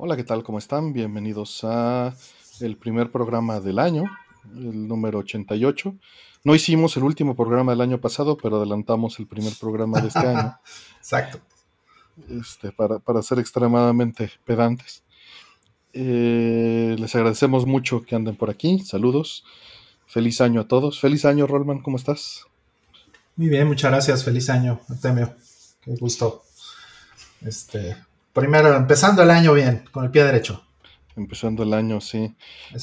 Hola, ¿qué tal? ¿Cómo están? Bienvenidos a el primer programa del año, el número 88. No hicimos el último programa del año pasado, pero adelantamos el primer programa de este año. Exacto. Este, para, para ser extremadamente pedantes. Eh, les agradecemos mucho que anden por aquí. Saludos. Feliz año a todos. Feliz año, Rolman. ¿Cómo estás? Muy bien, muchas gracias. Feliz año, Artemio. Qué gusto. Este, primero, empezando el año bien, con el pie derecho. Empezando el año, sí.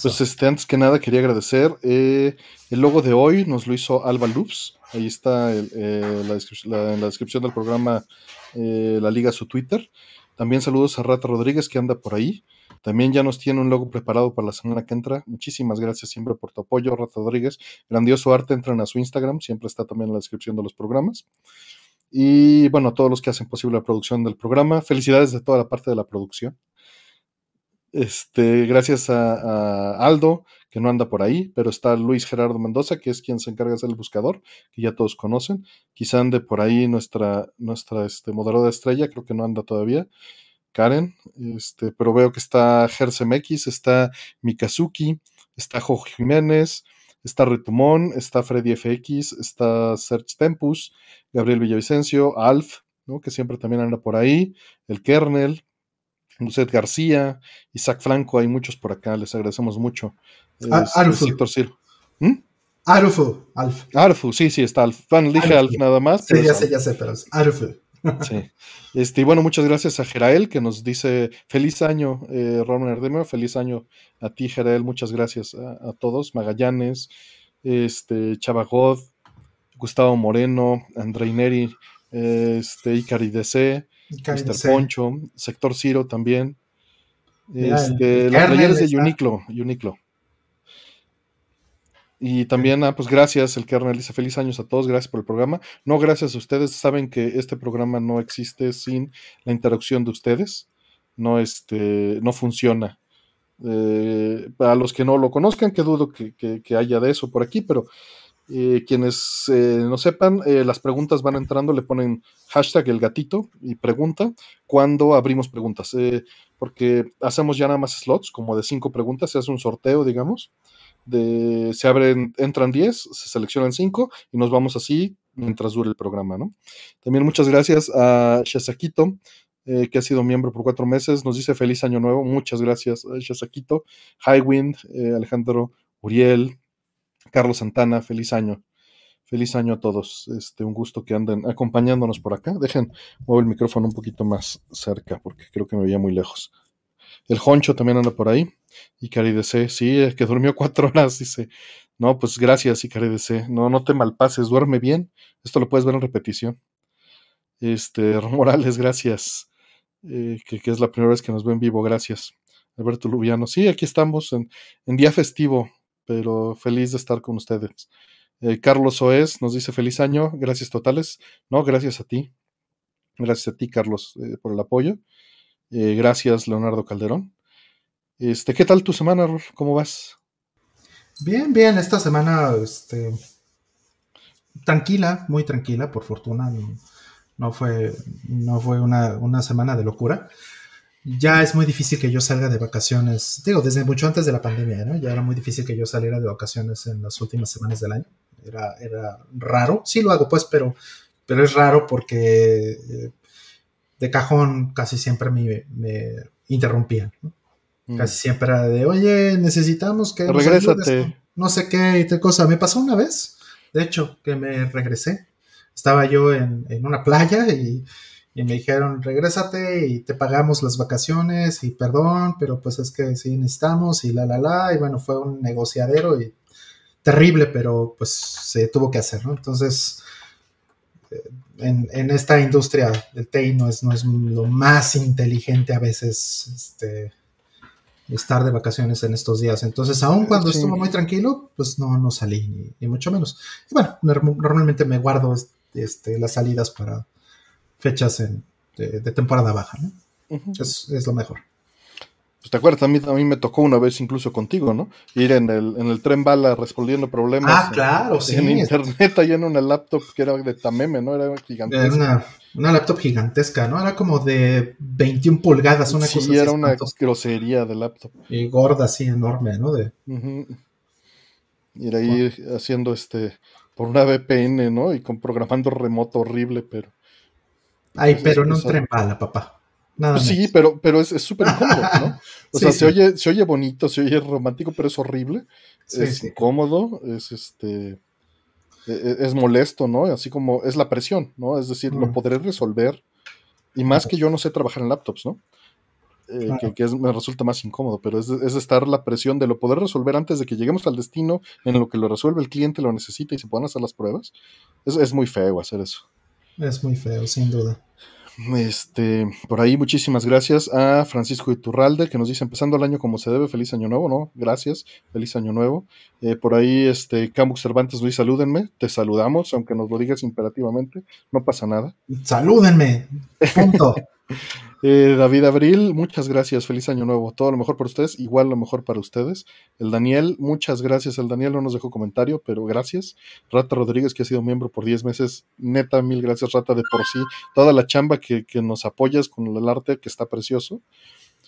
Pues este, antes que nada quería agradecer. Eh, el logo de hoy nos lo hizo Alba Loops. Ahí está eh, la en la descripción del programa eh, la liga su Twitter. También saludos a Rata Rodríguez que anda por ahí. También ya nos tiene un logo preparado para la semana que entra. Muchísimas gracias siempre por tu apoyo, Rata Rodríguez. Grandioso arte, entran a su Instagram, siempre está también en la descripción de los programas. Y bueno, a todos los que hacen posible la producción del programa. Felicidades de toda la parte de la producción. Este, gracias a, Aldo, que no anda por ahí, pero está Luis Gerardo Mendoza, que es quien se encarga de ser el buscador, que ya todos conocen. Quizá ande por ahí nuestra, nuestra este, estrella, creo que no anda todavía. Karen, este, pero veo que está X, está Mikazuki, está Jo Jiménez, está Ritumón, está Freddy FX, está Serge Tempus, Gabriel Villavicencio, Alf, ¿no? que siempre también anda por ahí, el Kernel, Lucet García, Isaac Franco, hay muchos por acá, les agradecemos mucho. ¿Mm? Arfu, Alf. Arfu, sí, sí, está Alf. Bueno, dije Alf nada más. Sí, ya sé, ya sé, pero es Arfu. Sí. Este, y bueno, muchas gracias a Jerael que nos dice feliz año, eh, Ronald feliz año a ti, Jerael, muchas gracias a, todos, Magallanes, este, Chavagod, Gustavo Moreno, Andrei Neri, este, Icari DC, Mr. Poncho, Sector Ciro también, este, las de Uniclo, Uniclo. Y también, ah, pues gracias, el kernel dice feliz años a todos, gracias por el programa. No, gracias a ustedes, saben que este programa no existe sin la interacción de ustedes, no, este, no funciona. Eh, para los que no lo conozcan, que dudo que, haya de eso por aquí, pero eh, quienes eh, no sepan, las preguntas van entrando, le ponen hashtag el gatito y pregunta cuando abrimos preguntas, porque hacemos ya nada más slots, como de cinco preguntas, se hace un sorteo, digamos se abren, entran 10, se seleccionan 5 y nos vamos así mientras dure el programa, ¿no? También muchas gracias a Shazakito, eh, que ha sido miembro por cuatro meses, nos dice feliz año nuevo, muchas gracias a Shazakito, Highwind, eh, Alejandro Uriel, Carlos Santana, feliz año. Feliz año a todos. Este, un gusto que anden acompañándonos por acá. Dejen, muevo el micrófono un poquito más cerca porque creo que me veía muy lejos. El Honcho también anda por ahí. Y DC, sí, que durmió cuatro horas, dice. No, pues gracias, y DC. No, no te malpases, duerme bien. Esto lo puedes ver en repetición. Este, Morales, gracias. Eh, que, es la primera vez que nos ve en vivo, gracias. Alberto Lubiano, sí, aquí estamos en, día festivo, pero feliz de estar con ustedes. Eh, Carlos Oes nos dice feliz año, gracias totales. No, gracias a ti. Gracias a ti, Carlos, eh, por el apoyo. Gracias, Leonardo Calderón. Este, ¿Qué tal tu semana, ¿Cómo vas? Bien, bien, esta semana este, tranquila, muy tranquila, por fortuna. No, fue, no fue una, semana de locura. Ya es muy difícil que yo salga de vacaciones, digo, desde mucho antes de la pandemia, ¿no? Ya era muy difícil que yo saliera de vacaciones en las últimas semanas del año. Era, era raro, sí lo hago pues, pero, pero es raro porque eh, de cajón casi siempre me, me interrumpían. ¿no? Mm. Casi siempre era de, oye, necesitamos que... Regrésate. No sé qué y tal cosa. Me pasó una vez, de hecho, que me regresé. Estaba yo en, una playa y, me dijeron, regrésate y te pagamos las vacaciones y perdón, pero pues es que sí necesitamos y la, la, la. Y bueno, fue un negociadero y terrible, pero pues se tuvo que hacer, ¿no? Entonces, en, en, esta industria del TI no es, no es lo más inteligente a veces este, estar de vacaciones en estos días. Entonces, aun cuando estuvo muy tranquilo, pues no, no salí, ni, mucho menos. Y bueno, normalmente me guardo este, las salidas para fechas de, temporada baja, ¿no? es, lo mejor. Pues te acuerdas, a mí, a mí me tocó una vez incluso contigo, ¿no? Ir en el, en el tren bala resolviendo problemas. Ah, claro, sí. En internet, ahí en una laptop que era de Tameme, ¿no? Era gigantesca. Era una, una laptop gigantesca, ¿no? Era como de 21 pulgadas, una sí, cosa era así, una espantosa. grosería de laptop. Y gorda, así, enorme, ¿no? De, Ujú. Ir ahí haciendo este por una VPN, ¿no? Y con programando remoto horrible, pero. Ay, pero es no un tren bala, papá. Nada Pues sí, pero, pero es súper incómodo, ¿no? O Sí, sea, sí. se oye, se oye bonito, se oye romántico, pero es horrible. Sí, es incómodo, es este. e- e- Es molesto, ¿no? Así como es la presión, ¿no? Es decir, lo Mm. podré resolver. Y más que yo no sé trabajar en laptops, ¿no? Eh, Claro. que, que es- me resulta más incómodo, pero es, es estar la presión de lo poder resolver antes de que lleguemos al destino en lo que lo resuelve el cliente, lo necesita y se puedan hacer las pruebas. Es, es muy feo hacer eso. Es muy feo, sin duda. Este, por ahí muchísimas gracias a Francisco Iturralde que nos dice empezando el año como se debe, feliz año nuevo, ¿no? Gracias, feliz año nuevo. Eh, por ahí este Camus Cervantes dice salúdenme, te saludamos, aunque nos lo digas imperativamente, no pasa nada. Salúdenme. Punto. Eh, David Abril, muchas gracias, feliz año nuevo, todo lo mejor para ustedes, igual lo mejor para ustedes. El Daniel, muchas gracias, el Daniel no nos dejó comentario, pero gracias. Rata Rodríguez, que ha sido miembro por 10 meses, neta, mil gracias, Rata, de por sí, toda la chamba que, que nos apoyas con el arte, que está precioso.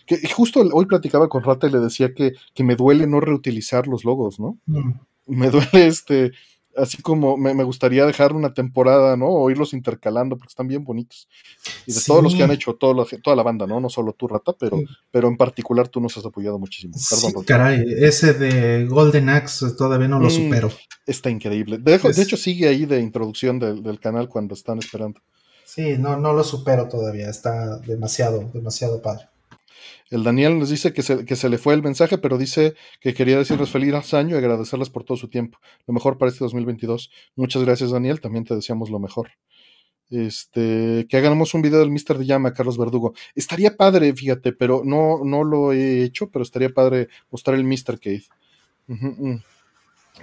Que justo hoy platicaba con Rata y le decía que, que me duele no reutilizar los logos, ¿no? Mm. me duele este, así como me, me gustaría dejar una temporada, ¿no? O irlos intercalando, porque están bien bonitos. Y de Sí. todos los que han hecho, todo la- toda la banda, ¿no? No solo tú, Rata, pero, pero en particular tú nos has apoyado muchísimo. Perdón, Sí, Rata. caray, ese de Golden Axe todavía no lo Mm. supero. Está increíble. De, de hecho, sigue ahí de introducción del, del canal cuando están esperando. Sí, no, no lo supero todavía. Está demasiado, demasiado padre. El Daniel nos dice que se, que se le fue el mensaje, pero dice que quería decirles feliz año y agradecerles por todo su tiempo. Lo mejor para este 2022. Muchas gracias, Daniel. También te deseamos lo mejor. Este, que hagamos un video del Mr. de Llama, Carlos Verdugo. Estaría padre, fíjate, pero no, no lo he hecho, pero estaría padre mostrar el Mr. Ujú, ujú.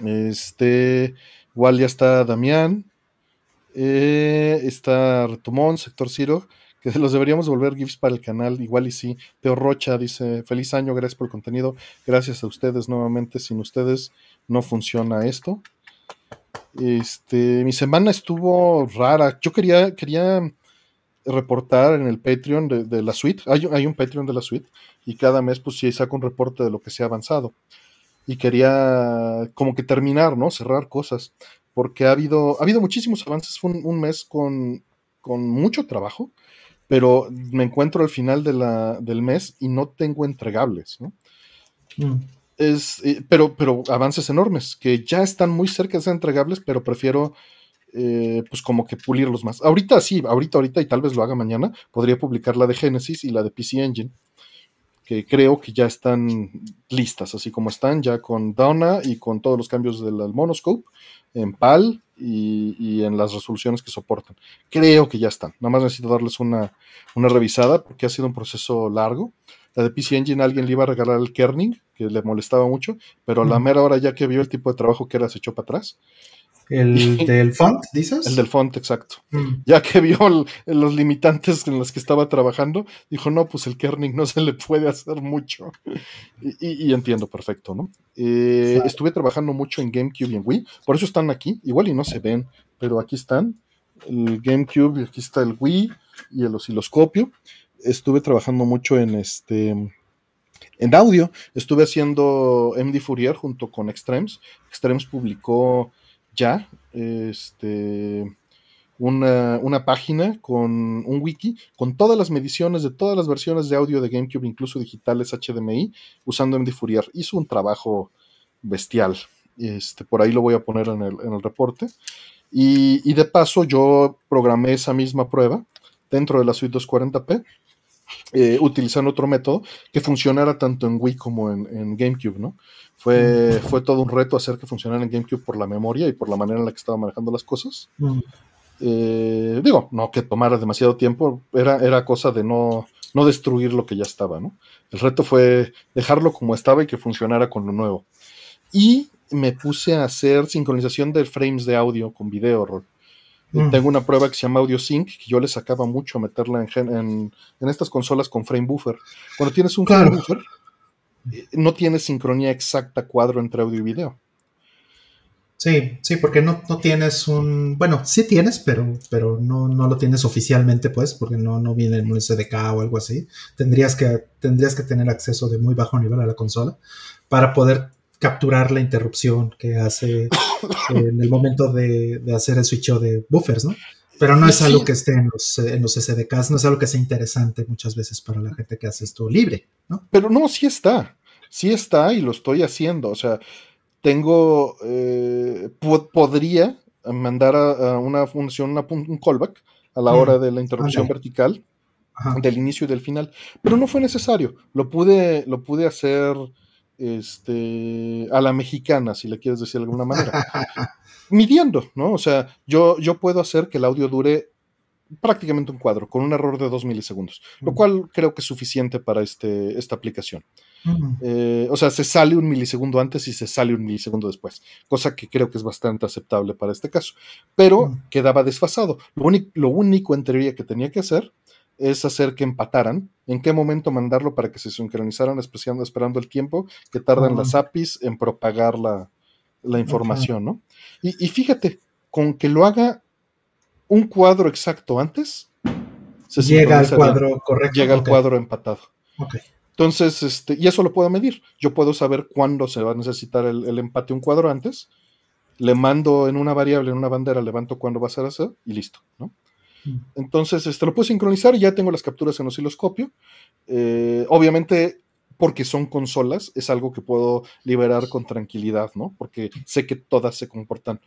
Este, igual ya está Damián. Eh, está Retumón, Sector Ciro, los deberíamos volver GIFs para el canal, igual y sí. Teo Rocha dice, feliz año, gracias por el contenido, gracias a ustedes nuevamente, sin ustedes no funciona esto. Este, mi semana estuvo rara, yo quería, quería reportar en el Patreon de, de la suite, hay, hay, un Patreon de la suite, y cada mes pues sí saco un reporte de lo que se ha avanzado. Y quería como que terminar, ¿no? Cerrar cosas porque ha habido, ha habido muchísimos avances. Fue un, un mes con, con, mucho trabajo, pero me encuentro al final de la, del mes y no tengo entregables. ¿no? Mm. Es, eh, pero, pero avances enormes que ya están muy cerca de ser entregables, pero prefiero eh, pues como que pulirlos más. Ahorita sí, ahorita, ahorita y tal vez lo haga mañana, podría publicar la de Genesis y la de PC Engine que creo que ya están listas, así como están, ya con Donna y con todos los cambios del monoscope, en PAL y, y, en las resoluciones que soportan. Creo que ya están. Nada más necesito darles una, una revisada porque ha sido un proceso largo. La de PC Engine alguien le iba a regalar el kerning, que le molestaba mucho, pero a la mera hora ya que vio el tipo de trabajo que era, se echó para atrás. ¿El del font, dices? El del font, exacto. Mm. Ya que vio el, los limitantes en los que estaba trabajando, dijo, no, pues el kerning no se le puede hacer mucho. Y, y, y entiendo perfecto, ¿no? Eh, estuve trabajando mucho en GameCube y en Wii, por eso están aquí, igual y no se ven, pero aquí están. El GameCube, aquí está el Wii y el osciloscopio. Estuve trabajando mucho en este en audio. Estuve haciendo MD Fourier junto con Extremes. Extremes publicó ya este, una, una, página con un wiki con todas las mediciones de todas las versiones de audio de GameCube, incluso digitales HDMI, usando MD Fourier. Hizo un trabajo bestial. Este, por ahí lo voy a poner en el, en el reporte. Y, y, de paso, yo programé esa misma prueba dentro de la suite 240p, eh, utilizando otro método que funcionara tanto en Wii como en, en GameCube, ¿no? Fue, fue, todo un reto hacer que funcionara en GameCube por la memoria y por la manera en la que estaba manejando las cosas. Mm. Eh, digo, no que tomara demasiado tiempo, era, era cosa de no, no destruir lo que ya estaba, ¿no? El reto fue dejarlo como estaba y que funcionara con lo nuevo. Y me puse a hacer sincronización de frames de audio con video, Rol. Mm. Tengo una prueba que se llama Audio Sync, que yo le sacaba mucho a meterla en, en, en estas consolas con frame buffer. Cuando tienes un claro. frame buffer, eh, no tiene sincronía exacta cuadro entre audio y video. Sí, sí, porque no, no, tienes un. Bueno, sí tienes, pero, pero no, no lo tienes oficialmente, pues, porque no, no viene en un SDK o algo así. Tendrías que, tendrías que tener acceso de muy bajo nivel a la consola para poder capturar la interrupción que hace en el momento de, hacer el switcheo de buffers, ¿no? Pero no es algo que esté en los, en los SDKs, no es algo que sea interesante muchas veces para la gente que hace esto libre, ¿no? Pero no, sí está, sí está y lo estoy haciendo, o sea, tengo, eh, podría mandar a, una función, un callback a la hora de la interrupción vertical del inicio y del final, pero no fue necesario, lo pude, lo pude hacer este, a la mexicana, si le quieres decir de alguna manera, midiendo, ¿no? O sea, yo, yo puedo hacer que el audio dure prácticamente un cuadro, con un error de dos milisegundos, lo mm. cual creo que es suficiente para este, esta aplicación. Eh, o sea, se sale un milisegundo antes y se sale un milisegundo después, cosa que creo que es bastante aceptable para este caso. Pero quedaba desfasado. Lo, lo único en teoría que tenía que hacer es hacer que empataran, en qué momento mandarlo para que se sincronizaran, esperando, esperando el tiempo que tardan las APIs en propagar la, información, ¿no? Y, fíjate, con que lo haga un cuadro exacto antes, se llega al cuadro correcto. Llega al cuadro empatado. Okay. Entonces, este, y eso lo puedo medir. Yo puedo saber cuándo se va a necesitar el, empate un cuadro antes. Le mando en una variable, en una bandera, levanto cuándo va a ser eso y listo, ¿no? Entonces, este, lo puedo sincronizar y ya tengo las capturas en osciloscopio. Eh, obviamente, porque son consolas, es algo que puedo liberar con tranquilidad, ¿no? Porque sé que todas se comportan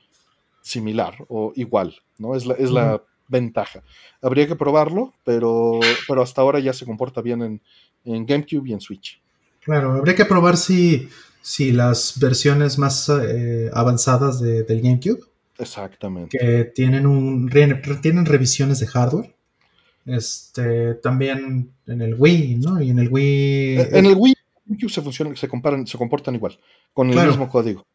similar o igual, ¿no? Es la, es la ventaja. Habría que probarlo, pero, pero hasta ahora ya se comporta bien en, en GameCube y en Switch. Claro, habría que probar si, si las versiones más eh, avanzadas de, del GameCube. Exactamente. Que tienen, un, tienen revisiones de hardware. Este, también en el Wii, ¿no? Y en el Wii. En el Wii se funcionan, se comparan, se comportan igual, con el mismo código.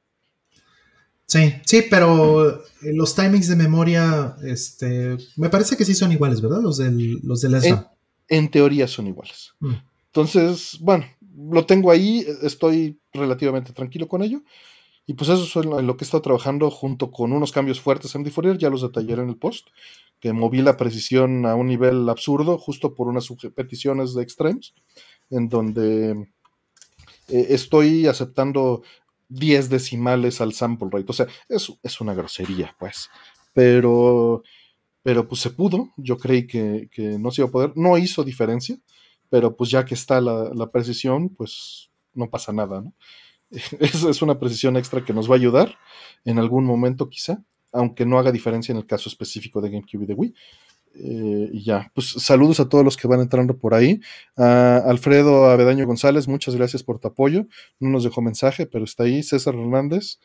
Sí, sí, pero eh, los timings de memoria, este, me parece que sí son iguales, ¿verdad? Los del, los del en, en, teoría son iguales. Mm. Entonces, bueno, lo tengo ahí, estoy relativamente tranquilo con ello. Y pues eso es en lo que he estado trabajando junto con unos cambios fuertes en Fourier, ya los detallaré en el post, que moví la precisión a un nivel absurdo justo por unas peticiones de extremes, en donde eh, estoy aceptando 10 decimales al sample rate. O sea, es, es una grosería, pues. Pero, pero pues se pudo. Yo creí que, que no se iba a poder. No hizo diferencia pero pues ya que está la, precisión, pues no pasa nada, ¿no? Es, es, una precisión extra que nos va a ayudar en algún momento quizá, aunque no haga diferencia en el caso específico de GameCube y de Wii. Eh, y ya, pues saludos a todos los que van entrando por ahí. Alfredo Avedaño González, muchas gracias por tu apoyo. No nos dejó mensaje, pero está ahí. César Hernández,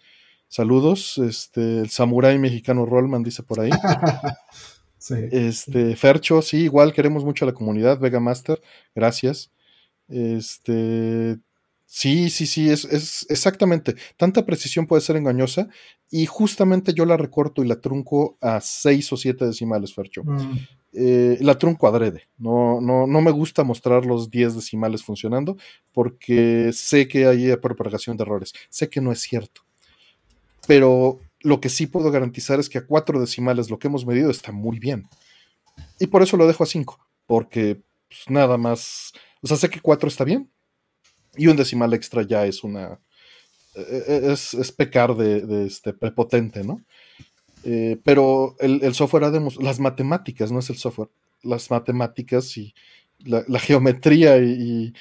saludos. Este, el samurái mexicano Rollman dice por ahí. Este, Fercho, sí, igual queremos mucho a la comunidad, Vega Master, gracias. Este, sí, sí, sí, es, es, exactamente. Tanta precisión puede ser engañosa y justamente yo la recorto y la trunco a 6 o 7 decimales, Fercho. Mm. Eh, la trunco adrede. No, no, no me gusta mostrar los 10 decimales funcionando porque sé que hay propagación de errores. Sé que no es cierto. Pero lo que sí puedo garantizar es que a cuatro decimales lo que hemos medido está muy bien. Y por eso lo dejo a cinco, porque pues, nada más, o sea, sé que cuatro está bien y un decimal extra ya es una, e, e, es, pecar de, este prepotente, ¿no? Eh, pero el, software ha las matemáticas, no es el software, las matemáticas y la, geometría y,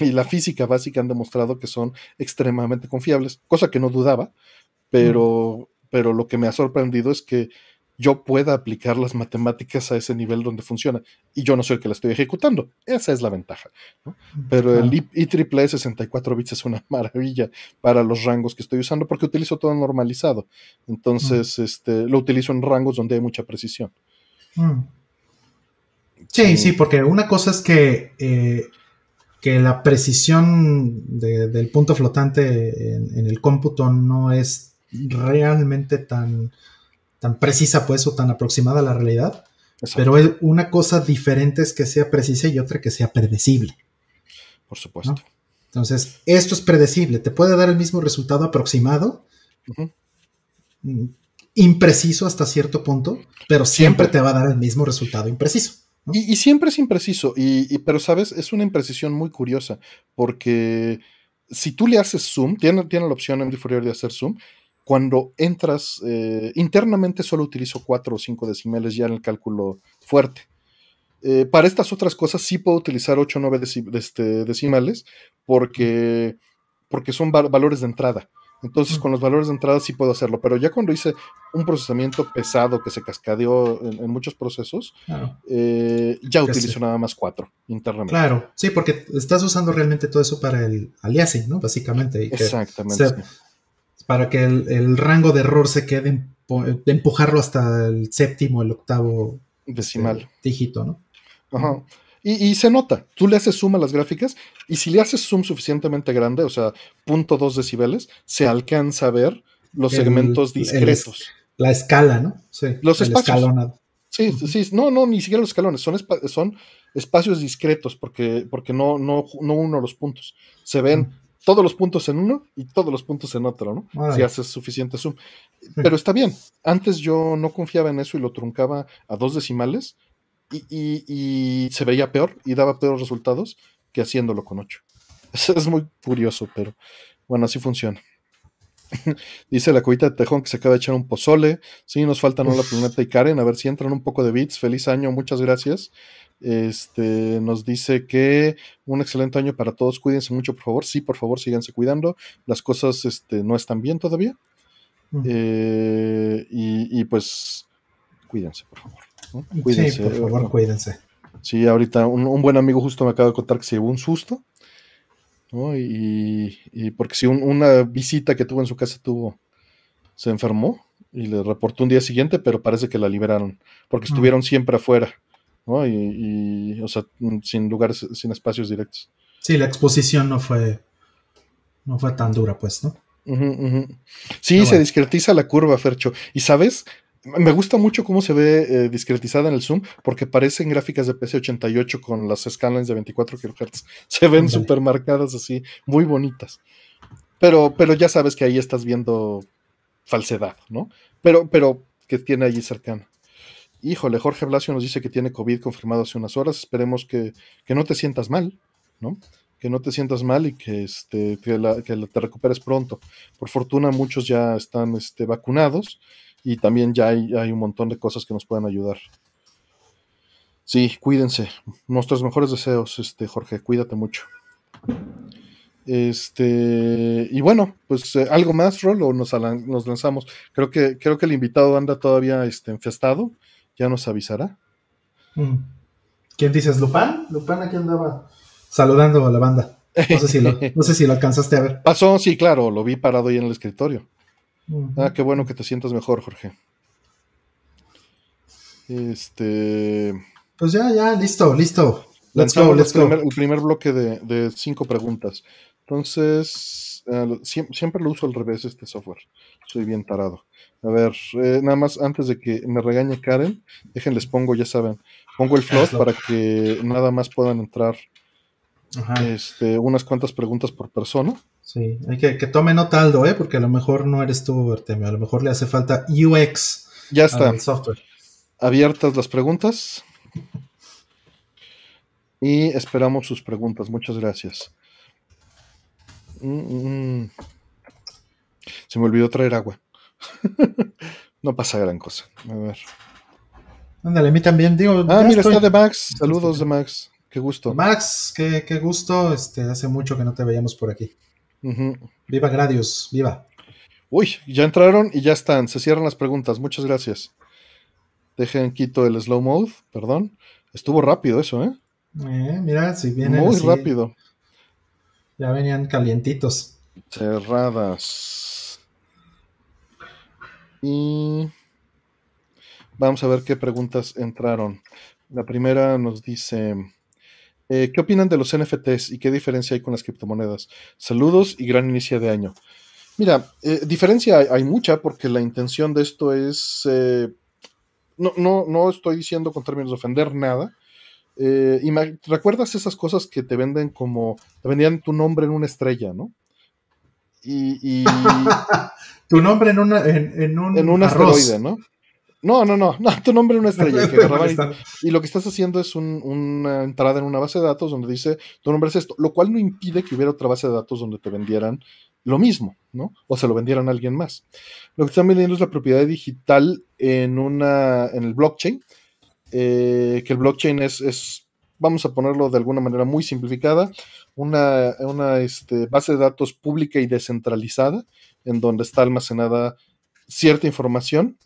la física básica han demostrado que son extremadamente confiables, cosa que no dudaba, pero pero lo que me ha sorprendido es que yo pueda aplicar las matemáticas a ese nivel donde funciona y yo no soy el que la estoy ejecutando. Esa es la ventaja. Pero el IEEE 64 bits es una maravilla para los rangos que estoy usando porque utilizo todo normalizado. Entonces, este, lo utilizo en rangos donde hay mucha precisión. Mm. Sí, sí, porque una cosa es que, eh, que la precisión del punto flotante en el cómputo no es realmente tan, tan precisa, pues, o tan aproximada a la realidad. Pero una cosa diferente es que sea precisa y otra que sea predecible. Por supuesto. Entonces, esto es predecible, te puede dar el mismo resultado aproximado, mm, impreciso hasta cierto punto, pero siempre, te va a dar el mismo resultado impreciso. Y, siempre es impreciso, y, pero sabes, es una imprecisión muy curiosa, porque si tú le haces zoom, tiene, tiene la opción en Fourier de hacer zoom, cuando entras, eh, internamente solo utilizo 4 o 5 decimales ya en el cálculo fuerte. Eh, para estas otras cosas sí puedo utilizar 8 o 9 este, decimales porque, porque son valores de entrada. Entonces, con los valores de entrada sí puedo hacerlo, pero ya cuando hice un procesamiento pesado que se cascadeó en, muchos procesos, eh, ya utilizo nada más 4 internamente. Claro, sí, porque estás usando realmente todo eso para el aliasing, ¿no? Básicamente. Exactamente para que el, rango de error se quede de empujarlo hasta el séptimo, el octavo decimal este, dígito, ¿no? Ajá. Y, se nota, tú le haces zoom a las gráficas y si le haces zoom suficientemente grande, o sea, punto dos decibeles, se alcanza a ver los segmentos discretos. la escala, ¿no? Sí. Los espacios. Sí, sí, no, no, ni siquiera los escalones, son, son espacios discretos porque, porque no, no, no uno los puntos. Se ven todos los puntos en uno y todos los puntos en otro, ¿no? Si haces suficiente zoom. Pero está bien. Antes yo no confiaba en eso y lo truncaba a dos decimales y, se veía peor y daba peores resultados que haciéndolo con ocho. Eso es muy curioso, pero bueno, así funciona. Dice la cuita de Tejón que se acaba de echar un pozole. Sí, nos faltan la Planeta y Karen. A ver si entran un poco de bits. Feliz año, muchas gracias. Este, nos dice que un excelente año para todos. Cuídense mucho, por favor. Sí, por favor, síganse cuidando. Las cosas este, no están bien todavía. Eh, y, pues, cuídense, por favor. Cuídense. Sí, por favor, cuídense. Sí, ahorita un, buen amigo justo me acaba de contar que se llevó un susto. Y, porque si una visita que tuvo en su casa tuvo, se enfermó y le reportó un día siguiente, pero parece que la liberaron, porque estuvieron siempre afuera. Y, o sea, sin lugares, sin espacios directos. Sí, la exposición no fue, no fue tan dura, pues, ¿no? Sí, se discretiza la curva, Fercho. Y sabes, me gusta mucho cómo se ve eh, discretizada en el zoom, porque parecen gráficas de PC88 con las escalas de 24 kHz. Se ven súper marcadas así, muy bonitas. Pero, pero ya sabes que ahí estás viendo falsedad, ¿no? Pero, pero que tiene allí cercano. Híjole, Jorge Blasio nos dice que tiene COVID confirmado hace unas horas. Esperemos que, no te sientas mal, ¿no? Que no te sientas mal y que, este, que, te recuperes pronto. Por fortuna, muchos ya están este, vacunados y también ya hay, un montón de cosas que nos pueden ayudar. Sí, cuídense. Nuestros mejores deseos, este, Jorge, cuídate mucho. Este, y bueno, pues eh, algo más, Rol, o nos, nos, lanzamos. Creo que, creo que el invitado anda todavía este, enfestado ya nos avisará. Mm. ¿Quién dices? ¿Lupán? Lupán aquí andaba saludando a la banda. No sé, si lo, no sé si lo alcanzaste a ver. Pasó, sí, claro, lo vi parado ahí en el escritorio. Ah, qué bueno que te sientas mejor, Jorge. Este. Pues ya, ya, listo, listo. Let's go, let's go. el primer bloque de, cinco preguntas. Entonces, eh, siempre lo uso al revés este software. Soy bien tarado. A ver, eh, nada más antes de que me regañe Karen, déjenles pongo, ya saben, pongo el float para que nada más puedan entrar Este, unas cuantas preguntas por persona. Sí, hay que, que tome nota Aldo, ¿eh? porque a lo mejor no eres tú, Artemio, a lo mejor le hace falta UX ya está. software. Abiertas las preguntas. Y esperamos sus preguntas. Muchas gracias. Mm, mm, mm. Se me olvidó traer agua. no pasa gran cosa. A ver. Ándale, a mí también digo. Ah, mira, está de Max. Saludos de Max. Qué gusto. Max, qué, gusto. Este, hace mucho que no te veíamos por aquí. Viva Gradius, viva. Uy, ya entraron y ya están. Se cierran las preguntas. Muchas gracias. Dejen quito el slow mode, perdón. Estuvo rápido eso, ¿eh? eh mira, si vienen. Muy rápido. Ya venían calientitos. Cerradas. Y vamos a ver qué preguntas entraron. La primera nos dice, eh, ¿qué opinan de los NFTs y qué diferencia hay con las criptomonedas? Saludos y gran inicio de año. Mira, eh, diferencia hay, mucha porque la intención de esto es, eh, no, no, no estoy diciendo con términos de ofender nada, Eh, ¿Recuerdas esas cosas que te venden como, te vendían tu nombre en una estrella, ¿no? Y, tu nombre en, una, en, un, en un asteroide, ¿no? No, no, no, no, tu nombre en una estrella. y, lo que estás haciendo es una entrada en una base de datos donde dice tu nombre es esto, lo cual no impide que hubiera otra base de datos donde te vendieran lo mismo, ¿no? O se lo vendieran a alguien más. Lo que están vendiendo es la propiedad digital en una, en el blockchain, eh, que el blockchain es, es, vamos a ponerlo de alguna manera muy simplificada, una, una este, base de datos pública y descentralizada, en donde está almacenada cierta información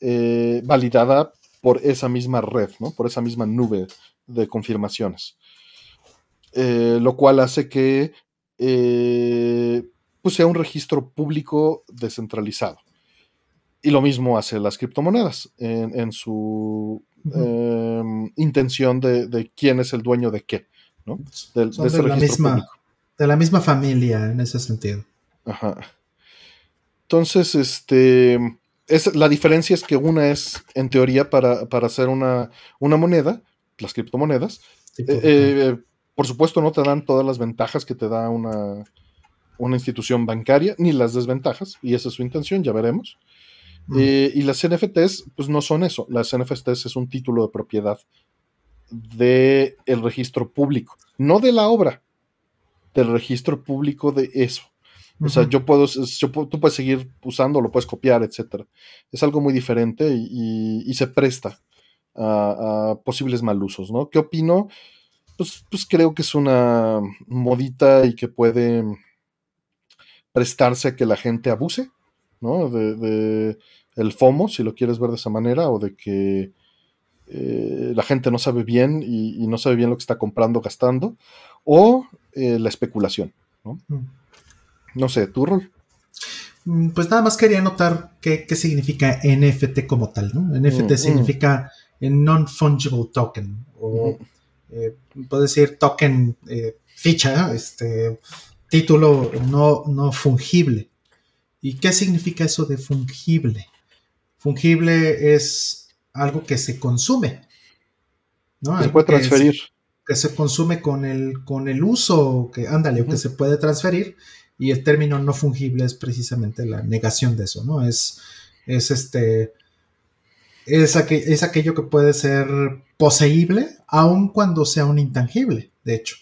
eh, validada por esa misma red, ¿no? por esa misma nube de confirmaciones. Eh, lo cual hace que pues sea un registro público descentralizado. Y lo mismo hace las criptomonedas en, su em, intención de, quién es el dueño de qué, ¿no? de, la misma, de la misma familia en ese sentido. Ajá. Entonces, este, es, la diferencia es que una es, en teoría, para, hacer una, una, moneda, las criptomonedas. Eh, eh, por supuesto, no te dan todas las ventajas que te da una, una institución bancaria, ni las desventajas, y esa es su intención, ya veremos. Mm. Eh, y las NFTs, pues no son eso. Las NFTs es un título de propiedad del el registro público, no de la obra, del registro público de eso. O sea, yo puedo, tú puedes seguir usando, lo puedes copiar, etc. Es algo muy diferente y, se presta a, a, posibles malusos, ¿no? ¿Qué opino? Pues, pues creo que es una modita y que puede prestarse a que la gente abuse, ¿no? De, el FOMO, si lo quieres ver de esa manera, o de que eh, la gente no sabe bien y, no sabe bien lo que está comprando, gastando, o eh, la especulación, ¿no? Mm. No sé, ¿tu rol? Mm, pues nada más quería notar qué, significa NFT como tal, ¿no? NFT mm, significa non-fungible token, o eh, decir token ficha, este, título no, no fungible. ¿Y qué significa eso de fungible? Fungible es algo que se consume. ¿no? se puede transferir. Que, se consume con el, con el uso, que ándale, o que se puede transferir. Y el término no fungible es precisamente la negación de eso, ¿no? Es, es este. Es, es aquello que puede ser poseíble, aun cuando sea un intangible, de hecho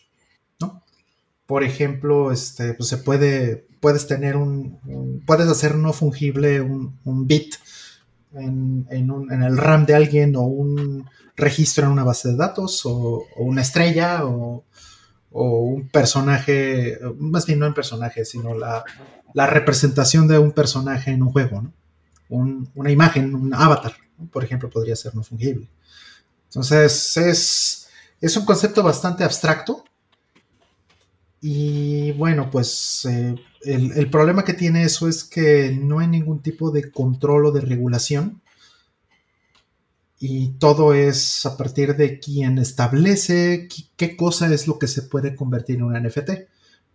por ejemplo, este, pues se puede, puedes tener un, puedes hacer no fungible un, bit en, el RAM de alguien o un registro en una base de datos o, una estrella o, un personaje, más bien no un personaje, sino la, representación de un personaje en un juego, ¿no? una imagen, un avatar, por ejemplo, podría ser no fungible. Entonces, es, es un concepto bastante abstracto, y bueno, pues eh, el, problema que tiene eso es que no hay ningún tipo de control o de regulación. Y todo es a partir de quien establece qué, cosa es lo que se puede convertir en un NFT.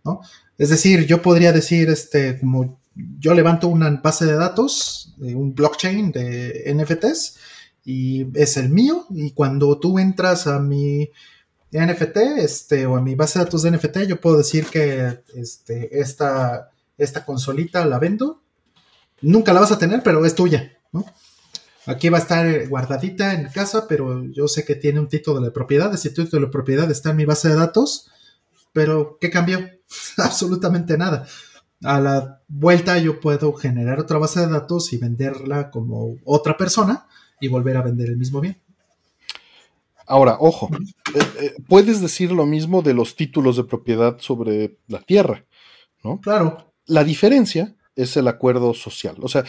¿no? Es decir, yo podría decir, este, como yo levanto una base de datos, un blockchain de NFTs, y es el mío, y cuando tú entras a mi NFT, este, o a mi base de datos de NFT, yo puedo decir que este, esta, esta consolita la vendo. Nunca la vas a tener, pero es tuya, ¿no? Aquí va a estar guardadita en casa, pero yo sé que tiene un título de propiedad. Ese título de propiedad está en mi base de datos, pero ¿qué cambió? Absolutamente nada. A la vuelta yo puedo generar otra base de datos y venderla como otra persona y volver a vender el mismo bien. Ahora, ojo, eh, eh, puedes decir lo mismo de los títulos de propiedad sobre la tierra, ¿no? Claro. La diferencia es el acuerdo social. O sea,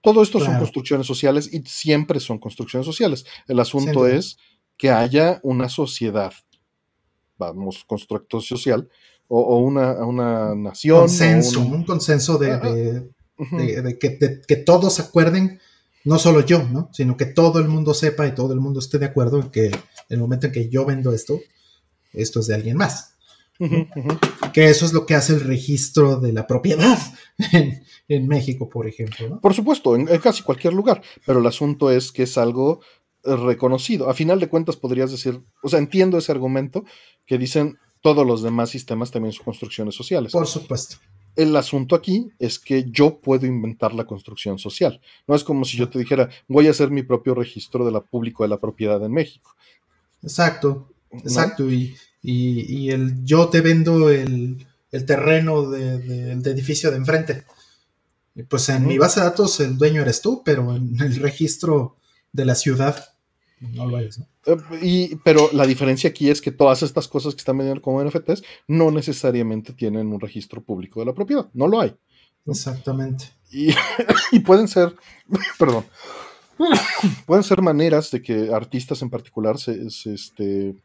todo esto son construcciones sociales y siempre son construcciones sociales. El asunto es que haya una sociedad, vamos, constructo social, o, una, una, nación. Consenso, un... consenso de, que, que, todos acuerden no solo yo, ¿no? Sino que todo el mundo sepa y todo el mundo esté de acuerdo en que en el momento en que yo vendo esto, esto es de alguien más. Que eso es lo que hace el registro de la propiedad en, México, por ejemplo. ¿no? Por supuesto, en, casi cualquier lugar, pero el asunto es que es algo reconocido. A final de cuentas podrías decir, o sea, entiendo ese argumento que dicen todos los demás sistemas también son construcciones sociales. Por supuesto. El asunto aquí es que yo puedo inventar la construcción social. No es como si yo te dijera, voy a hacer mi propio registro de la público de la propiedad en México. Exacto, exacto. Y, el yo te vendo el, terreno del edificio de enfrente. Pues en mi base de datos el dueño eres tú, pero en el registro de la ciudad no lo es. Eh, y, pero la diferencia aquí es que todas estas cosas que están vendiendo como NFTs no necesariamente tienen un registro público de la propiedad. No lo hay. Exactamente. Y, pueden ser, perdón, pueden ser maneras de que artistas en particular se, este,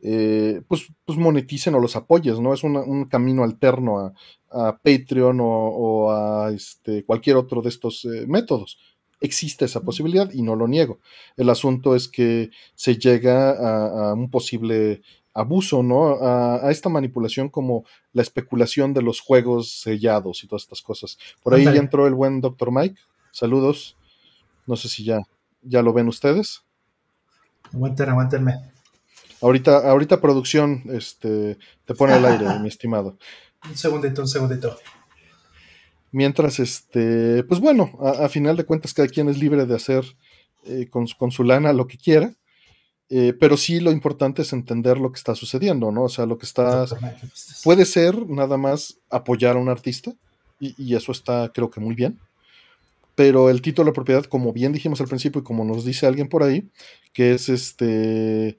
eh, pues, pues, moneticen o los apoyes, ¿no? Es un camino alterno a, Patreon o, a este, cualquier otro de estos eh, métodos existe esa posibilidad y no lo niego. El asunto es que se llega a, un posible abuso, ¿no? A, esta manipulación como la especulación de los juegos sellados y todas estas cosas. Por ahí ya entró el buen Dr. Mike. Saludos. No sé si ya, ya lo ven ustedes. Aguanten, aguántenme. Ahorita, ahorita producción este, te pone al aire, mi estimado. Un segundito, un segundito. Mientras, este, pues bueno, a, final de cuentas cada quien es libre de hacer eh, con, su lana lo que quiera, eh, pero sí lo importante es entender lo que está sucediendo, ¿no? O sea, lo que está... Puede ser nada más apoyar a un artista, y, y eso está creo que muy bien, pero el título de propiedad, como bien dijimos al principio y como nos dice alguien por ahí, que es este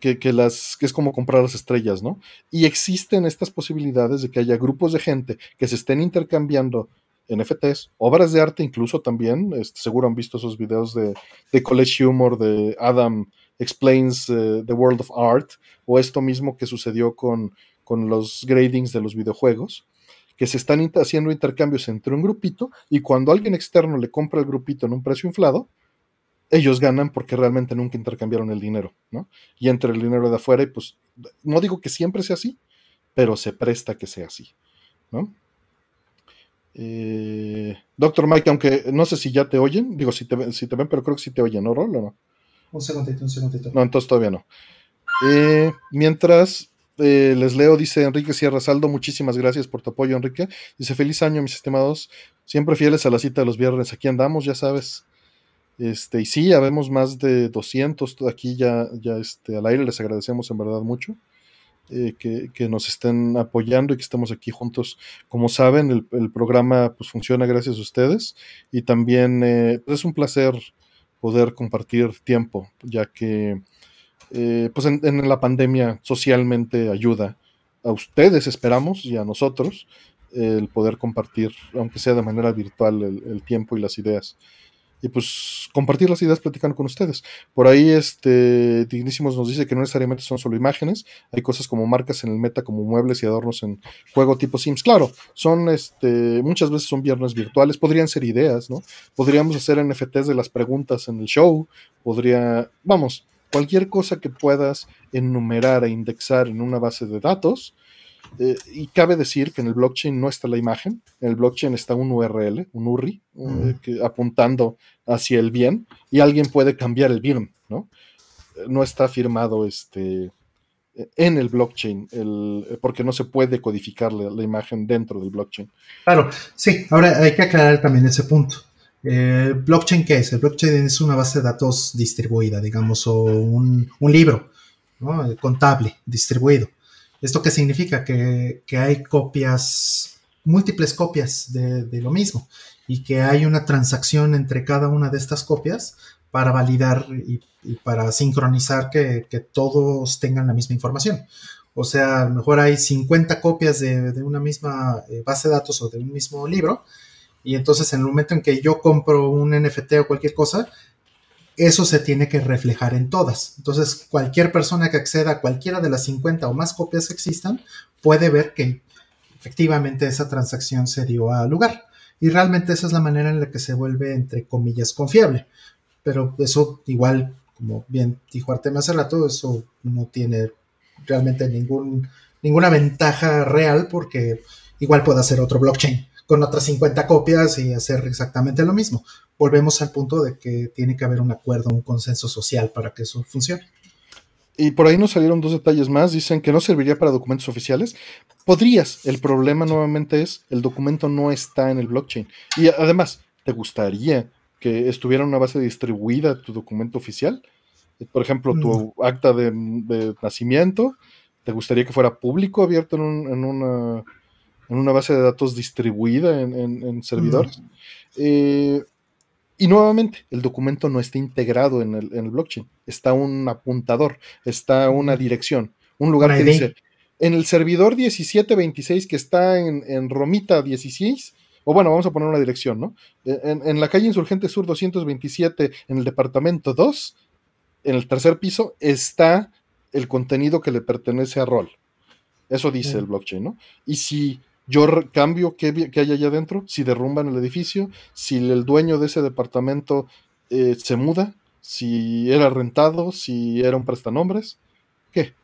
que, las, que es como comprar las estrellas, ¿no? Y existen estas posibilidades de que haya grupos de gente que se estén intercambiando NFTs, obras de arte incluso también, este, seguro han visto esos videos de, College Humor, de Adam Explains eh, the World of Art, o esto mismo que sucedió con, con los gradings de los videojuegos, que se están haciendo intercambios entre un grupito y cuando alguien externo le compra el grupito en un precio inflado, ellos ganan porque realmente nunca intercambiaron el dinero, ¿no? Y entre el dinero de afuera y pues, no digo que siempre sea así, pero se presta que sea así, ¿no? Eh, Doctor Mike, aunque no sé si ya te oyen, digo si te, ven, pero creo que sí te oyen, ¿no, Rol? no? Un segundito, un segundito. No, entonces todavía no. Eh, mientras eh, les leo, dice Enrique Sierra Saldo, muchísimas gracias por tu apoyo, Enrique. Dice, feliz año, mis estimados, siempre fieles a la cita de los viernes, aquí andamos, ya sabes. Este, y sí, habemos más de 200 aquí ya, ya este, al aire, les agradecemos en verdad mucho. Eh, que, nos estén apoyando y que estemos aquí juntos. Como saben, el, programa pues, funciona gracias a ustedes y también eh, pues, es un placer poder compartir tiempo, ya que eh, pues en, la pandemia socialmente ayuda a ustedes, esperamos, y a nosotros el poder compartir, aunque sea de manera virtual, el tiempo y las ideas y pues compartir las ideas platicando con ustedes. Por ahí, este Dignísimos nos dice que no necesariamente son solo imágenes, hay cosas como marcas en el meta, como muebles y adornos en juego tipo Sims. Claro, son este, muchas veces son viernes virtuales, podrían ser ideas, ¿no? Podríamos hacer NFTs de las preguntas en el show, podría, vamos, cualquier cosa que puedas enumerar e indexar en una base de datos, eh, y cabe decir que en el blockchain no está la imagen, en el blockchain está un URL, un URI, eh, apuntando hacia el bien, y alguien puede cambiar el bien, ¿no? Eh, no está firmado este, en el blockchain, porque no se puede codificar la, imagen dentro del blockchain. Claro, sí, ahora hay que aclarar también ese punto. ¿Blockchain qué es? El blockchain es una base de datos distribuida, digamos, o un, libro contable distribuido. ¿Esto qué significa? Que, hay copias, múltiples copias de, lo mismo y que hay una transacción entre cada una de estas copias para validar y, para sincronizar que, todos tengan la misma información. O sea, a lo mejor hay 50 copias de, de, una misma eh, base de datos o de un mismo libro, y entonces en el momento en que yo compro un NFT o cualquier cosa, eso se tiene que reflejar en todas. Entonces, cualquier persona que acceda a cualquiera de las 50 o más copias que existan puede ver que efectivamente esa transacción se dio a lugar. Y realmente esa es la manera en la que se vuelve, entre comillas, confiable. Pero eso igual, como bien dijo Artemio hace rato, eso no tiene realmente ningún, ninguna ventaja real porque igual puede hacer otro blockchain con otras 50 copias y hacer exactamente lo mismo. Volvemos al punto de que tiene que haber un acuerdo, un consenso social para que eso funcione. Y por ahí nos salieron dos detalles más. Dicen que no serviría para documentos oficiales. Podrías. El problema nuevamente es el documento no está en el blockchain. Y además, ¿te gustaría que estuviera en una base distribuida tu documento oficial? Por ejemplo, tu acta de, nacimiento. ¿Te gustaría que fuera público, abierto en, una, en una, base de datos distribuida en, servidores? Eh, y nuevamente, el documento no está integrado en el, en el, blockchain. Está un apuntador, está una dirección, un lugar que dice, en el servidor 1726 que está en, Romita 16, o bueno, vamos a poner una dirección, ¿no? En, la calle Insurgente Sur 227, en el departamento 2, en el tercer piso, está el contenido que le pertenece a Roll. Eso dice el blockchain, ¿no? Y si yo cambio qué, hay allá adentro, si derrumban el edificio, si el dueño de ese departamento eh, se muda, si era rentado, si era un prestanombres, ¿qué?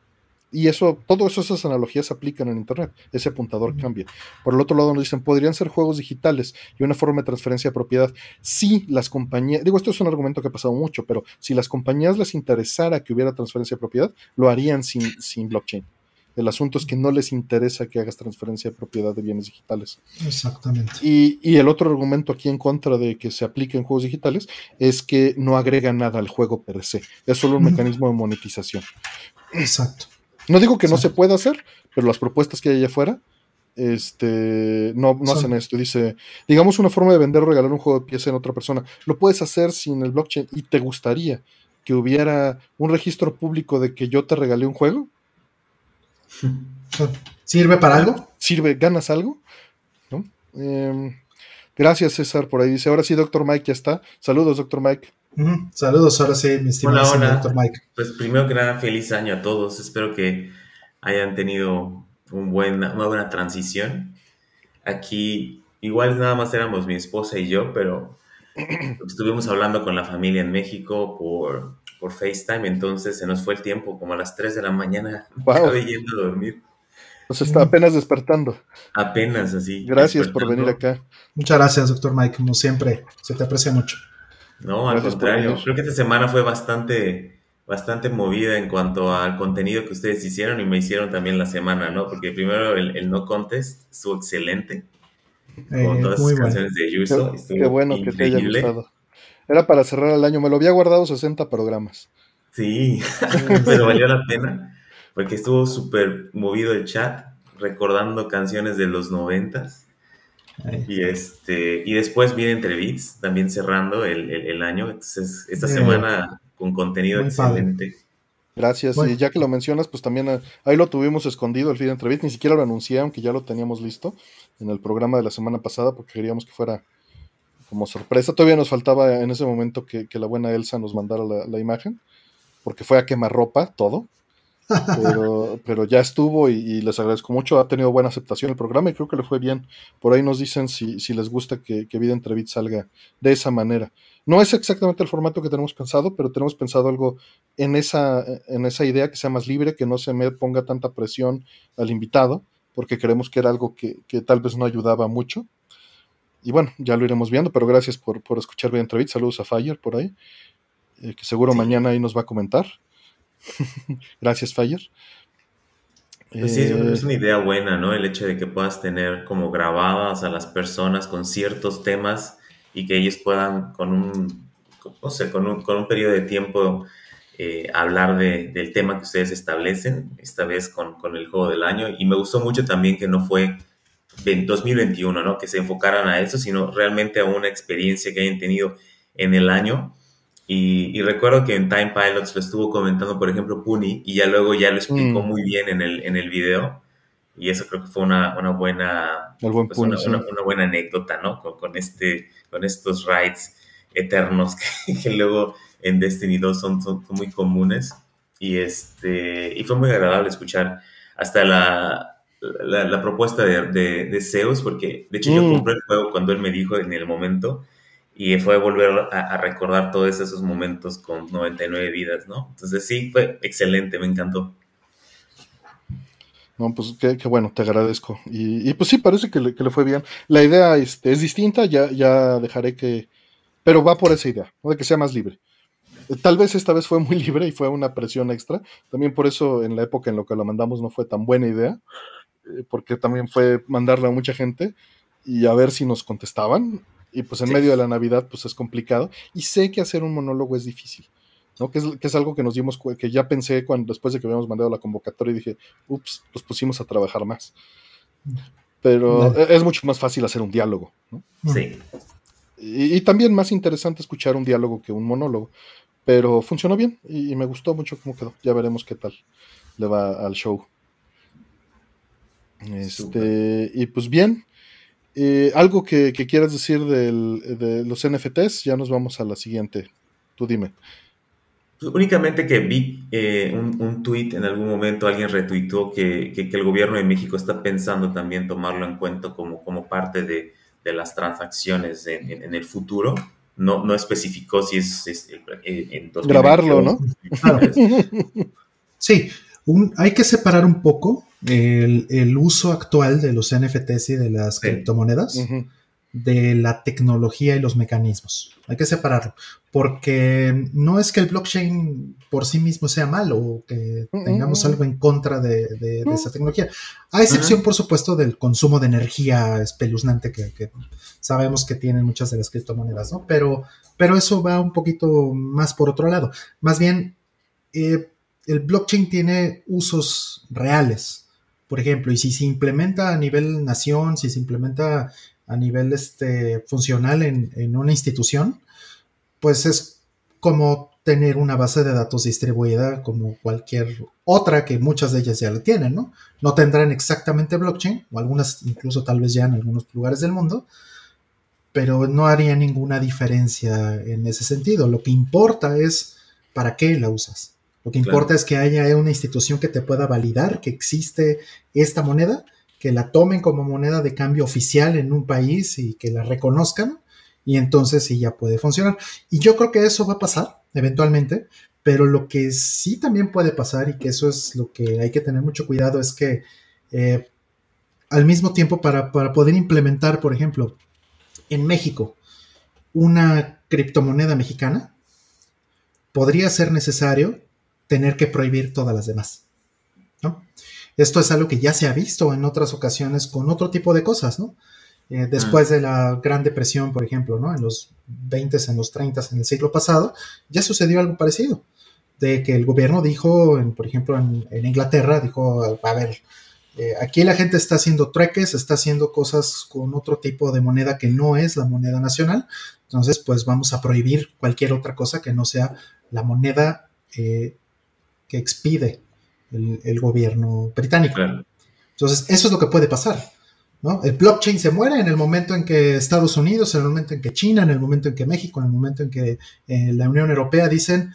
Y eso, todas esas analogías se aplican en Internet. Ese apuntador cambia. Por el otro lado nos dicen, podrían ser juegos digitales y una forma de transferencia de propiedad. Si las compañías, digo, esto es un argumento que ha pasado mucho, pero si las compañías les interesara que hubiera transferencia de propiedad, lo harían sin, sin blockchain. El asunto es que no les interesa que hagas transferencia de propiedad de bienes digitales. Exactamente. Y, el otro argumento aquí en contra de que se aplique en juegos digitales es que no agrega nada al juego per se. Es solo un mecanismo de monetización. Exacto. No digo que no se pueda hacer, pero las propuestas que hay allá afuera este, no, no hacen esto. Dice, digamos una forma de vender o regalar un juego de pieza en otra persona. Lo puedes hacer sin el blockchain y te gustaría que hubiera un registro público de que yo te regalé un juego. ¿Sirve para algo? ¿Sirve? ¿Ganas algo? Em, gracias, César, por ahí dice. Ahora sí, doctor Mike ya está. Saludos, doctor Mike. Saludos, ahora sí, mi estimado doctor Mike. Pues primero que nada, feliz año a todos. Espero que hayan tenido un buen, una buena transición. Aquí, igual nada más éramos mi esposa y yo, pero estuvimos hablando con la familia en México por por FaceTime, entonces se nos fue el tiempo, como a las 3 de la mañana, wow. yendo a dormir. Nos está apenas despertando. Apenas así. Gracias por venir acá. Muchas gracias, doctor Mike, como siempre, se te aprecia mucho. No, al contrario, creo que esta semana fue bastante, bastante movida en cuanto al contenido que ustedes hicieron y me hicieron también la semana, ¿no? Porque primero el, No Contest estuvo excelente. Eh, con todas las canciones de Yuso. Qué, qué bueno que te haya gustado. Era para cerrar el año, me lo había guardado 60 programas. Sí, pero valió la pena, porque estuvo súper movido el chat, recordando canciones de los noventas. Y este, y después viene Entre Beats, también cerrando el, año. Entonces, esta semana con contenido excelente. Gracias. Y ya que lo mencionas, pues también eh, ahí lo tuvimos escondido el feed Entre Beats. Ni siquiera lo anuncié, aunque ya lo teníamos listo en el programa de la semana pasada, porque queríamos que fuera como sorpresa. Todavía nos faltaba en ese momento que, la buena Elsa nos mandara la, imagen, porque fue a quemar ropa todo. Pero, ya estuvo y, les agradezco mucho. Ha tenido buena aceptación el programa y creo que le fue bien. Por ahí nos dicen si, les gusta que, Vida Entrevit salga de esa manera. No es exactamente el formato que tenemos pensado, pero tenemos pensado algo en esa, en esa idea que sea más libre, que no se me ponga tanta presión al invitado, porque creemos que era algo que, que tal vez no ayudaba mucho y bueno, ya lo iremos viendo, pero gracias por, escuchar bien entrevista. Saludos a Fire por ahí, eh, que seguro mañana ahí nos va a comentar. gracias, Fire. Pues sí, eh, es una idea buena, ¿no? El hecho de que puedas tener como grabadas a las personas con ciertos temas y que ellos puedan con un, no sé, con un, con un periodo de tiempo eh, hablar de, del tema que ustedes establecen, esta vez con, con el juego del año. Y me gustó mucho también que no fue 2021, ¿no? Que se enfocaran a eso, sino realmente a una experiencia que hayan tenido en el año. Y, recuerdo que en Time Pilots lo estuvo comentando, por ejemplo, Puni, y ya luego ya lo explicó mm. muy bien en el, en el video. Y eso creo que fue una, una buena, pues, una, una, buena anécdota, ¿no? Con, este, con estos rides eternos que, luego en Destiny 2 son, son, muy comunes. Y, este, y fue muy agradable escuchar hasta la, la, propuesta de, de, Zeus, porque de hecho yo mm. compré el juego cuando él me dijo en el momento y fue volver a, recordar todos esos momentos con 99 vidas, ¿no? Entonces sí, fue excelente, me encantó. No, pues qué, bueno, te agradezco. Y, pues sí, parece que le, fue bien. La idea este, es distinta, ya, ya dejaré que... Pero va por esa idea, de que sea más libre. Tal vez esta vez fue muy libre y fue una presión extra. También por eso en la época en la que lo mandamos no fue tan buena idea, eh, porque también fue mandarle a mucha gente y a ver si nos contestaban. Y pues en medio de la Navidad pues es complicado. Y sé que hacer un monólogo es difícil. ¿no? Que, es, algo que nos dimos que ya pensé cuando después de que habíamos mandado la convocatoria y dije, ups, los pusimos a trabajar más. Pero e, es mucho más fácil hacer un diálogo. Sí. Y, también más interesante escuchar un diálogo que un monólogo. Pero funcionó bien y, me gustó mucho cómo quedó. Ya veremos qué tal le va al show. Este, y pues bien, eh, algo que, quieras decir de los NFTs, ya nos vamos a la siguiente. Tú dime. Únicamente que vi eh, un, un tweet en algún momento, alguien retuitó que, que, el gobierno de México está pensando también tomarlo en cuenta como, como parte de, de las transacciones en, en, el futuro. No, no especificó si es, eh, en Grabarlo, ¿no? sí, hay que separar un poco el, el, uso actual de los NFTs y de las criptomonedas de la tecnología y los mecanismos. Hay que separarlo, porque no es que el blockchain por sí mismo sea malo o que tengamos algo en contra de, esa tecnología, a excepción, por supuesto, del consumo de energía espeluznante que, sabemos que tienen muchas de las criptomonedas, ¿no? Pero, pero eso va un poquito más por otro lado. Más bien, eh, el blockchain tiene usos reales. Por ejemplo, y si se implementa a nivel nación, si se implementa a nivel este, funcional en, una institución, pues es como tener una base de datos distribuida como cualquier otra que muchas de ellas ya la tienen, ¿no? No tendrán exactamente blockchain, o algunas incluso tal vez ya en algunos lugares del mundo, pero no haría ninguna diferencia en ese sentido. Lo que importa es para qué la usas. Lo que importa es que haya una institución que te pueda validar que existe esta moneda que la tomen como moneda de cambio oficial en un país y que la reconozcan y entonces sí ya puede funcionar. Y yo creo que eso va a pasar eventualmente, pero lo que sí también puede pasar y que eso es lo que hay que tener mucho cuidado es que eh, al mismo tiempo para, para poder implementar, por ejemplo, en México una criptomoneda mexicana, podría ser necesario tener que prohibir todas las demás. ¿no? Esto es algo que ya se ha visto en otras ocasiones con otro tipo de cosas, ¿no? Eh, después de la Gran Depresión, por ejemplo, ¿no? En los 20, en los 30, en el siglo pasado, ya sucedió algo parecido. De que el gobierno dijo, por ejemplo, en, Inglaterra, dijo, a ver, eh, aquí la gente está haciendo treques, está haciendo cosas con otro tipo de moneda que no es la moneda nacional. Entonces, pues vamos a prohibir cualquier otra cosa que no sea la moneda eh, que expide el, gobierno británico. Entonces, eso es lo que puede pasar. ¿no? El blockchain se muere en el momento en que Estados Unidos, en el momento en que China, en el momento en que México, en el momento en que eh, la Unión Europea dicen,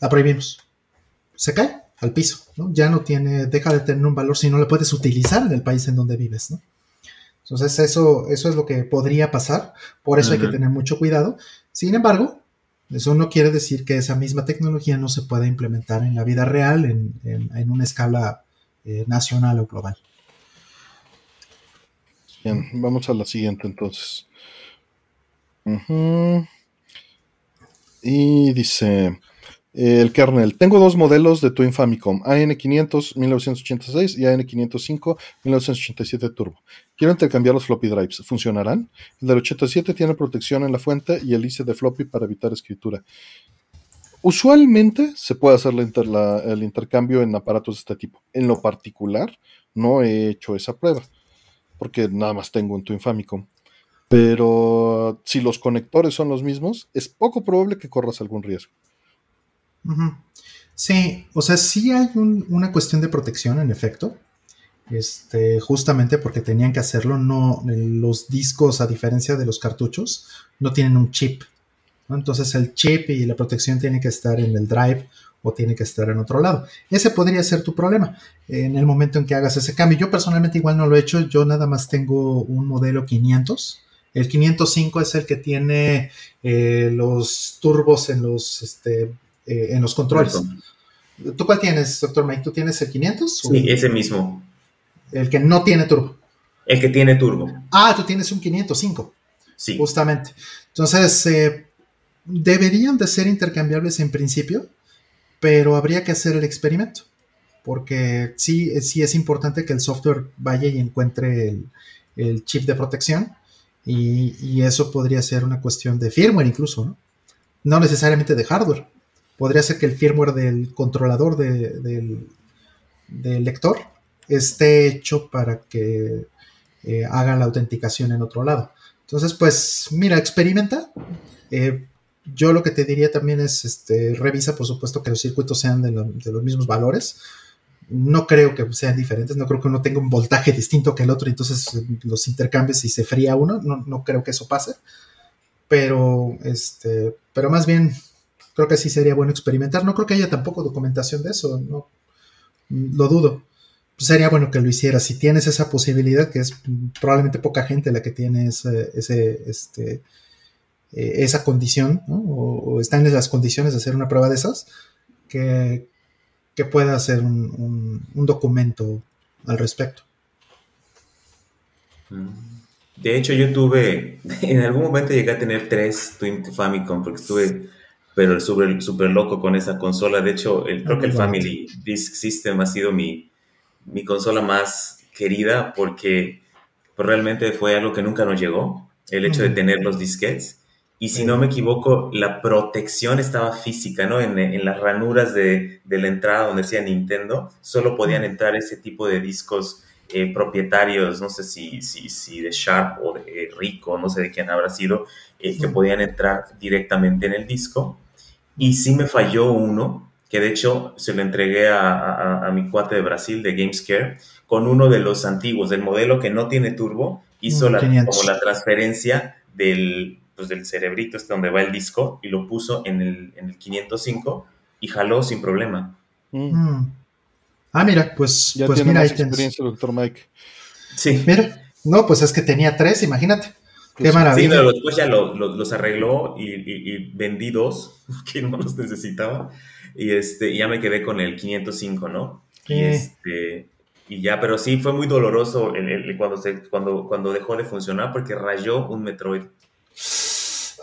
la prohibimos. Se cae al piso, ¿no? Ya no tiene, deja de tener un valor si no la puedes utilizar en el país en donde vives, ¿no? Entonces eso, eso es lo que podría pasar, por eso hay que tener mucho cuidado. Sin embargo, eso no quiere decir que esa misma tecnología no se pueda implementar en la vida real en, una escala eh, nacional o global. Bien, vamos a la siguiente entonces. Y dice, el kernel. Tengo dos modelos de Twin Famicom, AN500 1986 y AN505 1987 Turbo. Quiero intercambiar los floppy drives. ¿Funcionarán? El del 87 tiene protección en la fuente y el IC de floppy para evitar escritura. Usualmente se puede hacer el intercambio en aparatos de este tipo. En lo particular, no he hecho esa prueba, porque nada más tengo un Twin Famicom. Pero si los conectores son los mismos, es poco probable que corras algún riesgo. Sí, o sea, sí hay una cuestión de protección en efecto. Este, justamente porque tenían que hacerlo, no, los discos, a diferencia de los cartuchos, no tienen un chip. Entonces el chip y la protección tiene que estar en el drive o tiene que estar en otro lado. Ese podría ser tu problema en el momento en que hagas ese cambio. Yo personalmente igual no lo he hecho, yo nada más tengo un modelo 500. El 505 es el que tiene eh, los turbos en los este, eh, en los controles. ¿Tú cuál tienes, doctor Mike? ¿Tú tienes el 500? Sí, ese mismo. El que no tiene turbo. El que tiene turbo. Ah, tú tienes un 505. Sí. Justamente. Entonces, eh, deberían de ser intercambiables en principio, pero habría que hacer el experimento. Porque sí, sí es importante que el software vaya y encuentre el, el chip de protección. Y, y, eso podría ser una cuestión de firmware incluso, ¿no? No necesariamente de hardware. Podría ser que el firmware del controlador de, del, del lector esté hecho para que eh, haga la autenticación en otro lado. Entonces, pues, mira, experimenta. Eh, yo lo que te diría también es, este, revisa, por supuesto, que los circuitos sean de, de, los mismos valores. No creo que sean diferentes, no creo que uno tenga un voltaje distinto que el otro, entonces los intercambios y se fría uno, no, no creo que eso pase. Pero, este, pero más bien, creo que sí sería bueno experimentar. No creo que haya tampoco documentación de eso, no, lo dudo sería bueno que lo hiciera. Si tienes esa posibilidad, que es probablemente poca gente la que tiene ese, ese este, eh, esa condición, ¿no? o, o, está en las condiciones de hacer una prueba de esas, que, que pueda hacer un, un, un, documento al respecto. De hecho, yo tuve, en algún momento llegué a tener tres Twin Famicom, porque estuve pero súper super loco con esa consola. De hecho, el, creo que el Family Disk System ha sido mi, mi consola más querida porque pues, realmente fue algo que nunca nos llegó, el hecho de tener los disquets. Y si no me equivoco, la protección estaba física, ¿no? En, en las ranuras de, de, la entrada donde decía Nintendo, solo podían entrar ese tipo de discos eh, propietarios, no sé si, si, si, de Sharp o de Rico, no sé de quién habrá sido, eh, que podían entrar directamente en el disco. Y sí me falló uno, que de hecho se lo entregué a, a, a, mi cuate de Brasil, de Gamescare, con uno de los antiguos, del modelo que no tiene turbo, hizo la, como la transferencia del, pues, del cerebrito, este donde va el disco, y lo puso en el, en el 505 y jaló sin problema. Mm. Ah, mira, pues, ya pues tiene mira, más ahí tienes. experiencia, doctor Mike. Sí. Mira, no, pues es que tenía tres, imagínate. Qué Sí, maravilla. pero después ya lo- lo- los arregló y, y- y vendí dos, que no los necesitaba. Y este, y ya me quedé con el 505, ¿no? Y, Sí. este, y ya, pero sí fue muy doloroso el- el- cuando, se, cuando, cuando dejó de funcionar porque rayó un Metroid.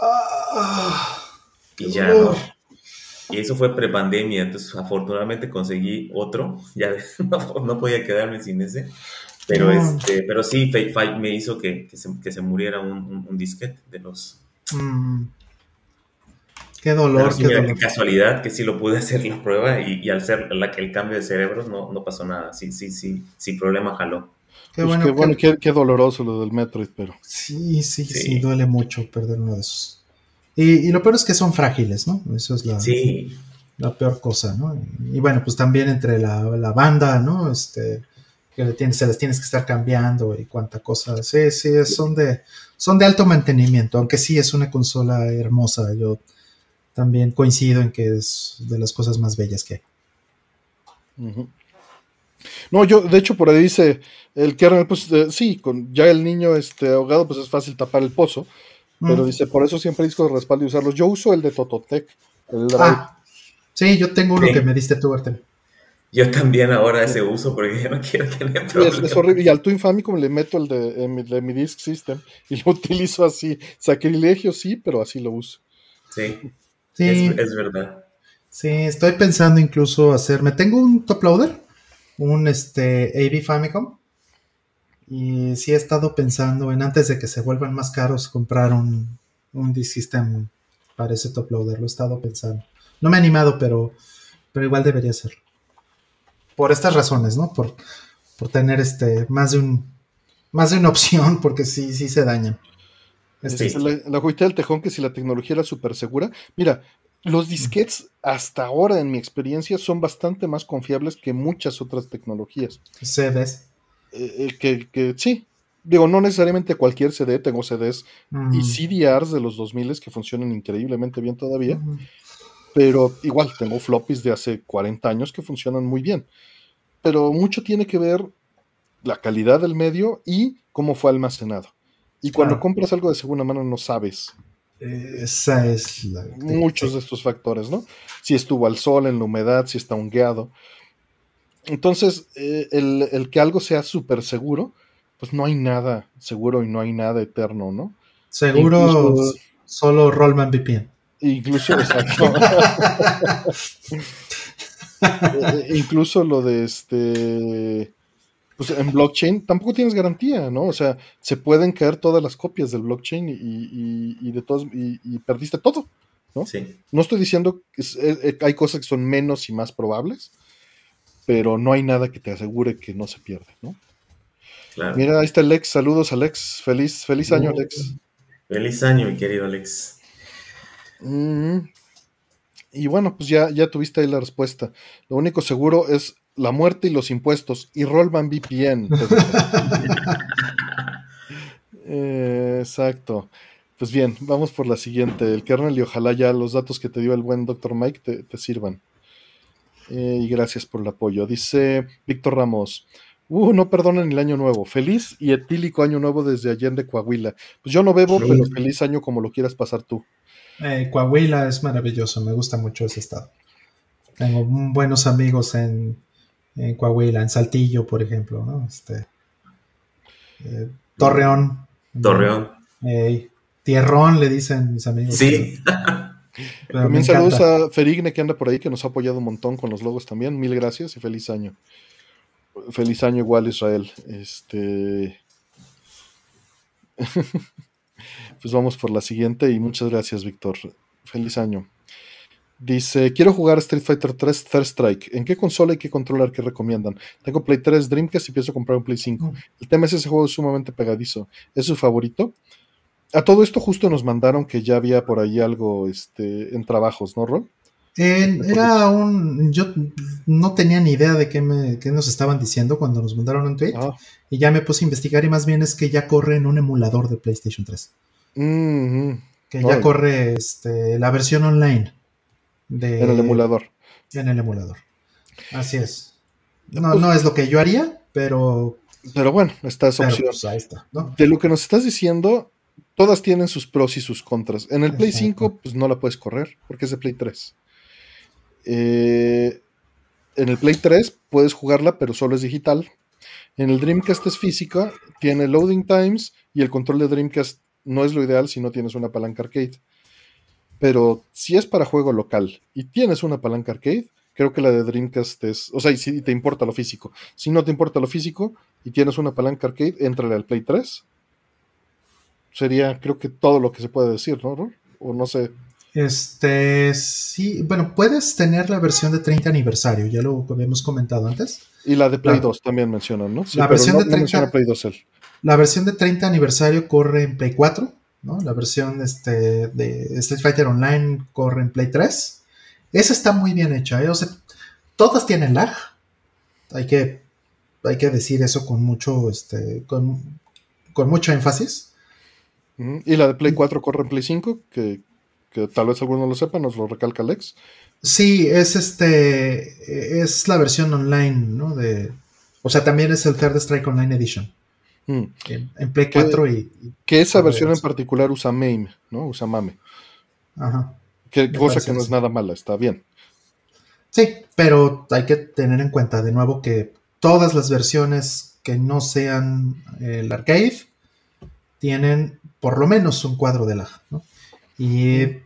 Ah, Y ya. ¿no? Y eso fue prepandemia, entonces afortunadamente conseguí otro, ya no, no podía quedarme sin ese. Pero, No. este, pero sí, fe- fa- me hizo que, que, se, que se muriera un, un, un disquete de los, Mm. Qué Pero dolor, sí, qué mira, dolor. qué casualidad que sí lo pude hacer la prueba y, y al ser la, el cambio de cerebros no, no pasó nada. Sí, sí, sí, sin problema jaló. Qué Pues bueno. qué, bueno qué, qué doloroso lo del Metroid, pero Sí, sí, sí, Sí. duele mucho perder uno de esos. Y, y lo peor es que son frágiles, ¿no? Eso es la, Sí, la peor cosa, ¿no? Y, y bueno, pues también entre la, la banda, ¿no? Este, que le tienes, se les tienes que estar cambiando y cuánta cosa. Sí, sí, son de, son de alto mantenimiento, aunque sí es una consola hermosa. Yo también coincido en que es de las cosas más bellas que hay. No, yo, de hecho, por ahí dice el kernel, pues eh, sí, con ya el niño este, ahogado, pues es fácil tapar el pozo, pero Mm. dice, por eso siempre discos de respaldo y usarlos. Yo uso el de Tototec, el Drive. Ah, sí, yo tengo uno Sí. que me diste tú, Artem. Yo también ahora ese uso porque ya no quiero tener Sí, es, problemas. es horrible. Y al Twin Famicom le meto el de, mi, de mi Disk System y lo utilizo así. Sacrilegio, sí, pero así lo uso. Sí, Sí, es, es verdad. sí, estoy pensando incluso hacerme. Tengo un top loader, un este AB Famicom. Y sí he estado pensando en antes de que se vuelvan más caros comprar un, un disk system para ese top loader. Lo he estado pensando. No me he animado, pero, pero igual debería hacerlo. Por estas razones, ¿no? Por, por tener este más de un más de una opción, porque sí, sí se dañan. Este, La, la del tejón que si la tecnología era súper segura. Mira, los disquets hasta ahora, en mi experiencia, son bastante más confiables que muchas otras tecnologías. CDs. Eh, eh, que, que sí, digo, no necesariamente cualquier CD, tengo CDs Mm. y CDRs de los 2000 que funcionan increíblemente bien todavía, Mm. Pero igual tengo floppies de hace 40 años que funcionan muy bien. Pero mucho tiene que ver la calidad del medio y cómo fue almacenado. Y cuando compras algo de segunda mano no sabes Esa es la. Muchos de estos factores, ¿no? Si estuvo al sol, en la humedad, si está ungueado. Entonces, eh, el, que algo sea súper seguro, pues no hay nada seguro y no hay nada eterno, ¿no? Seguro solo Rollman VPN. Incluso, exacto. Eh, incluso lo de este. Pues en blockchain tampoco tienes garantía, ¿no? O sea, se pueden caer todas las copias del blockchain y, de todos y, perdiste todo, ¿no? Sí. No estoy diciendo que eh, eh, hay cosas que son menos y más probables, pero no hay nada que te asegure que no se pierde, ¿no? Claro. Mira, ahí está Alex, saludos Alex, feliz, feliz año Alex. Feliz año, mi querido Alex. Mm. Y bueno, pues ya, ya tuviste ahí la respuesta. Lo único seguro es la muerte y los impuestos. Y Rollman VPN. Eh, exacto. Pues bien, vamos por la siguiente. El kernel y ojalá ya los datos que te dio el buen Dr. Mike te, sirvan. Eh, y gracias por el apoyo. Dice Víctor Ramos. Uh, no perdonen el año nuevo. Feliz y etílico año nuevo desde Allende, Coahuila. Pues yo no bebo, pero feliz año como lo quieras pasar tú. Eh, Coahuila es maravilloso, me gusta mucho ese estado. Tengo buenos amigos en, en Coahuila, en Saltillo, por ejemplo, ¿no? Este, eh, Torreón. Torreón. Tierrón, le dicen mis amigos. Sí. También saludos a Ferigne que anda por ahí, que nos ha apoyado un montón con los logos también. Mil gracias y feliz año. Feliz año igual Israel. Este. pues vamos por la siguiente y muchas gracias, Víctor. Feliz año. Dice, quiero jugar Street Fighter 3 Third Strike. ¿En qué consola y qué controller que recomiendan? Tengo Play 3 Dreamcast y pienso comprar un Play 5. Mm. El tema es ese juego sumamente pegadizo. ¿Es su favorito? A todo esto justo nos mandaron que ya había por ahí algo este, en trabajos, ¿no, Rol? era un. Yo no tenía ni idea de qué, me, nos estaban diciendo cuando nos mandaron un tweet. Ah. Y ya me puse a investigar y más bien es que ya corre en un emulador de PlayStation 3. Que ya corre este, la versión online. De, en el emulador. En el emulador. Así es. No, pues no es lo que yo haría, pero. Pero bueno, esta es opción. Pues, de lo que nos estás diciendo, todas tienen sus pros y sus contras. En el Play 5, pues no la puedes correr, porque es de Play 3. Eh, en el Play 3 puedes jugarla, pero solo es digital. En el Dreamcast es física, tiene loading times y el control de Dreamcast no es lo ideal si no tienes una palanca arcade. Pero si es para juego local y tienes una palanca arcade, creo que la de Dreamcast es. O sea, y si te importa lo físico. Si no te importa lo físico y tienes una palanca arcade, entrale al Play 3. Sería, creo que todo lo que se puede decir, ¿no? O no sé. Este, sí, bueno, puedes tener la versión de 30 aniversario, ya lo habíamos comentado antes. Y la de Play 2 también mencionan, ¿no? la versión de 30, Play 2 La versión de 30 aniversario corre en Play 4, ¿no? La versión este, de Street Fighter Online corre en Play 3. Esa está muy bien hecha, ¿eh? O sea, todas tienen lag. Hay que, hay que decir eso con mucho, este, con, con mucho énfasis. Y la de Play 4 corre en Play 5, que que tal vez alguno lo sepa, nos lo recalca Alex. Sí, es este, es la versión online, ¿no? De, o sea, también es el Third Strike Online Edition. Mm. En, Play 4 y, Que esa versión en particular usa MAME, ¿no? Usa MAME. Ajá. Que, cosa que no es nada mala, está bien. Sí, pero hay que tener en cuenta de nuevo que todas las versiones que no sean el arcade tienen por lo menos un cuadro de lag, ¿no? Y,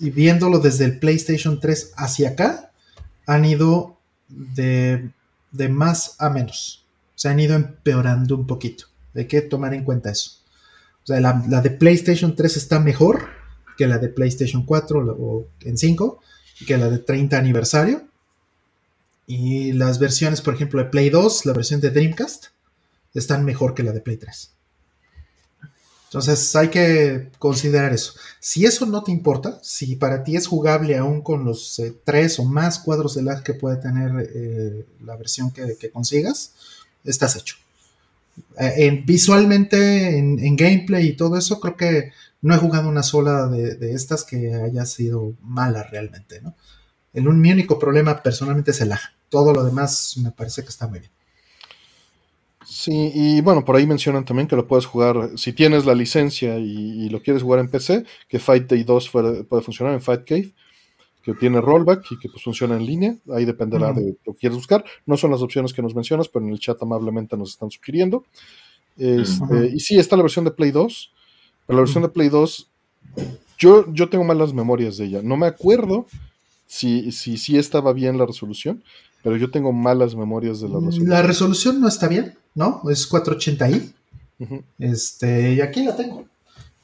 viéndolo desde el PlayStation 3 hacia acá, han ido de, más a menos. Se han ido empeorando un poquito. Hay que tomar en cuenta eso. O sea, la, de PlayStation 3 está mejor que la de PlayStation 4 o en 5, que la de 30 aniversario. Y las versiones, por ejemplo, de Play 2, la versión de Dreamcast, están mejor que la de Play 3. Entonces hay que considerar eso. Si eso no te importa, si para ti es jugable aún con los eh, tres o más cuadros de lag que puede tener eh, la versión que, consigas, estás hecho. Eh, visualmente, en, gameplay y todo eso, creo que no he jugado una sola de, estas que haya sido mala realmente. ¿no? El, mi único problema personalmente es el lag. Todo lo demás me parece que está muy bien. Sí, y bueno, por ahí mencionan también que lo puedes jugar, si tienes la licencia y, lo quieres jugar en PC, que Fight Day 2 puede funcionar en Fight Cave, que tiene rollback y que pues funciona en línea, ahí dependerá de lo que quieras buscar. No son las opciones que nos mencionas, pero en el chat amablemente nos están sugiriendo. Este, y sí, está la versión de Play 2, pero la versión de Play 2, yo, yo tengo malas memorias de ella. No me acuerdo si, si, si estaba bien la resolución, pero yo tengo malas memorias de la resolución. La resolución no está bien, ¿no? Es 480i. Este, y aquí la tengo.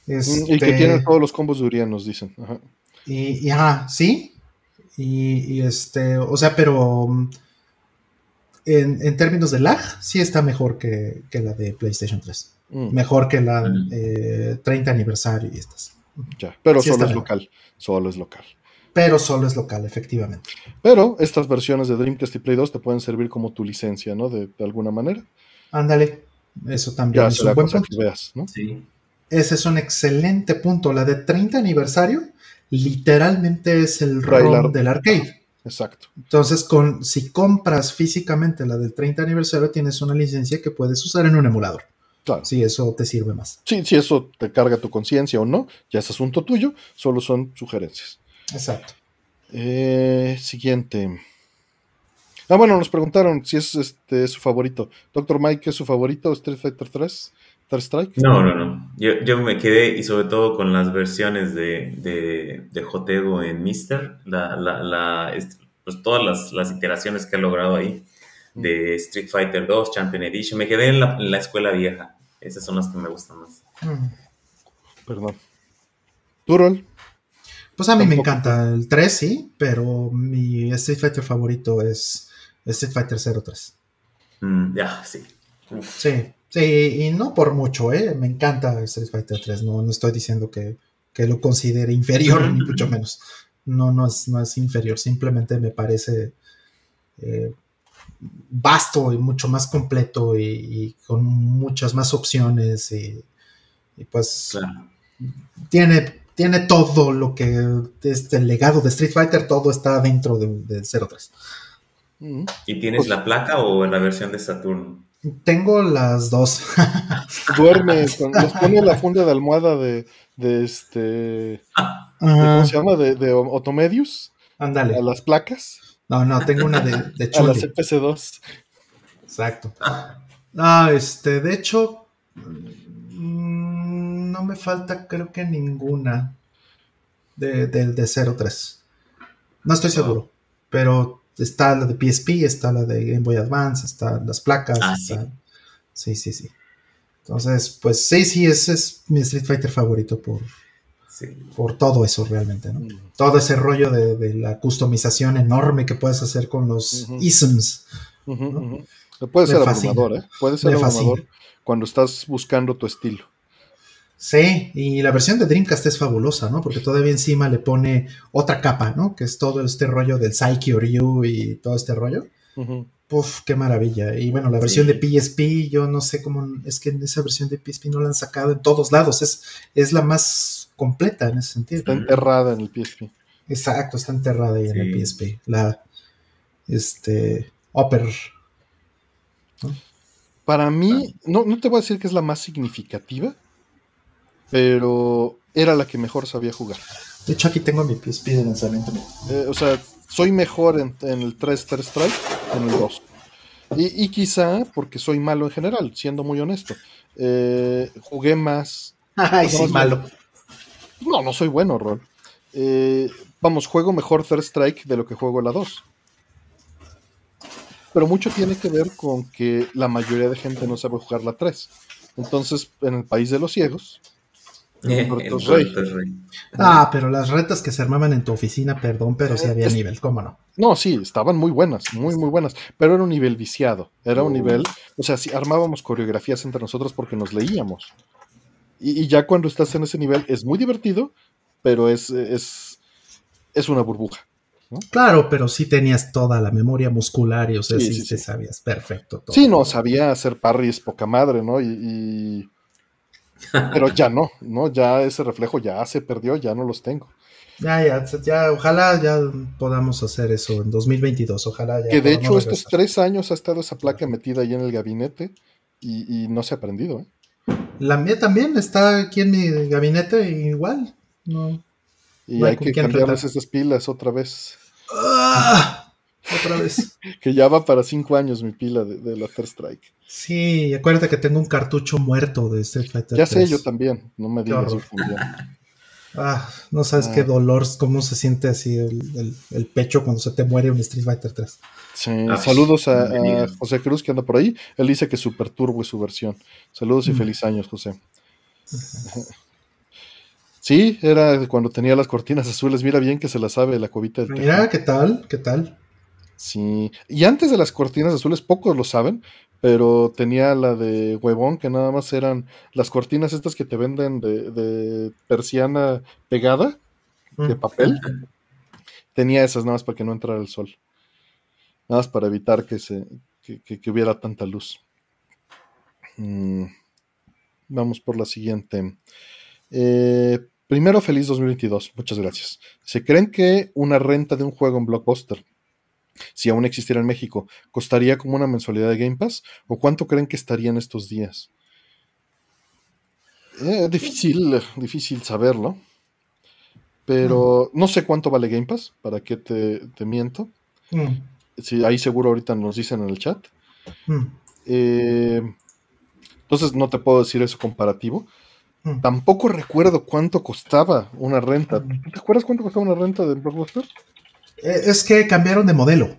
Y que tiene todos los combos de Urian, nos dicen. Y, ajá, sí. Y, este, o sea, pero mm, en, términos de lag, sí está mejor que, la de PlayStation 3. Mm. Mejor que la 30 eh, aniversario y estas. Ya, pero solo es local. Solo es local pero solo es local, efectivamente. Pero estas versiones de Dreamcast y Play 2 te pueden servir como tu licencia, ¿no? De, alguna manera. Ándale, eso también es un buen punto. veas, ¿no? Sí. Ese es un excelente punto. La de 30 aniversario literalmente es el ROM del arcade. Exacto. Entonces, con, si compras físicamente la del 30 aniversario, tienes una licencia que puedes usar en un emulador. Claro. Si eso te sirve más. Sí, si eso te carga tu conciencia o no, ya es asunto tuyo, solo son sugerencias. Exacto. Eh, siguiente. Ah, bueno, nos preguntaron si es este su favorito. Doctor Mike, ¿es su favorito Street Fighter 3? ¿Third Strike? No, no, no. Yo, me quedé, y sobre todo con las versiones de, de, de Jotego en Mister, la, la, pues todas las, iteraciones que ha logrado ahí, de Street Fighter 2, Champion Edition, me quedé en la, en la escuela vieja. Esas son las que me gustan más. Mm. Perdón. ¿Turol? Pues a mí me encanta el 3, sí, pero mi Street Fighter favorito es Street Fighter 03. Mm, ya, sí. Sí, sí, y no por mucho, ¿eh? Me encanta Street Fighter 3, no, no estoy diciendo que, lo considere inferior, ni mucho menos. No, no es, no es inferior, simplemente me parece eh, vasto y mucho más completo y, con muchas más opciones y, pues tiene tiene todo lo que es el legado de Street Fighter, todo está dentro del de 03. ¿Y tienes pues la placa o la versión de Saturn? Tengo las dos. Duerme, con, nos pone la funda de almohada de, de este. ¿Cómo se llama? De, de Otomedius. Ándale. A las placas. No, no, tengo una de, de A las CPC2. Exacto. Ah, este, de hecho, no me falta creo que ninguna de, de, de 03. No estoy seguro, pero está la de PSP, está la de Game Boy Advance, están las placas. Ah, sí. sí, sí, Entonces, pues sí, sí, ese es mi Street Fighter favorito por, por todo eso realmente, ¿no? Mm. Todo ese rollo de, la customización enorme que puedes hacer con los isms. Puede ser abrumador, ¿eh? Puede ser abrumador cuando estás buscando tu estilo. Sí, y la versión de Dreamcast es fabulosa, ¿no? Porque todavía encima le pone otra capa, ¿no? Que es todo este rollo del Psyche Ryu y todo este rollo. Puf, qué maravilla. Y bueno, la versión de PSP, yo no sé cómo, es que en esa versión de PSP no la han sacado en todos lados, es, es la más completa en ese sentido. Está enterrada en el PSP. Exacto, está enterrada ahí en el PSP. La, este, Upper. Para mí, no, no te voy a decir que es la más significativa, pero era la que mejor sabía jugar. De hecho, aquí tengo mi PSP de lanzamiento. Eh, o sea, soy mejor en, el 3 3 Strike que en el 2. Y, quizá porque soy malo en general, siendo muy honesto. Eh, jugué más. Ay, sí, malo. No, no soy bueno, Rol. Eh, vamos, juego mejor Third Strike de lo que juego la 2. Pero mucho tiene que ver con que la mayoría de gente no sabe jugar la 3. Entonces, en el país de los ciegos, Ah, pero las retas que se armaban en tu oficina, perdón, pero sí había nivel, ¿cómo no? No, sí, estaban muy buenas, muy, muy buenas, pero era un nivel viciado, era un nivel, o sea, si armábamos coreografías entre nosotros porque nos leíamos. Y, ya cuando estás en ese nivel es muy divertido, pero es, es, es una burbuja. Claro, pero sí tenías toda la memoria muscular y, o sea, sí, sí, sabías perfecto. Todo. Sí, no, sabía hacer parries poca madre, ¿no? y pero ya no, ¿no? Ya ese reflejo ya se perdió, ya no los tengo. Ya, ya, ya, ojalá ya podamos hacer eso en 2022, ojalá ya. Que de hecho estos tres años ha estado esa placa metida ahí en el gabinete y, no se ha aprendido. ¿eh? La mía también está aquí en mi gabinete igual. No, y hay, que cambiarles esas pilas otra vez. ¡Ah! Otra vez. que ya va para cinco años mi pila de, la First Strike. Sí, acuérdate que tengo un cartucho muerto de Street Fighter. Ya sé, yo también. No me digas. Ah, no sabes qué ah. dolor, cómo se siente así el, pecho cuando se te muere un Street Fighter 3. Sí, ah, saludos a, José Cruz que anda por ahí. Él dice que Super Turbo es su versión. Saludos y mm. feliz años, José. Sí, era cuando tenía las cortinas azules. Mira bien que se la sabe la cobita del Mira, ¿qué tal? ¿Qué tal? Sí. Y antes de las cortinas azules, pocos lo saben, pero tenía la de huevón, que nada más eran las cortinas estas que te venden de, persiana pegada, de mm. papel. Tenía esas nada más para que no entrara el sol. Nada más para evitar que, se, que, hubiera tanta luz. Mm. Vamos por la siguiente. Eh, primero, feliz 2022. Muchas gracias. ¿Se creen que una renta de un juego en Blockbuster si aún existiera en México, ¿costaría como una mensualidad de Game Pass? ¿O cuánto creen que estaría en estos días? Eh, difícil, difícil saberlo. Pero mm. no sé cuánto vale Game Pass, para qué te, miento. Mm. ahí seguro ahorita nos dicen en el chat. Mm. Eh, entonces no te puedo decir eso comparativo. Tampoco recuerdo cuánto costaba una renta. ¿Te acuerdas cuánto costaba una renta de Blockbuster? Eh, es que cambiaron de modelo.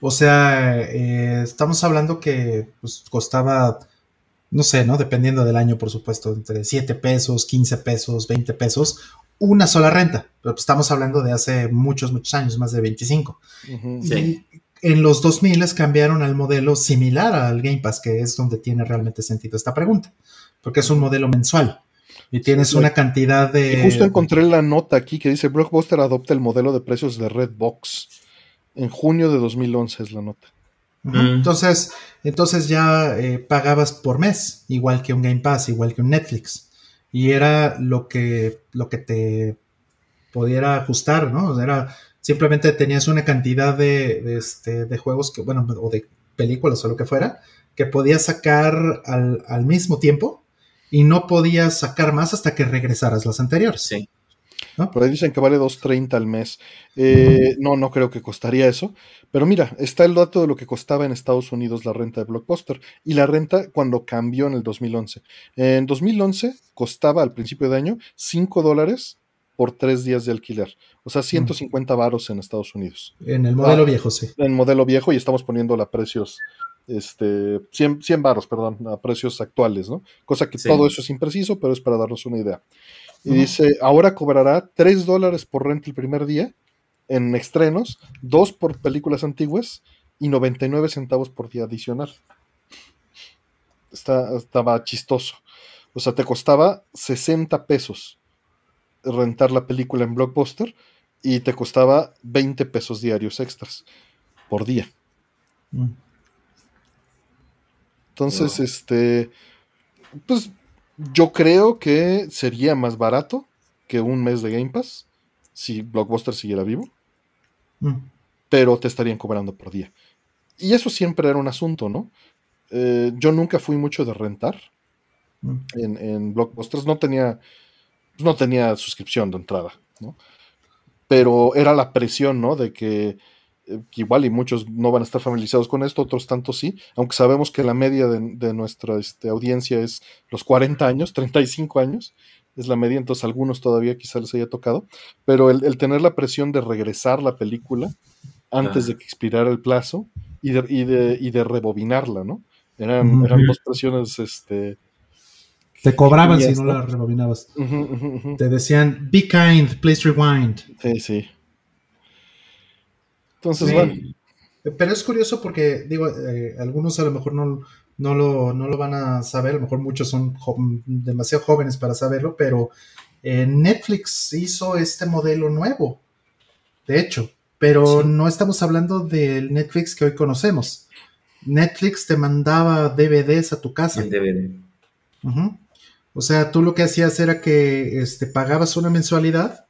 O sea, eh, estamos hablando que pues, costaba, no sé, ¿no? Dependiendo del año, por supuesto, entre 7 pesos, 15 pesos, 20 pesos, una sola renta. Pero pues, estamos hablando de hace muchos, muchos años, más de 25. Y en los 2000 cambiaron al modelo similar al Game Pass, que es donde tiene realmente sentido esta pregunta, porque es un modelo mensual. Y tienes una cantidad de. justo encontré la nota aquí que dice: Blockbuster adopta el modelo de precios de Redbox. En junio de 2011 es la nota. Mm. Entonces, entonces ya eh, pagabas por mes, igual que un Game Pass, igual que un Netflix. Y era lo que, lo que te pudiera ajustar, ¿no? Era simplemente tenías una cantidad de, este, de juegos que, bueno, o de películas o lo que fuera, que podías sacar al, al mismo tiempo y no podías sacar más hasta que regresaras las anteriores. Sí. Por ahí dicen que vale 2.30 al mes. Eh, no, no creo que costaría eso. Pero mira, está el dato de lo que costaba en Estados Unidos la renta de Blockbuster y la renta cuando cambió en el 2011. En 2011 costaba al principio de año 5 dólares por 3 días de alquiler. O sea, 150 varos en Estados Unidos. En el modelo ah, viejo, sí. En el modelo viejo y estamos poniéndola a precios este, 100, 100 baros, perdón, a precios actuales, ¿no? Cosa que todo eso es impreciso, pero es para darnos una idea. Y dice, ahora cobrará 3 dólares por renta el primer día en estrenos, 2 por películas antiguas y 99 centavos por día adicional. estaba chistoso. O sea, te costaba 60 pesos rentar la película en Blockbuster y te costaba 20 pesos diarios extras por día. Mm. Entonces, este, pues yo creo que sería más barato que un mes de Game Pass si Blockbuster siguiera vivo, mm. pero te estarían cobrando por día. Y eso siempre era un asunto, ¿no? Eh, yo nunca fui mucho de rentar mm. en, en, Blockbusters, no tenía, no tenía suscripción de entrada, ¿no? Pero era la presión, ¿no? De que eh, igual y muchos no van a estar familiarizados con esto, otros tanto sí, aunque sabemos que la media de, nuestra este, audiencia es los 40 años, 35 años, es la media, entonces algunos todavía quizá les haya tocado, pero el, tener la presión de regresar la película antes de que expirara el plazo y de, y de, rebobinarla, ¿no? Eran, eran dos presiones, este... Te cobraban si no la rebobinabas. Te decían, be kind, please rewind. Sí, sí. Entonces, bueno. Pero es curioso porque, digo, eh, algunos a lo mejor no, no, lo, no, lo, van a saber, a lo mejor muchos son demasiado jóvenes para saberlo, pero eh, Netflix hizo este modelo nuevo, de hecho, pero no estamos hablando del Netflix que hoy conocemos. Netflix te mandaba DVDs a tu casa. El DVD. O sea, tú lo que hacías era que este, pagabas una mensualidad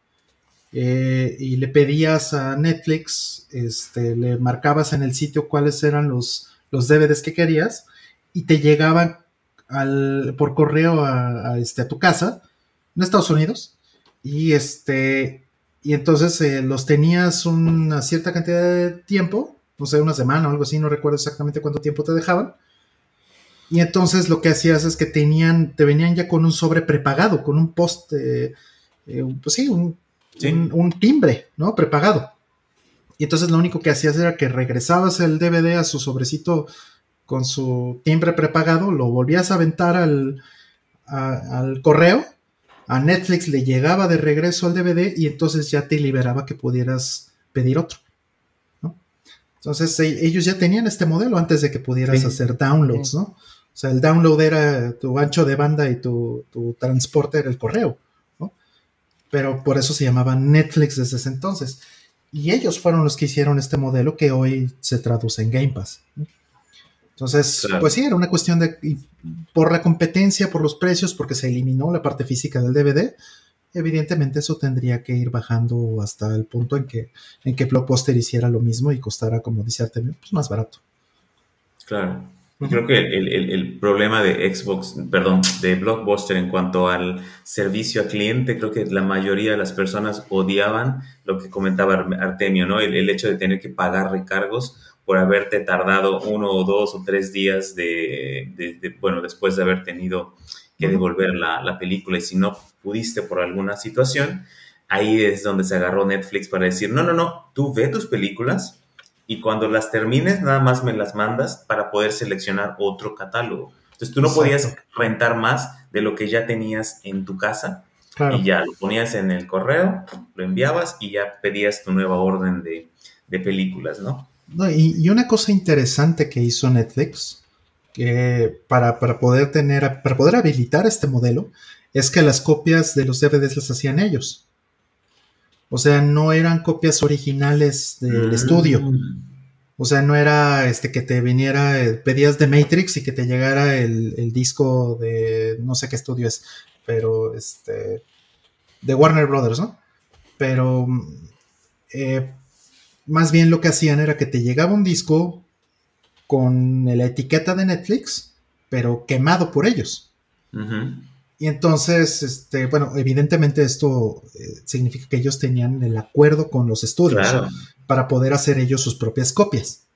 eh, y le pedías a Netflix, este, le marcabas en el sitio cuáles eran los, los DVDs que querías y te llegaban al, por correo a, este, a tu casa en Estados Unidos y este y entonces eh, los tenías una cierta cantidad de tiempo, no sé, una semana o algo así, no recuerdo exactamente cuánto tiempo te dejaban. Y entonces lo que hacías es que tenían, te venían ya con un sobre prepagado, con un post, eh, pues sí un, un, timbre, ¿no? Prepagado. Y entonces lo único que hacías era que regresabas el DVD a su sobrecito con su timbre prepagado, lo volvías a aventar al, al correo, a Netflix le llegaba de regreso al DVD y entonces ya te liberaba que pudieras pedir otro. Entonces e, ellos ya tenían este modelo antes de que pudieras hacer downloads, ¿no? O sea, el download era tu ancho de banda y tu, tu transporte era el correo, ¿no? Pero por eso se llamaba Netflix desde ese entonces. Y ellos fueron los que hicieron este modelo que hoy se traduce en Game Pass. Entonces, pues sí, era una cuestión de, por la competencia, por los precios, porque se eliminó la parte física del DVD, evidentemente eso tendría que ir bajando hasta el punto en que, en que Blockbuster hiciera lo mismo y costara, como dice Artemio, pues más barato. Claro. Creo que el, problema de Xbox, perdón, de Blockbuster en cuanto al servicio a cliente, creo que la mayoría de las personas odiaban lo que comentaba Artemio, ¿no? El, hecho de tener que pagar recargos por haberte tardado uno o dos o tres días de, bueno, después de haber tenido que devolver la, la película. Y si no pudiste por alguna situación, ahí es donde se agarró Netflix para decir, no, no, no, tú ve tus películas, y cuando las termines nada más me las mandas para poder seleccionar otro catálogo. Entonces tú no podías rentar más de lo que ya tenías en tu casa y ya lo ponías en el correo, lo enviabas y ya pedías tu nueva orden de, películas, ¿no? y, una cosa interesante que hizo Netflix que para, para, poder tener, para poder habilitar este modelo, es que las copias de los DVDs las hacían ellos. O sea, no eran copias originales del mm. estudio. O sea, no era este que te viniera, eh, pedías de Matrix y que te llegara el, disco de no sé qué estudio es, pero este de Warner Brothers, ¿no? Pero eh, más bien lo que hacían era que te llegaba un disco con la etiqueta de Netflix, pero quemado por ellos. Y entonces, este, bueno, evidentemente esto eh, significa que ellos tenían el acuerdo con los estudios para poder hacer ellos sus propias copias.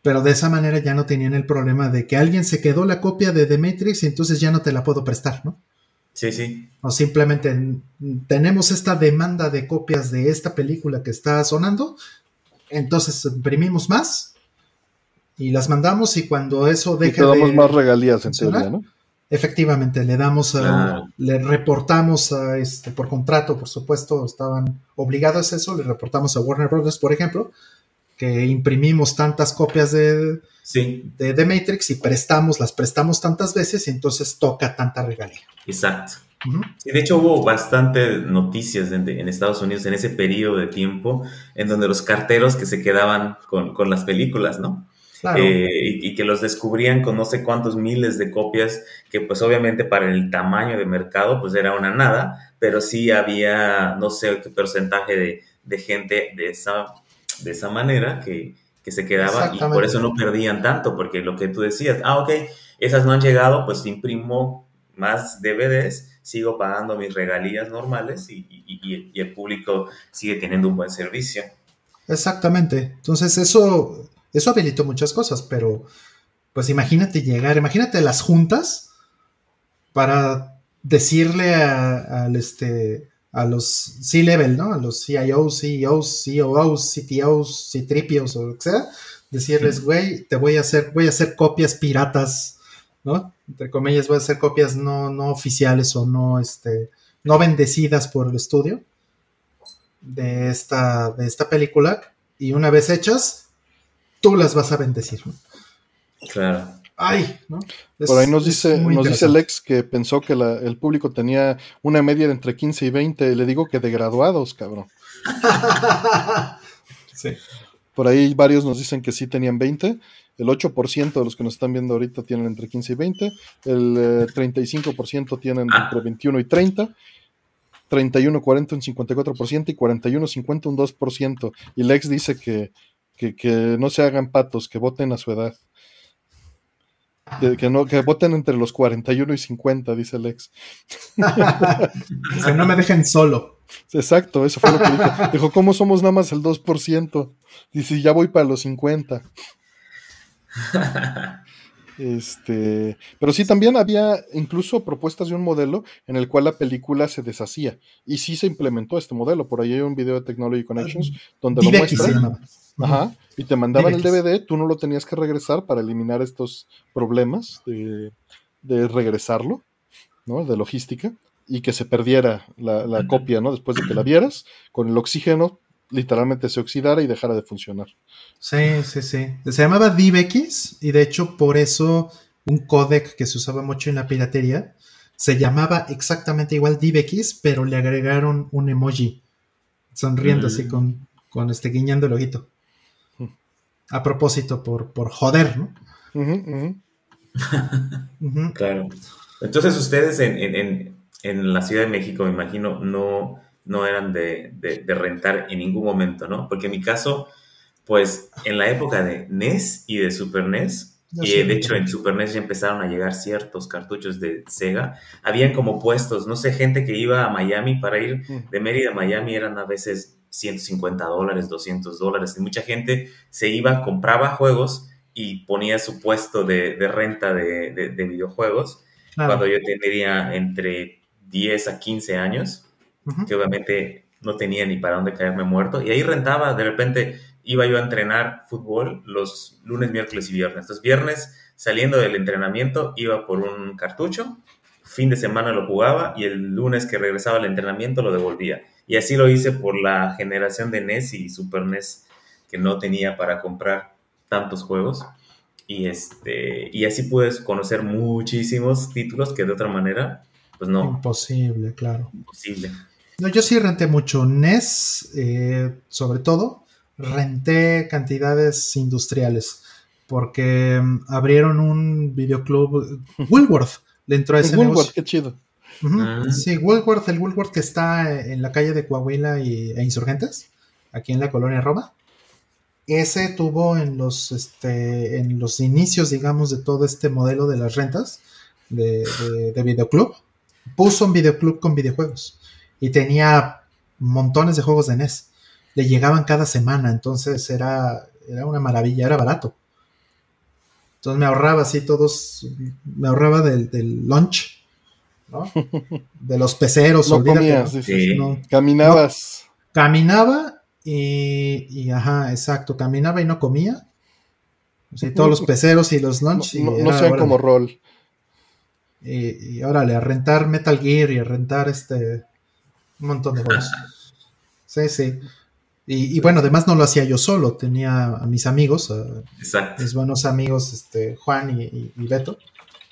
Pero de esa manera ya no tenían el problema de que alguien se quedó la copia de The Matrix y entonces ya no te la puedo prestar, ¿no? Sí, sí. O simplemente tenemos esta demanda de copias de esta película que está sonando, entonces imprimimos más y las mandamos y cuando eso deje y te damos más regalías en teoría, ¿no? Efectivamente, le damos, le reportamos a este, por contrato, por supuesto, estaban obligados a eso, le reportamos a Warner Brothers, por ejemplo, que imprimimos tantas copias de, de, Matrix y prestamos, las prestamos tantas veces y entonces toca tanta regalía. Exacto. de hecho hubo bastantes noticias en, Estados Unidos en ese periodo de tiempo en donde los carteros que se quedaban con, con las películas, ¿no? Eh, y, que los descubrían con no sé cuántos miles de copias, que pues obviamente para el tamaño de mercado pues era una nada, pero sí había no sé qué porcentaje de, gente de esa, de esa manera que, se quedaba y por eso no perdían tanto, porque lo que tú decías, ah, ok, esas no han llegado, pues imprimo más DVDs, sigo pagando mis regalías normales y, y el público sigue teniendo un buen servicio. Exactamente. Entonces eso eso habilitó muchas cosas, pero pues imagínate llegar, imagínate las juntas para decirle a, este, a los C-level, ¿no? A los CIOs, CEOs, COOs, CTOs, C-tripios o lo que sea, decirles, güey, te voy a hacer, voy a hacer copias piratas, ¿no? Entre comillas, voy a hacer copias no, no oficiales o no, este, no bendecidas por el estudio de esta, de esta película. Y una vez hechas, tú las vas a bendecir. Claro. Ay, ¿no? Por ahí nos dice, nos dice Alex que pensó que el público tenía una media de entre 15 y 20. Le digo que de graduados, cabrón. sí. Por ahí varios nos dicen que sí tenían 20. El 8% de los que nos están viendo ahorita tienen entre 15 y 20. El 35% eh, tienen ah. entre 21 y 30. 31, 40, un 54% y 41, 50, un 2%. Y Lex dice que que, no se hagan patos, que voten a su edad. Que, no, que voten entre los 41 y 50, dice Lex. no me dejen solo. Exacto, eso fue lo que dijo. Dijo, ¿cómo somos nada más el 2%? Dice, ya voy para los 50. Este, pero sí, también había incluso propuestas de un modelo en el cual la película se deshacía. Y sí se implementó este modelo. Por ahí hay un video de Technology Connections donde lo muestran. Ajá, y te mandaban el DVD, tú no lo tenías que regresar para eliminar estos problemas de, regresarlo, ¿no? De logística, y que se perdiera la, la copia, ¿no? Después de que la vieras, con el oxígeno literalmente se oxidara y dejara de funcionar. Sí, sí, sí. Se llamaba DivX y de hecho por eso un codec que se usaba mucho en la piratería se llamaba exactamente igual DivX, pero le agregaron un emoji sonriendo así mm. con, con este guiñando el ojito. A propósito, por, por joder, ¿no? claro. Entonces ustedes en, en la Ciudad de México, me imagino, no no eran de, rentar en ningún momento, ¿no? Porque en mi caso, pues en la época de NES y de Super NES, y de hecho en Super NES ya empezaron a llegar ciertos cartuchos de Sega, habían como puestos, no sé, gente que iba a Miami para ir de Mérida a Miami eran a veces 150 dólares, 200 dólares, y mucha gente se iba, compraba juegos y ponía su puesto de, renta de, videojuegos, cuando yo tendría entre 10 a 15 años, que obviamente no tenía ni para dónde caerme muerto. Y ahí rentaba, de repente iba yo a entrenar fútbol los lunes, miércoles y viernes. Entonces, viernes saliendo del entrenamiento iba por un cartucho, fin de semana lo jugaba y el lunes que regresaba al entrenamiento lo devolvía. Y así lo hice por la generación de NES y Super NES que no tenía para comprar tantos juegos. Y, este, y así puedes conocer muchísimos títulos que de otra manera, pues no. Imposible, claro. Imposible. No, yo sí renté mucho. NES, eh, sobre todo, renté cantidades industriales. Porque mm, abrieron un videoclub. Woolworth le entró a ese Woolworth, qué chido. Ah. Sí, Woolworth, el Woolworth que está en la calle de Coahuila y, e Insurgentes, aquí en la colonia Roma. Ese tuvo en los, este, en los inicios, digamos, de todo este modelo de las rentas de, de videoclub. Puso un videoclub con videojuegos y tenía montones de juegos de NES. Le llegaban cada semana, entonces era, era una maravilla, era barato. Entonces me ahorraba así todos, me ahorraba del, del lunch, ¿no? De los peceros, no comías, Caminabas. caminaba y, y, ajá, exacto, caminaba y no comía. Sí, todos los peceros y los lunch. No, no, como rol. Y, y órale, a rentar Metal Gear y a rentar este un montón de juegos. Sí, sí. Y, bueno, además no lo hacía yo solo, tenía a mis amigos, a mis buenos amigos este, Juan y, Beto,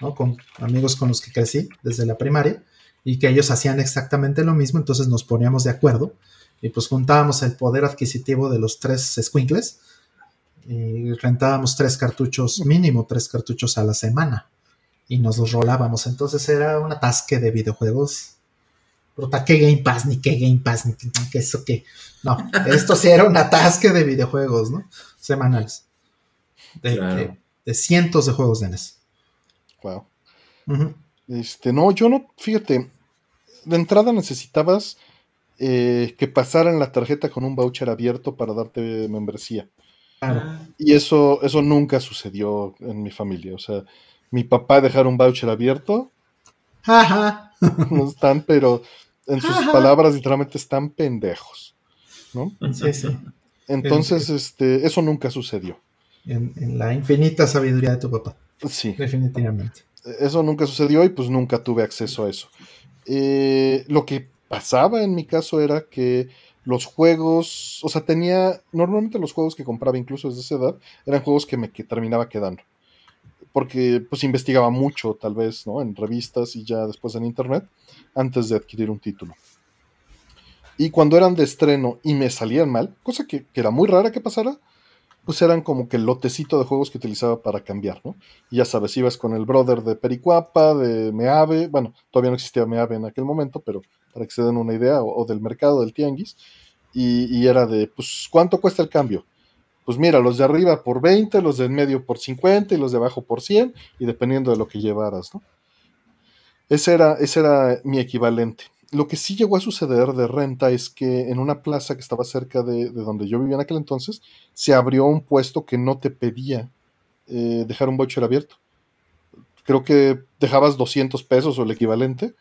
¿no? con amigos con los que crecí desde la primaria, y que ellos hacían exactamente lo mismo, entonces nos poníamos de acuerdo y pues juntábamos el poder adquisitivo de los tres squinkles y rentábamos tres cartuchos, mínimo tres cartuchos a la semana y nos los rolábamos. Entonces era un atasque de videojuegos qué Game Pass, ni qué Game Pass, ni qué eso qué. No, esto sí era un atasque de videojuegos, ¿no? Semanales. De, cientos de juegos de NES. Wow. Este, no, yo no, fíjate, de entrada necesitabas eh, que pasaran la tarjeta con un voucher abierto para darte membresía. Y eso, eso nunca sucedió en mi familia. O sea, mi papá dejar un voucher abierto. Ajá. No están, pero en sus palabras literalmente están pendejos, ¿no? Sí, sí. Entonces, este, eso nunca sucedió. En, la infinita sabiduría de tu papá. Sí. Definitivamente. Eso nunca sucedió y pues nunca tuve acceso a eso. Eh, lo que pasaba en mi caso era que los juegos, o sea, tenía, normalmente los juegos que compraba incluso desde esa edad eran juegos que me que terminaba quedando. Porque pues investigaba mucho, tal vez, ¿no? En revistas y ya después en internet antes de adquirir un título. Y cuando eran de estreno y me salían mal, cosa que, era muy rara que pasara, pues eran como que el lotecito de juegos que utilizaba para cambiar, ¿no? Y ya sabes, ibas con el brother de Pericuapa, de Meave, bueno, todavía no existía Meave en aquel momento, pero para que se den una idea, o, del mercado del tianguis, y, era de, pues, ¿cuánto cuesta el cambio? pues mira, los de arriba por 20, los de en medio por 50 y los de abajo por 100, y dependiendo de lo que llevaras, ¿no? Ese era, ese era mi equivalente. Lo que sí llegó a suceder de renta es que en una plaza que estaba cerca de, donde yo vivía en aquel entonces, se abrió un puesto que no te pedía eh, dejar un voucher abierto. Creo que dejabas 200 pesos o el equivalente,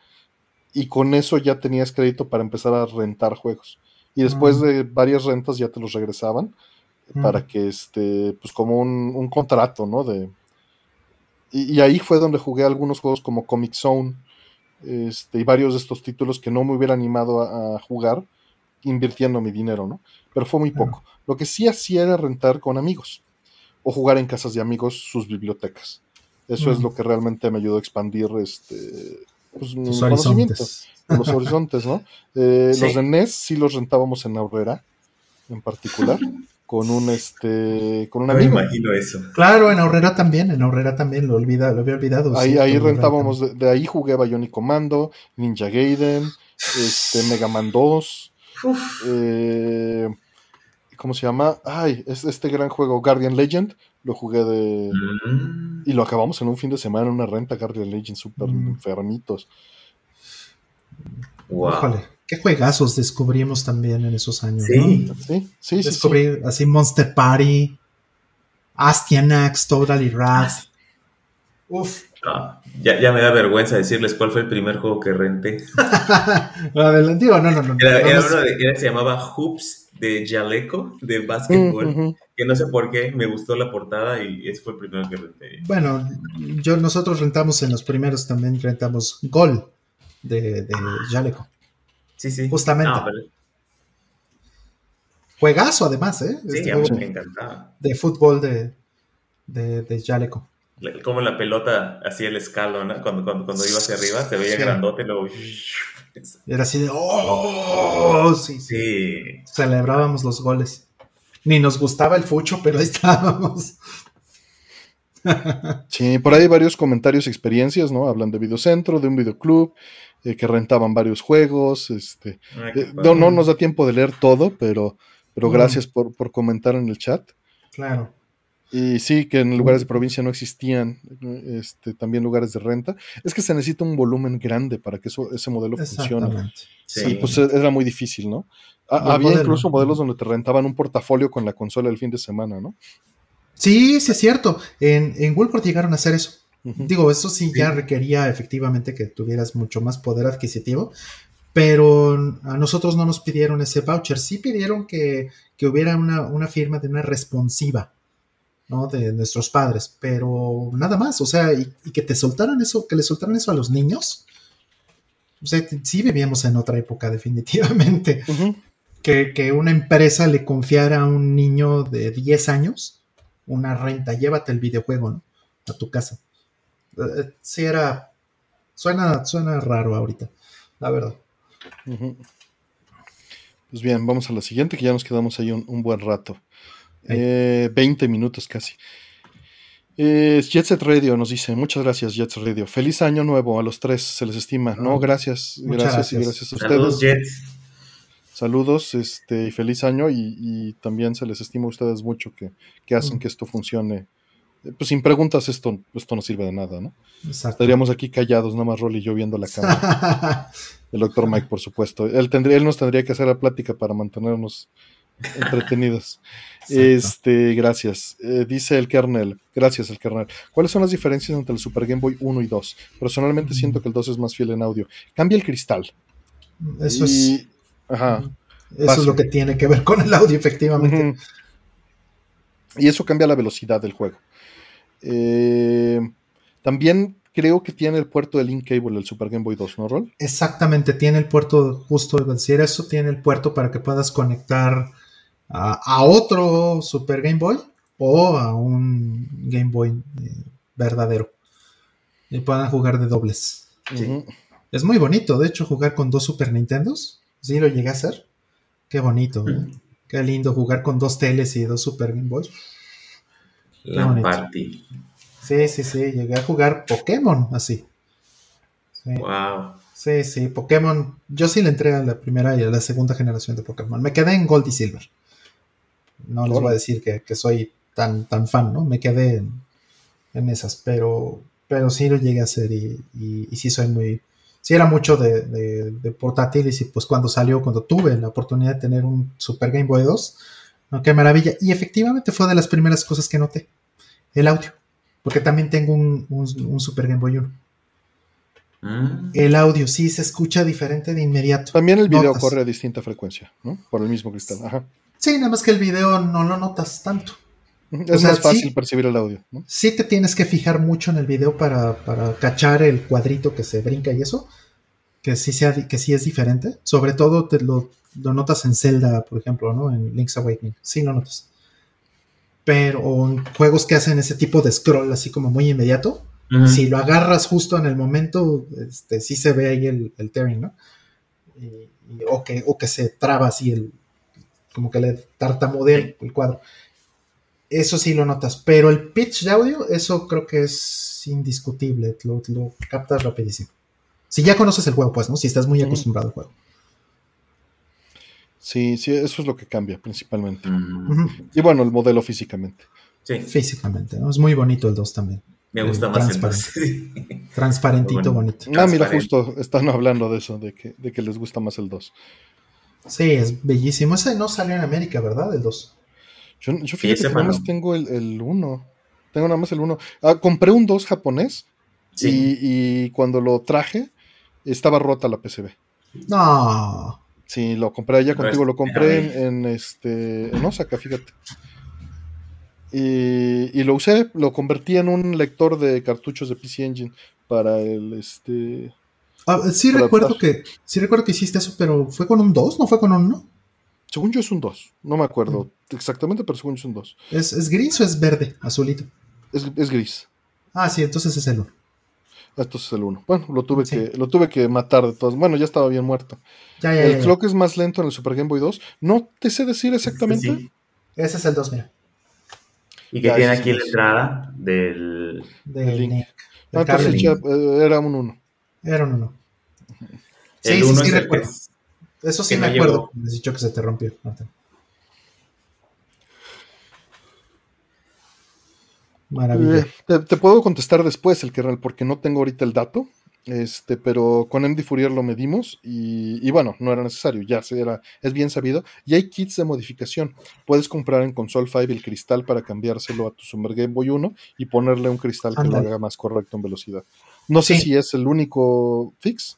y con eso ya tenías crédito para empezar a rentar juegos. Y después mm. de varias rentas ya te los regresaban para mm. que, este, pues como un, contrato, ¿no? De, y, ahí fue donde jugué algunos juegos como Comic Zone este, y varios de estos títulos que no me hubiera animado a, jugar invirtiendo mi dinero, ¿no? Pero fue muy poco. Lo que sí hacía era rentar con amigos o jugar en casas de amigos sus bibliotecas. Eso es lo que realmente me ayudó a expandir este, pues, los horizontes, ¿no? Eh, los de NES sí los rentábamos en Aurrera, en particular con un este con un amigo. Me imagino eso. Claro, en Aurrera también, en Aurrera también lo olvida, lo había olvidado. Ahí, ahí rentábamos, de, ahí jugué Bionic Commando, Ninja Gaiden, este, Mega Man 2, eh, ¿cómo se llama? Ay, es este gran juego Guardian Legend, lo jugué de mm. y lo acabamos en un fin de semana en una renta Guardian Legend super mm. enfermitos. Wow qué juegazos descubrimos también en esos años. Sí, sí, sí. Descubrí así Monster Party, Astyanax, Totally Wrath. Uf. Ah, ya, ya, me da vergüenza decirles cuál fue el primer juego que renté. Adelante, no, no, no. Era, uno de, que se llamaba Hoops de Jaleco, de básquetbol, que no sé por qué, me gustó la portada y ese fue el primero que renté. Bueno, yo, nosotros rentamos en los primeros también, rentamos Gol de, de Jaleco. Sí, sí. Justamente. Juegazo, además, ¿eh? Sí, a mí me encantaba. De fútbol de, de, de Jaleco. Como la pelota hacía el escalo, ¿no? Cuando, cuando, cuando iba hacia arriba se veía grandote y luego. Era así de. ¡Oh! Sí, sí. Celebrábamos los goles. Ni nos gustaba el fucho, pero ahí estábamos. Sí, por ahí varios comentarios y experiencias, ¿no? Hablan de videocentro, de un videoclub, eh, que rentaban varios juegos. Este, eh, no, no, nos da tiempo de leer todo, pero, pero gracias por, comentar en el chat. Claro. Y sí, que en lugares de provincia no existían este, también lugares de renta. Es que se necesita un volumen grande para que eso, ese modelo funcione. Sí. pues e, era muy difícil, ¿no? había incluso modelos donde te rentaban un portafolio con la consola el fin de semana, ¿no? Sí, sí es cierto. En, en llegaron a hacer eso. Digo, eso sí, ya requería efectivamente que tuvieras mucho más poder adquisitivo, pero a nosotros no nos pidieron ese voucher, sí pidieron que, hubiera una, firma de una responsiva, ¿no? De nuestros padres, pero nada más, o sea, y, que te soltaran eso, que le soltaran eso a los niños. O sea, sí vivíamos en otra época, definitivamente. que, que, una empresa le confiara a un niño de 10 años una renta, llévate el videojuego, ¿no? A tu casa. Eh, sí era. Suena, suena raro ahorita, la verdad. Pues bien, vamos a la siguiente, que ya nos quedamos ahí un, buen rato. 20 eh, minutos casi. Eh, Jetset Radio nos dice, muchas gracias Jetset Radio. Feliz año nuevo a los tres, se les estima. no, gracias, gracias, y gracias a ustedes. Saludos, Saludos, este, y feliz año y, también se les estima a ustedes mucho que, hacen mm. que esto funcione pues sin preguntas esto, esto no sirve de nada, ¿no? Estaríamos aquí callados, nada más Rolly y yo viendo la cámara. El doctor Mike, por supuesto. Él, tendría, él nos tendría que hacer la plática para mantenernos entretenidos. este, gracias. Eh, dice el kernel, gracias el kernel. ¿Cuáles son las diferencias entre el Super Game Boy 1 y 2? Personalmente siento que el 2 es más fiel en audio. Cambia el cristal. Eso es. Ajá. Eso es lo que tiene que ver con el audio, efectivamente. Y eso cambia la velocidad del juego. Eh, también creo que tiene el puerto de Link Cable el Super Game Boy 2, ¿no, Rol? Exactamente, tiene el puerto, justo de decir eso, tiene el puerto para que puedas conectar a, otro Super Game Boy o a un Game Boy eh, verdadero. Y puedan jugar de dobles. Es muy bonito, de hecho, jugar con dos Super Nintendos. Sí, lo llegué a hacer. Qué bonito. ¿eh? Qué lindo jugar con dos teles y dos Super Game Boys. La party. Sí, sí, sí. Llegué a jugar Pokémon así. Wow. Sí, sí, Pokémon. Yo sí le entré a la primera y a la segunda generación de Pokémon. Me quedé en Gold y Silver. no les voy a decir que, soy tan, tan fan, ¿no? Me quedé en, esas, pero, pero sí lo llegué a hacer y, y, sí soy muy... Sí era mucho de, de, portátiles y pues cuando salió, cuando tuve la oportunidad de tener un Super Game Boy 2, ¿no? qué maravilla. Y efectivamente fue de las primeras cosas que noté, el audio, porque también tengo un, un Super Game Boy 1. Mm. El audio sí se escucha diferente de inmediato. También el video corre a distinta frecuencia, ¿no? Por el mismo cristal. Ajá. Sí, nada más que el video no lo notas tanto. Es más fácil percibir el audio. ¿no? Sí te tienes que fijar mucho en el video para, cachar el cuadrito que se brinca y eso, que sí, sea, que sí es diferente. Sobre todo te lo, notas en Zelda, por ejemplo, ¿no? En Link's Awakening. Sí lo notas. Pero en juegos que hacen ese tipo de scroll así como muy inmediato, si lo agarras justo en el momento, este, sí se ve ahí el, el tearing, ¿no? o, que, o que se traba así el, como que le tartamudea el cuadro. Eso sí lo notas, pero el pitch de audio, eso creo que es indiscutible, lo, lo captas rapidísimo. Si ya conoces el juego, pues, ¿no? Si estás muy acostumbrado al juego. Sí, sí, eso es lo que cambia principalmente. Y bueno, el modelo físicamente. Sí. Físicamente, ¿no? Es muy bonito el 2 también. Me gusta más el 2. Transparentito, bonito. Ah, mira, justo están hablando de eso, de que, de que les gusta más el 2. Sí, es bellísimo. Ese no salió en América, ¿verdad? El 2. Yo, yo fíjate que nada más tengo el 1. Tengo nada más el 1. Ah, compré un 2 japonés. Sí. Y, cuando lo traje, estaba rota la PCB. No. Sí, lo compré allá contigo. Lo compré en, este, en Osaka, fíjate. Y, lo usé, lo convertí en un lector de cartuchos de PC Engine para el este. Ah, sí recuerdo que sí recuerdo que hiciste eso, pero fue con un 2, no fue con un 1. Según yo es un 2, no me acuerdo mm. exactamente, pero según yo es un 2. ¿Es, gris o es verde, azulito? Es, gris. Ah, sí, entonces es el 1. Esto es el 1. Bueno, lo tuve, que, lo tuve que matar de todos. Bueno, ya estaba bien muerto. el clock es más lento en el Super Game Boy 2. No te sé decir exactamente. Ese es el 2, mira. Y que tiene aquí la entrada del, del link. Ah, entonces eh, era un 1. Era un 1. Sí, sí, sí, recuerdo. Eso sí me acuerdo. Me has dicho que se te rompió, Maravilla. Eh, te, puedo contestar después el kernel porque no tengo ahorita el dato. Este, pero con MD Fourier lo medimos y, bueno, no era necesario, ya se era, es bien sabido. Y hay kits de modificación. Puedes comprar en Console 5 el cristal para cambiárselo a tu Super Game Boy 1 y ponerle un cristal que lo haga más correcto en velocidad. No sé si es el único fix.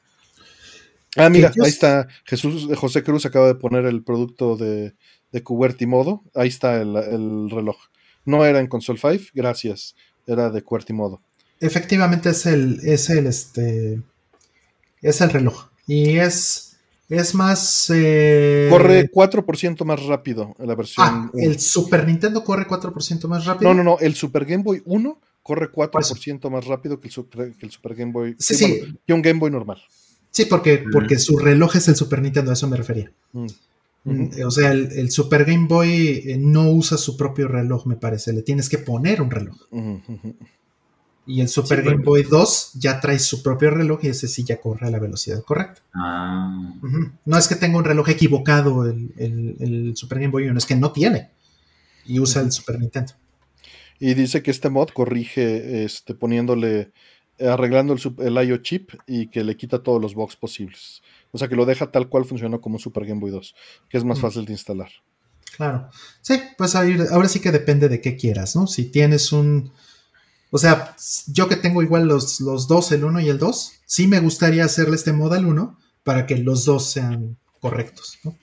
Ah, mira, ahí está Jesús, José Cruz acaba de poner el producto de, de QWERTY Modo. Ahí está el, el reloj. No era en Console 5, gracias. Era de QWERTY Modo efectivamente es el, es el, este, es el reloj. Y es, es más... Eh, corre 4% más rápido la versión. Ah, el Super Nintendo corre 4% más rápido. No, no, no, el Super Game Boy 1 corre 4% más rápido que el, Super, que el Super Game Boy. Sí, sí. que un Game Boy normal. Sí, porque, porque su reloj es el Super Nintendo, a eso me refería. Mm. O sea, el, Super Game Boy eh, no usa su propio reloj, me parece. Le tienes que poner un reloj. Y el Super Game Boy 2 ya trae su propio reloj y ese sí ya corre a la velocidad correcta. Ah. No es que tenga un reloj equivocado el, Super Game Boy 1, es que no tiene. Y usa el Super Nintendo. Y dice que este mod corrige este, poniéndole, arreglando el, el IO chip y que le quita todos los bugs posibles. O sea que lo deja tal cual funcionó como Super Game Boy 2, que es más fácil de instalar. Claro. Sí, pues ahora sí que depende de qué quieras, ¿no? Si tienes un o sea, yo que tengo igual los, los dos, el 1 y el 2, sí me gustaría hacerle este modo al 1 para que los dos sean correctos. ¿no?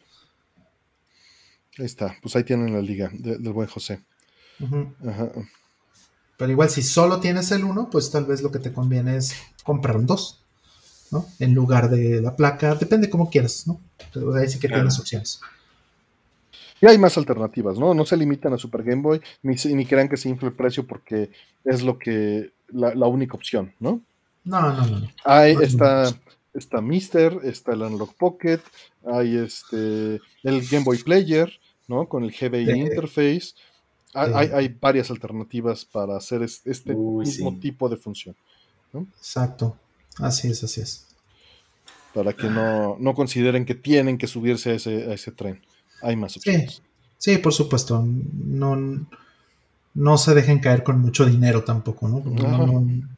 Ahí está, pues ahí tienen la liga del buen José. Pero igual si solo tienes el 1, pues tal vez lo que te conviene es comprar un 2, ¿no? En lugar de la placa, depende como quieras, ¿no? Pero ahí sí que tienes opciones. Y hay más alternativas, ¿no? No se limitan a Super Game Boy, ni, ni crean que se infle el precio porque es lo que, la, única opción, ¿no? No, no, no. Hay, está, está Mister, está el Unlock Pocket, hay este, el Game Boy Player, ¿no? Con el GBI Interface. Hay, varias alternativas para hacer este mismo tipo de función. ¿no? Exacto. Así es, así es. Para que no, no consideren que tienen que subirse a ese, a ese tren. Hay más opciones. Sí, por supuesto. No, no se dejen caer con mucho dinero tampoco, ¿no?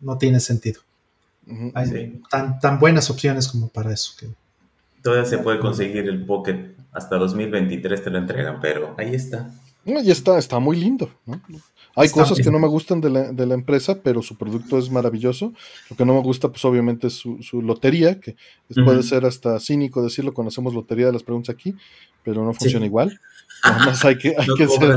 No, tiene sentido. Hay tan, tan buenas opciones como para eso. Que... Todavía se puede conseguir el Pocket hasta 2023 te lo entregan, pero ahí está. Y está, está muy lindo. Hay cosas que no me gustan de la, empresa, pero su producto es maravilloso. Lo que no me gusta, pues obviamente es su, lotería, que puede ser hasta cínico decirlo cuando hacemos lotería de las preguntas aquí, pero no funciona igual. Además hay que, hay que ser,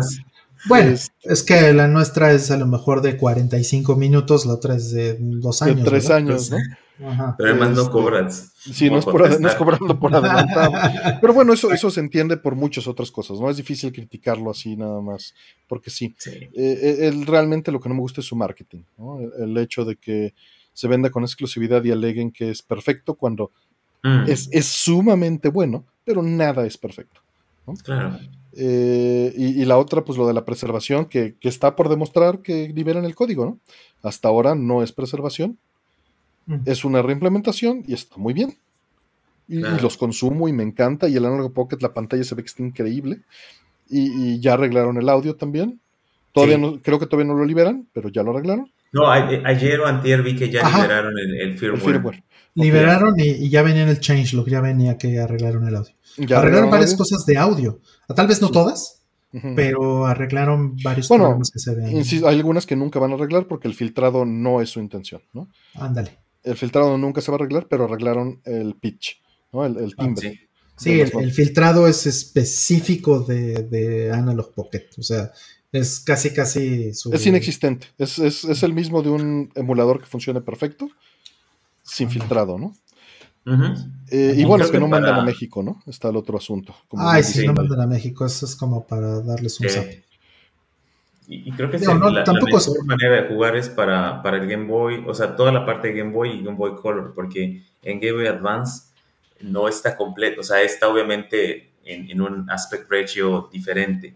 bueno, es, que la nuestra es a lo mejor de 45 minutos, la otra es de dos años. De tres años, ¿no? Pero además no este, cobras. Sí, no es, por, no es, cobrando por adelantado. Pero bueno, eso, eso se entiende por muchas otras cosas, ¿no? Es difícil criticarlo así nada más, porque sí. Eh, eh, realmente lo que no me gusta es su marketing, ¿no? El, hecho de que se venda con exclusividad y aleguen que es perfecto cuando mm. es, es, sumamente bueno, pero nada es perfecto. Claro. Eh, y, la otra, pues lo de la preservación, que, está por demostrar que liberan el código, ¿no? Hasta ahora no es preservación, mm. es una reimplementación y está muy bien. Y, los consumo y me encanta. Y el Analog Pocket, la pantalla se ve que está increíble. Y, ya arreglaron el audio también. Todavía no, creo que todavía no lo liberan, pero ya lo arreglaron. No, ayer o antier vi que ya liberaron el, firmware. Liberaron y, ya venía en el changelog, ya venía que arreglaron el audio. arreglaron varias cosas de audio. Tal vez no todas, pero arreglaron varios problemas que se ven. hay algunas que nunca van a arreglar porque el filtrado no es su intención, ¿no? Ándale. El filtrado nunca se va a arreglar, pero arreglaron el pitch, ¿no? El, ah, timbre. sí, el, filtrado es específico de, Analog Pocket. O sea, es casi, casi Es inexistente. Es, es, el mismo de un emulador que funcione perfecto, sin filtrado, ¿no? Eh, y bueno, es que no mandan a México, ¿no? Está el otro asunto. Ay, sí, no mandan a México, eso es como para darles un zap. Y, creo que la, mejor manera de jugar es para, para, el Game Boy, o sea, toda la parte de Game Boy y Game Boy Color, porque en Game Boy Advance no está completo, o sea, está obviamente en, un aspect ratio diferente.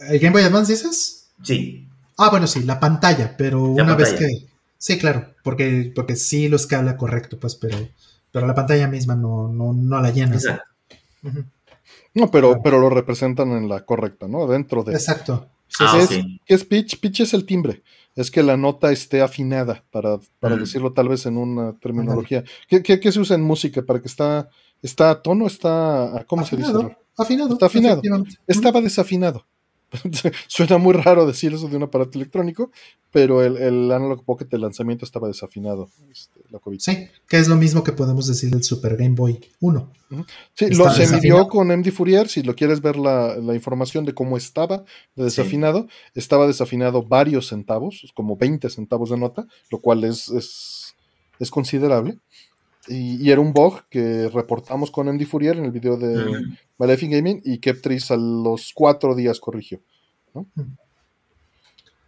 ¿El Game Boy Advance dices? Sí. Ah, bueno, sí, la pantalla, pero una vez que Sí, claro, porque, porque sí lo escala correcto, pues, pero, pero la pantalla misma no, no, no la llena. No, pero, pero lo representan en la correcta, ¿no? Dentro de. Exacto. Ah, es, ¿Qué es pitch? Pitch es el timbre. Es que la nota esté afinada, para, para mm. decirlo tal vez en una terminología. ¿Qué, ¿Qué, se usa en música? ¿Para que está, está a tono? ¿Está. ¿Cómo se dice? Afinado. Está afinado. Estaba desafinado. Suena muy raro decir eso de un aparato electrónico, pero el, el Analog Pocket de lanzamiento estaba desafinado. Este, sí, que es lo mismo que podemos decir del Super Game Boy 1. Sí, lo se midió con MD Fourier. Si lo quieres ver la, información de cómo estaba desafinado, estaba desafinado varios centavos, como 20 centavos de nota, lo cual es, es, considerable. Y, era un bug que reportamos con MD Fourier en el video de Maleficent Gaming y Keptris a los cuatro días corrigió.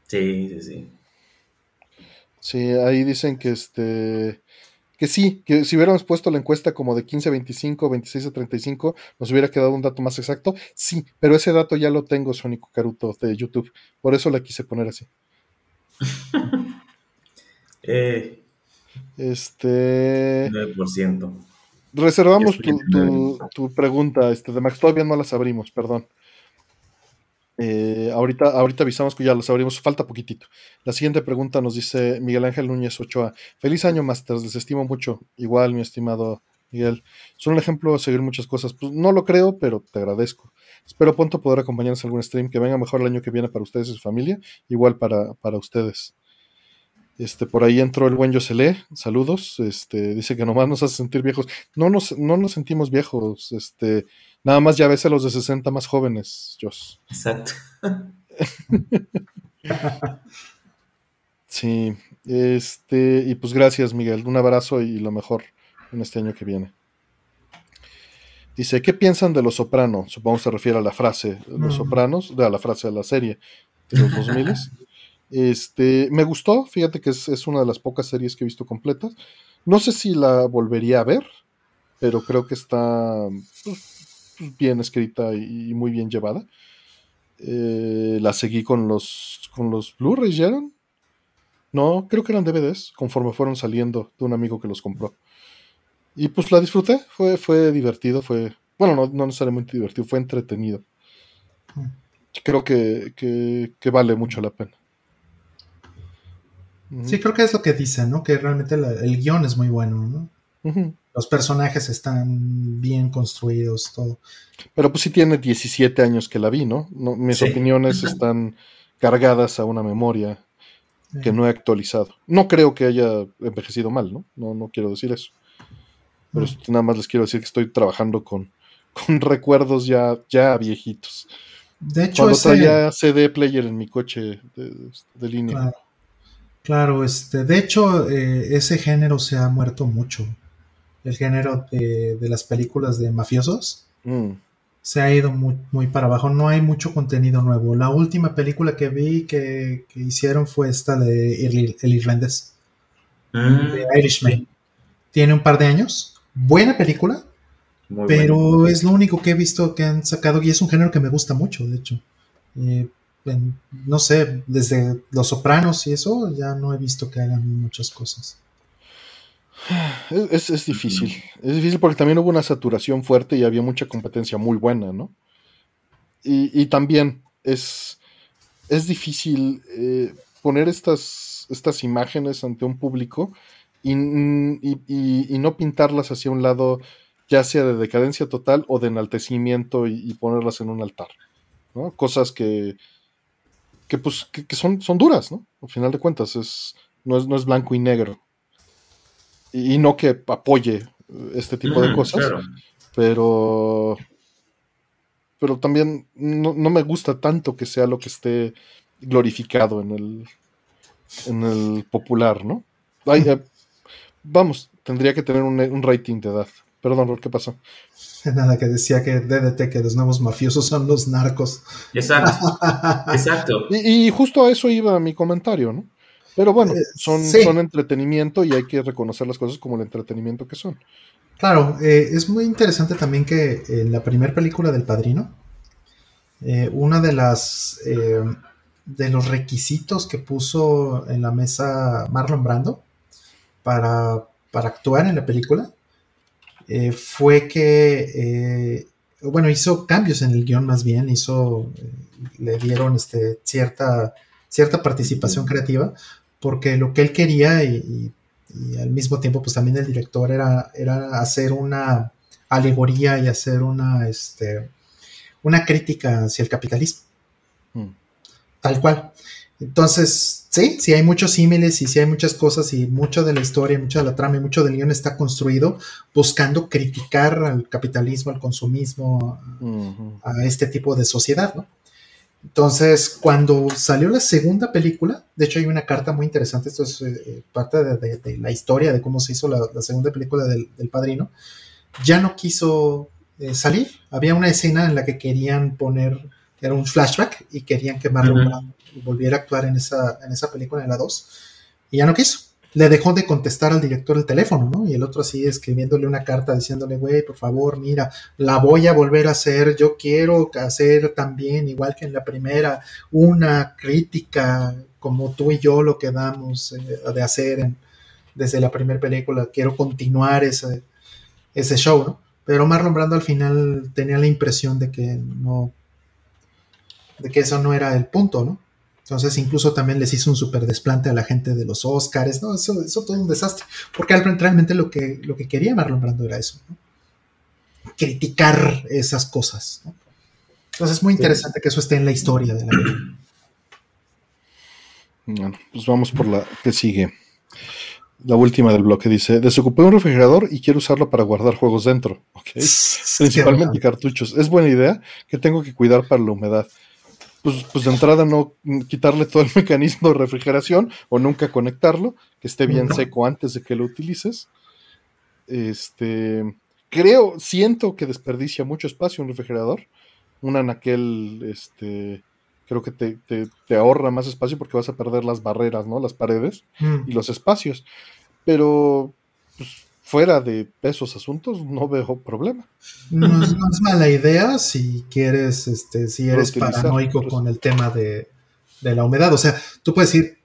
Sí, sí, sí. Sí, ahí dicen que este que sí, que si hubiéramos puesto la encuesta como de 15 a 25, 26 a 35, nos hubiera quedado un dato más exacto. Sí, pero ese dato ya lo tengo, Sónico Caruto, de YouTube. Por eso la quise poner así. eh, este. 9%. Reservamos tu, tu, pregunta, este, de Max. Todavía no las abrimos, perdón. Eh, ahorita, ahorita avisamos que ya las abrimos, falta poquitito. La siguiente pregunta nos dice Miguel Ángel Núñez Ochoa. Feliz año, Masters, les estimo mucho. Igual, mi estimado Miguel. Son un ejemplo de seguir muchas cosas. Pues no lo creo, pero te agradezco. Espero pronto poder acompañarnos en algún stream que venga mejor el año que viene para ustedes y su familia, igual para, para ustedes. Este, por ahí entró el buen Yoselé, saludos. Este, dice que nomás nos hace sentir viejos. No nos, no nos sentimos viejos, este, nada más ya ves a los de 60 más jóvenes, Jos. Exacto. sí, este, y pues gracias, Miguel. Un abrazo y lo mejor en este año que viene. Dice, ¿qué piensan de Los Sopranos? Supongo que se refiere a la frase Los mm. Sopranos, a la frase de la serie de los 2000. Este, me gustó, fíjate que es, una de las pocas series que he visto completas. No sé si la volvería a ver, pero creo que está pues, pues, bien escrita y, muy bien llevada. Eh, la seguí con los, con los Blu-rays, ¿ya eran? No, creo que eran DVDs, conforme fueron saliendo de un amigo que los compró. Y pues la disfruté, fue, fue divertido, fue, Bueno, no, no necesariamente divertido, fue entretenido. Mm. Creo que, que, vale mucho la pena. Sí, creo que es lo que dicen, ¿no? Que realmente el guion es muy bueno, ¿no? Los personajes están bien construidos, todo. Pero pues sí tiene 17 años que la vi, ¿no? mis opiniones están cargadas a una memoria que no he actualizado. No creo que haya envejecido mal, ¿no? No, no quiero decir eso. Pero nada más les quiero decir que estoy trabajando con, con recuerdos ya, ya viejitos. De hecho, Cuando traía CD player en mi coche de, línea. Claro. Claro, este, de hecho, eh, ese género se ha muerto mucho. El género de, las películas de mafiosos. Mm se ha ido muy, muy, para abajo. No hay mucho contenido nuevo. La última película que vi que, hicieron fue esta de El Irlandés. Mm. De Irishman. Tiene un par de años. Buena película. pero es lo único que he visto que han sacado y es un género que me gusta mucho, de hecho. Eh, no sé, desde Los Sopranos y eso ya no he visto que hagan muchas cosas. Es, difícil. Es difícil porque también hubo una saturación fuerte y había mucha competencia muy buena, ¿no? Y, también es, es difícil eh, poner estas, estas imágenes ante un público y, no pintarlas hacia un lado, ya sea de decadencia total o de enaltecimiento y, ponerlas en un altar. ¿no? Cosas que, que, pues, que, son, son duras, ¿no? Al final de cuentas, es, no, es, no es blanco y negro y no que apoye este tipo de cosas, pero pero también no, me gusta tanto que sea lo que esté glorificado en el en el popular, ¿no? Eh, vamos, tendría que tener un, rating de edad. Perdón, ¿qué pasó? Nada, que decía que DDT, que los nuevos mafiosos son los narcos. Exacto, exacto. y, justo a eso iba mi comentario, ¿no? Pero bueno, eh, son, son entretenimiento y hay que reconocer las cosas como el entretenimiento que son. Claro, eh, es muy interesante también que en la primera película del Padrino, eh, una de las de los requisitos que puso en la mesa Marlon Brando para, para actuar en la película fue que bueno, hizo cambios en el guion más bien, hizo, le dieron este, cierta, cierta participación creativa, porque lo que él quería y, al mismo tiempo pues también el director era, era hacer una alegoría y hacer una, este, una crítica hacia el capitalismo. Mm. Tal cual. Entonces, sí, sí hay muchos símiles y sí hay muchas cosas y mucho de la historia, mucho de la trama y mucho del guion está construido buscando criticar al capitalismo, al consumismo, a este tipo de sociedad, ¿no? Entonces, cuando salió la segunda película, de hecho hay una carta muy interesante, esto es eh, parte de, la historia de cómo se hizo la, segunda película del, Padrino, ya no quiso eh, salir. Había una escena en la que querían poner, era un flashback, y querían que Marlon volviera a actuar en esa, en esa película, en la 2, y ya no quiso le dejó de contestar al director el teléfono, ¿no? Y el otro así escribiéndole una carta diciéndole, güey, por favor, mira, la voy a volver a hacer, yo quiero hacer también, igual que en la primera, una crítica como tú y yo lo quedamos eh, de hacer desde la primera película, quiero continuar ese, ese show, ¿no? Pero Marlon Brando al final tenía la impresión de que no, de que eso no era el punto, ¿no? Entonces, incluso también les hizo un super desplante a la gente de los Oscars, ¿no? Eso, eso todo un desastre. Porque realmente lo que, lo que quería Marlon Brando era eso, ¿no? Criticar esas cosas, ¿no? Entonces, es muy interesante que eso esté en la historia de la vida. Bueno, pues vamos por la que sigue. La última del bloque dice: Desocupé un refrigerador y quiero usarlo para guardar juegos dentro. Okay. Principalmente cartuchos. Es buena idea que tengo que cuidar para la humedad pues, pues, de entrada no quitarle todo el mecanismo de refrigeración o nunca conectarlo, que esté bien seco antes de que lo utilices. Este, creo, siento que desperdicia mucho espacio un refrigerador. Un anaquel, este, creo que te, ahorra más espacio porque vas a perder las barreras, ¿no? Las paredes mm. y los espacios. Pero, pues, fuera de esos asuntos, no veo problema. No es, mala idea si quieres, este, si eres paranoico con el tema de, la humedad. O sea, tú puedes decir,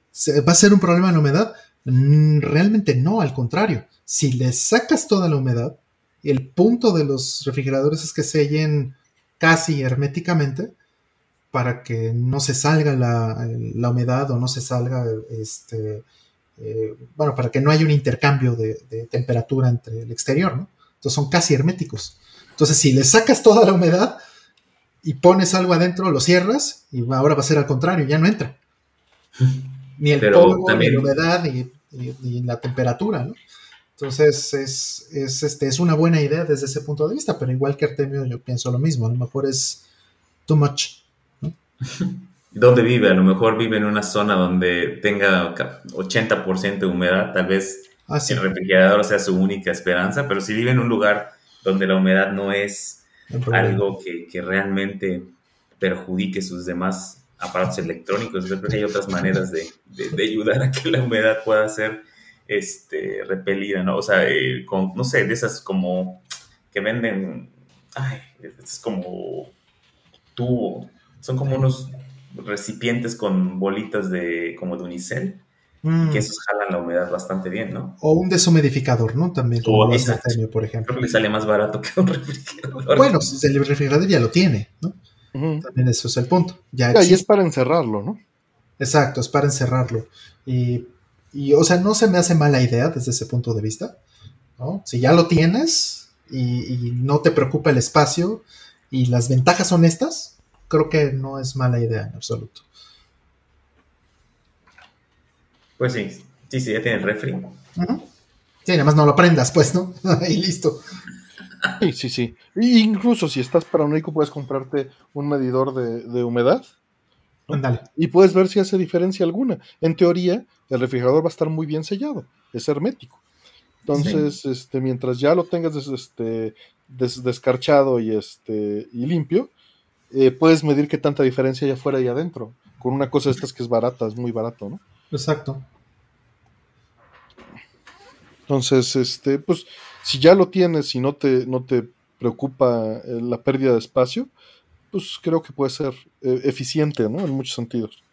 ¿va a ser un problema la humedad? Mm, realmente no, al contrario. Si le sacas toda la humedad el punto de los refrigeradores es que sellen casi herméticamente para que no se salga la, la humedad o no se salga este, eh, bueno, para que no haya un intercambio de, temperatura entre el exterior, ¿no? Entonces son casi herméticos. Entonces, si le sacas toda la humedad y pones algo adentro, lo cierras y ahora va a ser al contrario, ya no entra. Ni el polvo, ni la humedad, ni, la temperatura, ¿no? Entonces es, es, este, es una buena idea desde ese punto de vista, pero igual que Artemio yo pienso lo mismo, a lo mejor es too much. ¿no? dónde vive, a lo mejor vive en una zona donde tenga 80% de humedad, tal vez ah, el refrigerador sea su única esperanza, pero si vive en un lugar donde la humedad no es algo que, realmente perjudique sus demás aparatos electrónicos, yo creo que hay otras maneras de, ayudar a que la humedad pueda ser este, repelida, ¿no? O sea, eh, con, no sé, de esas como que venden, ay, es como tubo, son como unos recipientes con bolitas de como de unicel, mm. que esos jalan la humedad bastante bien, ¿no? O un deshumidificador, ¿no? También como o, por ejemplo. Creo que le sale más barato que un refrigerador. Bueno, el refrigerador ya lo tiene, ¿no? También eso es el punto. Ya y es para encerrarlo, ¿no? Exacto, es para encerrarlo. Y, y, o sea, no se me hace mala idea desde ese punto de vista, ¿no? Si ya lo tienes y, y no te preocupa el espacio y las ventajas son estas, creo que no es mala idea en absoluto. Pues sí, sí, sí, ya tiene el refri. Sí, nada más no lo prendas, pues, ¿no? y listo. Sí, sí, sí. incluso si estás paranoico, puedes comprarte un medidor de, humedad. Andale. Y puedes ver si hace diferencia alguna. En teoría, el refrigerador va a estar muy bien sellado, es hermético. Entonces, este, mientras ya lo tengas este, descarchado y, este, y limpio, eh, puedes medir qué tanta diferencia hay afuera y adentro. Con una cosa de estas que es barata, es muy barato, ¿no? Exacto. Entonces, este, pues, si ya lo tienes y no te, no te preocupa eh, la pérdida de espacio, pues creo que puede ser eh, eficiente, ¿no? En muchos sentidos.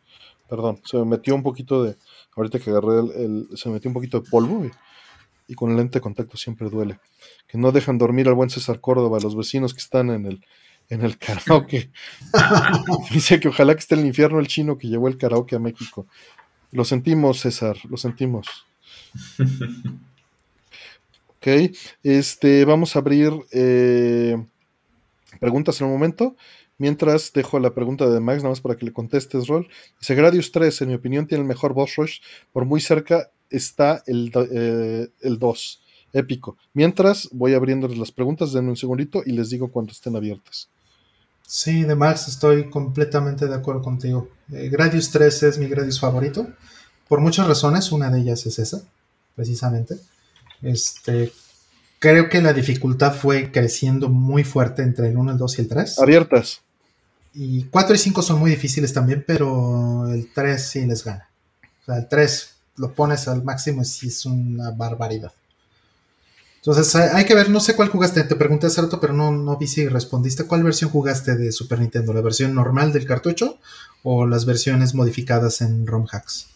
Perdón, se me metió un poquito de, ahorita que agarré el, se me metió un poquito de polvo y, y, con el lente de contacto siempre duele. Que no dejan dormir al buen César Córdoba, los vecinos que están en el, en el karaoke. Dice que ojalá que esté en el infierno el chino que llevó el karaoke a México. Lo sentimos, César, lo sentimos. ok, este, vamos a abrir eh, preguntas en un momento. Mientras dejo la pregunta de Max, nada más para que le contestes, Rol. Dice: Gradius 3, en mi opinión, tiene el mejor boss rush. Por muy cerca está el, eh, el 2. Épico. Mientras voy abriéndoles las preguntas, denme un segundito y les digo cuando estén abiertas. Sí, de Max estoy completamente de acuerdo contigo. Eh, Gradius 3 es mi Gradius favorito, por muchas razones, una de ellas es esa, precisamente. Este, creo que la dificultad fue creciendo muy fuerte entre el 1, el 2 y el 3. Abiertas. Y 4 y 5 son muy difíciles también, pero el 3 sí les gana. O sea, el 3 lo pones al máximo y sí es una barbaridad. Entonces hay que ver, no sé cuál jugaste, te pregunté hace rato, pero no, no vi si respondiste. ¿Cuál versión jugaste de Super Nintendo? ¿La versión normal del cartucho o las versiones modificadas en ROM hacks?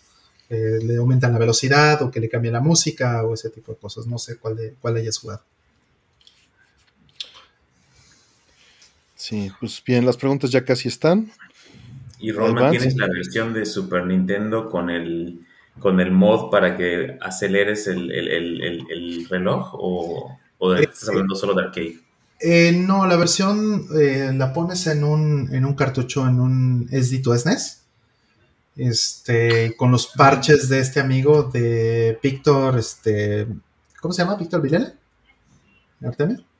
¿Le aumentan la velocidad o que le cambie la música o ese tipo de cosas? No sé cuál, de, cuál hayas jugado. Sí, pues bien, las preguntas ya casi están. ¿Y Roma tienes la versión de Super Nintendo con el con el mod para que aceleres el, reloj o, o eh, estás hablando solo de arcade? Eh, no, la versión eh, la pones en un, en un cartucho, en un SD2 SNES. Este, con los parches de este amigo de Víctor, este, ¿cómo se llama? ¿Víctor Vilela?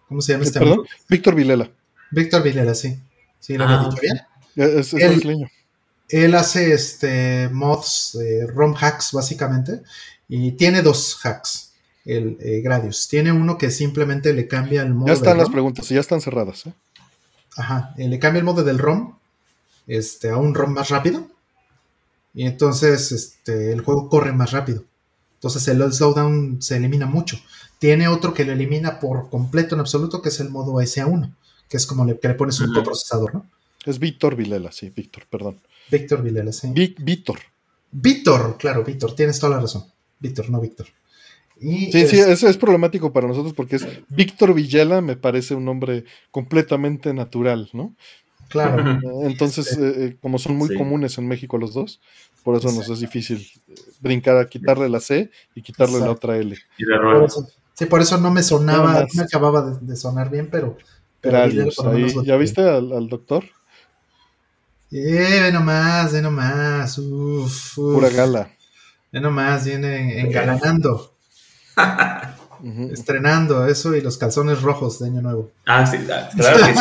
¿Cómo se llama este amigo? Víctor Vilela. Víctor Vilela, sí. ¿Sí lo ah, dicho bien? Es, es él hace este, mods, ROM hacks básicamente, y tiene dos hacks, el eh, Gradius. Tiene uno que simplemente le cambia el modo. Ya están las preguntas, ya están cerradas. ¿eh? Ajá, eh, le cambia el modo del ROM este, a un ROM más rápido. Y entonces este, el juego corre más rápido. Entonces el slowdown se elimina mucho. Tiene otro que lo elimina por completo en absoluto, que es el modo SA1, que es como le, que le pones un coprocesador, ¿no? Es Víctor Vilela, sí, Víctor, perdón. Víctor Vilela, sí. Víctor. Víctor, claro, Víctor, tienes toda la razón. Víctor, no Víctor. sí, sí, eso es problemático para nosotros porque es Víctor Villela, me parece un nombre completamente natural, ¿no? Claro. Entonces, eh, eh, como son muy comunes en México los dos, por eso nos es difícil brincar a quitarle la C y quitarle la otra L. sí, por eso no me sonaba, no me acababa de, sonar bien, pero. ¿Ya viste al, doctor? Eh, ve nomás, ve nomás. Uf, Pura gala. Ve nomás, viene engalanando. Estrenando eso y los calzones rojos de Año Nuevo. Ah, sí, ah, claro que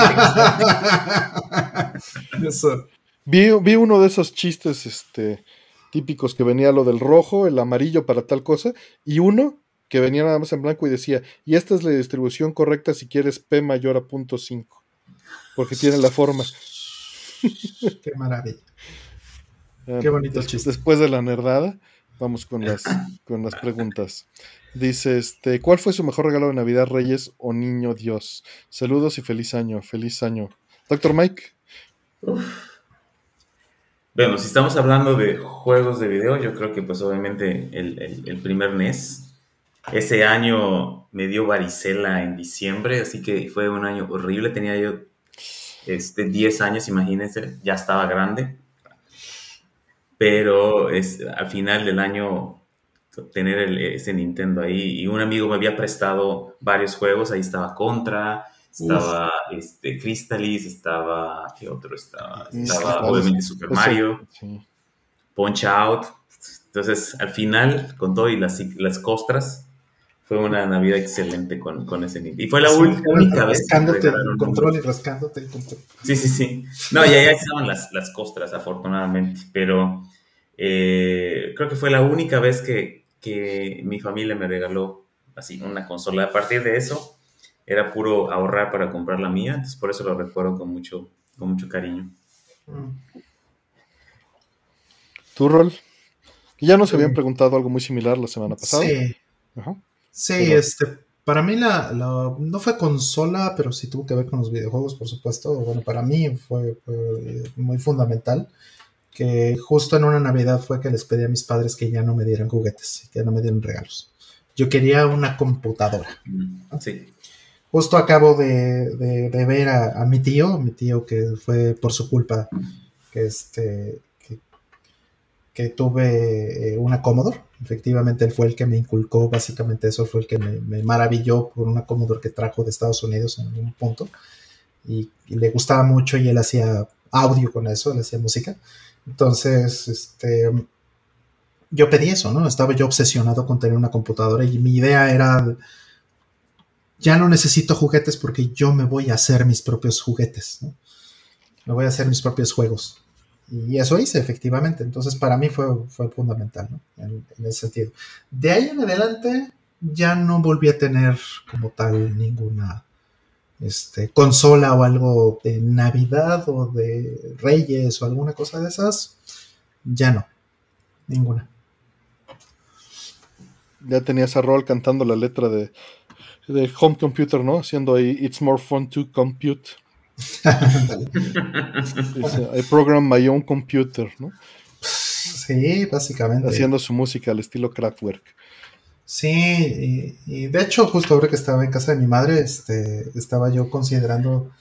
sí. eso. Vi, uno de esos chistes este, típicos que venía lo del rojo, el amarillo para tal cosa, y uno que venía nada más en blanco y decía, y esta es la distribución correcta si quieres P mayor a punto 5, porque tiene la forma. Qué maravilla. Qué bonito chiste. Después de la nerdada, vamos con las, con las preguntas. Dice, este, ¿cuál fue su mejor regalo de Navidad, Reyes o Niño Dios? Saludos y feliz año, feliz año. Doctor Mike. Bueno, si estamos hablando de juegos de video, yo creo que pues obviamente el, primer NES. Ese año me dio varicela en diciembre, así que fue un año horrible. Tenía yo este, 10 años, imagínense, ya estaba grande. Pero es, al final del año tener ese Nintendo ahí. Y un amigo me había prestado varios juegos, ahí estaba Contra, estaba este, Crystalis, estaba, ¿qué otro estaba? Estaba obviamente Super Mario, Punch Out. Entonces, al final, con todo y las, las costras, fue una Navidad excelente con, con ese Nintendo. Y fue la única vez. Rascándote el control y rascándote el control. Sí, sí, sí. No, ya, ya estaban las, las costras, afortunadamente. Pero eh, creo que fue la única vez que, que mi familia me regaló así una consola. A partir de eso era puro ahorrar para comprar la mía, entonces por eso lo recuerdo con mucho, con mucho cariño. ¿Tu rol? Ya nos habían preguntado algo muy similar la semana pasada. Sí. Sí, este, para mí la, no fue consola, pero sí tuvo que ver con los videojuegos, por supuesto. Bueno, para mí fue muy fundamental que justo en una Navidad fue que les pedí a mis padres que ya no me dieran juguetes, que ya no me dieran regalos. Yo quería una computadora. Mm, sí. Justo acabo de, ver a, mi tío, mi tío que fue por su culpa que, este, que, tuve eh, una Commodore. Efectivamente, él fue el que me inculcó, básicamente eso fue el que me, maravilló por una Commodore que trajo de Estados Unidos en un punto. Y, y, le gustaba mucho y él hacía audio con eso, él hacía música. Entonces, este, yo pedí eso, ¿no? Estaba yo obsesionado con tener una computadora y mi idea era, ya no necesito juguetes porque yo me voy a hacer mis propios juguetes, ¿no? Me voy a hacer mis propios juegos. Y eso hice, efectivamente. Entonces, para mí fue, fue fundamental, ¿no? En, ese sentido. De ahí en adelante, ya no volví a tener como tal ninguna este, consola o algo de Navidad o de Reyes o alguna cosa de esas, ya no, ninguna. Ya tenías a rol cantando la letra de, de Home Computer, ¿no? Haciendo ahí It's more fun to compute. I program my own computer, ¿no? Sí, básicamente. Haciendo su música al estilo Kraftwerk. Sí, y, de hecho, justo ahora que estaba en casa de mi madre, este, estaba yo considerando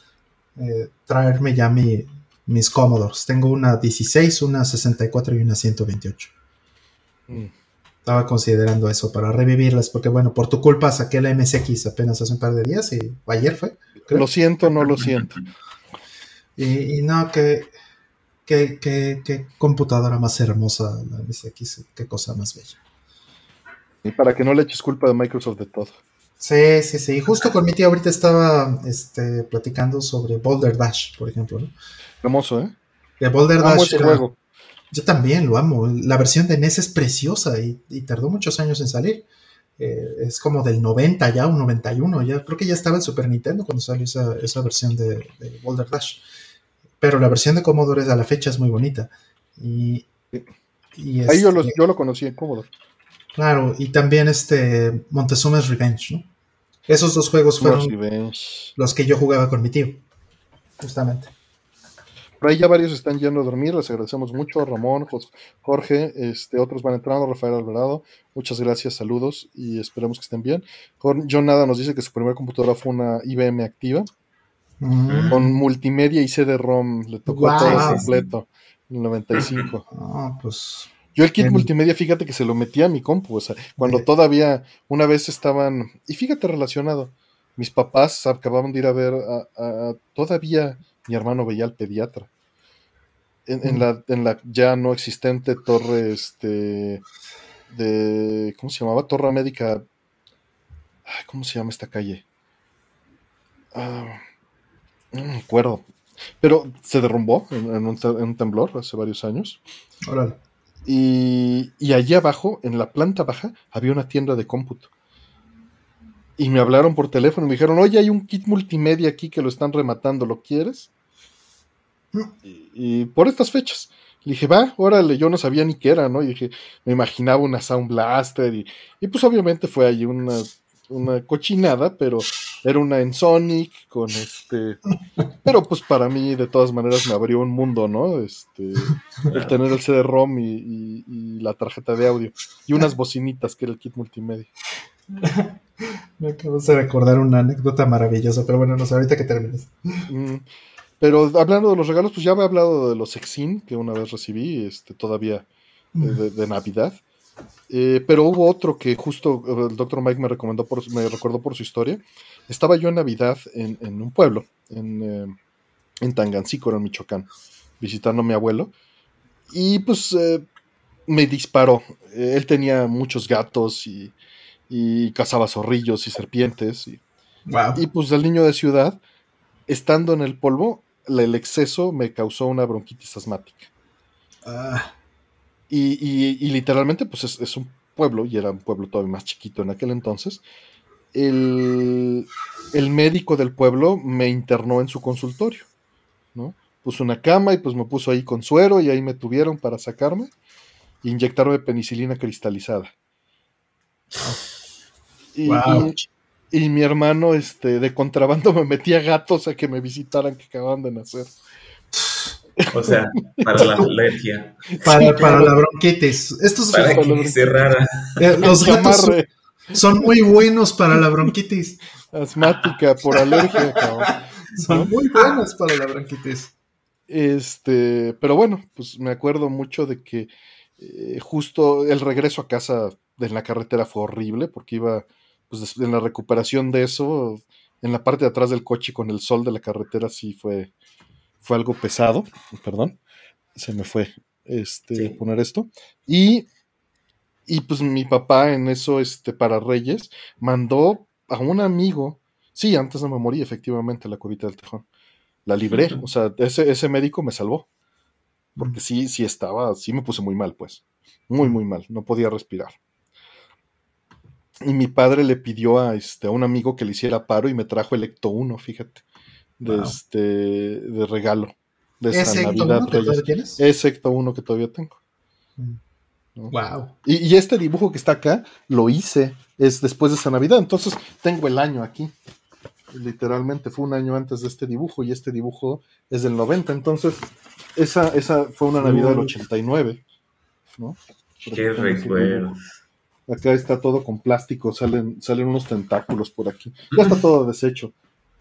eh, traerme ya mi, mis Commodores. Tengo una 16, una 64 y una 128. Mm. Estaba considerando eso para revivirlas, porque bueno, por tu culpa saqué la MSX apenas hace un par de días y ayer fue. Lo siento, no lo siento. Y, no, que, que, computadora más hermosa la MSX, qué cosa más bella. Y para que no le eches culpa de Microsoft de todo. Sí, sí, sí. Justo con mi tío ahorita estaba este, platicando sobre Boulder Dash, por ejemplo. ¿no? Hermoso, ¿eh? De Boulder Dash. juego. Yo también lo amo. La versión de NES es preciosa y, tardó muchos años en salir. Eh, es como del 90 ya, un 91. Ya, creo que ya estaba en Super Nintendo cuando salió esa, versión de, Boulder Dash. Pero la versión de Commodore a la fecha es muy bonita. Y, Ahí yo, este yo lo conocí en Commodore. Claro, y también este Montezuma's Revenge, ¿no? Esos dos juegos fueron los que yo jugaba con mi tío, justamente. Por ahí ya varios están yendo a dormir, les agradecemos mucho. Ramón, Jorge, este, otros van entrando, Rafael Alvarado, muchas gracias, saludos y esperemos que estén bien. John Nada nos dice que su primera computadora fue una IBM activa. Mm. Con multimedia y CD-ROM, le tocó todo completo, en el 95. Ah, pues yo el kit multimedia, fíjate que se lo metía a mi compu, o sea, cuando todavía una vez estaban, y fíjate relacionado, mis papás acababan de ir a ver a, todavía mi hermano veía al pediatra. En, la, en la ya no existente torre, este, de, ¿cómo se llamaba? Torre médica, ¿cómo se llama esta calle? Ah, no me acuerdo. Pero se derrumbó en, un, en un, temblor hace varios años. Órale. Y, y allí abajo, en la planta baja, había una tienda de cómputo. Y me hablaron por teléfono y me dijeron, oye, hay un kit multimedia aquí que lo están rematando, ¿lo quieres? Y, por estas fechas. Le dije, va, órale, yo no sabía ni qué era, ¿no? Y dije, me imaginaba una Sound Blaster y, y pues obviamente fue allí una una cochinada, pero era una en Sonic con este. Pero pues para mí, de todas maneras, me abrió un mundo, ¿no? Este, el tener el CD-ROM y, la tarjeta de audio y unas bocinitas que era el kit multimedia. Me acabo de recordar una anécdota maravillosa, pero bueno, no sé, ahorita que termines. Mm, pero hablando de los regalos, pues ya me he hablado de los Exin que una vez recibí, este, todavía de Navidad. Eh, pero hubo otro que justo eh, el doctor Mike me recomendó por, me recordó por su historia. Estaba yo en Navidad en, un pueblo, en, eh, en Tangancícoro, en Michoacán, visitando a mi abuelo. Y pues me disparó. él tenía muchos gatos y, cazaba zorrillos y serpientes. Y, y pues el niño de ciudad, estando en el polvo, el exceso me causó una bronquitis asmática. Ah. Y, literalmente, pues es, un pueblo, y era un pueblo todavía más chiquito en aquel entonces. El, médico del pueblo me internó en su consultorio, ¿no? Puso una cama y pues me puso ahí con suero y ahí me tuvieron para sacarme e inyectarme penicilina cristalizada. Y, y, mi hermano este, de contrabando me metía gatos a que me visitaran que acababan de nacer. O sea, para la alergia. Para, la bronquitis. Estos para que rara. Eh, los gatos son, muy buenos para la bronquitis. Asmática, por alergia, Son muy buenos para la bronquitis. Este, pero bueno, pues me acuerdo mucho de que eh, justo el regreso a casa en la carretera fue horrible porque iba pues en la recuperación de eso, en la parte de atrás del coche con el sol de la carretera sí fue fue algo pesado, perdón, se me fue este, poner esto. Y, y pues mi papá en eso, este, para Reyes, mandó a un amigo, sí, antes no me morí, efectivamente, la cubita del tejón. La libré, o sea, ese, ese médico me salvó. Porque sí, sí estaba, sí me puse muy mal, pues. Muy, muy mal, no podía respirar. Y mi padre le pidió a, este, a un amigo que le hiciera paro y me trajo el Ecto 1, fíjate de, este, de regalo. De esa Navidad. Uno tienes? Excepto uno que todavía tengo. Wow. Y, este dibujo que está acá lo hice es después de esa Navidad, entonces tengo el año aquí. Literalmente fue un año antes de este dibujo y este dibujo es del 90, entonces esa, esa fue una Navidad del 89. ¿no? Qué recuerdo. Acá está todo con plástico, salen, salen unos tentáculos por aquí. Ya está todo deshecho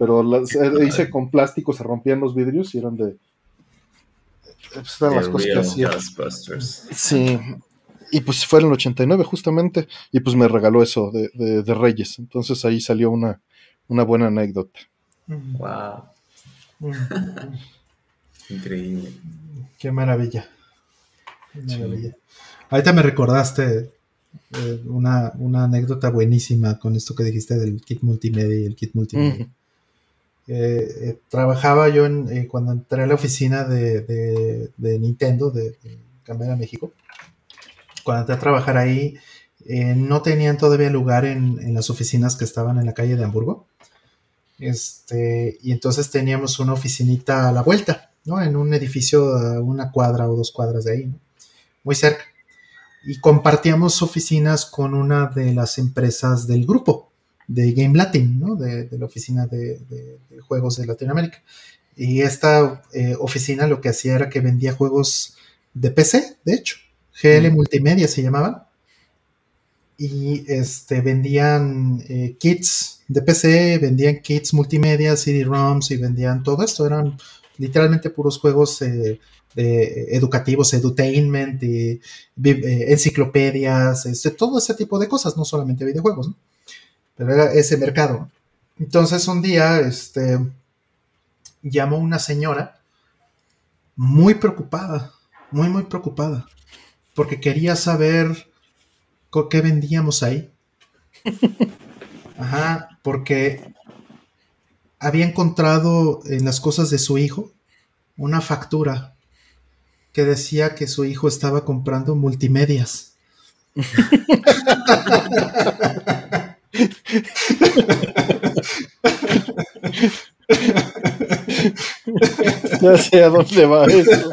pero las eh, hice con plástico, se rompían los vidrios y eran de... Pues eran las cosas que hacía. Sí, y pues fue en el 89 justamente, y pues me regaló eso de, Reyes, entonces ahí salió una, una buena anécdota. Wow. Increíble. Qué maravilla. Qué maravilla. Ahorita me recordaste eh, una, una, anécdota buenísima con esto que dijiste del kit multimedia y el kit multimedia. Eh, eh, trabajaba yo en, eh, cuando entré a la oficina de, Nintendo, de, de México. Cuando entré a trabajar ahí, no tenían todavía lugar en, las oficinas que estaban en la calle de Hamburgo. Este, y entonces teníamos una oficinita a la vuelta, ¿no? En un edificio a una cuadra o dos cuadras de ahí, Muy cerca. Y compartíamos oficinas con una de las empresas del grupo de Game Latin, ¿no? de, la oficina de, juegos de Latinoamérica. Y esta eh, oficina lo que hacía era que vendía juegos de PC, de hecho. GL Multimedia se llamaban. Y este, vendían eh, kits de PC, vendían kits multimedia, CD-ROMs y vendían todo esto. Eran literalmente puros juegos eh, educativos, edutainment, y, enciclopedias, este, todo ese tipo de cosas, no solamente videojuegos. Pero era ese mercado. Entonces un día, este, llamó una señora muy preocupada, muy, muy preocupada, porque quería saber qué vendíamos ahí. Ajá, porque había encontrado en las cosas de su hijo una factura que decía que su hijo estaba comprando multimedias. ya sé a dónde va eso.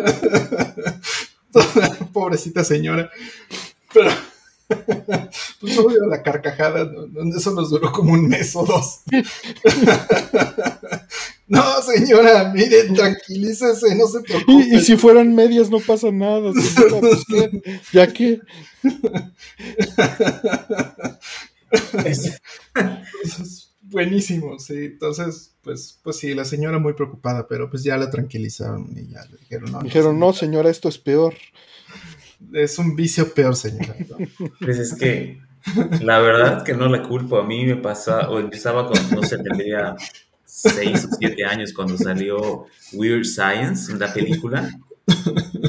Pobrecita señora. Pero pues no la carcajada, eso nos duró como un mes o dos. No, señora, miren, tranquilícese, no se preocupe. Y, si fueran medias no pasa nada, señora, pues, ¿ya qué? es, buenísimo, sí. Entonces, pues, pues sí, la señora muy preocupada, pero pues ya la tranquilizaron y ya le dijeron, no. Dijeron, no, señora, esto es peor. Es un vicio peor, señora. Pues es que la verdad que no la culpo. A mí me pasaba, o empezaba con, no sé, tendría seis o siete años cuando salió Weird Science, la película.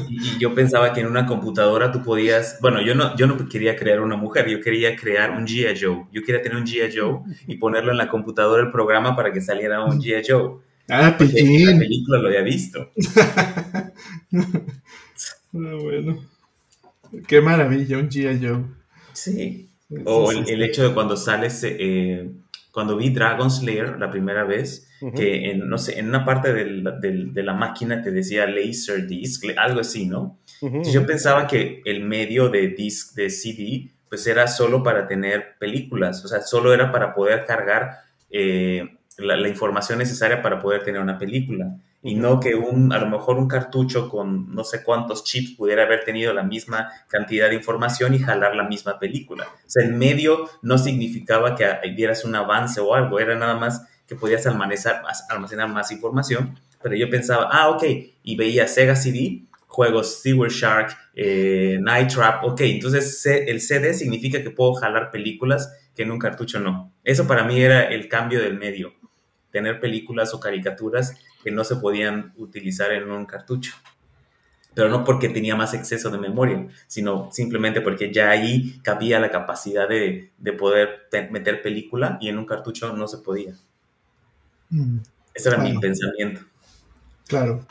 Y, yo pensaba que en una computadora tú podías, bueno, yo no, yo no quería crear una mujer, yo quería crear un G.I. Joe. Yo quería tener un G.I. Joe y ponerlo en la computadora el programa para que saliera un G.I. Joe. Ah, Porque la película lo había visto. ah, bueno. Qué maravilla, un G.I. Joe. Sí. O el, hecho de cuando sales, eh, cuando vi Dragon Slayer la primera vez, que en, no sé, en una parte de la máquina te decía laser disc, algo así, ¿no? yo pensaba que el medio de disc, de CD, pues era solo para tener películas, o sea, solo era para poder cargar eh, la, información necesaria para poder tener una película y no que un, a lo mejor un cartucho con no sé cuántos chips pudiera haber tenido la misma cantidad de información y jalar la misma película. O sea, el medio no significaba que dieras un avance o algo, era nada más que podías almacenar, almacenar más información, pero yo pensaba, ah, ok, y veía Sega CD, juegos Sewer Shark, eh, Night Trap, ok, entonces el CD significa que puedo jalar películas que en un cartucho no. Eso para mí era el cambio del medio, tener películas o caricaturas que no se podían utilizar en un cartucho. Pero no porque tenía más exceso de memoria, sino simplemente porque ya ahí cabía la capacidad de, de poder meter película y en un cartucho no se podía. Mm, Ese era mi pensamiento. Claro.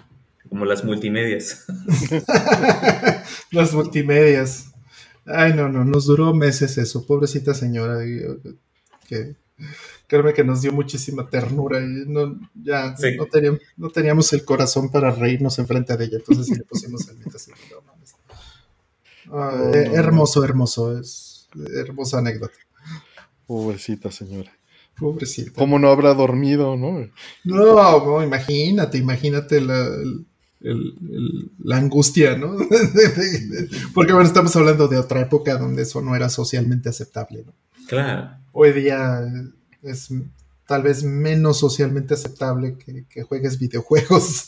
Como las multimedias. las multimedias. Ay, no, no, nos duró meses eso, pobrecita señora. Que, créeme que nos dio muchísima ternura y no, ya no, teníamos, no, teníamos, el corazón para reírnos enfrente de ella, entonces sí le pusimos el así, oh, hermoso, hermoso, es hermosa anécdota. Pobrecita señora. Pobrecita. ¿Cómo no habrá dormido, no? No, imagínate, imagínate la, la angustia, ¿no? Porque bueno, estamos hablando de otra época donde eso no era socialmente aceptable, ¿no? Claro. Hoy día es tal vez menos socialmente aceptable que, juegues videojuegos.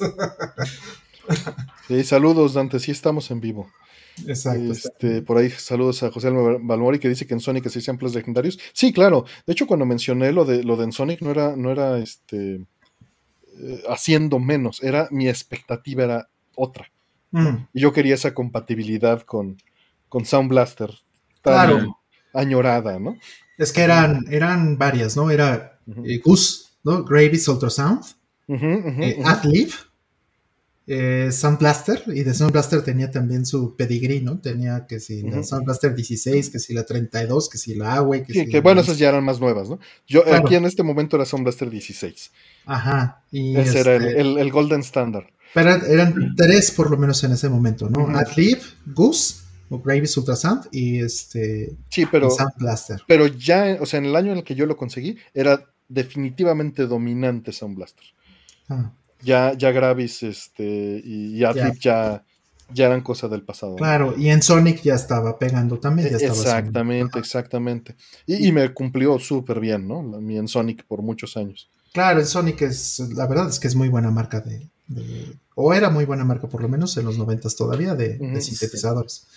Sí, saludos, Dante, sí estamos en vivo. Exacto. Este, por ahí saludos a José Balmori que dice que en Sonic hay samples legendarios. Sí, claro. De hecho, cuando mencioné lo de lo de en Sonic no era, no era este eh, haciendo menos, era mi expectativa era otra. Mm. Y yo quería esa compatibilidad con, con Sound Blaster tan añorada, ¿no? Es que eran, eran varias, ¿no? Era eh, Goose, ¿no? Gravis Ultrasound, eh, eh, Sound Blaster, y de Sound Blaster tenía también su pedigree, ¿no? Tenía que si la Sound Blaster 16, que si la 32, que si la Huawei, que si bueno, esas ya eran más nuevas, ¿no? Yo aquí en este momento era Sound Blaster 16. Ajá. Y ese era el, este el, Golden Standard. Pero eran tres por lo menos en ese momento, ¿no? Uh Goose, Gravis Ultrasound y este sí, pero, Sound Blaster. Pero ya, o sea, en el año en el que yo lo conseguí, era definitivamente dominante Sound Blaster. Ah. ya, ya Gravis este, y Adlib ya. ya, eran cosa del pasado. Claro, y en Sonic ya estaba pegando también. Ya estaba exactamente, exactamente. Y, me cumplió súper bien, ¿no? Mi en Sonic por muchos años. Claro, en Sonic es, la verdad es que es muy buena marca de, o era muy buena marca por lo menos en los noventas todavía de, sintetizadores.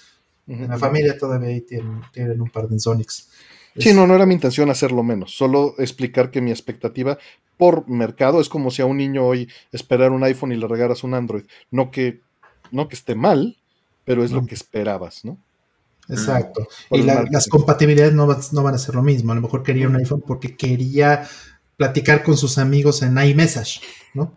En la familia todavía tienen, tienen un par de Sonics. Sí, no, no era mi intención hacerlo menos, solo explicar que mi expectativa por mercado es como si a un niño hoy esperar un iPhone y le regalas un Android. No que, no que esté mal, pero es lo que esperabas, ¿no? Exacto. y las compatibilidades no, no, van a ser lo mismo. A lo mejor quería un iPhone porque quería platicar con sus amigos en iMessage, ¿no?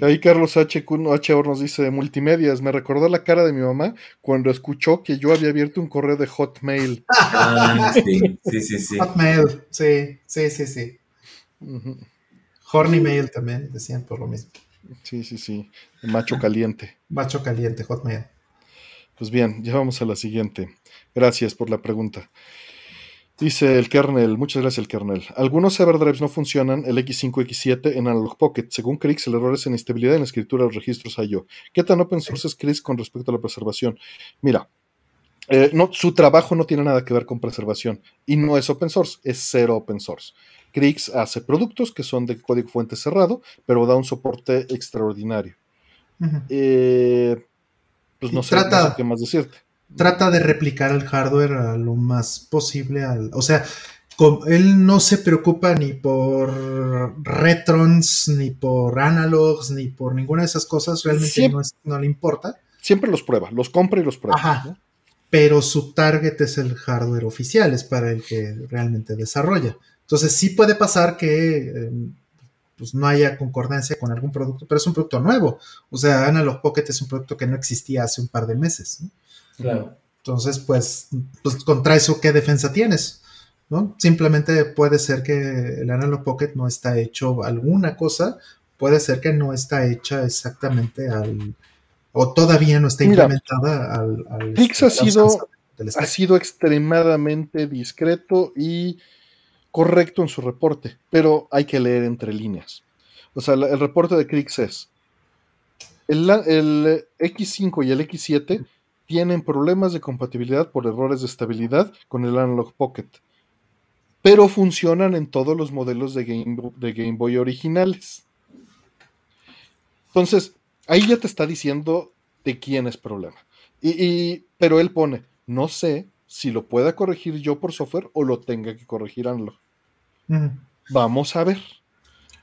Ahí Carlos H. H. nos dice multimedias. Me recordó la cara de mi mamá cuando escuchó que yo había abierto un correo de Hotmail. Ah, sí, sí, sí, Hotmail, sí, sí, sí, sí. Horny Mail también decían por lo mismo. Sí, sí, sí. Macho caliente. Macho caliente, Hotmail. Pues bien, ya vamos a la siguiente. Gracias por la pregunta. Dice el kernel, muchas gracias el kernel. Algunos Everdrives no funcionan el X5 X7 en Analog Pocket. Según Crix, el error es en estabilidad en la escritura de los registros I.O. ¿Qué tan open source es Crix con respecto a la preservación? Mira, eh, no, su trabajo no tiene nada que ver con preservación y no es open source, es cero open source. Crix hace productos que son de código fuente cerrado, pero da un soporte extraordinario. Eh, pues no sé, no sé qué más decirte trata de replicar el hardware a lo más posible. Al, o sea, él no se preocupa ni por retrons, ni por analogs, ni por ninguna de esas cosas. Realmente no, le importa. Siempre los prueba, los compra y los prueba. Ajá. Pero su target es el hardware oficial, es para el que realmente desarrolla. Entonces sí puede pasar que em, pues no haya concordancia con algún producto, pero es un producto nuevo. O sea, Analog Pocket es un producto que no existía hace un par de meses. ¿no? Claro. Entonces, pues, pues, contra eso, ¿qué defensa tienes? ¿No? Simplemente puede ser que el Analog Pocket no está hecho alguna cosa, puede ser que no está hecha exactamente al, o todavía no está implementada al... al Pix ha sido, ha sido extremadamente discreto y correcto en su reporte, pero hay que leer entre líneas. O sea, el reporte de Crix es, el, el X5 y el X7 tienen problemas de compatibilidad por errores de estabilidad con el Analog Pocket, pero funcionan en todos los modelos de Game, de Game Boy originales. Entonces, ahí ya te está diciendo de quién es problema. Y, pero él pone, no sé si lo pueda corregir yo por software o lo tenga que corregir Analog. Vamos a ver.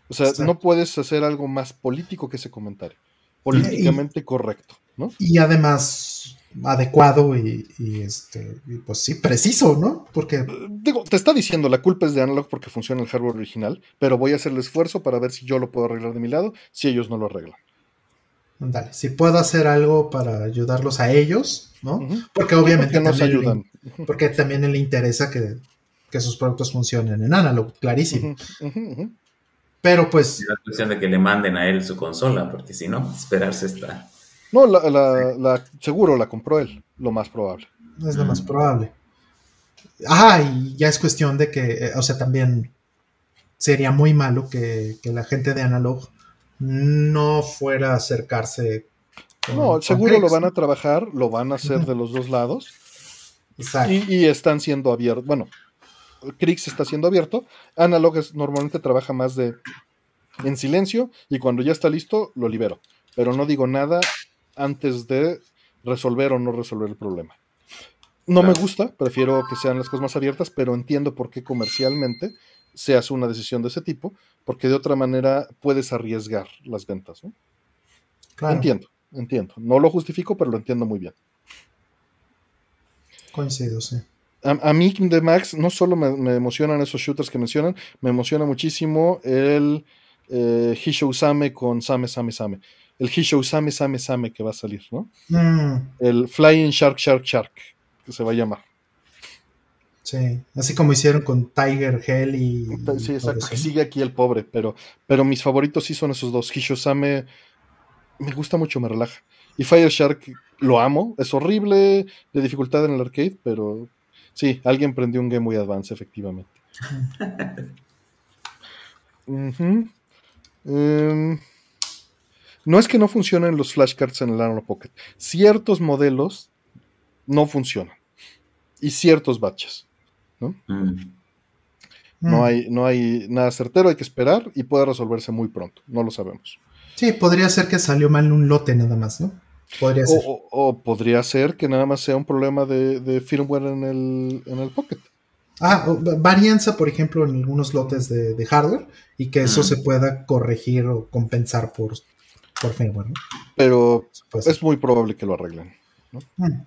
O sea, no puedes hacer algo más político que ese comentario. Políticamente correcto, ¿no? Y además, adecuado y, este, pues sí, preciso, ¿no? Porque... Digo, te está diciendo, la culpa es de Analog porque funciona el hardware original, pero voy a hacer el esfuerzo para ver si yo lo puedo arreglar de mi lado, si ellos no lo arreglan. Dale, si puedo hacer algo para ayudarlos a ellos, ¿no? Porque obviamente nos ayudan. porque también le interesa que, sus productos funcionen en Analog, clarísimo. Pero pues... Es la cuestión de que le manden a él su consola, porque si no, esperarse está... No, la, seguro la compró él, lo más probable. Es lo más probable. Ah, y ya es cuestión de que, eh, o sea, también sería muy malo que, la gente de Analog no fuera a acercarse. no, seguro lo van a trabajar, lo van a hacer de los dos lados. Exacto. Y, están siendo abiertos. Bueno, Crix está siendo abierto. Analog normalmente trabaja más de en silencio y cuando ya está listo lo libero. Pero no digo nada antes de resolver o no resolver el problema. No me gusta, prefiero que sean las cosas más abiertas, pero entiendo por qué comercialmente se hace una decisión de ese tipo, porque de otra manera puedes arriesgar las ventas. Entiendo, entiendo. No lo justifico, pero lo entiendo muy bien. Coincido, sí. A, mí de Max no solo me, emocionan esos shooters que mencionan, me emociona muchísimo el eh, Hisho Same con Same Same Same el Hisho Same Same Same que va a salir, ¿no? Mm. El Flying Shark Shark Shark, que se va a llamar. Sí, así como hicieron con Tiger Hell y. Sí, exacto, que sigue aquí el pobre, pero, pero mis favoritos sí son esos dos. Hisho Same me gusta mucho, me relaja. Y Fire Shark lo amo, es horrible de dificultad en el arcade, pero sí, alguien prendió un Game Boy Advance, efectivamente. no es que no funcionen los flashcards en el Nano Pocket. Ciertos modelos no funcionan. Y ciertos batches. ¿no? Mm. No, Mm. hay, no hay nada certero, hay que esperar y puede resolverse muy pronto. No lo sabemos. Sí, podría ser que salió mal un lote nada más, ¿no? Podría O, ser. o- o podría ser que nada más sea un problema de, de firmware en el, en el Pocket. Ah, varianza, por ejemplo, en algunos lotes de, de hardware y que eso Mm. se pueda corregir o compensar por, por firmware, ¿no? Pero ser. es muy probable que lo arreglen. Mm. Ninguna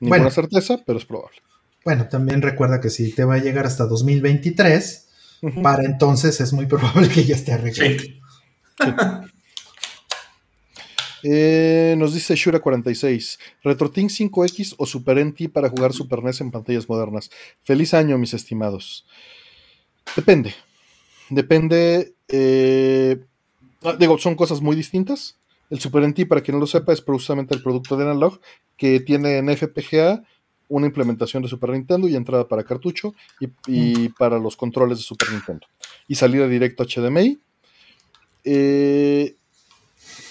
Bueno. certeza, pero es probable. Bueno, también recuerda que si te va a llegar hasta 2023, Ujú. para entonces es muy probable que ya esté arreglado. Sí. Eh, nos dice Shura46, RetroTink 5X o Super NT para jugar Super NES en pantallas modernas. Feliz año, mis estimados. Depende. Depende. eh, ah, digo, son cosas muy distintas. El Super NT, para quien no lo sepa, es precisamente el producto de Analog que tiene en FPGA una implementación de Super Nintendo y entrada para cartucho y, y para los controles de Super Nintendo. Y salida directo HDMI. Eh,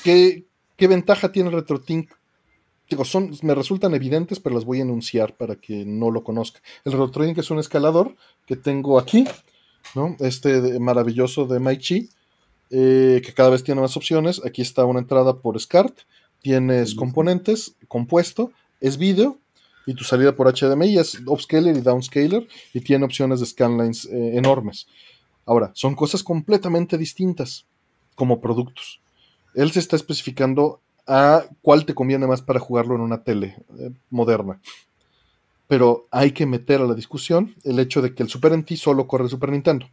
¿qué, qué ventaja tiene RetroTink? Digo, son, me resultan evidentes, pero las voy a enunciar para que no lo conozca. El RetroTink es un escalador que tengo aquí, ¿no? Este de- maravilloso de Maichi, eh, que cada vez tiene más opciones. Aquí está una entrada por SCART, tienes componentes, compuesto, es vídeo, y tu salida por HDMI es upscaler y downscaler, y tiene opciones de scanlines eh, enormes. Ahora, son cosas completamente distintas como productos. Él se está especificando a cuál te conviene más para jugarlo en una tele eh, moderna. Pero hay que meter a la discusión el hecho de que el Super NT solo corre Super Nintendo.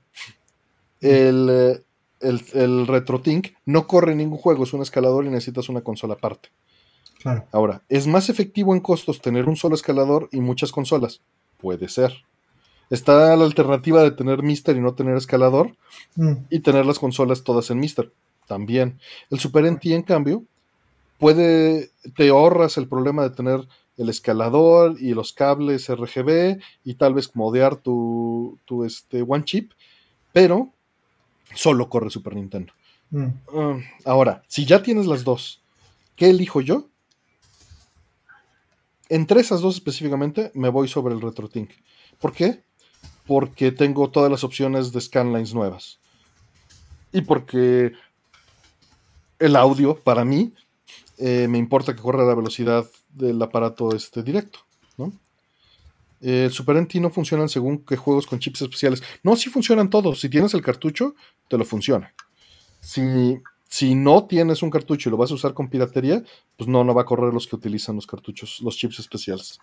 El, el, el RetroTink no corre ningún juego, es un escalador y necesitas una consola aparte. Claro. Ahora, ¿es más efectivo en costos tener un solo escalador y muchas consolas? Puede ser. Está la alternativa de tener Mister y no tener escalador, Mm, y tener las consolas todas en Mister. También. El Super NT, en cambio, puede. Te ahorras el problema de tener el escalador y los cables RGB y tal vez modear tu, tu este, One Chip, pero solo corre Super Nintendo. mm. Ah, ahora, si ya tienes las dos, ¿qué elijo yo? Entre esas dos específicamente, me voy sobre el RetroTink. ¿Por qué? Porque tengo todas las opciones de scanlines nuevas. Y porque el audio, para mí, eh, me importa que corra a la velocidad del aparato este, directo. ¿no? Eh, El Super NT no funcionan según qué juegos con chips especiales. No, sí funcionan todos. Si tienes el cartucho, te lo funciona. Si, si no tienes un cartucho y lo vas a usar con piratería, pues no, no va a correr los que utilizan los cartuchos, los chips especiales.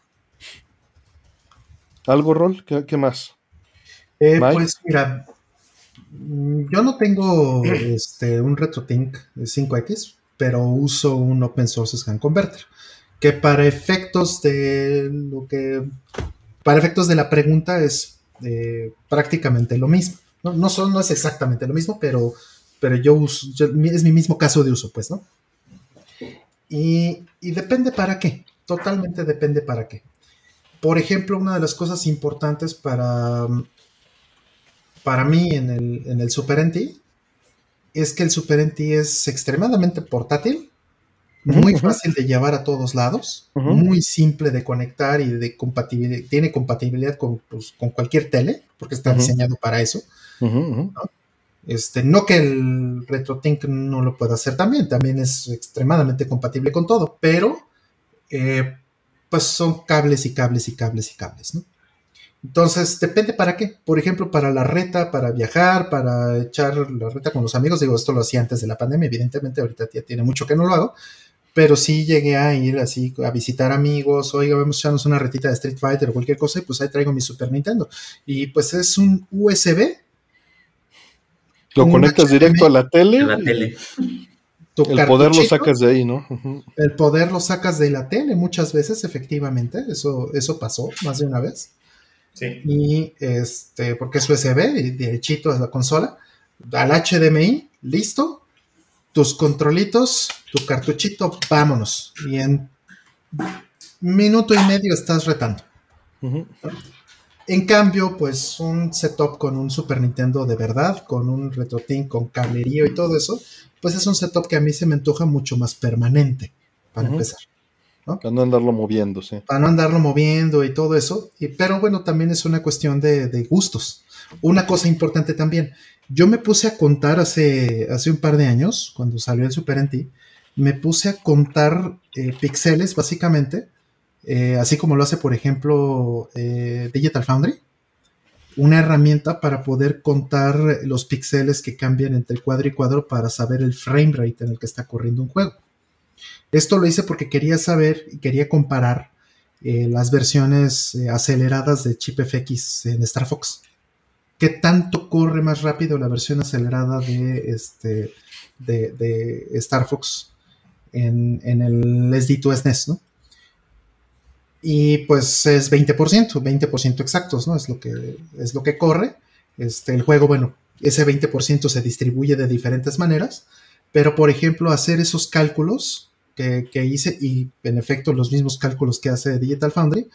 ¿Algo, Rol? ¿Qué, qué más? Eh, pues mira, yo no tengo este, un RetroTink 5X, pero uso un Open Source Scan Converter, que para efectos de lo que, para efectos de la pregunta es eh, prácticamente lo mismo. No, no, es exactamente lo mismo, pero, pero yo uso, es mi mismo caso de uso, pues, ¿no? Y, y depende para qué, totalmente depende para qué. Por ejemplo, una de las cosas importantes para, para mí en el, en el Super NT es que el Super NT es extremadamente portátil, Muy fácil de llevar a todos lados, muy simple de conectar y de compatibilidad, tiene compatibilidad con, pues, con cualquier tele, porque está diseñado para eso. Ujú. Este, no que el RetroTink no lo pueda hacer también, también es extremadamente compatible con todo, pero eh, pues son cables y cables y cables y cables, ¿no? Entonces, depende para qué. Por ejemplo, para la reta, para viajar, para echar la reta con los amigos. Digo, esto lo hacía antes de la pandemia, evidentemente, ahorita ya tiene mucho que no lo hago. Pero sí llegué a ir así a visitar amigos, oiga, vamos a echarnos una retita de Street Fighter o cualquier cosa, y pues ahí traigo mi Super Nintendo. Y pues es un USB. Lo conectas HDMI. directo a la tele. En la tele. Tu El poder lo sacas de ahí, ¿no? El poder lo sacas de la tele muchas veces, efectivamente. Eso, eso pasó más de una vez. Sí. y este, porque es USB y derechito a la consola, al HDMI, listo, tus controlitos, tu cartuchito, vámonos. Y en minuto y medio estás retando. En cambio, pues un setup con un Super Nintendo de verdad, con un RetroTink, con cablerío y todo eso, pues es un setup que a mí se me antoja mucho más permanente, para empezar. Para no andarlo moviendo, sí. Para no andarlo moviendo y todo eso. Y, pero bueno, también es una cuestión de, gustos. Una cosa importante también, yo me puse a contar hace, hace un par de años, cuando salió el Super NT, me puse a contar eh, píxeles básicamente, eh, así como lo hace, por ejemplo, eh, Digital Foundry, una herramienta para poder contar los píxeles que cambian entre cuadro y cuadro para saber el frame rate en el que está corriendo un juego. Esto lo hice porque quería saber y quería comparar eh, las versiones eh, aceleradas de Chip FX en Star Fox. ¿Qué tanto corre más rápido la versión acelerada de, este, de, Star Fox en, el SD2 SNES, ¿no? Y pues es 20%, 20% exactos, ¿no? Es lo que, es lo que corre. Este, el juego, bueno, ese 20% se distribuye de diferentes maneras, pero por ejemplo, hacer esos cálculos que, hice y en efecto los mismos cálculos que hace Digital Foundry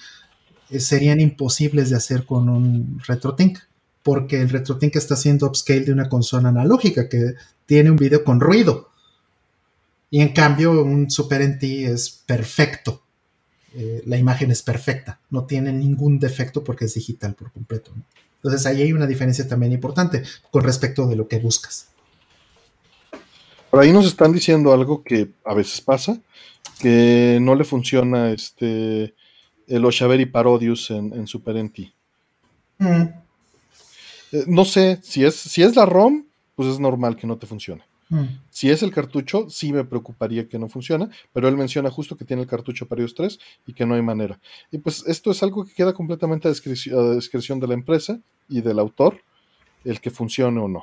eh, serían imposibles de hacer con un RetroTink porque el RetroTink está haciendo upscale de una consola analógica que tiene un video con ruido. Y en cambio un Super NT es perfecto. Eh, la imagen es perfecta. No tiene ningún defecto porque es digital por completo entonces ahí hay una diferencia también importante con respecto de lo que buscas por ahí nos están diciendo algo que a veces pasa, que no le funciona este el Oshaveri Parodius en, Super NT. Mm. Eh, no sé, si es, si es la ROM, pues es normal que no te funcione. Mm. Si es el cartucho, sí me preocuparía que no funciona, pero él menciona justo que tiene el cartucho Parodius 3 y que no hay manera. Y pues esto es algo que queda completamente a discreción de la empresa y del autor, el que funcione o no.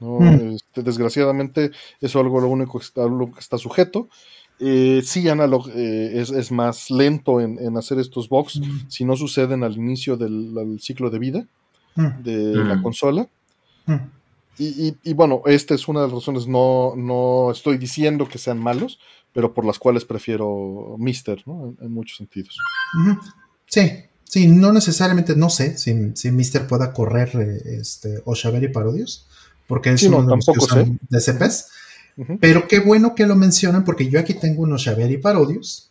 Mm. Este, desgraciadamente, eso es algo lo único que está, que está sujeto. Eh, sí, Analog eh, es, más lento en, hacer estos box mm. si no suceden al inicio del, ciclo de vida mm. de la consola. Y, bueno, esta es una de las razones, no, no estoy diciendo que sean malos, pero por las cuales prefiero Mister, En, muchos sentidos. Sí, sí, no necesariamente, no sé si, si Mister pueda correr eh, este, Oshaveri Parodios, porque es uno de los CPs. Pero qué bueno que lo mencionan, porque yo aquí tengo unos Xavier Parodius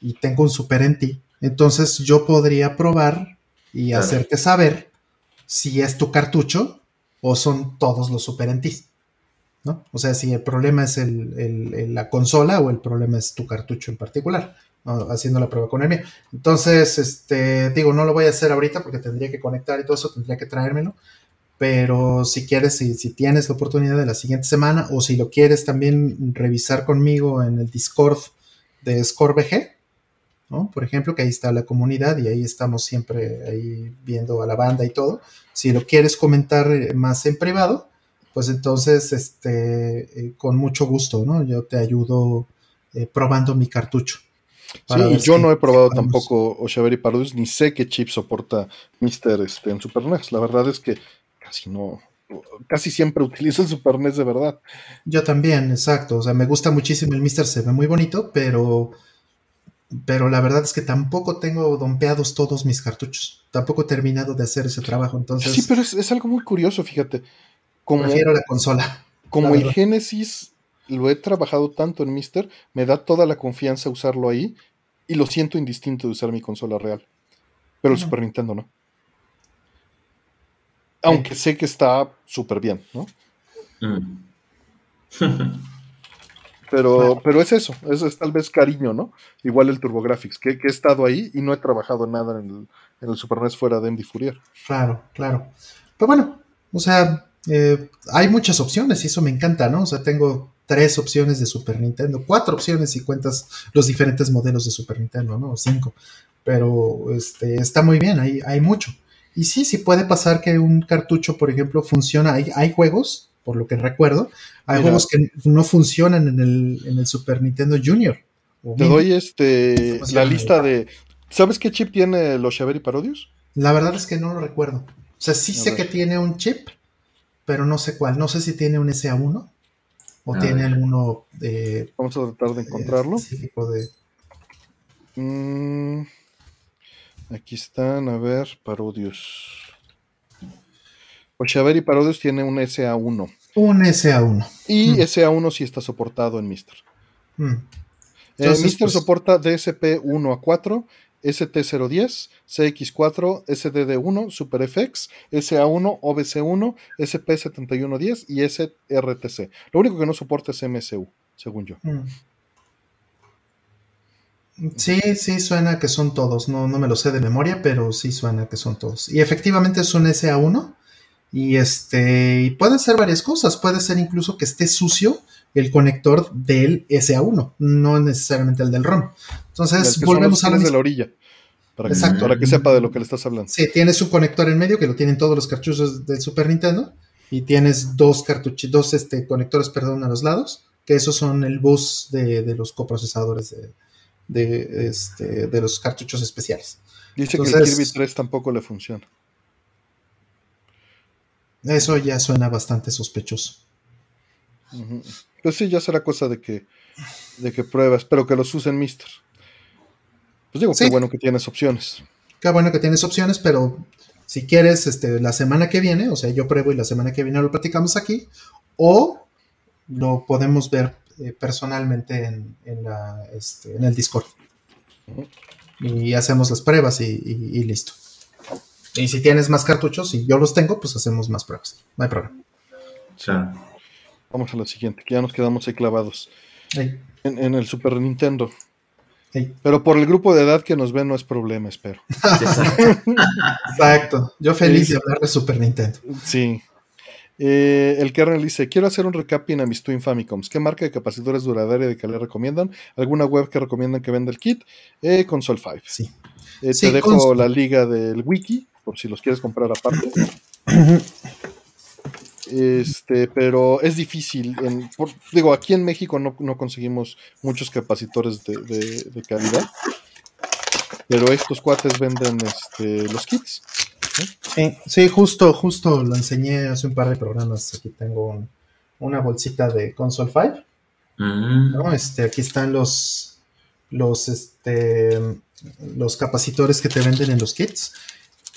y tengo un Super NT. Entonces yo podría probar y hacerte saber si es tu cartucho o son todos los Super NTs. ¿no? O sea, si el problema es la consola o el problema es tu cartucho en particular, haciendo la prueba con el mío. Entonces, este, digo, no lo voy a hacer ahorita porque tendría que conectar y todo eso, tendría que traérmelo pero si quieres, si, si, tienes la oportunidad de la siguiente semana o si lo quieres también revisar conmigo en el Discord de ScoreBG, ¿no? Por ejemplo, que ahí está la comunidad y ahí estamos siempre ahí viendo a la banda y todo. Si lo quieres comentar eh, más en privado, pues entonces, este, eh, con mucho gusto, ¿no? Yo te ayudo eh, probando mi cartucho. Sí, yo no he probado tampoco Oshaveri Parudis, ni sé qué chip soporta Mister este, en Super NES. La verdad es que casi no, casi siempre utilizo el Super NES de verdad. Yo también, exacto. O sea, me gusta muchísimo el Mister, se ve muy bonito, pero, pero la verdad es que tampoco tengo dompeados todos mis cartuchos. Tampoco he terminado de hacer ese trabajo. Entonces, sí, pero es, algo muy curioso, fíjate. Como, prefiero la consola. Como el Genesis lo he trabajado tanto en Mister, me da toda la confianza usarlo ahí y lo siento indistinto de usar mi consola real. Pero el Super Nintendo no. Aunque sé que está súper bien, ¿no? Mm. pero, pero es eso, es, tal vez cariño, ¿no? Igual el TurboGrafx, que, que, he estado ahí y no he trabajado nada en el, Super NES fuera de MD Fourier. Claro, claro. Pero bueno, o sea, eh, hay muchas opciones y eso me encanta, ¿no? O sea, tengo tres opciones de Super Nintendo, cuatro opciones si cuentas los diferentes modelos de Super Nintendo, ¿no? Cinco. Pero este, está muy bien, hay, hay mucho. Y sí, sí puede pasar que un cartucho, por ejemplo, funciona. Hay, hay juegos, por lo que recuerdo, hay juegos que no funcionan en el, Super Nintendo Junior. Te doy este la lista de. ¿Sabes qué chip tiene los Xaveri Parodius? La verdad es que no lo recuerdo. O sea, sí sé que tiene un chip, pero no sé cuál. No sé si tiene un SA1 o tiene alguno de. Vamos a tratar de encontrarlo. de. Mm, Aquí están, a ver, Parodius. Ochaveri Parodius tiene un SA1. Un SA1. Y Mm. SA1 sí está soportado en Mister. Mm. Eh, Entonces, Mister pues- soporta DSP 1 a 4, ST010, CX4, SDD1, SuperFX, SA1, OBC1, SP7110 y SRTC. Lo único que no soporta es MSU, según yo. Mm. Sí, sí, suena que son todos. No, no me lo sé de memoria, pero sí suena que son todos. Y efectivamente es un SA1. Y este, y pueden ser varias cosas. Puede ser incluso que esté sucio el conector del SA1, no necesariamente el del ROM. Entonces, volvemos a la de la orilla. Para que, Exacto. para que sepa de lo que le estás hablando. Sí, tienes un conector en medio que lo tienen todos los cartuchos del Super Nintendo. Y tienes dos cartuchos, dos este, conectores, perdón, a los lados. Que esos son el bus de, de los coprocesadores de, de, este, de los cartuchos especiales. Dice que el Kirby 3 tampoco le funciona. Eso ya suena bastante sospechoso. Ujú. Pues sí, ya será cosa de que, de que pruebas, pero que los usen Mister. Pues digo, Sí. qué bueno que tienes opciones. Qué bueno que tienes opciones, pero si quieres, este, la semana que viene, o sea, yo pruebo y la semana que viene lo platicamos aquí, o lo podemos ver eh, personalmente en, en la, este, en el Discord. Y hacemos las pruebas y, y- y listo. Y si tienes más cartuchos y yo los tengo, pues hacemos más pruebas. No hay problema. Vamos a la siguiente, que ya nos quedamos ahí clavados. En, en el Super Nintendo. Pero por el grupo de edad que nos ve no es problema, espero. Exacto. Yo feliz Sí. de hablar de Super Nintendo. Sí. Eh, el kernel dice, quiero hacer un recapping a mis Twin Famicoms. ¿Qué marca de capacitores duradera y de calidad recomiendan? ¿Alguna web que recomiendan que venda el kit? Eh, Console 5. Sí. Eh, Sí, te dejo la liga del wiki, por si los quieres comprar aparte. Este, pero es difícil. en- por- digo, aquí en México no, no conseguimos muchos capacitores de, de- de calidad. Pero estos cuates venden este, los kits. Sí, sí, justo, justo lo enseñé hace un par de programas. Aquí tengo un- una bolsita de Console 5. Mm. ¿no? Este, aquí están los, los, este, los capacitores que te venden en los kits.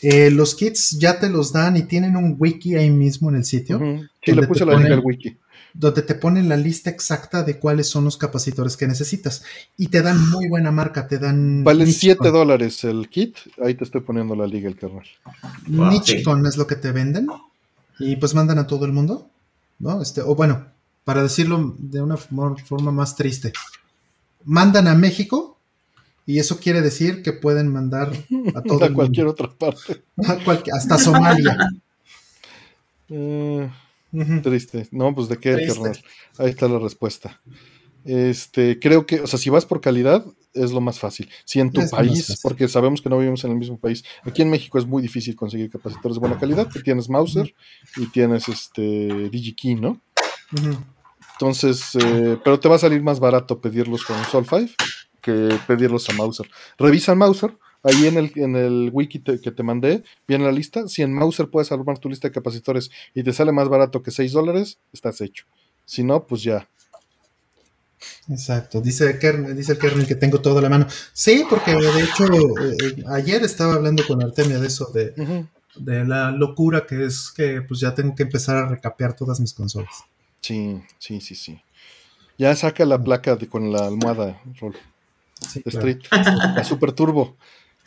Eh, los kits ya te los dan y tienen un wiki ahí mismo en el sitio. Sí, le puse la ponen- al wiki. Donde te ponen la lista exacta de cuáles son los capacitores que necesitas. Y te dan muy buena marca, te dan... Vale Nichicon. 7 dólares el kit. Ahí te estoy poniendo la liga, el. Wow, Nichicon es lo que te venden. Y pues mandan a todo el mundo, ¿no? Este, o bueno, para decirlo de una for- forma más triste, mandan a México y eso quiere decir que pueden mandar a todo a el cualquier mundo. otra parte. A cualquier- hasta Somalia. Eh, Triste. No, pues de qué, carnal. Ahí está la respuesta. Este, creo que, o sea, si vas por calidad, es lo más fácil. Si en tu Es país, porque sabemos que no vivimos en el mismo país, aquí en México es muy difícil conseguir capacitores de buena calidad, que tienes Mauser y tienes este DigiKey, ¿no? Entonces, eh, pero te va a salir más barato pedirlos con Sol 5 que pedirlos a Mauser. Revisa Mauser, ahí en el, en el wiki te- que te mandé, viene la lista. Si en Mauser puedes armar tu lista de capacitores y te sale más barato que 6 dólares, estás hecho. Si no, pues ya. Exacto, dice, Kern- dice el kernel que tengo todo a la mano. Sí, porque de hecho eh, eh, ayer estaba hablando con Artemia de eso, de, de la locura que es que pues ya tengo que empezar a recapear todas mis consolas. Sí, sí, sí, sí. Ya saca la placa de, con la almohada, Rol, Sí, de claro. Street, la Super Turbo,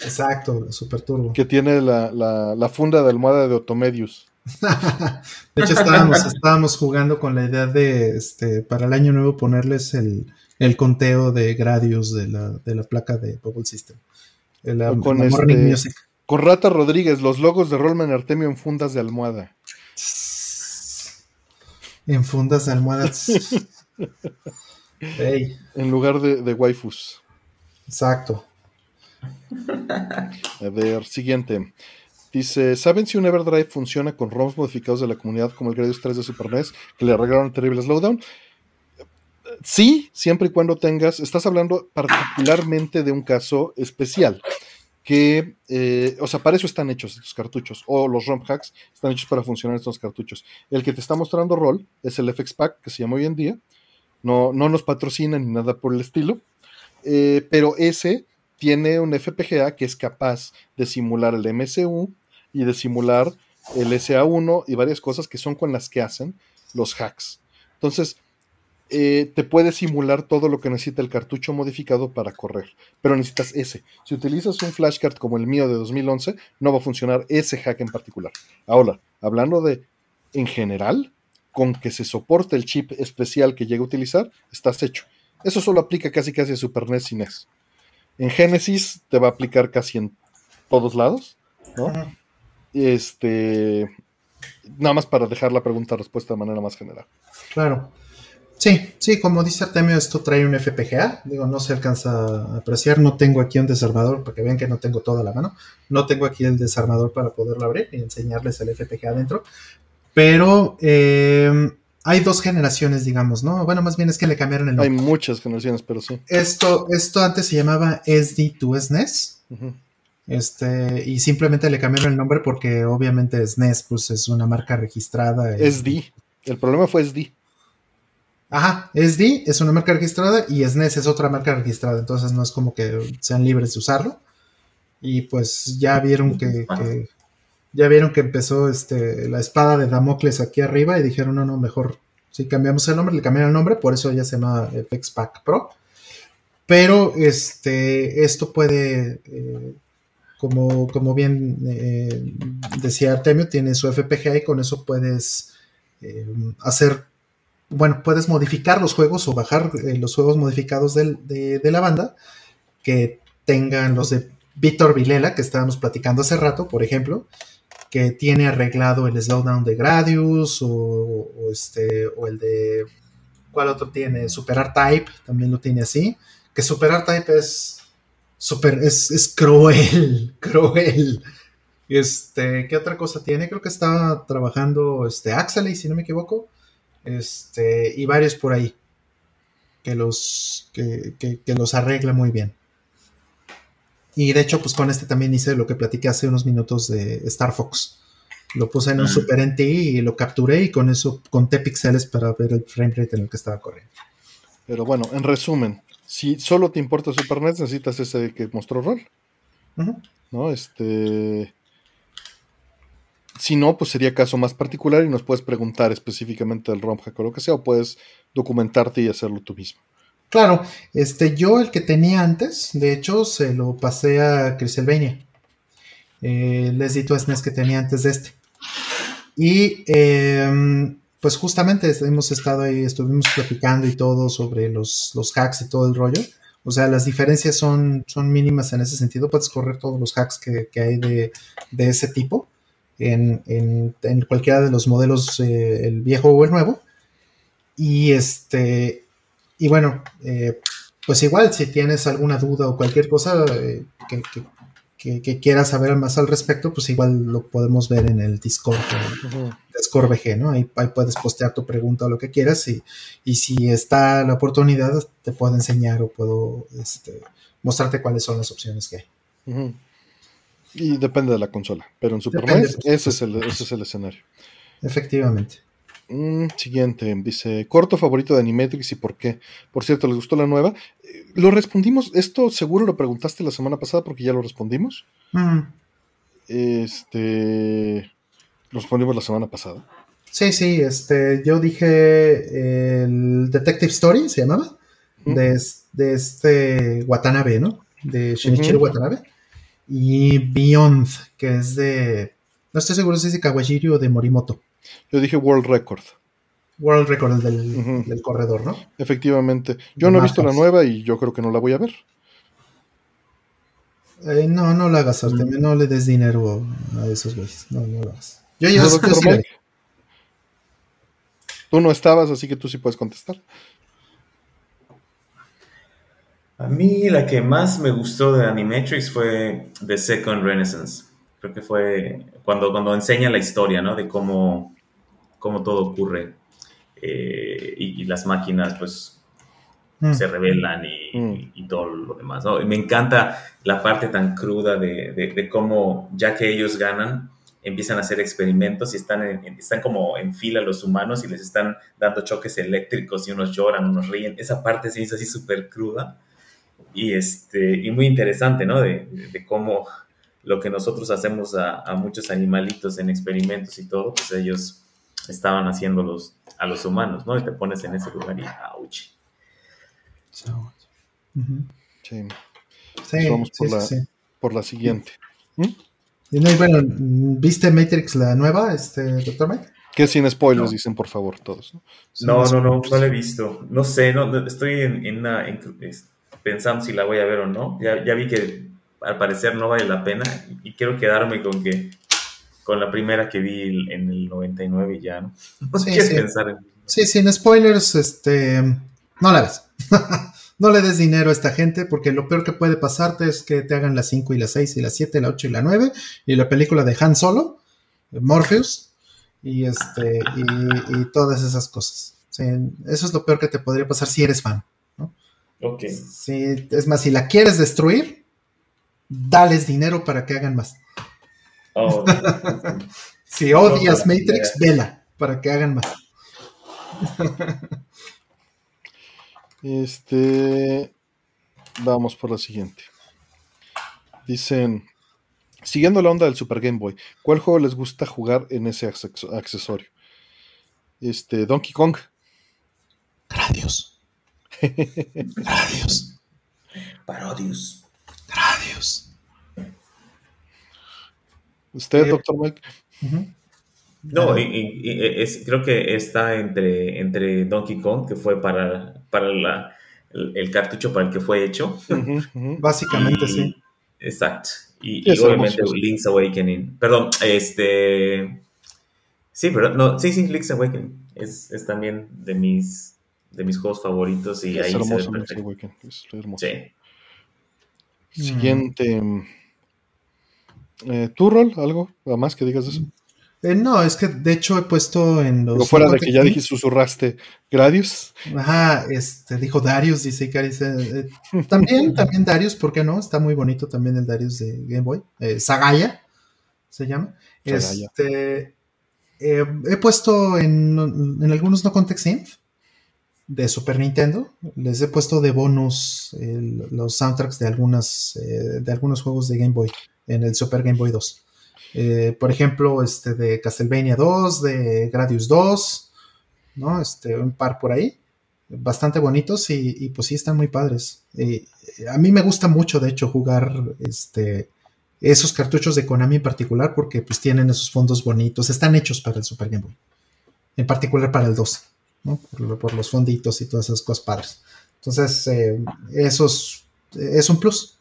Exacto, la Super Turbo. que tiene la, la- la funda de almohada de Otomedius. De hecho, estábamos, estábamos jugando con la idea de este para el año nuevo ponerles el, el conteo de gradius de la, de la placa de Bubble System. El, O con Morning este- Music. Con Rata Rodríguez, los logos de Rollman Artemio en fundas de almohada. En fundas de almohadas. En lugar de, de waifus. exacto. A ver, siguiente. Dice, ¿saben si un Everdrive funciona con ROMs modificados de la comunidad como el Gradius 3 de Super NES que le arreglaron terrible slowdown? Sí, siempre y cuando tengas, estás hablando particularmente de un caso especial, que, eh, o sea, para eso están hechos estos cartuchos, o los ROM hacks están hechos para funcionar estos cartuchos. El que te está mostrando Roll es el FX Pack, que se llama hoy en día, no, no nos patrocina ni nada por el estilo, eh, pero ese tiene un FPGA que es capaz de simular el MSU y de simular el SA1 y varias cosas que son con las que hacen los hacks. Entonces, eh, te puede simular todo lo que necesita el cartucho modificado para correr, pero necesitas ese. Si utilizas un flashcard como el mío de 2011, no va a funcionar ese hack en particular. Ahora, hablando de en general, con que se soporte el chip especial que llega a utilizar, estás hecho. Eso solo aplica casi casi a Super NES y NES. En Genesis te va a aplicar casi en todos lados, ¿no? Este, nada más para dejar la pregunta-respuesta de manera más general. Claro. Sí, sí, como dice Artemio, esto trae un FPGA. Digo, no se alcanza a apreciar. No tengo aquí un desarmador, para que vean que no tengo toda la mano. No tengo aquí el desarmador para poderlo abrir y enseñarles el FPGA adentro. Pero eh, hay dos generaciones, digamos, ¿no? Bueno, más bien es que le cambiaron el nombre. Hay muchas generaciones, pero sí. Esto, esto antes se llamaba SD to SNES. Este, y simplemente le cambiaron el nombre porque obviamente SNES pues, es una marca registrada. SD. El problema fue SD. Ajá, SD es una marca registrada y SNES es otra marca registrada, entonces no es como que sean libres de usarlo. Y pues ya vieron que, ya vieron que empezó este, la espada de Damocles aquí arriba y dijeron, no, no, mejor si cambiamos el nombre, le cambiaron el nombre, por eso ya se llama FX Pack Pro. Pero este, esto puede, eh, como, como bien eh, decía Artemio, tiene su FPGA y con eso puedes eh, hacer bueno, puedes modificar los juegos o bajar eh, los juegos modificados de, la banda que tengan los de Víctor Vilela, que estábamos platicando hace rato, por ejemplo, que tiene arreglado el slowdown de Gradius o, este, o el de... ¿Cuál otro tiene? Super Type, también lo tiene así. Que Super Type es, super, es, es cruel, cruel. Este, ¿Qué otra cosa tiene? Creo que está trabajando este, Axel, si no me equivoco este, y varios por ahí que los, que, los arregla muy bien. Y de hecho, pues con este también hice lo que platiqué hace unos minutos de Star Fox. Lo puse en un Super NT y lo capturé y con eso conté píxeles para ver el frame rate en el que estaba corriendo. Pero bueno, en resumen, si solo te importa Super NES, necesitas ese que mostró rol. ¿No? Este. Si no, pues sería caso más particular y nos puedes preguntar específicamente del ROM hack o lo que sea, o puedes documentarte y hacerlo tú mismo. Claro, este, yo el que tenía antes, de hecho, se lo pasé a Criselvania. Eh, les di tu SNES que tenía antes de este. Y em, pues justamente hemos estado ahí, estuvimos platicando y todo sobre los, los, hacks y todo el rollo. O sea, las diferencias son, son mínimas en ese sentido. Puedes correr todos los hacks que, que hay de, de, ese tipo en, cualquiera de los modelos, eh, el viejo o el nuevo. Y este, y bueno, eh, pues igual si tienes alguna duda o cualquier cosa eh, que, que, quieras saber más al respecto, pues igual lo podemos ver en el Discord, Discord VG, ¿no? Ahí, puedes postear tu pregunta o lo que quieras y, y, si está la oportunidad te puedo enseñar o puedo este, mostrarte cuáles son las opciones que hay. Y depende de la consola. Pero en Super NES, ese es, el, ese es el escenario. Efectivamente. Mm, siguiente, dice, corto favorito de Animatrix y por qué. Por cierto, ¿les gustó la nueva? Eh, lo respondimos, esto seguro lo preguntaste la semana pasada porque ya lo respondimos. Mm. Este, lo respondimos la semana pasada. Sí, sí, este, yo dije el Detective Story, se llamaba, de, de, este Watanabe, ¿no? De Shinichiro Watanabe y Beyond, que es de. No estoy seguro si es de Kawajiri o de Morimoto. Yo dije World Record. World Record del, del corredor, ¿no? Efectivamente. Yo no he visto la nueva y yo creo que no la voy a ver. Eh, no, no la hagas, Artemio. Mm. No le des dinero a esos güeyes. No, no lo hagas. Yo ya yo Tú no estabas, así que tú sí puedes contestar. A mí la que más me gustó de Animatrix fue The Second Renaissance. Creo que fue cuando, cuando enseña la historia, ¿no? De cómo, cómo todo ocurre. Eh, y, las máquinas, pues, mm. se revelan mm. y, todo lo demás, ¿no? Y me encanta la parte tan cruda de, de, cómo, ya que ellos ganan, empiezan a hacer experimentos y están, están como en fila los humanos y les están dando choques eléctricos y unos lloran, unos ríen. Esa parte se hizo así súper cruda y, este, y muy interesante, ¿no? De, de cómo lo que nosotros hacemos a, a, muchos animalitos en experimentos y todo, pues ellos estaban haciéndolos a los humanos, ¿no? Y te pones en ese lugar y ¡auch! Sí. Sí, vamos por, la, por la siguiente. ¿Mm? Y bueno, ¿viste Matrix la nueva, este, doctor Mike? Que sin spoilers, no. dicen por favor todos. No, no, no, no, no la he visto. No sé, no, estoy en, en, una, en, pensando si la voy a ver o no. Ya, ya, vi que al parecer no vale la pena y quiero quedarme con que con la primera que vi en el 99 y ya, ¿no? no sí, sí. pensar en... Sí, sin spoilers, este, no la ves. no le des dinero a esta gente porque lo peor que puede pasarte es que te hagan las 5 y las 6 y las 7, la 8 y la 9 y la película de Han Solo, Morpheus y este y, y todas esas cosas. Sí, eso es lo peor que te podría pasar si eres fan. ¿no? Ok. Sí, es más, si la quieres destruir, dales dinero para que hagan más. Oh, si odias no, Matrix, yeah. vela para que hagan más. este. Vamos por la siguiente. Dicen. Siguiendo la onda del Super Game Boy, ¿cuál juego les gusta jugar en ese accesorio? Este, Donkey Kong. Gradius. Gradius. Parodius. Gradius. ¿Usted, eh, doctor Mike? Uh -huh. No, y, y, y es, creo que está entre, entre Donkey Kong, que fue para, para la, el, el, cartucho para el que fue hecho. Uh -huh. Básicamente, y, sí. Exacto. Y, y obviamente Link's Awakening. Perdón, este. Sí, pero no, sí, sí, Link's Awakening. Es, es también de mis, de mis juegos favoritos y es ahí hermoso, se ve Link's Awakening. Es hermoso. Sí. Siguiente. Mm. Eh, ¿Tú, Rol? ¿Algo más que digas de eso? Eh, no, es que de hecho he puesto en los. Pero fuera de que ya dije, susurraste Gradius. Ajá, este, dijo Darius, dice Ikari. Eh, también, también Darius, ¿por qué no? Está muy bonito también el Darius de Game Boy. Sagaya se llama. Sagaya. Este, he puesto en, en, algunos no context inf de Super Nintendo. Les he puesto de bonus los soundtracks de, algunas, eh, de algunos juegos de Game Boy en el Super Game Boy 2. Eh, por ejemplo, este de Castlevania 2, de Gradius 2, ¿no? Este, un par por ahí, bastante bonitos y, y pues sí están muy padres. Eh, a mí me gusta mucho, de hecho, jugar este, esos cartuchos de Konami en particular porque pues tienen esos fondos bonitos, están hechos para el Super Game Boy, en particular para el 2, por, los fonditos y todas esas cosas padres. Entonces, eh, esos es un plus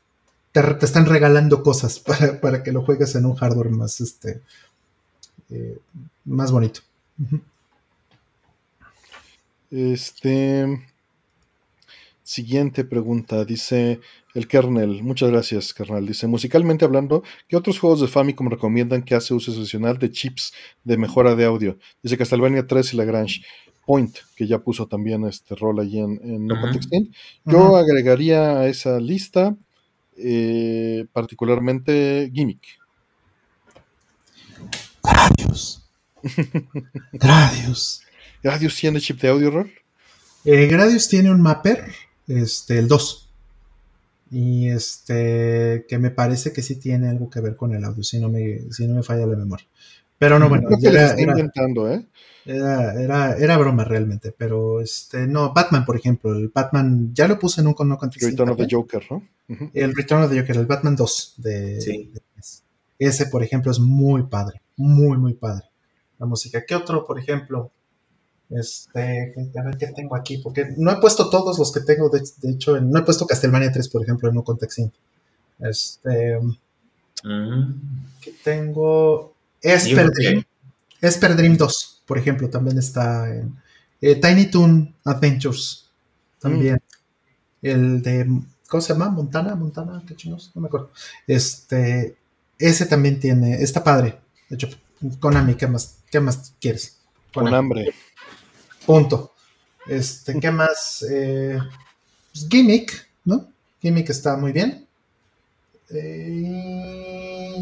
te, te, están regalando cosas para, para, que lo juegues en un hardware más, este, eh, más bonito. Este. Siguiente pregunta, dice el kernel. Muchas gracias, kernel. Dice, musicalmente hablando, ¿qué otros juegos de Famicom recomiendan que hace uso excepcional de chips de mejora de audio? Dice Castlevania 3 y Lagrange Point, que ya puso también este rol allí en, en uh -huh. Yo uh -huh. agregaría a esa lista eh, particularmente Gimmick. Gradius. Gradius. ¿Gradius tiene chip de audio, Rol? Eh, Gradius tiene un mapper, este, el 2. Y este, que me parece que sí tiene algo que ver con el audio, si no me, si no me falla la memoria. Pero no, bueno, ya era, era, intentando, ¿eh? Era, era, era, broma realmente, pero este, no, Batman, por ejemplo, el Batman, ya lo puse en un no Return of the Joker, ¿no? Uh -huh. El Return of the Joker, el Batman 2 de, sí. de, ese, por ejemplo, es muy padre, muy, muy padre. La música. ¿Qué otro, por ejemplo? Este, a ver qué tengo aquí, porque no he puesto todos los que tengo, de, de hecho, no he puesto Castlevania 3, por ejemplo, en un contexto. Este, uh -huh. que tengo Esper Dream, Esper Dream 2, por ejemplo, también está en eh, Tiny Toon Adventures, también. Mm. El de, ¿cómo se llama? Montana, Montana, qué chinos, no me acuerdo. Este, ese también tiene, está padre. De hecho, Konami, ¿qué más, qué más quieres? Con hambre. Punto. Este, ¿qué más? Eh, pues Gimmick, ¿no? Gimmick está muy bien. Eh,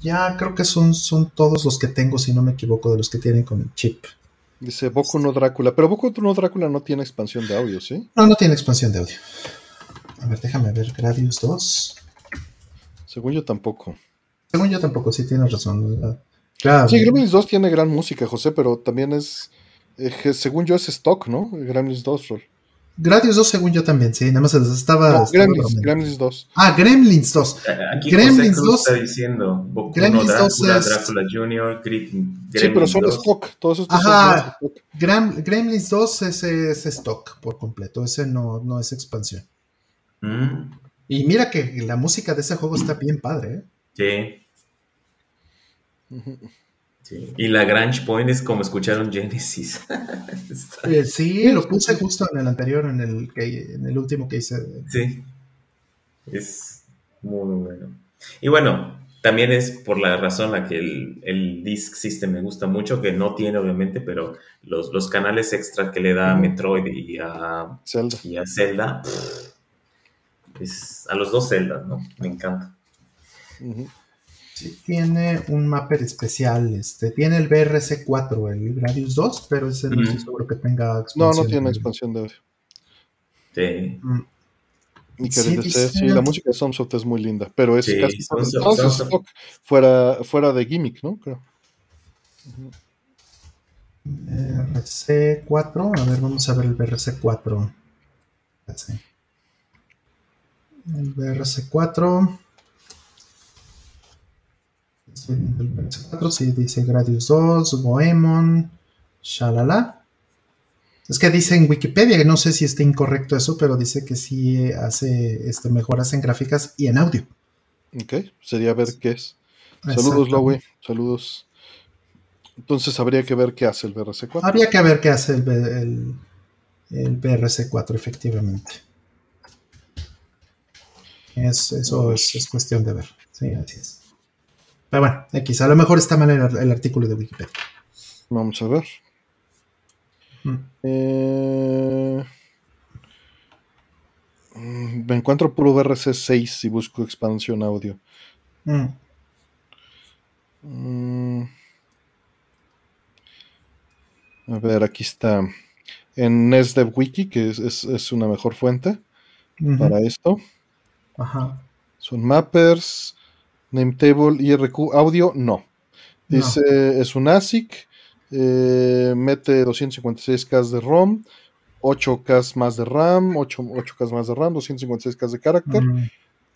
ya creo que son, son todos los que tengo, si no me equivoco, de los que tienen con el chip. Dice Boku no Drácula, pero Boku no Drácula no tiene expansión de audio, ¿sí? No, no tiene expansión de audio. A ver, déjame ver. Gradius 2. Según yo tampoco. Según yo tampoco, sí tienes razón. Claro. Sí, Gremlins 2 tiene gran música, José, pero también es. eh, según yo es stock, ¿no? Gremlins 2, Rol. Gradius 2, según yo también, sí. Nada más estaba. No, estaba Gremlins. Gremlins 2. Ah, Gremlins 2. Aquí Gremlins José Cruz 2. está diciendo Boku Gremlins no 2 Drácula, es- Drácula Jr., Gre- Gremlins Sí, pero son 2. stock. Todos estos Ajá. son stock. Gram- Gremlins 2 ese es stock por completo. Ese no, no es expansión. Mm, Y mira que la música de ese juego está bien padre, ¿eh? sí. Sí. Y la Grange Point es como escucharon Genesis. Eh, sí, lo puse justo en el anterior, en el, que, en el último que hice. Sí, es muy bueno. Y bueno, también es por la razón la que el, el Disk System me gusta mucho, que no tiene obviamente, pero los, los canales extra que le da a Metroid y a, Zelda. y a Zelda, pff, es, a los dos Zelda, ¿no? Me encanta. Ujú. Sí, tiene un mapper especial. Este, tiene el BRC4, el Gradius 2, pero ese no estoy seguro que tenga No, expansión. no tiene expansión de audio. Sí. Mm, Ni que Sí, dice- sí, la música de Sunsoft es muy linda, pero es Sí, casi Sunsoft- Sunsoft. stock fuera, fuera de gimmick, ¿no? Creo. BRC4, a ver, vamos a ver el BRC4. Sí. El BRC4. Sí, el BRC4 sí dice Gradius 2, Goemon, Shalala. Es que dice en Wikipedia, no sé si está incorrecto eso, pero dice que sí hace este, mejoras en gráficas y en audio. Ok, sería ver qué es. Saludos. Lowe. Saludos. Entonces habría que ver qué hace el BRC4. Habría que ver qué hace el, el, el BRC4, efectivamente. Es, eso es, es cuestión de ver. Sí, así es. Pero bueno, X, a lo mejor está mal el, el artículo de Wikipedia. Vamos a ver. Mm. Eh, mm, me encuentro puro BRC6 si busco expansión audio. Mm. Mm. A ver, aquí está. En NesDev Wiki, que es, es- es una mejor fuente para esto. Ajá. Son mappers, nametable, IRQ, audio, no. Dice, es un ASIC, eh, mete 256K de ROM, 8K más de RAM, 8, 8K más de RAM, 256K de carácter, Mm.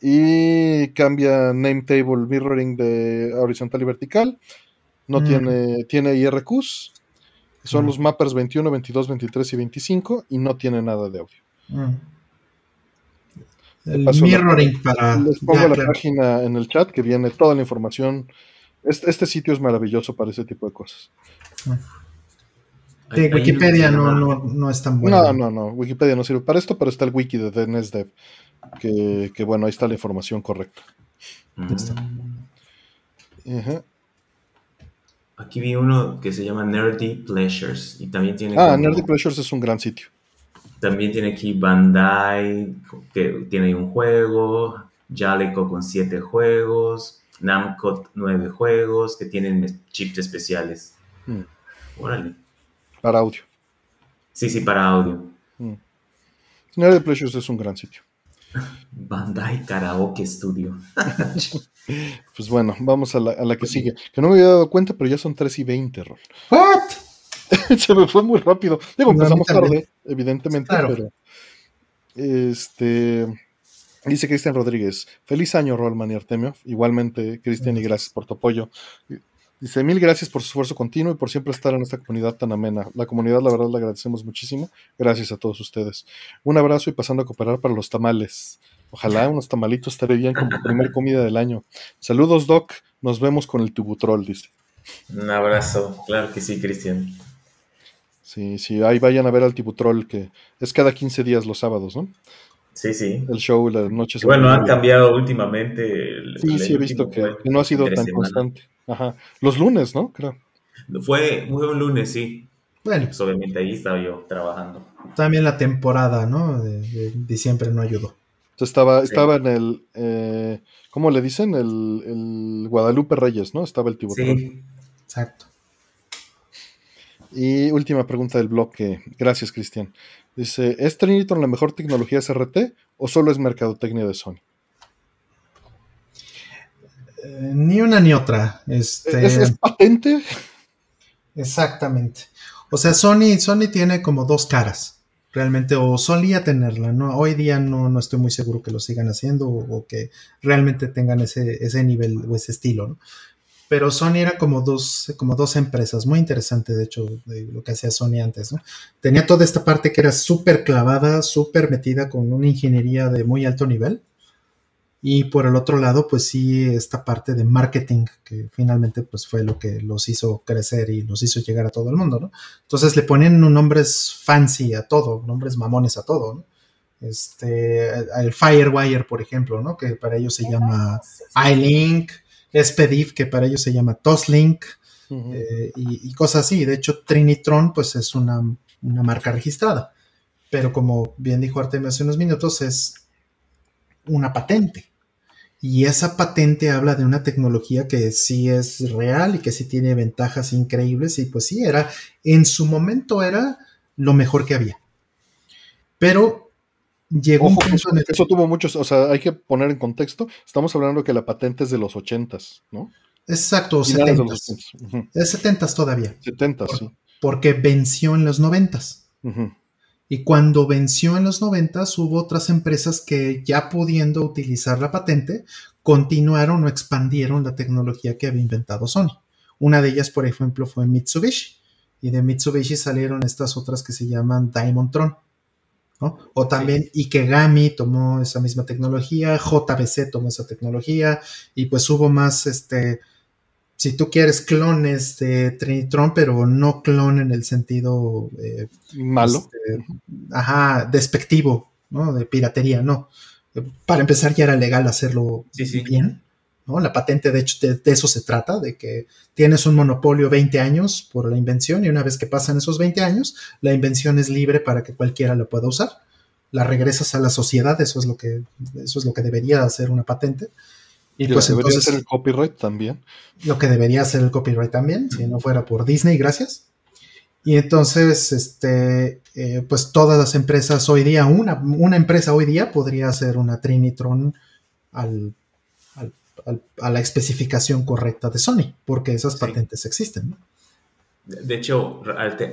y cambia nametable mirroring de horizontal y vertical. No Mm. tiene, tiene IRQs, son Mm. los mappers 21, 22, 23 y 25, y no tiene nada de audio. El paso la- mirroring para. Les pongo ya, la claro. página en el chat que viene toda la información. Este, este sitio es maravilloso para ese tipo de cosas. Sí, Wikipedia no, no, no es tan bueno. No, no, no. Wikipedia no sirve para esto, pero está el wiki de DNSDev. Que, que bueno, ahí está la información correcta. Mm. Ajá. Aquí vi uno que se llama Nerdy Pleasures y también tiene Ah, como- Nerdy Pleasures es un gran sitio. También tiene aquí Bandai, que tiene un juego, Jaleco con siete juegos, Namco nueve juegos, que tienen chips especiales. Mm. Órale. Para audio. Sí, sí, para audio. Nerdy Pleasures es un gran sitio. Bandai Karaoke Studio. Pues bueno, vamos a la, a la que sigue. Que no me había dado cuenta, pero ya son 3 y 20, Rol. ¿What? Se me fue muy rápido. Digo, No, empezamos tarde, evidentemente, Claro. pero. Este. Dice Cristian Rodríguez. Feliz año, Rolman y Artemio. Igualmente, Cristian, y gracias por tu apoyo. Dice: Mil gracias por su esfuerzo continuo y por siempre estar en esta comunidad tan amena. La comunidad, la verdad, le agradecemos muchísimo. Gracias a todos ustedes. Un abrazo y pasando a cooperar para los tamales. Ojalá unos tamalitos estaré bien como primer comida del año. Saludos, Doc. Nos vemos con el tubutrol, dice. Un abrazo. Claro que sí, Cristian. Sí, sí, ahí vayan a ver al Tibutrol, que es cada 15 días los sábados, ¿no? Sí, sí. El show, las noches. Bueno, en han cambiado últimamente. el- Sí, el sí, he visto que, no ha sido tan semana. constante. Ajá. Los lunes, ¿no? Creo. Fue, fue un lunes, sí. Bueno, Pues obviamente ahí estaba yo trabajando. también la temporada, ¿no? De, de diciembre no ayudó. Entonces estaba, Sí. estaba en el, eh, ¿cómo le dicen? El, el Guadalupe Reyes, ¿no? Estaba el Tibutrol. Sí. Exacto. Y última pregunta del bloque. Gracias, Cristian. Dice, ¿es Trinitron la mejor tecnología SRT o solo es mercadotecnia de Sony? Eh, ni una ni otra. Este... ¿Es, patente? Exactamente. O sea, Sony, Sony tiene como dos caras, realmente, o solía tenerla, ¿no? Hoy día no, no estoy muy seguro que lo sigan haciendo o, o que realmente tengan ese, ese nivel o ese estilo, ¿no? Pero Sony era como dos, como dos empresas, muy interesante de hecho de lo que hacía Sony antes, ¿no? Tenía toda esta parte que era súper clavada, súper metida con una ingeniería de muy alto nivel. Y por el otro lado, pues sí, esta parte de marketing, que finalmente pues fue lo que los hizo crecer y los hizo llegar a todo el mundo, ¿no? Entonces le ponían nombres fancy a todo, nombres mamones a todo, ¿no? Este, el Firewire, por ejemplo, ¿no? Que para ellos se llama iLink, SPDIF, que para ellos se llama Toslink, eh, y, cosas así. De hecho, Trinitron, pues es una, marca registrada. Pero como bien dijo Artemio hace unos minutos, es una patente. Y esa patente habla de una tecnología que sí es real y que sí tiene ventajas increíbles. Y pues sí, era, en su momento era lo mejor que había. Pero llegó un punto en el... Eso tuvo muchos, o sea, hay que poner en contexto, estamos hablando que la patente es de los ochentas, ¿no? Exacto, setentas. Es setentas todavía. Setentas, sí. Porque venció en los noventas. Y cuando venció en los noventas, hubo otras empresas que ya pudiendo utilizar la patente, continuaron o expandieron la tecnología que había inventado Sony. Una de ellas, por ejemplo, fue Mitsubishi. Y de Mitsubishi salieron estas otras que se llaman Diamond Tron o también Ikegami tomó esa misma tecnología, JBC tomó esa tecnología y pues hubo más, este, si tú quieres, clones de Trinitron, pero no clon en el sentido eh, malo, este, ajá, despectivo, ¿no? De piratería, no. Para empezar ya era legal hacerlo bien, ¿no? La patente, de hecho, de, eso se trata, de que tienes un monopolio 20 años por la invención y una vez que pasan esos 20 años, la invención es libre para que cualquiera la pueda usar. La regresas a la sociedad, eso es lo que, eso es lo que debería hacer una patente. Y, pues debería ser el copyright también. Lo que debería ser el copyright también, si no fuera por Disney, gracias. Y entonces, este, eh, pues todas las empresas hoy día, una, una empresa hoy día podría hacer una Trinitron al a la especificación correcta de Sony, porque esas patentes existen. De hecho,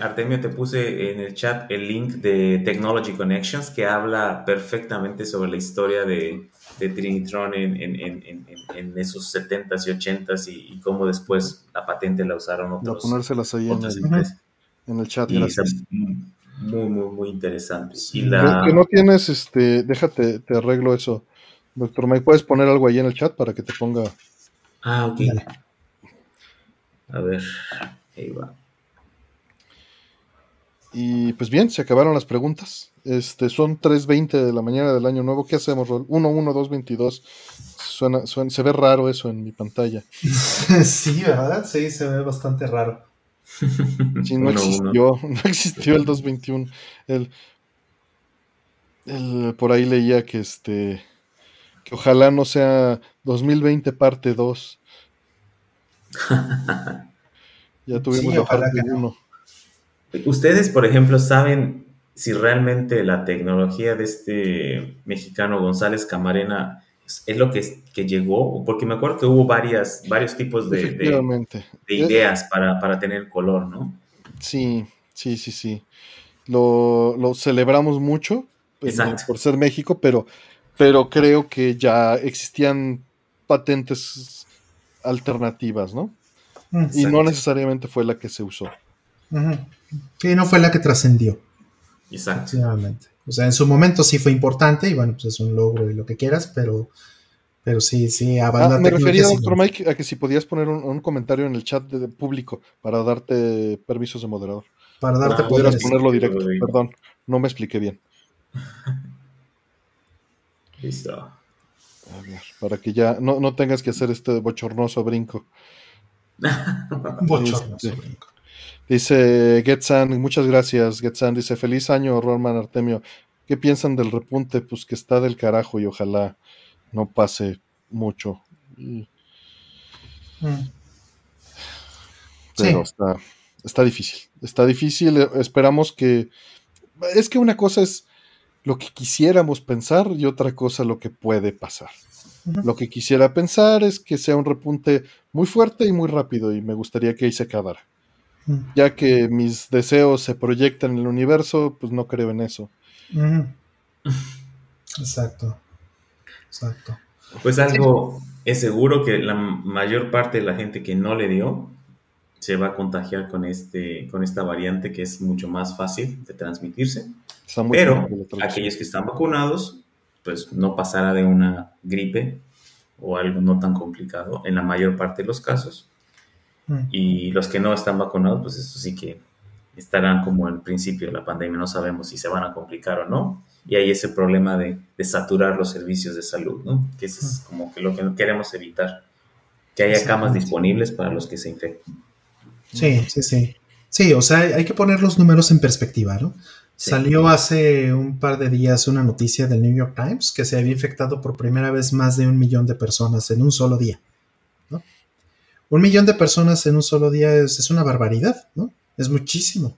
Artemio, te puse en el chat el link de Technology Connections que habla perfectamente sobre la historia de, Trinitron en, esos 70s y 80s y, cómo después la patente la usaron otros. ponérselas ahí en el, chat. muy, muy, muy interesante. Y la... Que no tienes, este, déjate, te arreglo eso. Doctor Mike, ¿puedes poner algo ahí en el chat para que te ponga? Ah, ok. A ver, ahí va. Y pues bien, se acabaron las preguntas. Este, son 3.20 de la mañana del año nuevo. ¿Qué hacemos, Rol? 1, 1, 2, 22. Suena, suena, se ve raro eso en mi pantalla. sí, ¿verdad? Sí, se ve bastante raro. Sí, no existió, no existió el 221. El, el, por ahí leía que este que ojalá no sea 2020 parte 2. ya tuvimos la parte 1. Ustedes, por ejemplo, saben si realmente la tecnología de este mexicano González Camarena es lo que, que llegó, porque me acuerdo que hubo varias, varios tipos de, de, ideas para, para, tener color, ¿no? Sí, sí, sí, sí. Lo, lo celebramos mucho pues, por ser México, pero pero creo que ya existían patentes alternativas, ¿no? Y no necesariamente fue la que se usó. Sí, no fue la que trascendió. Exacto. O sea, en su momento sí fue importante y bueno, pues es un logro y lo que quieras, pero, pero sí, sí, ah, Me refería, doctor Mike, a que si podías poner un, comentario en el chat de, público para darte permisos de moderador. Para darte ah, ponerlo directo, perdón, no me expliqué bien. Listo. A ver, para que ya no, tengas que hacer este bochornoso brinco. bochornoso este, brinco. Dice Getsan, muchas gracias, Getsan. Dice, feliz año, Roman Artemio. ¿Qué piensan del repunte? Pues que está del carajo y ojalá no pase mucho. Mm. Pero está, está difícil. Está difícil. Esperamos que. Es que una cosa es lo que quisiéramos pensar y otra cosa lo que puede pasar. Lo que quisiera pensar es que sea un repunte muy fuerte y muy rápido y me gustaría que ahí se acabara. Ya que mis deseos se proyectan en el universo, pues no creo en eso. Exacto. Exacto. Pues algo es seguro que la mayor parte de la gente que no le dio se va a contagiar con, este, con esta variante que es mucho más fácil de transmitirse. Pero aquellos que están vacunados, pues no pasará de una gripe o algo no tan complicado en la mayor parte de los casos. Mm. Y los que no están vacunados, pues eso sí que estarán como al principio de la pandemia, no sabemos si se van a complicar o no. Y hay ese problema de, de saturar los servicios de salud, ¿no? Que eso es como que lo que queremos evitar. Que haya camas disponibles para los que se infecten. Sí, sí, sí. Sí, o sea, hay que poner los números en perspectiva, ¿no? Sí. Salió hace un par de días una noticia del New York Times que se había infectado por primera vez más de un millón de personas en un solo día. ¿no? Un millón de personas en un solo día es, es una barbaridad, ¿no? Es muchísimo.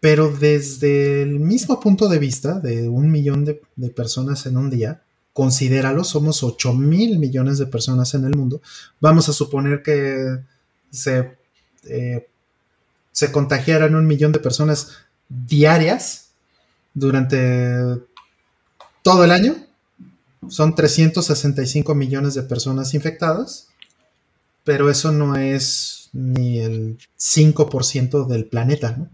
Pero desde el mismo punto de vista de un millón de, de personas en un día, considéralo, somos 8 mil millones de personas en el mundo. Vamos a suponer que se, eh, se contagiaran un millón de personas diarias durante todo el año. Son 365 millones de personas infectadas, pero eso no es ni el 5% del planeta.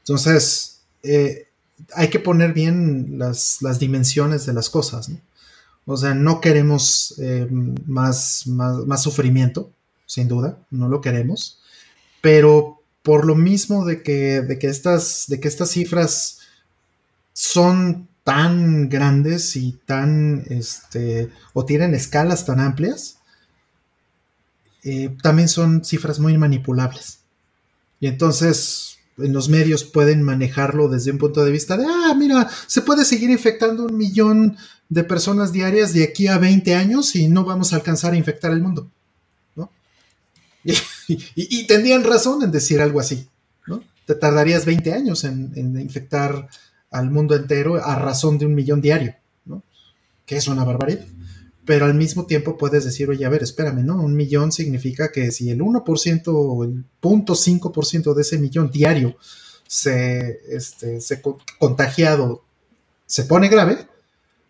Entonces, eh, hay que poner bien las, las, dimensiones de las cosas, ¿no? O sea, no queremos eh, más, más, más sufrimiento, sin duda, no lo queremos, pero por lo mismo de que, de que, estas, de que estas cifras son tan grandes y tan, este, o tienen escalas tan amplias, eh, también son cifras muy manipulables. Y entonces en los medios pueden manejarlo desde un punto de vista de, ah, mira, se puede seguir infectando un millón de personas diarias de aquí a 20 años y no vamos a alcanzar a infectar el mundo. ¿no? Y, y, tendrían razón en decir algo así. ¿no? Te tardarías 20 años en, en, infectar al mundo entero a razón de un millón diario, ¿no? que es una barbaridad. Pero al mismo tiempo puedes decir, oye, a ver, espérame, ¿no? Un millón significa que si el 1% o el 0.5% de ese millón diario se, este, se contagiado se pone grave,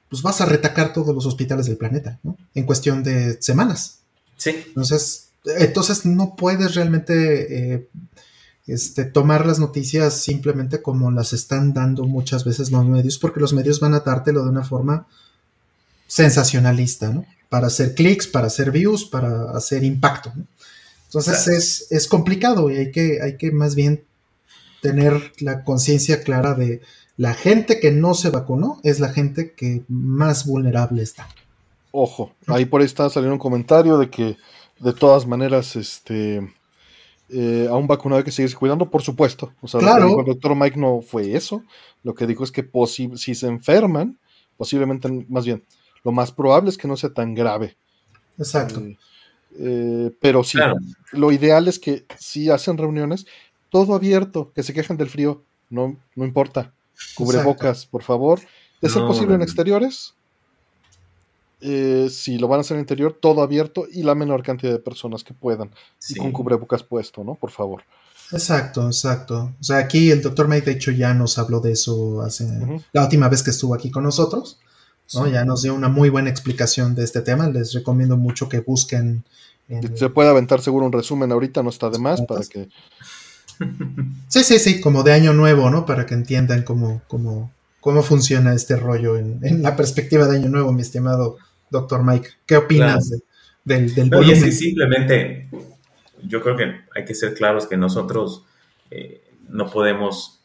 pues vas a retacar todos los hospitales del planeta, ¿no? En cuestión de semanas. Sí. Entonces, entonces no puedes realmente eh, este, tomar las noticias simplemente como las están dando muchas veces los medios, porque los medios van a dártelo de una forma sensacionalista, ¿no? Para hacer clics, para hacer views, para hacer impacto, ¿no? Entonces claro. es, es, complicado y hay que, hay que más bien tener la conciencia clara de la gente que no se vacunó es la gente que más vulnerable está. Ojo, ahí por ahí está saliendo un comentario de que de todas maneras, este, eh, a un vacunado hay que seguirse cuidando, por supuesto. O sea, claro. lo que dijo el doctor Mike no fue eso. Lo que dijo es que si se enferman, posiblemente, más bien, lo más probable es que no sea tan grave. Exacto. Eh, eh, pero sí, claro. lo ideal es que si hacen reuniones, todo abierto, que se quejen del frío, no, no importa. Cubrebocas, Exacto. por favor. De ser no, posible en exteriores, eh, si lo van a hacer en interior, todo abierto y la menor cantidad de personas que puedan. Sí. Y con cubrebocas puesto, ¿no? Por favor. Exacto, exacto. O sea, aquí el doctor Mike, de hecho, ya nos habló de eso hace uh -huh. la última vez que estuvo aquí con nosotros. ¿no? Sí. Ya nos dio una muy buena explicación de este tema. Les recomiendo mucho que busquen. En... Se puede aventar seguro un resumen ahorita, no está de más, para que. Sí, sí, sí, como de año nuevo, ¿no? Para que entiendan cómo, cómo, cómo funciona este rollo en, en la perspectiva de año nuevo, mi estimado doctor Mike. ¿Qué opinas claro. de, del, del no, volumen? Sí, simplemente, yo creo que hay que ser claros que nosotros eh, no podemos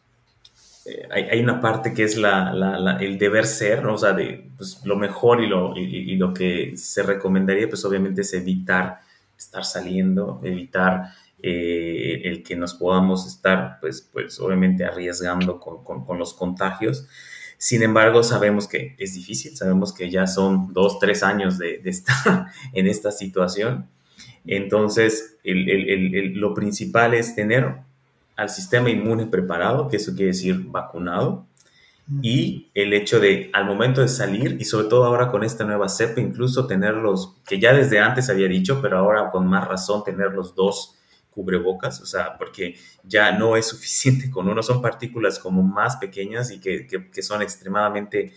eh, hay, hay, una parte que es la, la, la, el deber ser, ¿no? o sea, de pues, lo mejor y lo, y, y, lo que se recomendaría, pues obviamente es evitar estar saliendo, evitar eh, el que nos podamos estar, pues, pues obviamente arriesgando con, con, con, los contagios. Sin embargo, sabemos que es difícil, sabemos que ya son dos, tres años de, de estar en esta situación. Entonces, el, el, el, lo principal es tener al sistema inmune preparado, que eso quiere decir vacunado, y el hecho de al momento de salir y sobre todo ahora con esta nueva cepa incluso tenerlos que ya desde antes había dicho pero ahora con más razón tener los dos cubrebocas o sea porque ya no es suficiente con uno son partículas como más pequeñas y que, que son extremadamente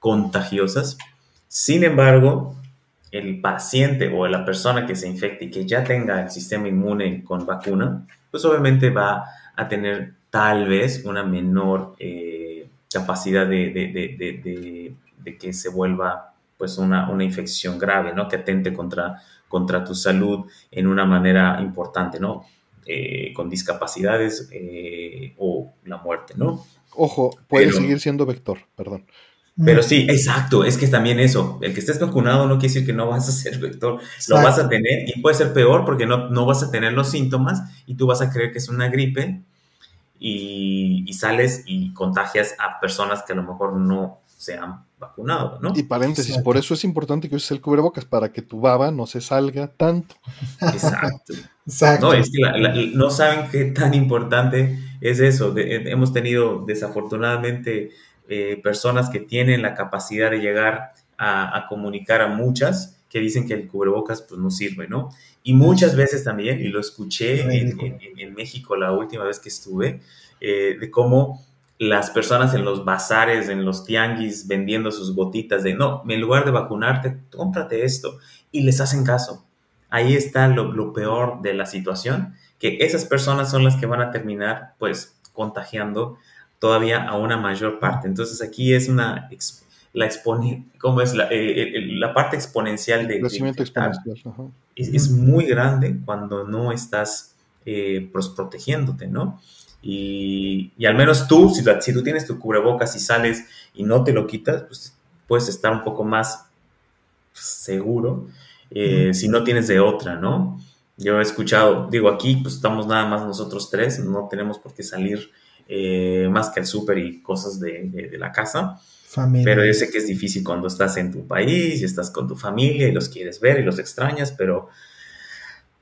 contagiosas sin embargo el paciente o la persona que se infecte y que ya tenga el sistema inmune con vacuna pues obviamente va a tener tal vez una menor eh, capacidad de, de, de, que se vuelva pues una, una, infección grave, ¿no? Que atente contra, contra tu salud en una manera importante, ¿no? Eh, con discapacidades eh, o la muerte, ¿no? Ojo, puede seguir siendo vector, perdón. Pero sí, exacto, es que también eso, el que estés vacunado no quiere decir que no vas a ser vector, lo vas a tener y puede ser peor porque no, no vas a tener los síntomas y tú vas a creer que es una gripe y, sales y contagias a personas que a lo mejor no se han vacunado, ¿no? Y paréntesis, por eso es importante que uses el cubrebocas, para que tu baba no se salga tanto. Exacto. No, es que no saben qué tan importante es eso. Eh, hemos tenido desafortunadamente eh, personas que tienen la capacidad de llegar a, comunicar a muchas que dicen que el cubrebocas pues no sirve, ¿no? Y muchas veces también, y lo escuché en, México la última vez que estuve, eh, de cómo las personas en los bazares, en los tianguis, vendiendo sus gotitas de, no, en lugar de vacunarte, cómprate esto. Y les hacen caso. Ahí está lo, lo peor de la situación, que esas personas son las que van a terminar, pues, contagiando todavía a una mayor parte. Entonces aquí es una la expone, ¿cómo es? La, eh, la parte exponencial de... Crecimiento exponencial. Es, muy grande cuando no estás eh, pues, protegiéndote, ¿no? Y, y, al menos tú, si, si tú tienes tu cubrebocas y sales y no te lo quitas, pues puedes estar un poco más seguro eh, si no tienes de otra, ¿no? Yo he escuchado, digo, aquí pues estamos nada más nosotros tres, no tenemos por qué salir más que al súper y cosas de, de, de la casa. Pero yo sé que es difícil cuando estás en tu país y estás con tu familia y los quieres ver y los extrañas, pero,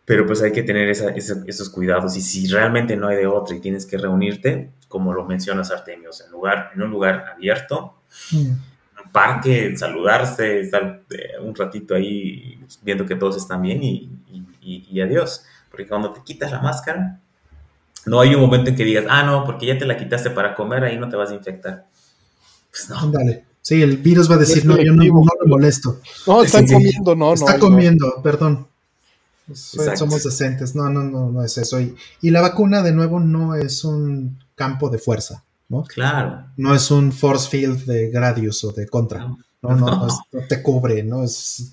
pero pues hay que tener esos cuidados. Y si realmente no hay de otra y tienes que reunirte, como lo mencionas Artemio, en, lugar, en un lugar abierto, mm. un parque, saludarse, estar eh, un ratito ahí viendo que todos están bien y, y adiós. Porque cuando te quitas la máscara, no hay un momento en que digas, ah, no, porque ya te la quitaste para comer, ahí no te vas a infectar pues no. Sí, el virus va a decir, no, yo no, no molesto. No, están comiendo, no, no. Está comiendo, perdón. Somos decentes, no, no, no, no es eso. Y, y, la vacuna, de nuevo, no es un campo de fuerza, ¿no? Claro. No es un force field de Gradius o de contra. No, no, no, no te cubre, ¿no? Es,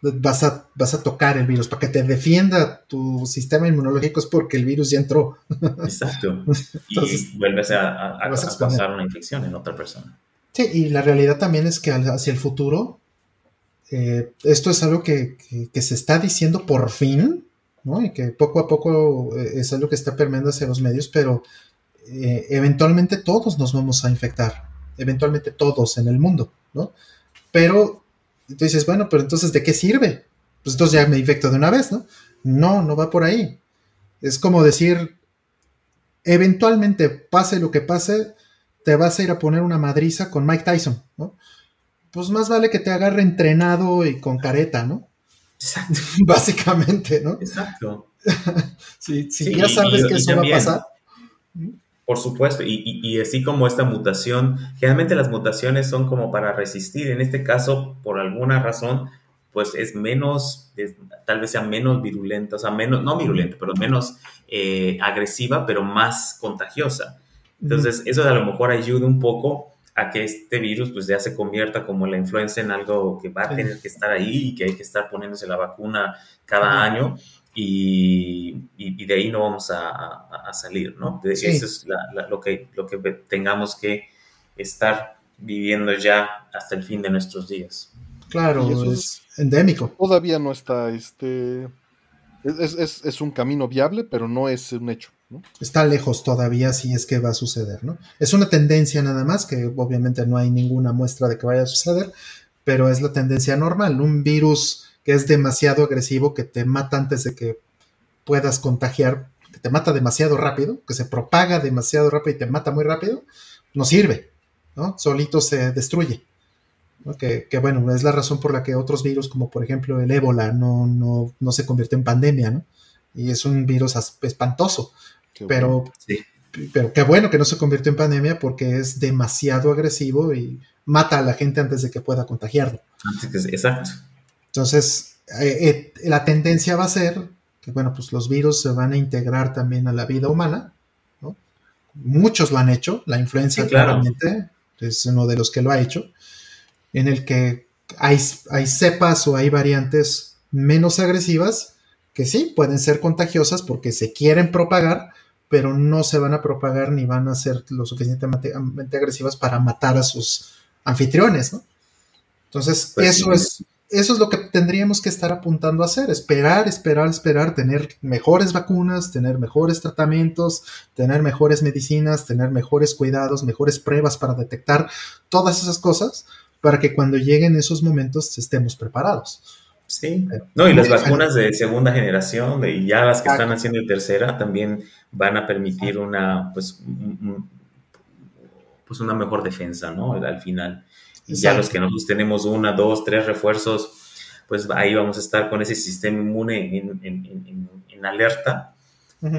vas, a, vas a tocar el virus. Para que te defienda tu sistema inmunológico es porque el virus ya entró. Exacto. y vuelves a, a, a causar una infección en otra persona. Sí, y la realidad también es que hacia el futuro, eh, esto es algo que, se está diciendo por fin, ¿no? Y que poco a poco eh, es algo que está permeando hacia los medios, pero eh, eventualmente todos nos vamos a infectar, eventualmente todos en el mundo, ¿no? Pero tú dices, bueno, pero entonces, ¿de qué sirve? Pues entonces ya me infecto de una vez, ¿no? No, no va por ahí. Es como decir, eventualmente, pase lo que pase, te vas a ir a poner una madriza con Mike Tyson, ¿no? Pues más vale que te agarre entrenado y con careta, ¿no? Exacto. Básicamente, ¿no? Exacto. si, ya sabes que eso va a pasar. Por supuesto, y, así como esta mutación, generalmente las mutaciones son como para resistir, en este caso, por alguna razón, pues es menos, tal vez sea menos virulenta, o sea, menos, no virulenta, pero menos eh, agresiva, pero más contagiosa. Entonces, eso a lo mejor ayuda un poco a que este virus pues ya se convierta como la influenza en algo que va a tener que estar ahí y que hay que estar poniéndose la vacuna cada año y, y, de ahí no vamos a, a, salir, ¿no? Eso es lo, que, lo que tengamos que estar viviendo ya hasta el fin de nuestros días. Claro, eso es endémico. Todavía no está, este, es, es, es un camino viable, pero no es un hecho. Está lejos todavía si es que va a suceder, ¿no? Es una tendencia nada más, que obviamente no hay ninguna muestra de que vaya a suceder, pero es la tendencia normal. Un virus que es demasiado agresivo, que te mata antes de que puedas contagiar, que te mata demasiado rápido, que se propaga demasiado rápido y te mata muy rápido, no sirve, ¿no? Solito se destruye. Que, bueno, es la razón por la que otros virus, como por ejemplo el ébola, no, no, no se convirtió en pandemia, ¿no? Y es un virus espantoso. Pero, pero qué bueno que no se convirtió en pandemia porque es demasiado agresivo y mata a la gente antes de que pueda contagiarlo. Exacto. Entonces, eh, eh, la tendencia va a ser que, bueno, pues los virus se van a integrar también a la vida humana, ¿no? Muchos lo han hecho, la influencia claramente es uno de los que lo ha hecho, en el que hay, hay cepas o hay variantes menos agresivas que sí pueden ser contagiosas porque se quieren propagar, pero no se van a propagar ni van a ser lo suficientemente agresivas para matar a sus anfitriones, ¿no? Entonces, pues eso es eso es lo que tendríamos que estar apuntando a hacer, esperar, esperar, esperar, tener mejores vacunas, tener mejores tratamientos, tener mejores medicinas, tener mejores cuidados, mejores pruebas para detectar todas esas cosas, para que cuando lleguen esos momentos estemos preparados. Sí, no, y las vacunas de segunda generación y ya las que están haciendo de tercera también van a permitir una, pues, pues una mejor defensa, ¿no? Al final. Y ya los que nosotros tenemos una, dos, tres refuerzos, pues ahí vamos a estar con ese sistema inmune en, alerta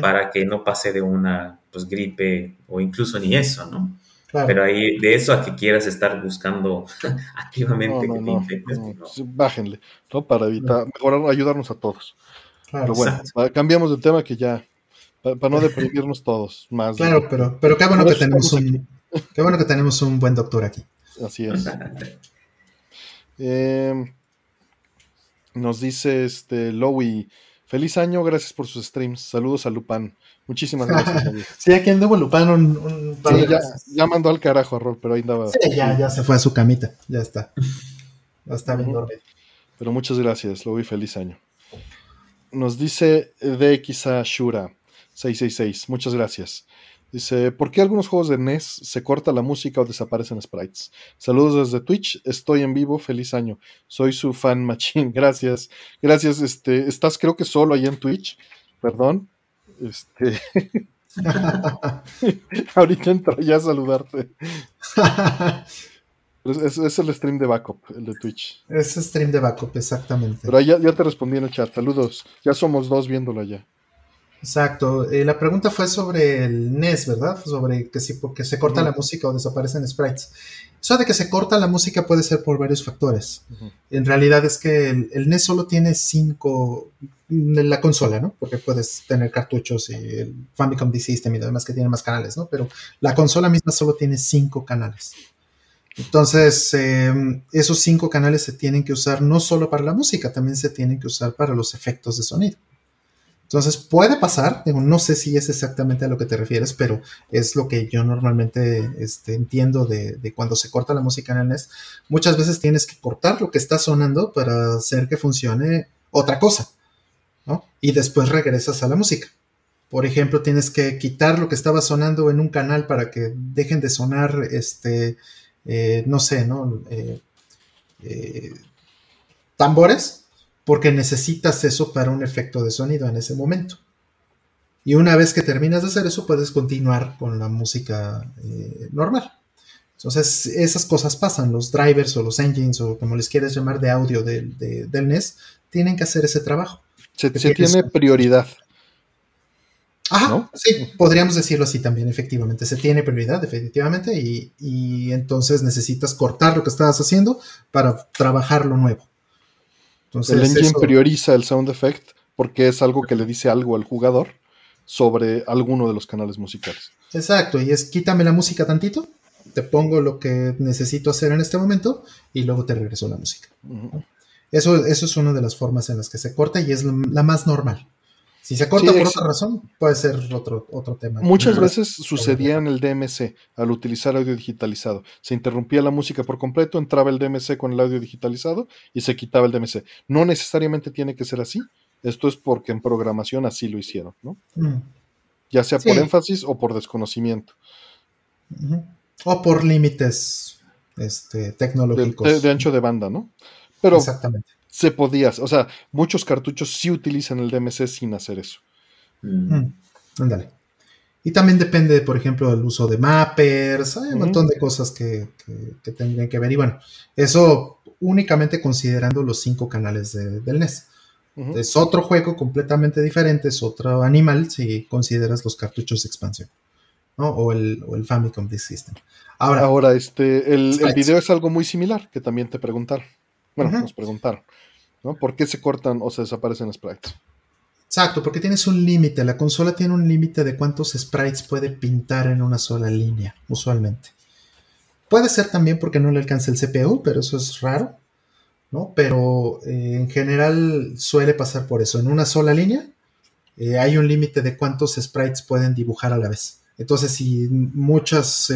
para que no pase de una pues, gripe o incluso ni eso, ¿no? Pero ahí, de eso a que quieras estar buscando activamente que te infectes, pues, Bájenle, ¿no? Para evitar, mejorar, ayudarnos a todos. pero bueno, cambiamos de tema que ya, para, no deprimirnos todos más. Claro, pero, pero qué bueno que tenemos un, qué bueno que tenemos un buen doctor aquí. Así es. Eh, nos dice este Lowy, feliz año, gracias por sus streams. Saludos a Lupán. Muchísimas gracias. sí, aquí anduvo Lupán un, ya, mandó al carajo a Rol, pero ahí andaba. Sí, ya, ya se fue a su camita, ya está. Ya está bien dormido. Pero muchas gracias, Lowy, feliz año. Nos dice DX Shura 666, muchas gracias. Dice, ¿por qué algunos juegos de NES se corta la música o desaparecen sprites? Saludos desde Twitch, estoy en vivo, feliz año. Soy su fan machine, gracias. Gracias, este, estás creo que solo ahí en Twitch, perdón. Este... Ahorita entro ya a saludarte. es, es, el stream de backup, el de Twitch. Es stream de backup, exactamente. Pero ya, ya te respondí en el chat, saludos. Ya somos dos viéndolo allá. Exacto. Eh, la pregunta fue sobre el NES, ¿verdad? Sobre que si porque se corta la música o desaparecen sprites. Eso de que se corta la música puede ser por varios factores. En realidad es que el, NES solo tiene cinco, la consola, ¿no? Porque puedes tener cartuchos y el Famicom D System y demás que tiene más canales, ¿no? Pero la consola misma solo tiene cinco canales. Entonces, em, esos cinco canales se tienen que usar no solo para la música, también se tienen que usar para los efectos de sonido. Entonces puede pasar, digo, no sé si es exactamente a lo que te refieres, pero es lo que yo normalmente este, entiendo de, cuando se corta la música en el NES. Muchas veces tienes que cortar lo que está sonando para hacer que funcione otra cosa, ¿no? Y después regresas a la música. Por ejemplo, tienes que quitar lo que estaba sonando en un canal para que dejen de sonar, este, eh, no sé, ¿no? Eh, eh, tambores porque necesitas eso para un efecto de sonido en ese momento. Y una vez que terminas de hacer eso, puedes continuar con la música eh, normal. Entonces, esas cosas pasan. Los drivers o los engines o como les quieras llamar de audio del NES tienen que hacer ese trabajo. Se, tiene prioridad. Ajá, sí, podríamos decirlo así también, efectivamente. Se tiene prioridad, definitivamente, y, y entonces necesitas cortar lo que estabas haciendo para trabajar lo nuevo el engine prioriza el sound effect porque es algo que le dice algo al jugador sobre alguno de los canales musicales. Exacto, y es quítame la música tantito, te pongo lo que necesito hacer en este momento y luego te regreso la música. eso, eso es una de las formas en las que se corta y es la más normal. Si se corta por otra razón, puede ser otro, otro tema. Muchas veces sucedía en el DMC al utilizar audio digitalizado. Se interrumpía la música por completo, entraba el DMC con el audio digitalizado y se quitaba el DMC. No necesariamente tiene que ser así. Esto es porque en programación así lo hicieron, ¿no? Mm. Ya sea por énfasis o por desconocimiento. O por límites este, tecnológicos. De, ancho de banda, ¿no? Pero Exactamente se podía, o sea, muchos cartuchos sí utilizan el DMC sin hacer eso. Mm. Ándale. Y también depende, por ejemplo, del uso de mappers, hay un montón de cosas que, que, tendrían que ver. Y bueno, eso únicamente considerando los cinco canales del NES. Es otro juego completamente diferente, es otro animal si consideras los cartuchos de expansión. ¿no? O, el, o el Famicom Disk System. Ahora, Ahora este, el, el, video es algo muy similar que también te preguntaron. Bueno, nos preguntaron. ¿no? ¿Por qué se cortan o se desaparecen sprites? Exacto, porque tienes un límite. La consola tiene un límite de cuántos sprites puede pintar en una sola línea, usualmente. Puede ser también porque no le alcanza el CPU, pero eso es raro. ¿no? Pero eh, en general suele pasar por eso. En una sola línea eh, hay un límite de cuántos sprites pueden dibujar a la vez. Entonces, si eh, muchos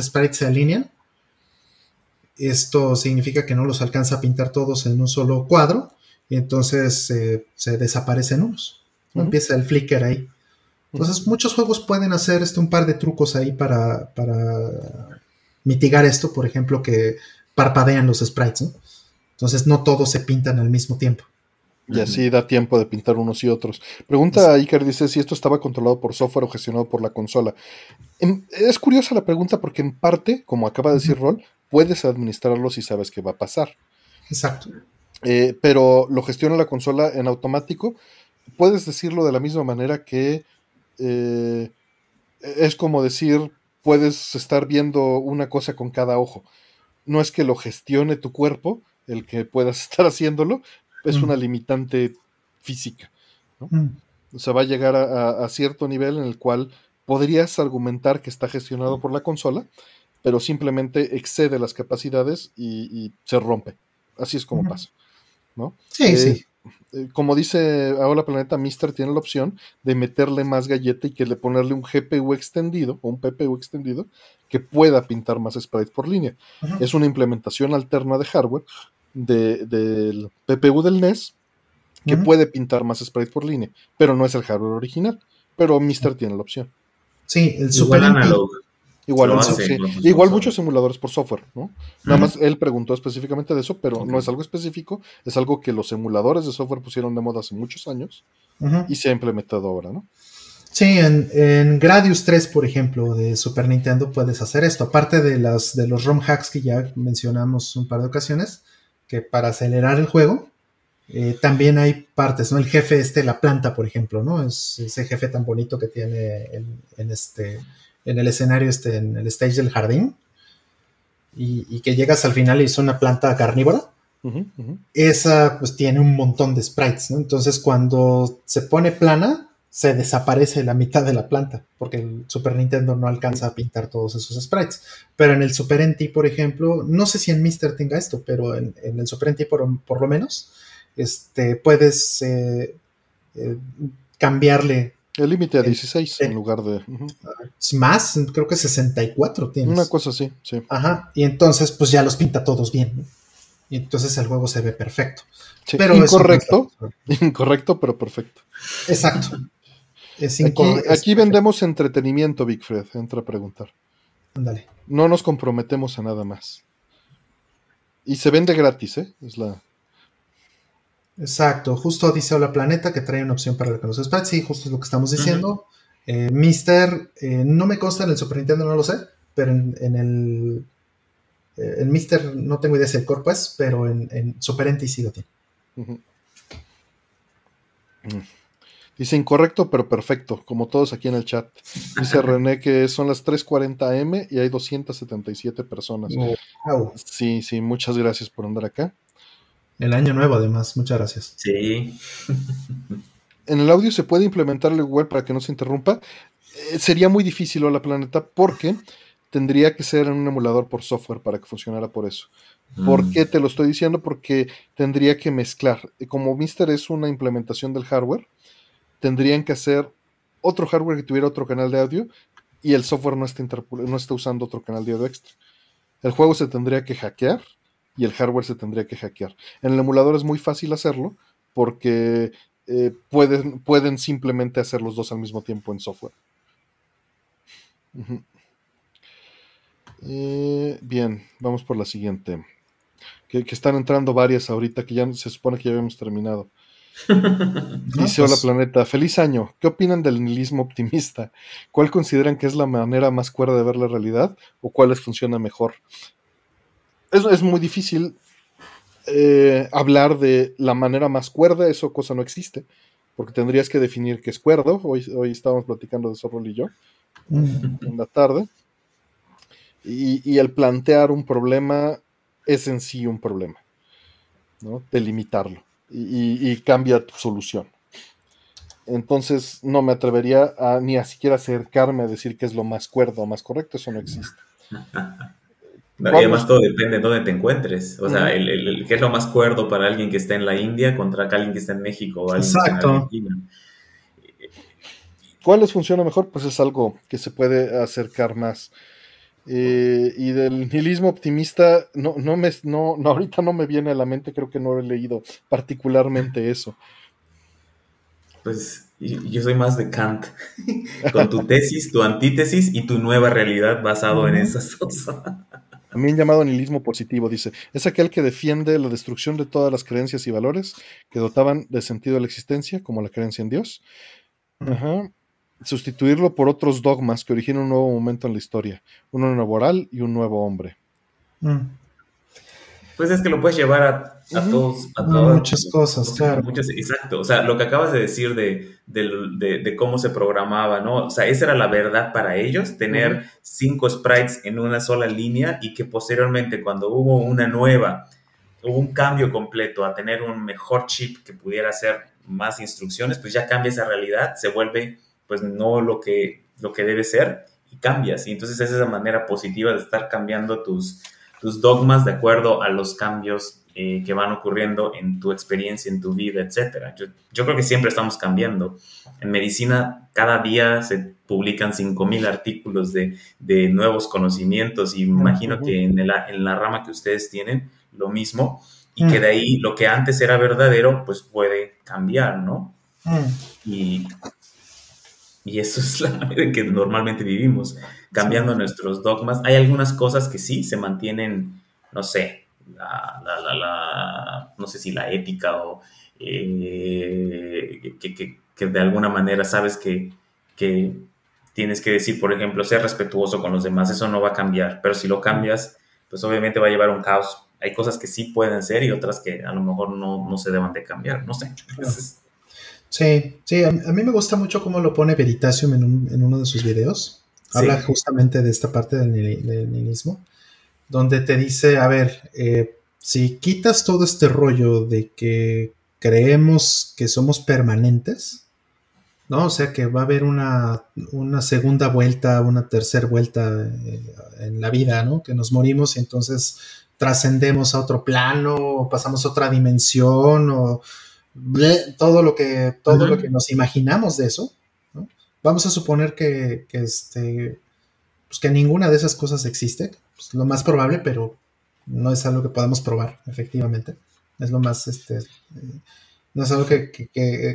sprites se alinean, esto significa que no los alcanza a pintar todos en un solo cuadro y entonces se desaparecen unos. Empieza el flicker ahí. Entonces, muchos juegos pueden hacer este, un par de trucos ahí para, para mitigar esto. Por ejemplo, que parpadean los sprites. Entonces, no todos se pintan al mismo tiempo. Y así da tiempo de pintar unos y otros. Pregunta a Iker, dice si esto estaba controlado por software o gestionado por la consola. Es curiosa la pregunta porque en parte, como acaba de decir Rol, puedes administrarlo si sabes qué va a pasar. Exacto. Eh, pero lo gestiona la consola en automático puedes decirlo de la misma manera que eh, es como decir, puedes estar viendo una cosa con cada ojo. No es que lo gestione tu cuerpo, el que puedas estar haciéndolo, es mm. una limitante física. Mm. O sea, va a llegar a, cierto nivel en el cual podrías argumentar que está gestionado por la consola, pero simplemente excede las capacidades y, se rompe. Así es como pasa. ¿no? Sí, eh, sí. Eh, como dice ahora Planeta Mister, tiene la opción de meterle más galleta y que le ponerle un GPU extendido o un PPU extendido que pueda pintar más sprites por línea. Es una implementación alterna de hardware del PPU del NES que puede pintar más sprites por línea, pero no es el hardware original. Pero Mister tiene la opción. Sí, el Super Igual, muchos simuladores por software, ¿no? Nada más él preguntó específicamente de eso, pero no es algo específico, es algo que los emuladores de software pusieron de moda hace muchos años y se ha implementado ahora, ¿no? Sí, en, Gradius 3, por ejemplo, de Super Nintendo puedes hacer esto, aparte de, las, de los ROM hacks que ya mencionamos un par de ocasiones, que para acelerar el juego, eh, también hay partes, ¿no? El jefe este, la planta, por ejemplo, ¿no? Es ese jefe tan bonito que tiene en este en el escenario, este, en el stage del jardín, y, que llegas al final y es una planta carnívora, esa pues tiene un montón de sprites, Entonces cuando se pone plana, se desaparece la mitad de la planta, porque el Super Nintendo no alcanza a pintar todos esos sprites. Pero en el Super NT, por ejemplo, no sé si en Mister tenga esto, pero en, el Super NT por, lo menos, este, puedes eh, eh, cambiarle el límite a 16 en lugar de. Más, creo que 64 tienes. Una cosa así, sí. Ajá. Y entonces, pues ya los pinta todos bien. Y entonces el juego se ve perfecto. pero incorrecto. incorrecto, pero perfecto. Exacto. Es aquí, aquí vendemos entretenimiento, Big Fred. Entra a preguntar. Ándale. No nos comprometemos a nada más. Y se vende gratis, ¿eh? Es la, Exacto, justo dice Hola Planeta que trae una opción para los sprites. Sí, justo es lo que estamos diciendo. Eh, Mister, eh, no me consta en el Super Nintendo, no lo sé, pero en, el. Eh, en Mister no tengo idea si el corpo es, pero en, Super NT sí lo tiene. Dice incorrecto, pero perfecto, como todos aquí en el chat. Dice René que son las 3:40 am y hay 277 personas. Sí, sí, muchas gracias por andar acá. El año nuevo, además. Muchas gracias. Sí. en el audio se puede implementar el web para que no se interrumpa. Eh, sería muy difícil a la planeta porque tendría que ser en un emulador por software para que funcionara por eso. ¿Por mm. qué te lo estoy diciendo? Porque tendría que mezclar. Como Mister es una implementación del hardware, tendrían que hacer otro hardware que tuviera otro canal de audio y el software no está, no está usando otro canal de audio extra. El juego se tendría que hackear y el hardware se tendría que hackear. En el emulador es muy fácil hacerlo porque eh, pueden, pueden, simplemente hacer los dos al mismo tiempo en software. Eh, bien, vamos por la siguiente. Que, están entrando varias ahorita que ya se supone que ya habíamos terminado. Dice Hola Planeta, feliz año. ¿Qué opinan del nihilismo optimista? ¿Cuál consideran que es la manera más cuerda de ver la realidad o cuál les funciona mejor? Es, es muy difícil eh, hablar de la manera más cuerda, eso cosa no existe, porque tendrías que definir qué es cuerdo. Hoy, hoy estábamos platicando de eso, Rol y yo, en la tarde. Y, el plantear un problema es en sí un problema, ¿no? Delimitarlo y, cambia tu solución. Entonces no me atrevería a ni a siquiera acercarme a decir que es lo más cuerdo o más correcto, eso no existe. y además todo depende de dónde te encuentres. O sea, el, qué es lo más cuerdo para alguien que está en la India contra alguien que está en México o alguien Exacto. que está en Argentina. ¿Cuál les funciona mejor? Pues es algo que se puede acercar más. Eh, y del nihilismo optimista, no, no me, no, no, ahorita no me viene a la mente, creo que no he leído particularmente eso. Pues yo soy más de Kant, con tu tesis, tu antítesis y tu nueva realidad basado en esas cosas. También llamado nihilismo positivo, dice, es aquel que defiende la destrucción de todas las creencias y valores que dotaban de sentido a la existencia, como la creencia en Dios. Sustituirlo por otros dogmas que originan un nuevo momento en la historia, uno laboral y un nuevo hombre. Mm. Pues es que lo puedes llevar a, todos, a muchas cosas, claro. exacto, o sea, lo que acabas de decir de, cómo se programaba, ¿no? O sea, esa era la verdad para ellos, tener cinco sprites en una sola línea y que posteriormente cuando hubo una nueva, hubo un cambio completo a tener un mejor chip que pudiera hacer más instrucciones, pues ya cambia esa realidad, se vuelve pues no lo que, lo que debe ser y cambias. Y entonces es esa manera positiva de estar cambiando tus tus dogmas de acuerdo a los cambios eh, que van ocurriendo en tu experiencia, en tu vida, etc. Yo, creo que siempre estamos cambiando. En medicina cada día se publican 5.000 artículos de, nuevos conocimientos y me imagino que en, en la rama que ustedes tienen lo mismo y que mm. de ahí lo que antes era verdadero pues puede cambiar, ¿no? Mm. Y y eso es la manera en que normalmente vivimos, cambiando nuestros dogmas. Hay algunas cosas que sí se mantienen, no sé, la, la, la, no sé si la ética o eh, que, que, que, de alguna manera sabes que, que tienes que decir, por ejemplo, ser respetuoso con los demás, eso no va a cambiar, pero si lo cambias, pues obviamente va a llevar un caos. Hay cosas que sí pueden ser y otras que a lo mejor no, no se deban de cambiar, no sé. Sí, sí, a, mí me gusta mucho cómo lo pone Veritasium en, uno de sus videos. Habla justamente de esta parte del, nihilismo, donde te dice, a ver, eh, si quitas todo este rollo de que creemos que somos permanentes, ¿no? O sea que va a haber una, segunda vuelta, una tercera vuelta eh, en la vida, ¿no? Que nos morimos y entonces trascendemos a otro plano, o pasamos a otra dimensión, o todo lo que, todo lo que nos imaginamos de eso, vamos a suponer que, este, pues que ninguna de esas cosas existe, pues lo más probable, pero no es algo que podamos probar, efectivamente. Es lo más, este, eh, no es algo que, que,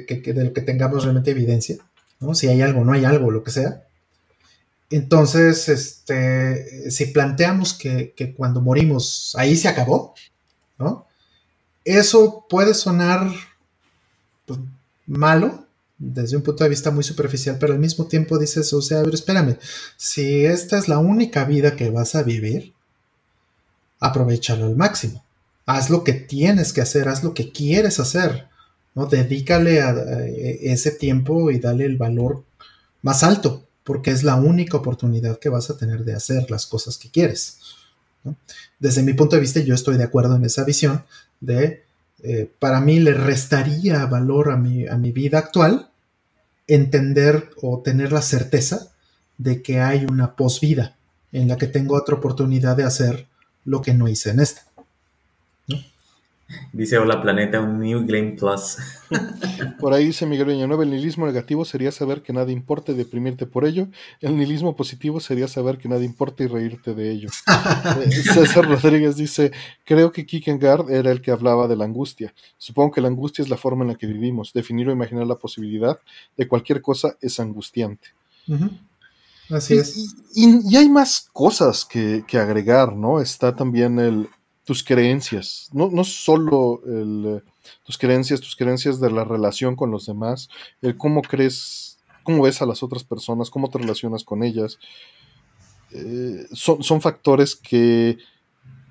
que, de lo que tengamos realmente evidencia, ¿no? Si hay algo, no hay algo, lo que sea. Entonces, este, si planteamos que, cuando morimos ahí se acabó, ¿no? Eso puede sonar pues, malo desde un punto de vista muy superficial, pero al mismo tiempo dices, o sea, a ver, espérame, si esta es la única vida que vas a vivir, aprovechalo al máximo. Haz lo que tienes que hacer, haz lo que quieres hacer, ¿no? Dedícale a, ese tiempo y dale el valor más alto, porque es la única oportunidad que vas a tener de hacer las cosas que quieres. Desde mi punto de vista, yo estoy de acuerdo en esa visión de eh, para mí le restaría valor a mi, a mi vida actual entender o tener la certeza de que hay una posvida en la que tengo otra oportunidad de hacer lo que no hice en esta. Dice Hola Planeta, un New Game Plus. Por ahí dice Miguel Villanueva, el nihilismo negativo sería saber que nada importa y deprimirte por ello. El nihilismo positivo sería saber que nada importa y reírte de ello. Eh, César Rodríguez dice, creo que Kierkegaard era el que hablaba de la angustia. Supongo que la angustia es la forma en la que vivimos. Definir o imaginar la posibilidad de cualquier cosa es angustiante. Así es. Y, hay más cosas que, que agregar, ¿no? Está también el, tus creencias, no, no solo tus creencias, tus creencias de la relación con los demás, el cómo crees, cómo ves a las otras personas, cómo te relacionas con ellas. Eh, son, son, factores que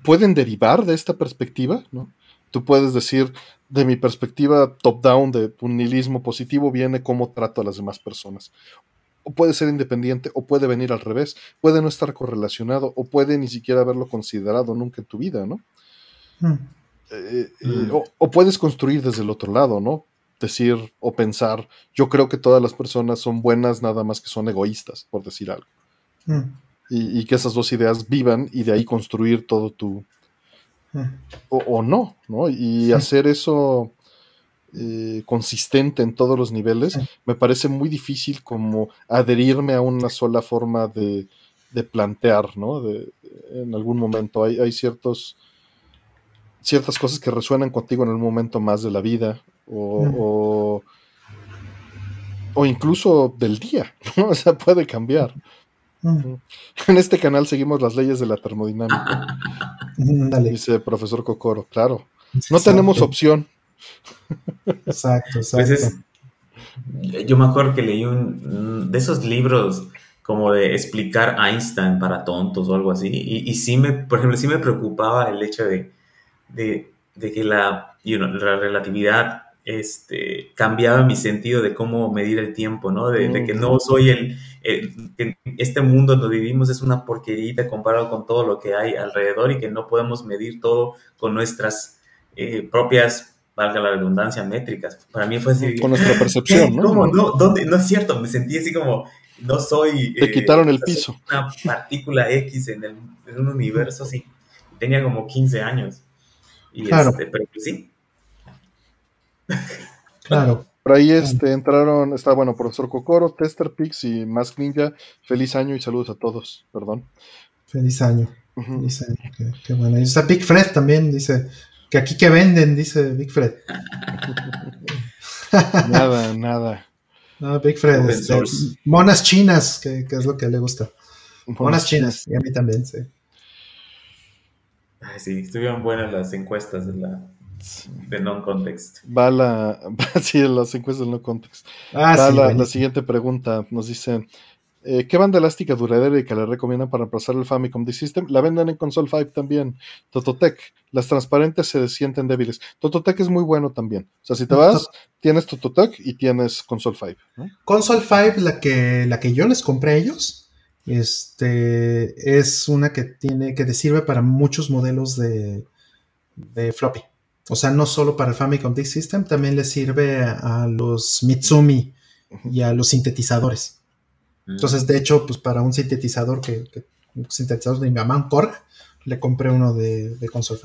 pueden derivar de esta perspectiva, ¿no? Tú puedes decir, de mi perspectiva top-down, de un nihilismo positivo, viene cómo trato a las demás personas o puede ser independiente, o puede venir al revés, puede no estar correlacionado, o puede ni siquiera haberlo considerado nunca en tu vida, ¿no? Mm. Eh, eh, mm. o, puedes construir desde el otro lado, ¿no? Decir o pensar, yo creo que todas las personas son buenas, nada más que son egoístas, por decir algo. Mm. Y, que esas dos ideas vivan y de ahí construir todo tu... O, no, ¿no? Y hacer eso eh, consistente en todos los niveles, me parece muy difícil como adherirme a una sola forma de, plantear, ¿no? en algún momento hay, hay, ciertos ciertas cosas que resuenan contigo en el momento más de la vida o, o, incluso del día, ¿no? O sea, puede cambiar. En este canal seguimos las leyes de la termodinámica. Dice profesor Cocoro, claro. No tenemos opción. Exacto, pues exacto. yo me acuerdo que leí un de esos libros como de explicar Einstein para tontos o algo así. Y, sí me, por ejemplo, sí me preocupaba el hecho de, de, que la, la relatividad este, cambiaba mi sentido de cómo medir el tiempo, ¿no? De, que no soy el, este mundo donde vivimos es una porquerita comparado con todo lo que hay alrededor y que no podemos medir todo con nuestras eh, propias valga la redundancia, métricas. Para mí fue así. Con nuestra percepción, ¿no? No, ¿Dónde? no es cierto, me sentí así como, no soy... Te quitaron el piso. Una partícula X en, el, en un universo, sí. Tenía como 15 años. Y claro. Este, pero pues sí. Claro. Por ahí este, entraron, está bueno, profesor Cocoro, Tester Pix y Mask Ninja. Feliz año y saludos a todos, perdón. Feliz año. Feliz año. Qué, bueno. Y está Big Fred también, dice, que aquí que venden, dice Big Fred. nada, nada. No, Big Fred. Este, monas chinas, que, es lo que le gusta. Monas, chinas. Y a mí también, sí. sí, estuvieron buenas las encuestas de la de non-context. Va la. sí, las encuestas de non-context. Ah, va la, la, siguiente pregunta. Nos dice: eh, ¿Qué banda elástica duradera y que le recomiendan para reemplazar el Famicom D System? La venden en Console 5 también. Tototec. Las transparentes se sienten débiles. Tototec es muy bueno también. O sea, si te vas, tienes Tototec y tienes Console 5. Console 5, la que, la que yo les compré a ellos, este, es una que tiene, que te sirve para muchos modelos de, floppy. O sea, no solo para el Famicom Disk System, también le sirve a los Mitsumi y a los sintetizadores. Entonces, de hecho, pues para un sintetizador que, un sintetizador de mi mamá, un Korg, le compré uno de, de console.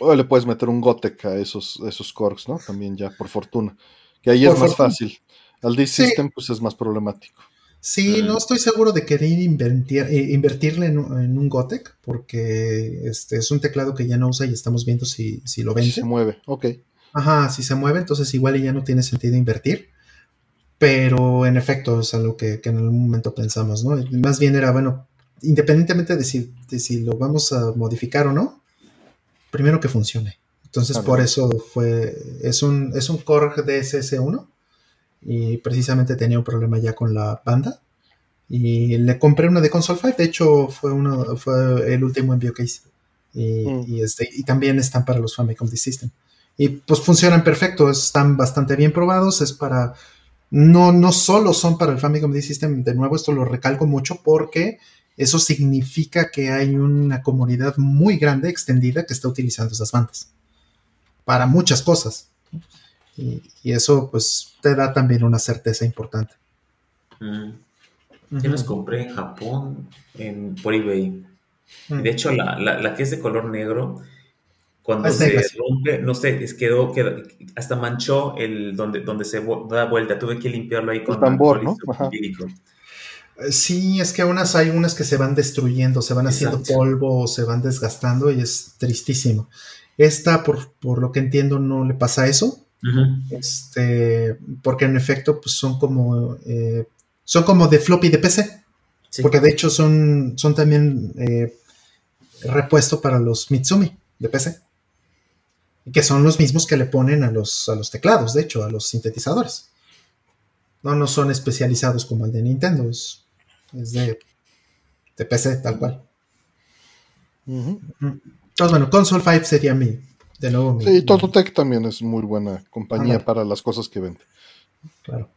O le puedes meter un Gotek a esos, esos Korgs, ¿no? También ya, por fortuna. Que ahí es más fácil. Al D-System, pues es más problemático. Sí, no estoy seguro de querer invertir, eh, invertirle en, un Gotek, porque este es un teclado que ya no usa y estamos viendo si, si lo vende. Si se mueve, ok. Ajá, si se mueve, entonces igual ya no tiene sentido invertir. Pero en efecto es algo que, en algún momento pensamos, ¿no? Más bien era, bueno, independientemente de si, si lo vamos a modificar o no, primero que funcione. Entonces por eso fue, es un, es un Korg DSS1 y precisamente tenía un problema ya con la banda y le compré una de Console 5, de hecho fue, uno, fue el último envío que hice. Y, mm. y, este, y también están para los Famicom D System. Y pues funcionan perfecto, están bastante bien probados, es para no, no solo son para el Famicom D System, de nuevo esto lo recalco mucho porque eso significa que hay una comunidad muy grande, extendida, que está utilizando esas bandas para muchas cosas. Y, eso pues te da también una certeza importante. Mm. Yo las compré en Japón en, por eBay. Mm. De hecho, la, la, que es de color negro, cuando se rompe, no sé, es quedó, quedó, hasta manchó el donde, donde se da vuelta. Tuve que limpiarlo ahí con el tambor, ¿no? Eh, sí, es que unas hay unas que se van destruyendo, se van haciendo polvo, se van desgastando y es tristísimo. Esta, por, por lo que entiendo, no le pasa eso. Este, porque en efecto, pues son como eh, son como de floppy de PC. Porque de hecho son, son también eh, repuesto para los Mitsumi de PC. Y que son los mismos que le ponen a los, a los teclados, de hecho, a los sintetizadores. No, no son especializados como el de Nintendo, es, de, PC tal cual. Entonces, bueno, Console 5 sería mi, de nuevo mi... Sí, Tototech también es muy buena compañía para las cosas que vende. Claro.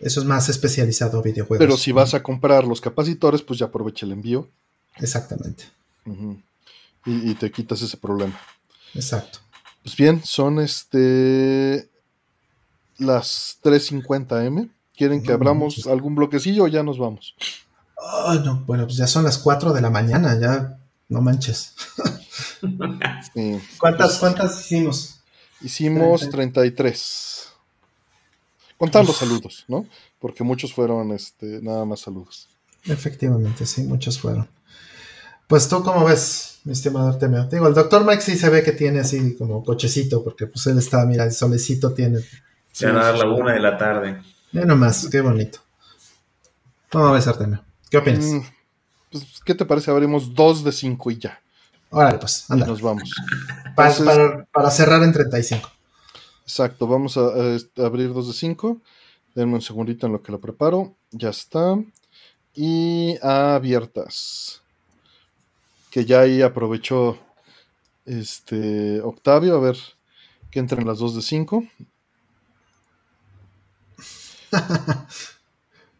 Eso es más especializado a videojuegos. Pero si vas a comprar los capacitores, pues ya aprovecha el envío. Exactamente. y, te quitas ese problema. Exacto. Pues bien, son este las 3.50 M. ¿Quieren que abramos algún bloquecillo o ya nos vamos? no, bueno, pues ya son las 4 de la mañana, ya no manches. ¿Cuántas, pues ¿Cuántas hicimos? Hicimos 33. Contar los saludos, ¿no? Porque muchos fueron este, nada más saludos. Efectivamente, sí, muchos fueron. Pues tú, ¿cómo ves, mi estimado Artemio? Digo, el doctor Mike sí se ve que tiene así como cochecito, porque pues él está, mira, el solecito tiene. Se van a dar la una de la tarde. Ya nomás, qué bonito. ¿Cómo ves, Artemio? ¿Qué opinas? Mm, pues, ¿qué te parece? Abrimos dos de cinco y ya. Órale, pues, anda. nos vamos. para, cerrar en 35. Exacto, vamos a, abrir dos de cinco. Denme un segundito en lo que lo preparo. Ya está. Y abiertas que ya ahí aprovechó este Octavio, a ver que entren las dos de cinco.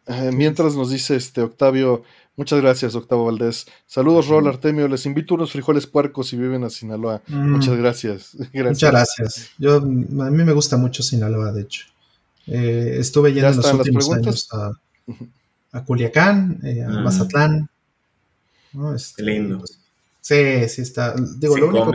Eh, mientras nos dice este Octavio, muchas gracias Octavio Valdés. Saludos Rol Artemio, les invito unos frijoles puercos si viven a Sinaloa. Mm. Muchas gracias. Muchas gracias. Yo, a mí me gusta mucho Sinaloa, de hecho. Eh, estuve yendo en los últimos años a, Culiacán, eh, a mm. Mazatlán. ¿no? Este, lindo. Pues, Sí, sí está. Digo, lo único.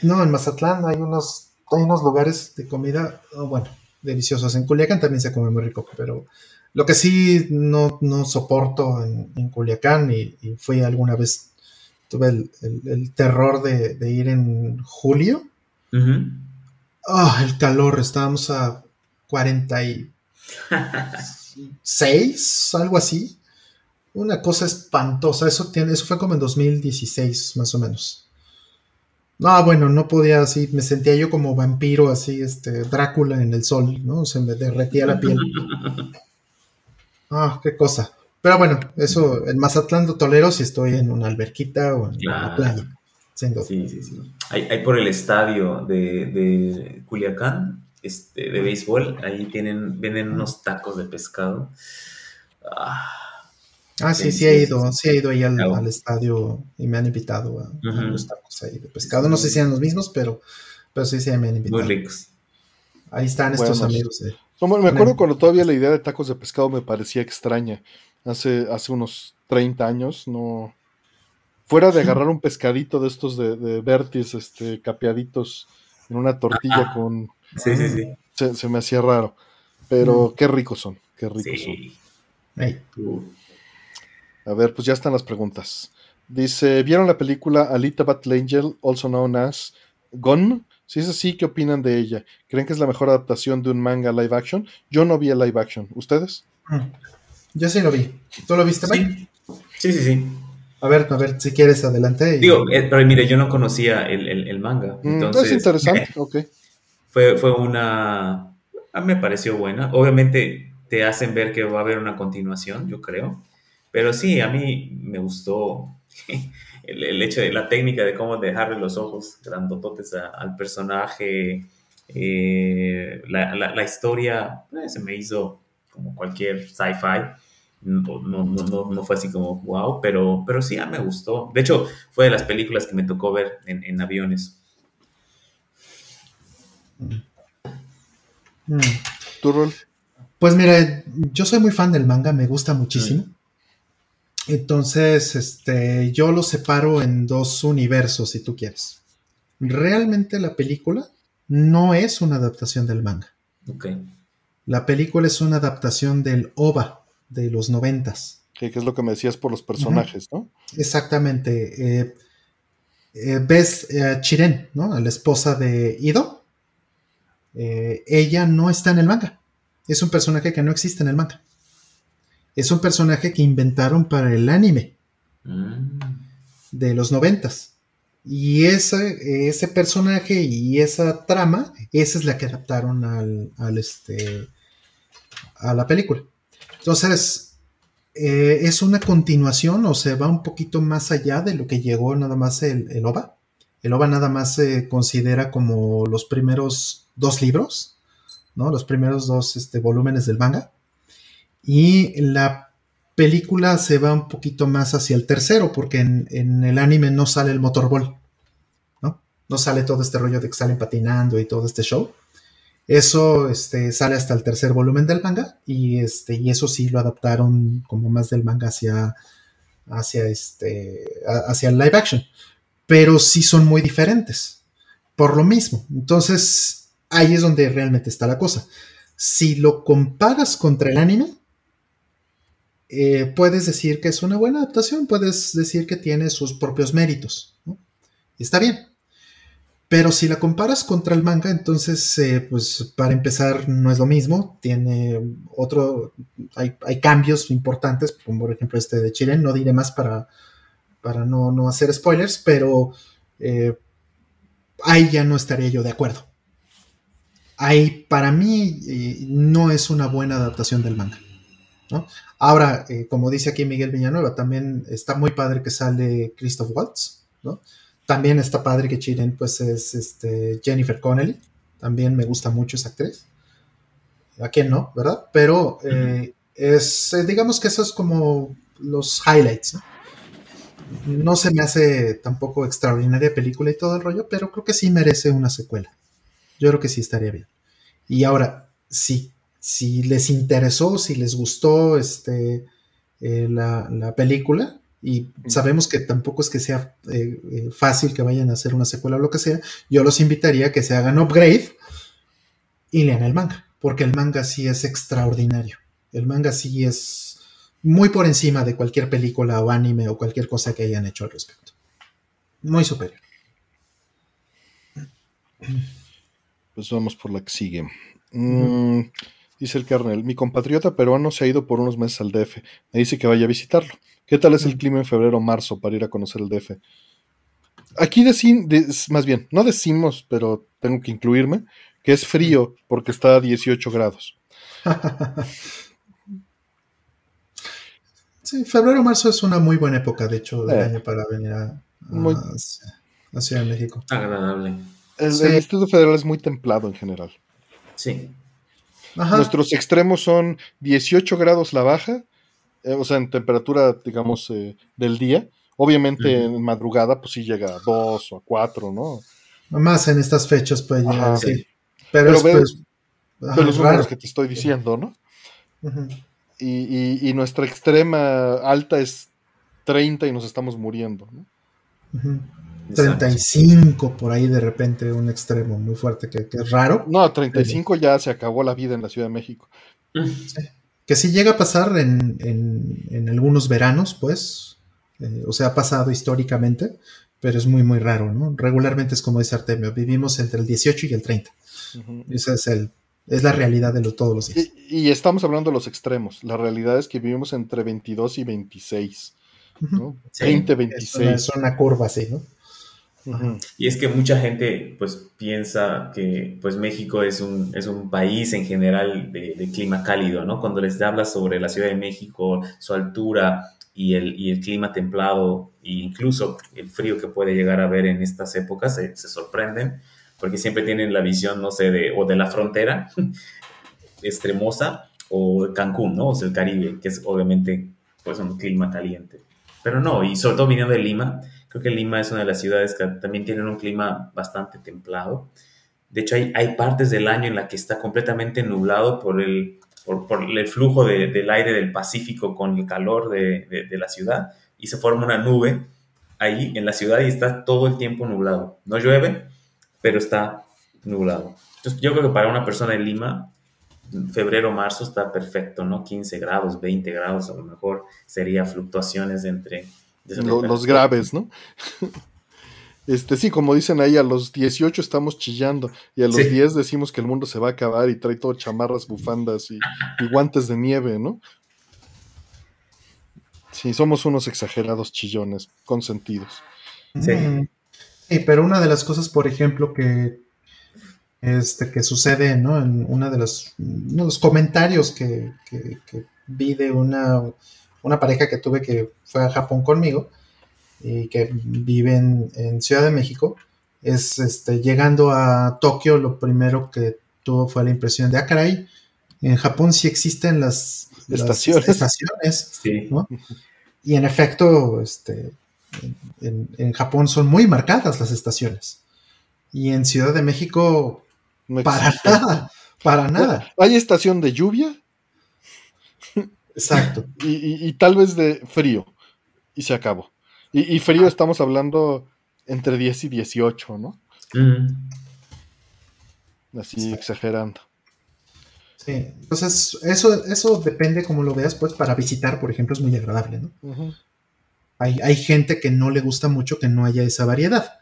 no, en Mazatlán hay unos, hay unos lugares de comida, oh, bueno, deliciosos. En Culiacán también se come muy rico, pero lo que sí no, no soporto en, Culiacán y, fui alguna vez, tuve el, terror de, ir en julio. Ah, el calor, estábamos a 46, algo así. Una cosa espantosa. Eso, tiene, eso fue como en 2016, más o menos. No, bueno, no podía así. Me sentía yo como vampiro, así, este, Drácula en el sol, ¿no? Se me derretía la piel. Ah, qué cosa. Pero bueno, eso, en Mazatlán lo tolero si estoy en una alberquita o en la playa. Sí, sí, sí. Hay, por el estadio de, de Culiacán, este, de béisbol, ahí tienen, vienen unos tacos de pescado. Ah Ah, sí, sí, he ido, sí he ido ahí al, estadio y me han invitado a, los tacos ahí de pescado. No sé si sean los mismos, pero, pero sí, sí me han invitado. Muy ricos. Ahí están estos amigos. me acuerdo cuando todavía la idea de tacos de pescado me parecía extraña. Hace, hace unos 30 años, no. Fuera de agarrar un pescadito de estos de, de Vertis, este, capeaditos en una tortilla con. Sí, sí, sí. Se, me hacía raro. Pero qué ricos son, qué ricos son. A ver, pues ya están las preguntas. Dice, ¿vieron la película Alita Battle Angel, also known as Gone? Si es así, ¿qué opinan de ella? ¿Creen que es la mejor adaptación de un manga live action? Yo no vi el live action. ¿Ustedes? Mm. Yo sí lo vi. ¿Tú lo viste, Mike? Sí, sí, sí. A ver, a ver, si quieres, adelante. Digo, eh, pero mire, yo no conocía el, manga. Mm, entonces, es interesante, ok. Fue, fue una... A mí me pareció buena. Obviamente te hacen ver que va a haber una continuación, yo creo. Pero sí, a mí me gustó el, hecho de la técnica de cómo dejarle los ojos grandototes al personaje. Eh, la, historia eh, se me hizo como cualquier sci-fi. No, no, fue así como wow, pero, pero sí, me gustó. De hecho, fue de las películas que me tocó ver en, aviones. Mm. ¿Tu rol? Pues mira, yo soy muy fan del manga, me gusta muchísimo. Entonces, este, yo lo separo en dos universos, si tú quieres. Realmente la película no es una adaptación del manga. La película es una adaptación del OVA de los noventas. Que es lo que me decías por los personajes, ¿no? Exactamente. Eh, eh, ves a Chiren, ¿no? A la esposa de Ido. Eh, ella no está en el manga. Es un personaje que no existe en el manga es un personaje que inventaron para el anime de los noventas. Y ese, ese personaje y esa trama, esa es la que adaptaron al, al este, a la película. Entonces, eh, es una continuación o se va un poquito más allá de lo que llegó nada más el, el OVA. El OVA nada más se considera como los primeros dos libros, ¿no? Los primeros dos este, volúmenes del manga. Y la película se va un poquito más hacia el tercero, porque en, el anime no sale el motorball, ¿no? Sale todo este rollo de que salen patinando y todo este show. Eso este, sale hasta el tercer volumen del manga y, este, y eso sí lo adaptaron como más del manga hacia, hacia, este, hacia el live action. Pero sí son muy diferentes, por lo mismo. Entonces, ahí es donde realmente está la cosa. Si lo comparas contra el anime, eh, puedes decir que es una buena adaptación, puedes decir que tiene sus propios méritos. Está bien. Pero si la comparas contra el manga, entonces, eh, pues para empezar, no es lo mismo. Tiene otro, hay, cambios importantes, como por ejemplo este de Chile. No diré más para, para no, hacer spoilers, pero eh, ahí ya no estaría yo de acuerdo. Ahí, para mí, no es una buena adaptación del manga. Ahora, eh, como dice aquí Miguel Villanueva, también está muy padre que sale Christoph Waltz, ¿no? También está padre que Chiren, pues, es este, Jennifer Connelly. También me gusta mucho esa actriz. ¿A quién no, verdad? Pero eh, es, eh, digamos que eso es como los highlights, ¿no? No se me hace tampoco extraordinaria película y todo el rollo, pero creo que sí merece una secuela. Yo creo que sí estaría bien. Y ahora, sí si les interesó, si les gustó este, eh, la, película, y sabemos que tampoco es que sea eh, eh, fácil que vayan a hacer una secuela o lo que sea, yo los invitaría a que se hagan upgrade y lean el manga, porque el manga sí es extraordinario. El manga sí es muy por encima de cualquier película o anime o cualquier cosa que hayan hecho al respecto. Muy superior. Pues vamos por la que sigue. Mm, Dice el kernel, mi compatriota peruano se ha ido por unos meses al DF. Me dice que vaya a visitarlo. ¿Qué tal es el clima en febrero o marzo para ir a conocer el DF? Aquí decimos, más bien, no decimos, pero tengo que incluirme, que es frío porque está a 18 grados. sí, febrero o marzo es una muy buena época, de hecho, del eh. año para venir a, Ciudad de México. Agradable. El, el Distrito Federal es muy templado en general. Sí. Nuestros extremos son 18 grados la baja, eh, o sea, en temperatura, digamos, eh, del día. Obviamente en madrugada, pues sí llega a 2 o a 4, ¿no? Más en estas fechas puede llegar, sí. Pero, es, pues, los números que te estoy diciendo, ¿no? y, y, nuestra extrema alta es 30 y nos estamos muriendo, ¿no? 35 por ahí de repente un extremo muy fuerte que, es raro. No, 35 ya se acabó la vida en la Ciudad de México. Que sí llega a pasar en, algunos veranos, pues, eh, o sea, ha pasado históricamente, pero es muy, muy raro, ¿no? Regularmente es como dice Artemio, vivimos entre el 18 y el 30. Esa es, el, es la realidad de todos los días. Y, estamos hablando de los extremos. La realidad es que vivimos entre 22 y 26. ¿no? 20, 26. Es una curva así, ¿no? Y es que mucha gente pues piensa que pues México es un, es un país en general de, clima cálido, ¿no? Cuando les hablas sobre la Ciudad de México, su altura y el, y el clima templado e incluso el frío que puede llegar a haber en estas épocas, se, sorprenden porque siempre tienen la visión, no sé, de, o de la frontera extremosa o Cancún, ¿no? O sea, el Caribe, que es obviamente pues un clima caliente. Pero no, y sobre todo viniendo de Lima, Creo que Lima es una de las ciudades que también tienen un clima bastante templado. De hecho, hay, hay partes del año en la que está completamente nublado por el, por, por el flujo de, del aire del Pacífico con el calor de, de, la ciudad y se forma una nube ahí en la ciudad y está todo el tiempo nublado. No llueve, pero está nublado. Entonces, yo creo que para una persona de Lima, febrero, marzo está perfecto, ¿no? 15 grados, 20 grados, a lo mejor sería fluctuaciones entre los graves, ¿no? Este, sí, como dicen ahí, a los 18 estamos chillando y a los 10 decimos que el mundo se va a acabar y trae todo chamarras, bufandas y, guantes de nieve, ¿no? Sí, somos unos exagerados chillones, consentidos. Sí. Sí, pero una de las cosas, por ejemplo, que, este, que sucede, ¿no? En una de los, uno de los comentarios que, que, que vi de una, una pareja que tuve que fue a Japón conmigo y que vive en, en Ciudad de México, es este, llegando a Tokio, lo primero que tuvo fue la impresión de, ah, caray, en Japón sí existen las, las Estaciones. estaciones, Sí. ¿no? Y en efecto, este, en, en Japón son muy marcadas las estaciones. Y en Ciudad de México, No para nada, para nada. Hay estación de lluvia Exacto. y, y- y tal vez de frío. Y se acabó. Y, y frío estamos hablando entre 10 y 18, ¿no? Mm. Así Exacto. exagerando. Sí. Entonces, eso, eso depende como lo veas, pues para visitar, por ejemplo, es muy agradable, ¿no? Hay, hay gente que no le gusta mucho que no haya esa variedad,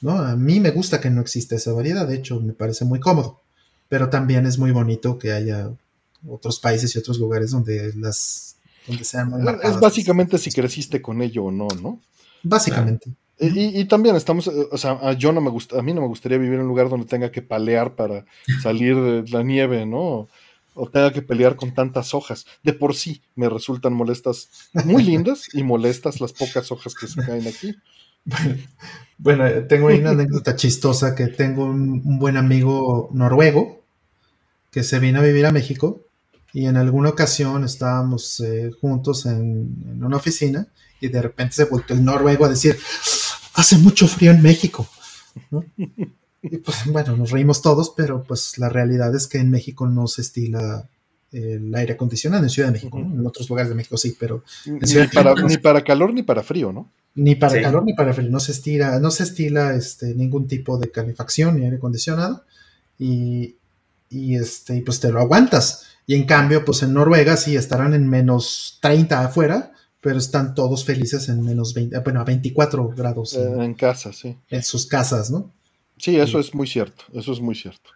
¿no? A mí me gusta que no exista esa variedad, de hecho, me parece muy cómodo, pero también es muy bonito que haya otros países y otros lugares donde las donde sean muy marcadas. Es básicamente si creciste con ello o no, ¿no? Básicamente. Y, también estamos, eh, o sea, yo no me gusta, a mí no me gustaría vivir en un lugar donde tenga que palear para salir de la nieve, ¿no? O tenga que pelear con tantas hojas. De por sí me resultan molestas, muy lindas y molestas las pocas hojas que se caen aquí. Bueno, tengo ahí una anécdota chistosa que tengo un, un buen amigo noruego que se vino a vivir a México y en alguna ocasión estábamos eh, juntos en, en una oficina y de repente se volteó el noruego a decir, hace mucho frío en México. ¿no? Y pues bueno, nos reímos todos, pero pues la realidad es que en México no se estila el aire acondicionado en Ciudad de México, ¿no? en otros lugares de México sí, pero Ni Ciudad para, México- ni para calor ni para frío, ¿no? ni para Sí. calor ni para frío, no se estira, no se estila este, ningún tipo de calefacción ni aire acondicionado y, y, este, pues te lo aguantas. Y en cambio, pues en Noruega sí estarán en menos 30 afuera, pero están todos felices en menos 20, bueno, a 24 grados Eh, en, en casa, sí. en sus casas, ¿no? Sí, eso es muy cierto, eso es muy cierto.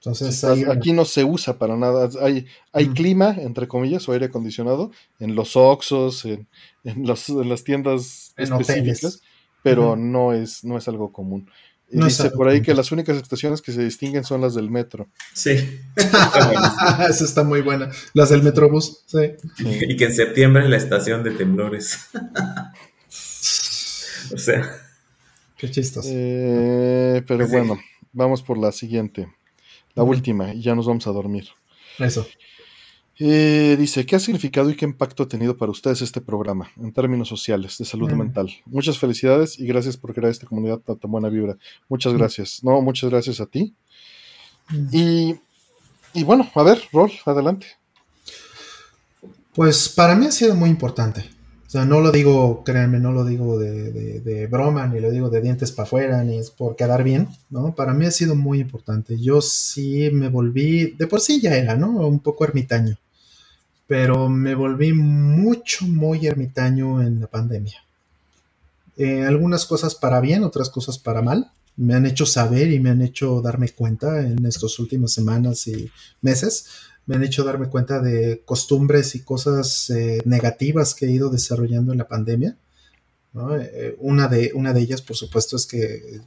Entonces, aquí no se usa para nada. Hay, hay clima, entre comillas, o aire acondicionado en los Oxxos, en, en los- en las tiendas En específicas, hoteles. pero no, es, no es algo común. Y No dice por ahí que las únicas estaciones que se distinguen son las del metro. Sí. Esa está muy buena. Las del Metrobús, sí. Sí. y que en septiembre es la estación de temblores. o sea, Qué chistoso. Eh, pero bueno, vamos por la siguiente. La última, y ya nos vamos a dormir. Eso. Eh, dice, ¿qué ha significado y qué impacto ha tenido para ustedes este programa en términos sociales, de salud Mm. mental? Muchas felicidades y gracias por crear esta comunidad tan, tan buena vibra. Muchas Mm. gracias. No, muchas gracias a ti. Y, y bueno, a ver, Rol, adelante. Pues para mí ha sido muy importante. O sea, no lo digo, créanme, no lo digo de, de- de broma, ni lo digo de dientes para afuera, ni es por quedar bien, ¿no? Para mí ha sido muy importante. Yo sí me volví, de por sí ya era, ¿no? Un poco ermitaño. Pero me volví mucho, muy ermitaño en la pandemia. Eh, algunas cosas para bien, otras cosas para mal. Me han hecho saber y me han hecho darme cuenta en estas últimas semanas y meses me han hecho darme cuenta de costumbres y cosas eh, negativas que he ido desarrollando en la pandemia. Eh, una, de, una de ellas, por supuesto, es que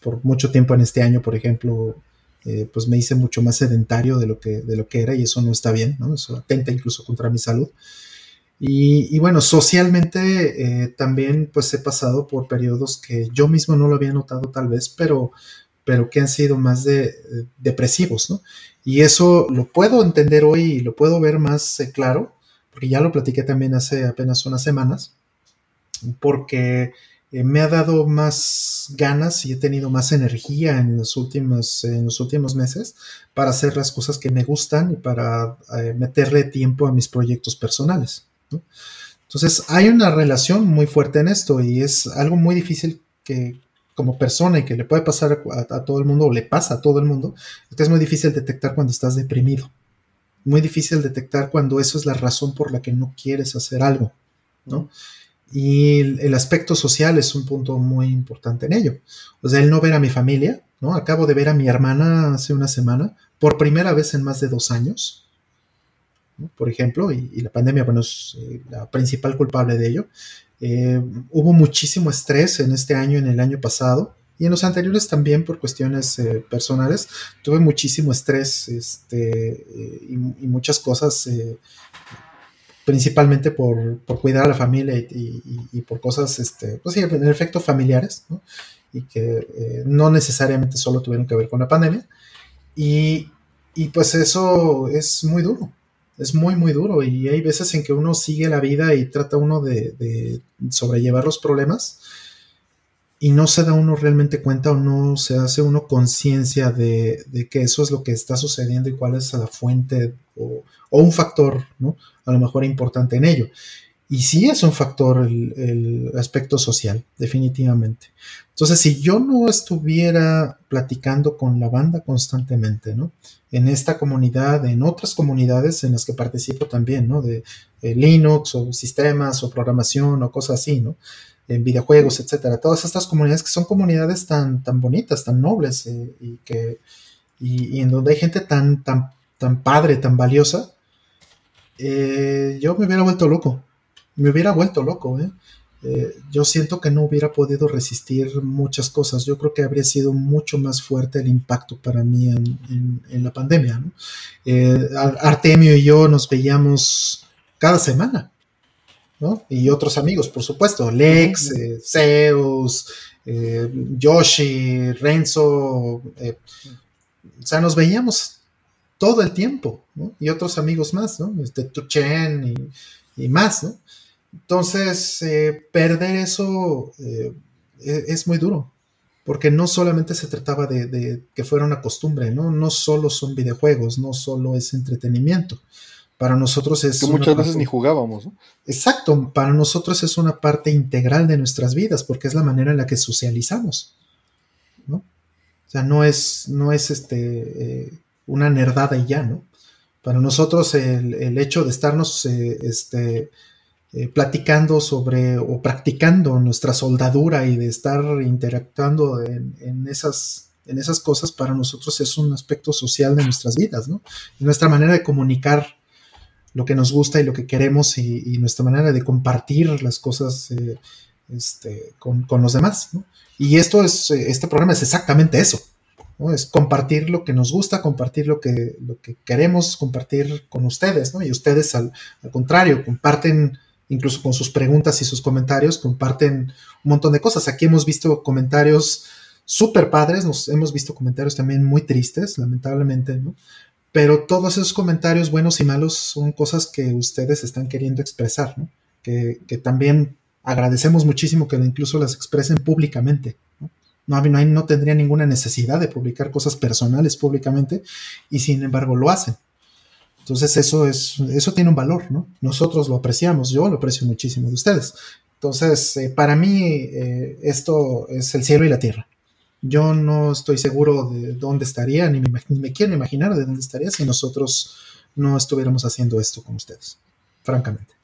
por mucho tiempo en este año, por ejemplo, eh, pues me hice mucho más sedentario de lo que, de lo que era y eso no está bien, ¿no? Eso atenta incluso contra mi salud. Y, bueno, socialmente eh, también pues he pasado por periodos que yo mismo no lo había notado tal vez, pero, pero que han sido más de, eh, depresivos, ¿no? Y eso lo puedo entender hoy y lo puedo ver más claro, porque ya lo platiqué también hace apenas unas semanas, porque eh, me ha dado más ganas y he tenido más energía en los últimos, en los últimos meses para hacer las cosas que me gustan y para eh, meterle tiempo a mis proyectos personales. Entonces hay una relación muy fuerte en esto y es algo muy difícil que como persona y que le puede pasar a, a todo el mundo o le pasa a todo el mundo, es que es muy difícil detectar cuando estás deprimido. Muy difícil detectar cuando eso es la razón por la que no quieres hacer algo, ¿no? Y el, aspecto social es un punto muy importante en ello. O sea, el no ver a mi familia, ¿no? Acabo de ver a mi hermana hace una semana, por primera vez en más de dos años. por ejemplo, y, la pandemia, bueno, es eh, la principal culpable de ello. Eh, hubo muchísimo estrés en este año, en el año pasado, y en los anteriores también por cuestiones eh, personales. Tuve muchísimo estrés este, y, muchas cosas, principalmente por, cuidar a la familia y, por cosas, este, pues sí, en efecto, familiares, y que no necesariamente solo tuvieron que ver con la pandemia. Y, y pues eso es muy duro, es muy, muy duro. Y hay veces en que uno sigue la vida y trata uno de, sobrellevar los problemas y no se da uno realmente cuenta o no se hace uno conciencia de, que eso es lo que está sucediendo y cuál es la fuente o, o, un factor, ¿no? A lo mejor importante en ello. Y sí es un factor el, aspecto social, definitivamente. Entonces, si yo no estuviera platicando con la banda constantemente, ¿no? En esta comunidad, en otras comunidades en las que participo también, ¿no? De, Linux o sistemas o programación o cosas así, ¿no? En videojuegos, etcétera. Todas estas comunidades que son comunidades tan, tan bonitas, tan nobles eh, y que y, en donde hay gente tan, tan, tan padre, tan valiosa, eh, yo me hubiera vuelto loco me hubiera vuelto loco, ¿eh? yo siento que no hubiera podido resistir muchas cosas. Yo creo que habría sido mucho más fuerte el impacto para mí en, en, la pandemia. Artemio y yo nos veíamos cada semana, ¿no? Y otros amigos, por supuesto, Lex, eh, Zeus, eh, Yoshi, Renzo, o sea, nos veíamos todo el tiempo, ¿no? Y otros amigos más, ¿no? Este, Tuchen y, y más, ¿no? Entonces, eh, perder eso eh, e-, es muy duro, porque no solamente se trataba de, que fuera una costumbre, ¿no? No solo son videojuegos, no solo es entretenimiento. Para nosotros es... Que muchas veces ni jugábamos, ¿no? Exacto, para nosotros es una parte integral de nuestras vidas, porque es la manera en la que socializamos, ¿no? O sea, no es, no es este, eh, una nerdada y ya, ¿no? Para nosotros el, el hecho de estarnos este, eh, platicando sobre o practicando nuestra soldadura y de estar interactuando en, esas, en esas cosas para nosotros es un aspecto social de nuestras vidas, ¿no? Y nuestra manera de comunicar lo que nos gusta y lo que queremos y, nuestra manera de compartir las cosas eh, este, con, los demás, ¿no? Y esto es, este programa es exactamente eso, ¿no? Es compartir lo que nos gusta, compartir lo que, lo que queremos compartir con ustedes, ¿no? Y ustedes al, al contrario, comparten incluso con sus preguntas y sus comentarios, comparten un montón de cosas. Aquí hemos visto comentarios súper padres, nos hemos visto comentarios también muy tristes, lamentablemente, ¿no? Pero todos esos comentarios buenos y malos son cosas que ustedes están queriendo expresar, ¿no? Que, también agradecemos muchísimo que incluso las expresen públicamente, ¿no? No, no, no tendría ninguna necesidad de publicar cosas personales públicamente y sin embargo lo hacen. Entonces eso es, eso tiene un valor, ¿no? Nosotros lo apreciamos, yo lo aprecio muchísimo de ustedes. Entonces, eh, para mí eh, esto es el cielo y la tierra. Yo no estoy seguro de dónde estaría, ni me, quiero imaginar de dónde estaría si nosotros no estuviéramos haciendo esto con ustedes, francamente.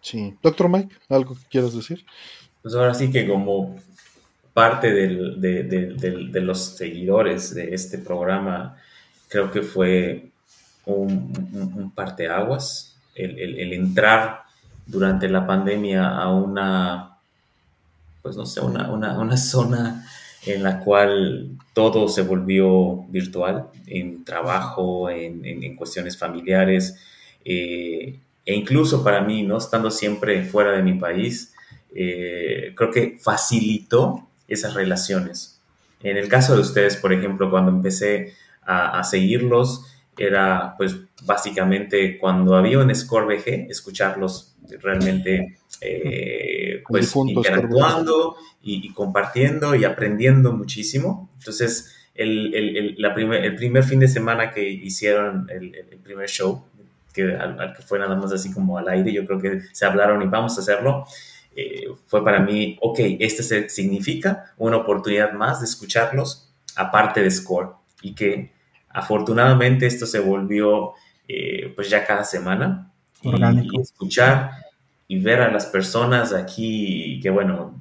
Sí. Doctor Mike, ¿algo que quieras decir? Pues ahora sí que como parte de los seguidores de este programa, creo que fue un, un, parteaguas, el, el, entrar durante la pandemia a una, pues no sé, una, una, zona en la cual todo se volvió virtual, en trabajo, en, en, cuestiones familiares, eh, e incluso para mí, ¿no? Estando siempre fuera de mi país, eh, creo que facilitó esas relaciones. En el caso de ustedes, por ejemplo, cuando empecé a, seguirlos era pues básicamente cuando había un Score VG, escucharlos realmente eh, pues interactuando y, compartiendo y aprendiendo muchísimo. Entonces, el, el, la primer, el primer fin de semana que hicieron el, primer show, que, al, que fue nada más así como al aire, yo creo que se hablaron y vamos a hacerlo, eh, fue para mí, ok, este significa una oportunidad más de escucharlos aparte de Score. Y que afortunadamente esto se volvió eh, pues ya cada semana. Y, escuchar y ver a las personas aquí, que bueno,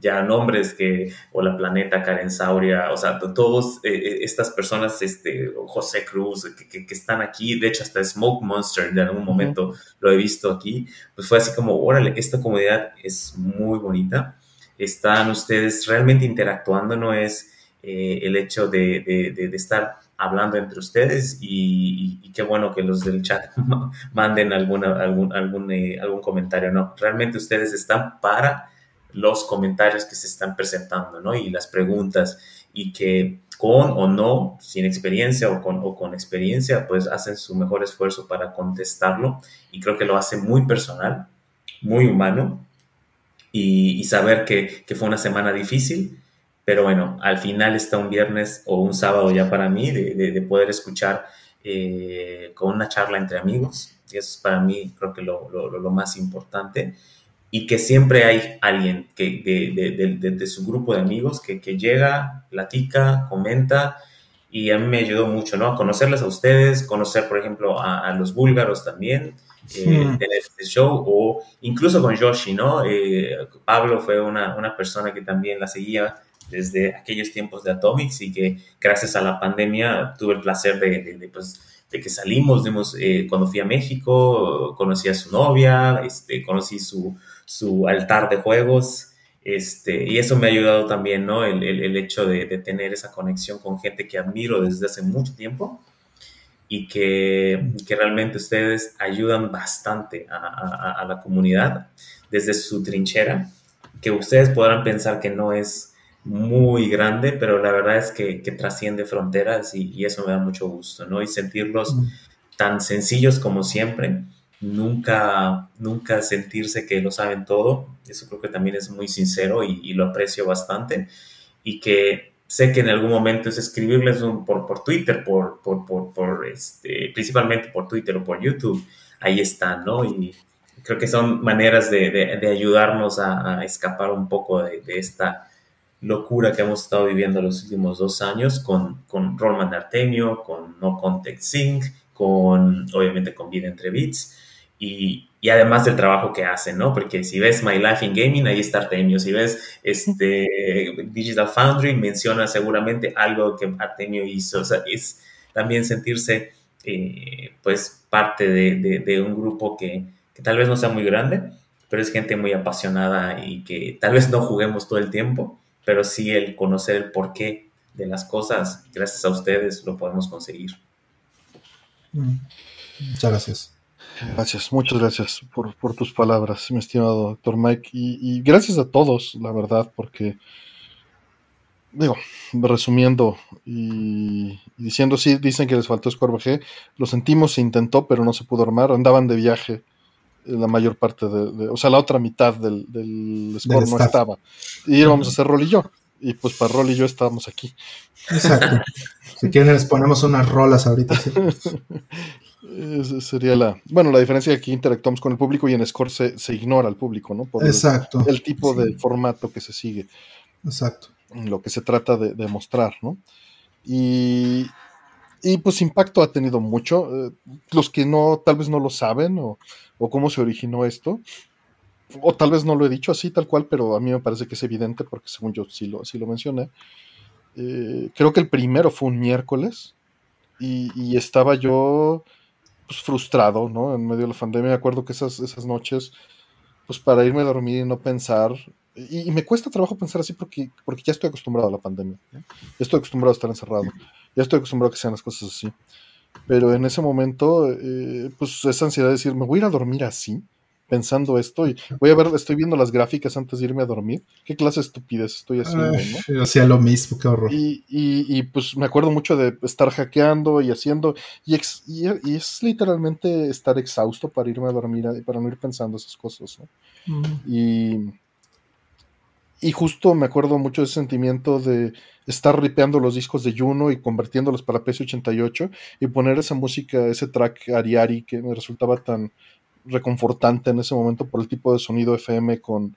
ya nombres que, o la planeta Karen Sauria, o sea, todos eh, eh, estas personas, este, José Cruz, que, que, están aquí, de hecho hasta Smoke Monster de algún momento lo he visto aquí, pues fue así como, órale, esta comunidad es muy bonita, están ustedes realmente interactuando, no es eh, el hecho de, de, de, estar hablando entre ustedes y, qué bueno que los del chat manden alguna, algún, algún, eh, algún comentario, ¿no? Realmente ustedes están para los comentarios que se están presentando, ¿no? Y las preguntas y que con o no, sin experiencia o con, o con experiencia, pues hacen su mejor esfuerzo para contestarlo y creo que lo hace muy personal, muy humano y, saber que, que fue una semana difícil, pero bueno, al final está un viernes o un sábado ya para mí de, poder escuchar eh, con una charla entre amigos. Y eso es para mí creo que lo, lo, más importante. Y que siempre hay alguien que, de, de, su grupo de amigos que, que, llega, platica, comenta. Y a mí me ayudó mucho, ¿no? A conocerles a ustedes, conocer, por ejemplo, a, los búlgaros también, eh, tener este show, o incluso con Yoshi, ¿no? Eh, Pablo fue una, una persona que también la seguía desde aquellos tiempos de Atomics y que gracias a la pandemia tuve el placer de, de, pues, de que salimos, digamos, eh, cuando fui a México, conocí a su novia, este, conocí su, su altar de juegos, este, y eso me ha ayudado también, ¿no? El, el, hecho de, de, tener esa conexión con gente que admiro desde hace mucho tiempo y que, que realmente ustedes ayudan bastante a, a, a, la comunidad desde su trinchera, que ustedes podrán pensar que no es muy grande, pero la verdad es que, trasciende fronteras y, eso me da mucho gusto, ¿no? Y sentirlos mm. tan sencillos como siempre, nunca, nunca sentirse que lo saben todo, eso creo que también es muy sincero y, lo aprecio bastante, y que sé que en algún momento es escribirles por, por Twitter, por, por, por, este, principalmente por Twitter o por YouTube, ahí están, ¿no? Y creo que son maneras de, ayudarnos a, escapar un poco de esta locura que hemos estado viviendo los últimos dos años con, con Roman Artemio, con No Context Sync, con, obviamente, con Vida Entre Beats, y, y, además del trabajo que hacen, ¿no? Porque si ves My Life in Gaming, ahí está Artemio. Si ves este, Digital Foundry, menciona seguramente algo que Artemio hizo. O sea, es también sentirse, eh, pues, parte de, de, un grupo que, que tal vez no sea muy grande, pero es gente muy apasionada y que tal vez no juguemos todo el tiempo, pero sí el conocer el porqué de las cosas, gracias a ustedes lo podemos conseguir. Mm. Muchas gracias. Gracias, muchas gracias por, tus palabras, mi estimado doctor Mike, y, gracias a todos, la verdad, porque, digo, resumiendo y, diciendo, sí, dicen que les faltó Score lo sentimos, se intentó, pero no se pudo armar, andaban de viaje la mayor parte de, o sea, la otra mitad del, del score no estaba. Y íbamos a hacer Rol y yo. Y pues para Rol y yo estábamos aquí. Exacto. si quieren les ponemos unas rolas ahorita. sería la. Bueno, la diferencia es que aquí interactuamos con el público y en Score se, ignora al público, ¿no? Por Exacto. El, tipo de formato que se sigue. Exacto. Lo que se trata de, de mostrar, ¿no? Y, y pues impacto ha tenido mucho. Eh, los que no, tal vez no lo saben o, o, cómo se originó esto, o tal vez no lo he dicho así tal cual, pero a mí me parece que es evidente porque según yo sí lo, sí lo mencioné. Eh, creo que el primero fue un miércoles y, estaba yo pues, frustrado, ¿no? En medio de la pandemia. Me acuerdo que esas, esas noches, pues para irme a dormir y no pensar, y, me cuesta trabajo pensar así porque, porque ya estoy acostumbrado a la pandemia. Ya estoy acostumbrado a estar encerrado. Ya estoy acostumbrado a que sean las cosas así. Pero en ese momento, eh, pues esa ansiedad de decir, me voy a ir a dormir así, pensando esto, y voy a ver, estoy viendo las gráficas antes de irme a dormir. ¿Qué clase de estupidez estoy haciendo? Yo hacía lo mismo, qué horror. Y, y, pues me acuerdo mucho de estar hackeando y haciendo, y, y, es literalmente estar exhausto para irme a dormir, para no ir pensando esas cosas. Y y justo me acuerdo mucho de ese sentimiento de estar ripeando los discos de Juno y convirtiéndolos para PC88 y poner esa música, ese track Ariari que me resultaba tan reconfortante en ese momento por el tipo de sonido FM con,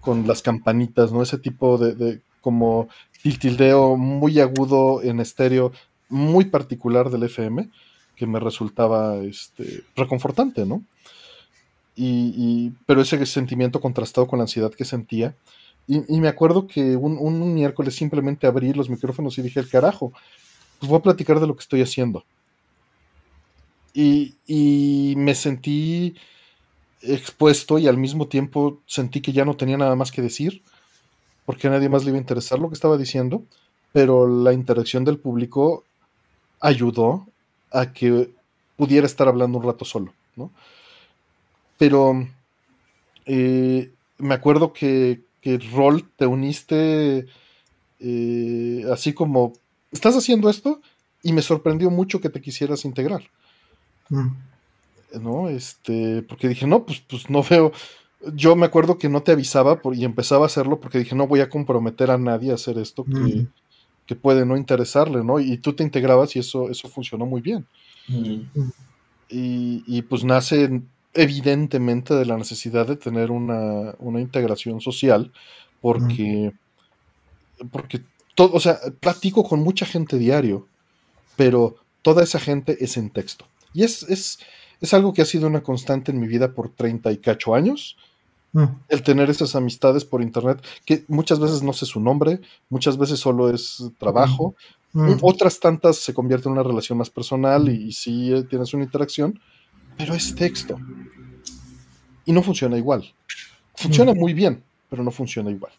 con las campanitas, ¿no? Ese tipo de, de como tiltildeo muy agudo en estéreo, muy particular del FM, que me resultaba este, reconfortante, ¿no? y, pero ese sentimiento contrastado con la ansiedad que sentía. Y, me acuerdo que un, miércoles simplemente abrí los micrófonos y dije, el carajo, pues voy a platicar de lo que estoy haciendo. Y, y me sentí expuesto y al mismo tiempo sentí que ya no tenía nada más que decir, porque a nadie más le iba a interesar lo que estaba diciendo, pero la interacción del público ayudó a que pudiera estar hablando un rato solo, ¿no? Pero eh, me acuerdo que, que Rol te uniste eh, así como, ¿estás haciendo esto? Y me sorprendió mucho que te quisieras integrar. Mm. ¿No? Este, porque dije, no, pues, pues no veo. Yo me acuerdo que no te avisaba y empezaba a hacerlo porque dije, no voy a comprometer a nadie a hacer esto que, mm. que puede no interesarle, ¿no? Y tú te integrabas y eso, eso funcionó muy bien. Mm. Y, y, pues nace evidentemente de la necesidad de tener una, integración social, porque, porque todo, o sea, platico con mucha gente diario, pero toda esa gente es en texto. Y es, es, es algo que ha sido una constante en mi vida por 30 y cacho años. Mm. El tener esas amistades por internet, que muchas veces no sé su nombre, muchas veces solo es trabajo, mm. otras tantas se convierte en una relación más personal y, y sí eh, tienes una interacción, pero es texto. Y no funciona igual. Funciona muy bien, pero no funciona igual.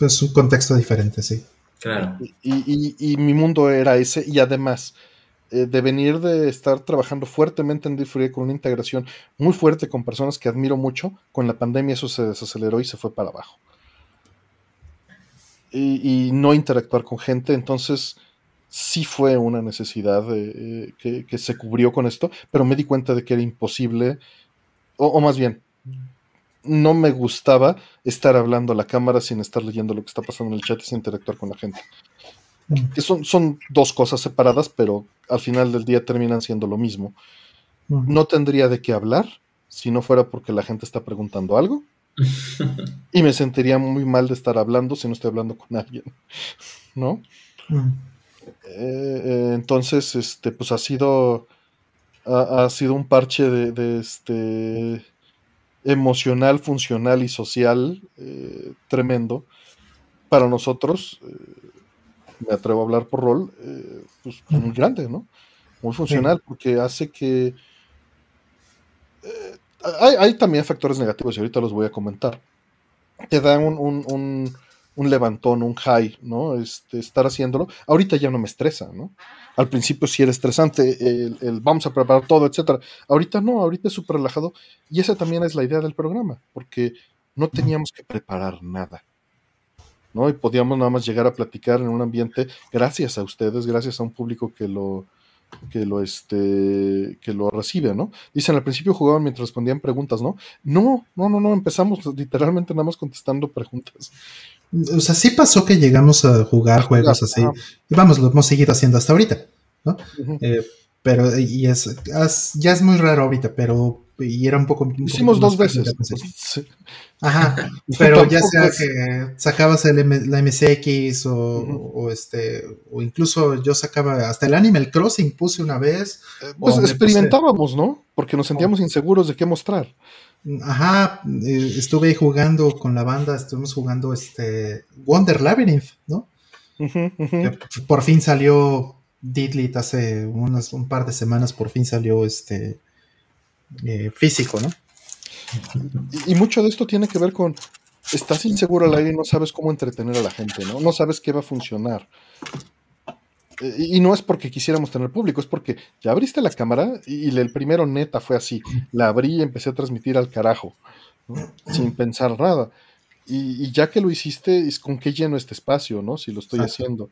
Es un contexto diferente, sí. Claro. Y, mi mundo era ese, y además, eh, de venir de estar trabajando fuertemente en Diffury con una integración muy fuerte con personas que admiro mucho, con la pandemia eso se desaceleró y se fue para abajo. Y, no interactuar con gente, entonces sí fue una necesidad eh, que, se cubrió con esto, pero me di cuenta de que era imposible, o, más bien, no me gustaba estar hablando a la cámara sin estar leyendo lo que está pasando en el chat y sin interactuar con la gente. Que son, son dos cosas separadas, pero al final del día terminan siendo lo mismo. No tendría de qué hablar si no fuera porque la gente está preguntando algo. y me sentiría muy mal de estar hablando si no estoy hablando con alguien. ¿No? Eh, eh, entonces, este, pues ha sido, ha, sido un parche de, este emocional, funcional y social eh, tremendo para nosotros. me atrevo a hablar por rol, pues, pues, muy grande, ¿no? Muy funcional, porque hace que hay, también factores negativos y ahorita los voy a comentar. Te dan un un levantón, un high, ¿no? Este, estar haciéndolo. Ahorita ya no me estresa, ¿no? Al principio sí era estresante, el, vamos a preparar todo, etcétera. Ahorita no, ahorita es súper relajado. Y esa también es la idea del programa, porque no teníamos que preparar nada. ¿no? Y podíamos nada más llegar a platicar en un ambiente, gracias a ustedes, gracias a un público que lo, que lo, este, que lo recibe, ¿no? Dicen, al principio jugaban mientras respondían preguntas, ¿no? No, no, no, no, empezamos literalmente nada más contestando preguntas. O sea, sí pasó que llegamos a jugar juegos así. Y vamos, lo hemos seguido haciendo hasta ahorita, ¿no? Eh, pero, y es, ya es muy raro ahorita, pero, y era un poco... Hicimos dos veces. Ajá, pero ya sea que sacabas el la MSX o, o, este, o incluso yo sacaba, hasta el Animal Crossing puse una vez. Eh, pues experimentábamos, ¿no? Porque nos sentíamos inseguros de qué mostrar. Ajá, eh, estuve ahí jugando con la banda, estuvimos jugando este Wonder Labyrinth, ¿no? Por fin salió Didlit hace unas, un par de semanas, por fin salió este eh, físico, ¿no? Y, mucho de esto tiene que ver con, estás inseguro al aire y no sabes cómo entretener a la gente, ¿no? No sabes qué va a funcionar. Y no es porque quisiéramos tener público, es porque ya abriste la cámara y el primero neta fue así. La abrí y empecé a transmitir al carajo, sin pensar nada. Y, ya que lo hiciste, es con qué lleno este espacio, ¿no? Si lo estoy haciendo.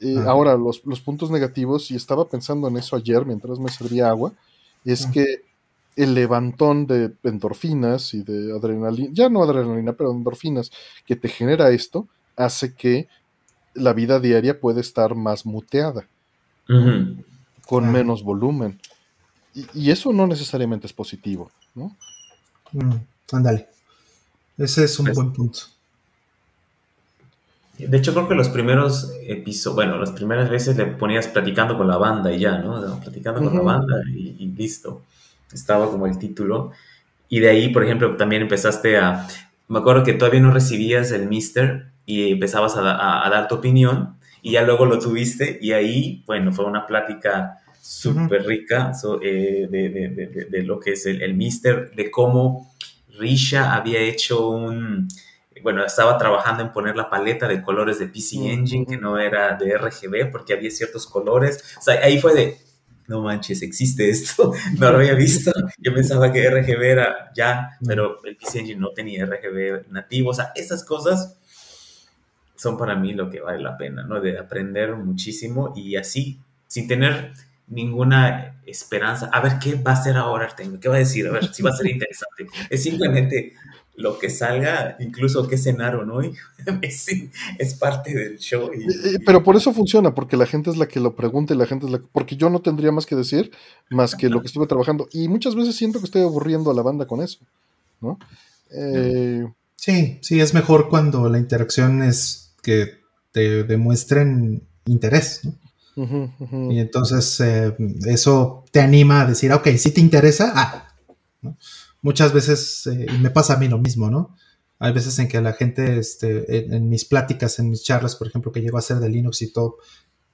Eh, ahora, los, puntos negativos, y estaba pensando en eso ayer mientras me servía agua, es que el levantón de endorfinas y de adrenalina, ya no adrenalina, pero endorfinas que te genera esto, hace que la vida diaria puede estar más muteada, con menos volumen. Y, eso no necesariamente es positivo, ¿no? Mm, ándale. Ese es un pues buen punto. De hecho, creo que los primeros episodios, bueno, las primeras veces le ponías platicando con la banda y ya, ¿no? Platicando con la banda y, listo. Estaba como el título. Y de ahí, por ejemplo, también empezaste a... Me acuerdo que todavía no recibías el mister y empezabas a, dar tu opinión y ya luego lo tuviste y ahí, bueno, fue una plática súper rica eh, de, lo que es el, el mister, de cómo Risha había hecho un bueno, estaba trabajando en poner la paleta de colores de PC Engine, que no era de RGB, porque había ciertos colores. O sea, ahí fue de, no manches, existe esto, no lo había visto. Yo pensaba que RGB era ya, pero el PC Engine no tenía RGB nativo. O sea, esas cosas son para mí lo que vale la pena, ¿no? De aprender muchísimo y así, sin tener ninguna esperanza. A ver, ¿qué va a hacer ahora Artemio? ¿Qué va a decir? A ver, si va a ser interesante. Es simplemente lo que salga, incluso qué cenaron hoy, es, es, parte del show. Pero por eso funciona, porque la gente es la que lo pregunta y la gente es la que... Porque yo no tendría más que decir, más que lo que estuve trabajando. Y muchas veces siento que estoy aburriendo a la banda con eso, ¿no? Eh, sí, sí, es mejor cuando la interacción es que te demuestren interés, ¿no? Y entonces eh, eso te anima a decir, ok, si te interesa, ah, ¿no? muchas veces, eh, y me pasa a mí lo mismo, ¿no? Hay veces en que la gente, este, en, mis pláticas, en mis charlas, por ejemplo, que llego a hacer de Linux y todo,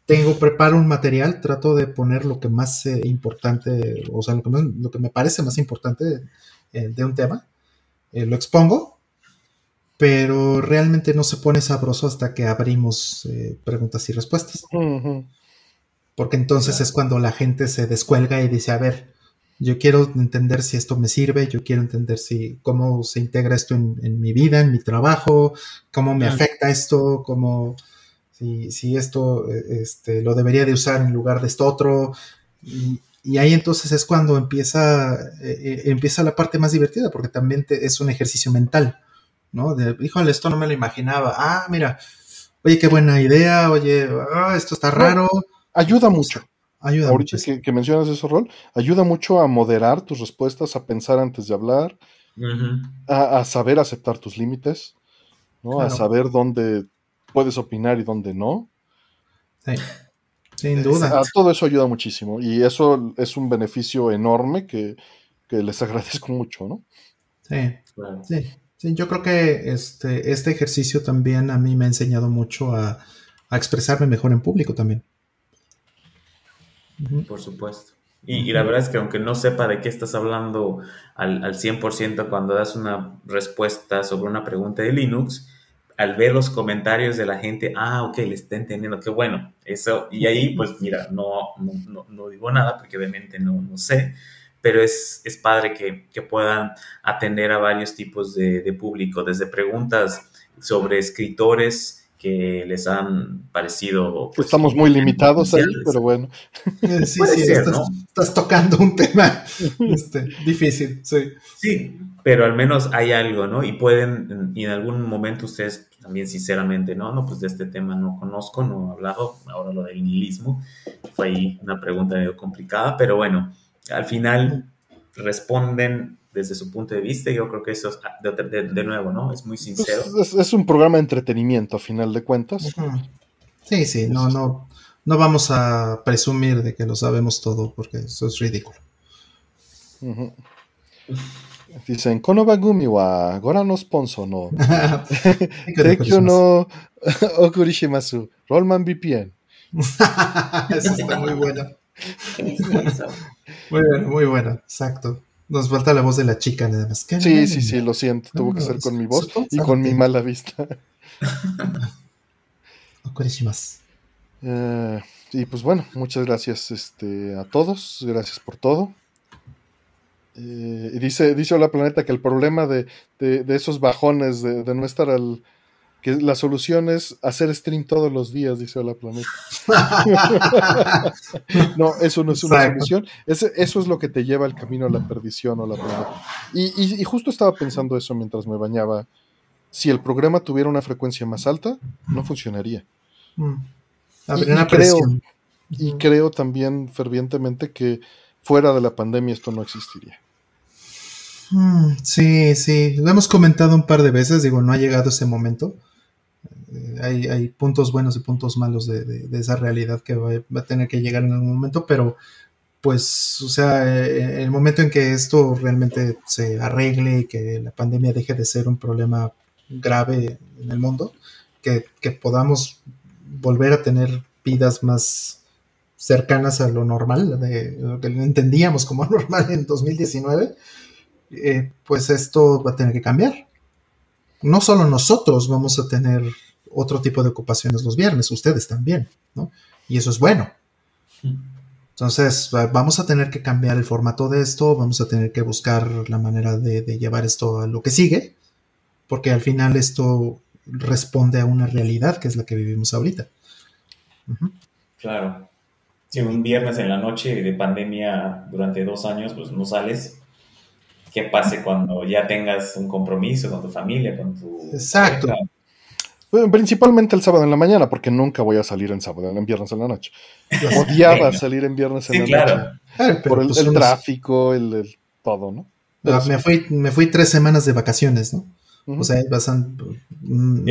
tengo, preparo un material, trato de poner lo que más eh, importante, o sea, lo que, me parece más importante de un tema, lo expongo, pero realmente no se pone sabroso hasta que abrimos preguntas y respuestas. Porque entonces es cuando la gente se descuelga y dice, a ver, yo quiero entender si esto me sirve, yo quiero entender si cómo se integra esto en, mi vida, en mi trabajo, cómo me afecta esto, cómo si, esto este, lo debería de usar en lugar de esto otro. Y, ahí entonces es cuando empieza, eh, eh, empieza la parte más divertida, porque también es un ejercicio mental, ¿no? De, híjole, esto no me lo imaginaba. Ah, mira, oye, qué buena idea, oye, ah, esto está raro. ayuda mucho. Ayuda Ahorita que, que, mencionas ese rol, ayuda mucho a moderar tus respuestas, a pensar antes de hablar, a, saber aceptar tus límites, ¿no? A saber dónde puedes opinar y dónde no. Sí. Sin duda. todo eso ayuda muchísimo y eso es un beneficio enorme que, les agradezco mucho, ¿no? Sí, sí. Sí. yo creo que este, este ejercicio también a mí me ha enseñado mucho a, a expresarme mejor en público también. Por supuesto. Y, la verdad es que aunque no sepa de qué estás hablando al, al 100% cuando das una respuesta sobre una pregunta de Linux, al ver los comentarios de la gente, ah, ok, le está entendiendo, qué bueno, eso, y ahí pues mira, no, no, no, digo nada porque obviamente no, no sé, pero es, es padre que, que, puedan atender a varios tipos de, de público, desde preguntas sobre escritores, que les han parecido... Pues, Estamos muy limitados ahí, pero bueno. Sí, sí, estás, tocando un tema este, difícil, sí. Sí, pero al menos hay algo, ¿no? Y pueden, y en algún momento ustedes también sinceramente, no, no, pues de este tema no conozco, no he hablado, ahora lo del nihilismo, fue ahí una pregunta medio complicada, pero bueno, al final responden desde su punto de vista. Yo creo que eso es, ah, de, nuevo, ¿no? Es muy pues, sincero. es, un programa de entretenimiento, a final de cuentas. Sí, sí, no, no, no vamos a presumir de que lo sabemos todo, porque eso es ridículo. Dicen, Konobagumi wa Gorano Sponsor no. Tekyo no Okurishimasu. Rollman VPN. Eso está muy bueno. Muy bueno, muy bueno, exacto. Nos falta la voz de la chica nada más. Sí, sí, sí, lo siento. Tuvo que ser con mi voz y con mi mala vista. Eh, y pues bueno, muchas gracias este, a todos. Gracias por todo. Eh, y dice, dice Hola Planeta que el problema de, esos bajones, de, no estar al, que la solución es hacer stream todos los días, dice Hola Planeta. no, eso no es una solución. eso es lo que te lleva al camino a la perdición o la planeta. Y, justo estaba pensando eso mientras me bañaba. Si el programa tuviera una frecuencia más alta, no funcionaría. Mm. Y, creo, y creo también fervientemente que fuera de la pandemia esto no existiría. Mm, sí, sí, lo hemos comentado un par de veces, digo, no ha llegado ese momento hay, puntos buenos y puntos malos de, esa realidad que va, a tener que llegar en algún momento, pero pues, o sea, en el momento en que esto realmente se arregle y que la pandemia deje de ser un problema grave en el mundo, que, podamos volver a tener vidas más cercanas a lo normal, de lo que entendíamos como normal en 2019, eh, pues esto va a tener que cambiar. No solo nosotros vamos a tener otro tipo de ocupaciones los viernes, ustedes también, ¿no? Y eso es bueno. Entonces, vamos a tener que cambiar el formato de esto, vamos a tener que buscar la manera de, llevar esto a lo que sigue, porque al final esto responde a una realidad que es la que vivimos ahorita. Claro. Si un viernes en la noche de pandemia durante dos años, pues no sales, ¿qué pase cuando ya tengas un compromiso con tu familia, con tu... Exacto principalmente el sábado en la mañana, porque nunca voy a salir en sábado, en viernes en la noche. Odiaba salir en viernes en la noche. por el, pues tráfico, el, todo, ¿no? Ah, me, fui, me fui tres semanas de vacaciones, ¿no? O sea, bastante. Mm,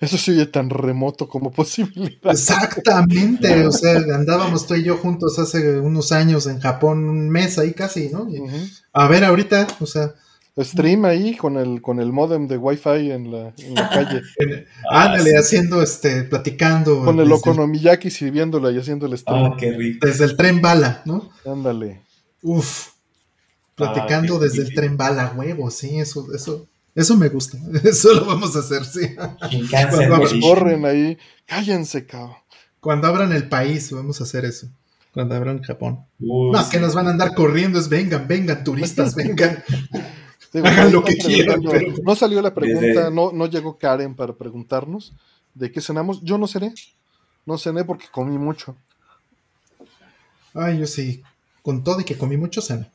Eso sí oye tan remoto como posibilidad. Exactamente. o sea, andábamos tú y yo juntos hace unos años en Japón, un mes ahí casi, ¿no? A ver, ahorita, o sea, stream ahí con el con el modem de wifi en la, en la calle. Ándale, haciendo este, platicando. Con el Okonomiyaki sirviéndola y haciendo el stream. Ah, qué rico. Desde el tren bala, ¿no? Ándale. Uf. Platicando ah, desde el tren bala, huevo, sí, eso, eso, eso me gusta. Eso lo vamos a hacer, sí. Cuando corren ahí, cállense, cabrón. Cuando abran el país, vamos a hacer eso. Cuando abran Japón. no, que nos van a andar corriendo, es vengan, vengan, turistas, vengan. Lo que quieran. No salió la pregunta, no, no llegó Karen para preguntarnos de qué cenamos. Yo no cené. No cené porque comí mucho. Ay, yo sí. Con todo y que comí mucho cena.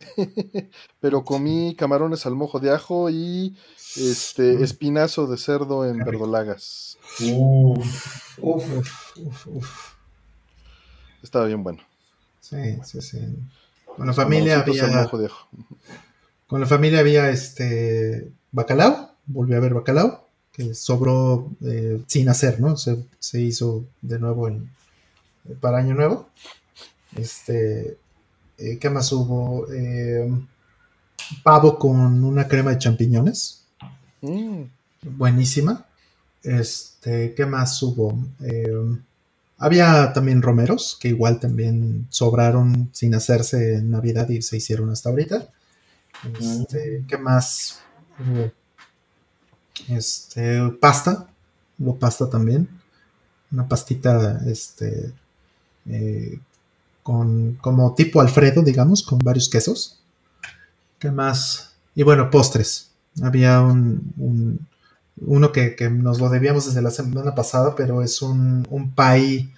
Pero comí camarones al mojo de ajo y este mm. espinazo de cerdo en verdolagas. Uf, uf, uf, Estaba bien bueno. Sí, sí, sí. La familia había. Mojo de ajo. Con la familia había este bacalao, volví a ver bacalao, que sobró eh, sin hacer, ¿no? Se, hizo de nuevo en, para Año Nuevo. Este, eh, ¿qué más hubo? Eh, pavo con una crema de champiñones. Mm. Buenísima. Este, ¿qué más hubo? había también romeros, que igual también sobraron sin hacerse en Navidad y se hicieron hasta ahorita. Este, ¿Qué más? Este, pasta. Hubo pasta también. Una pastita, este, eh, con, como tipo Alfredo, digamos, con varios quesos. ¿Qué más? Y bueno, postres. Había un, uno que, nos lo debíamos desde la semana pasada, pero es un, un pie,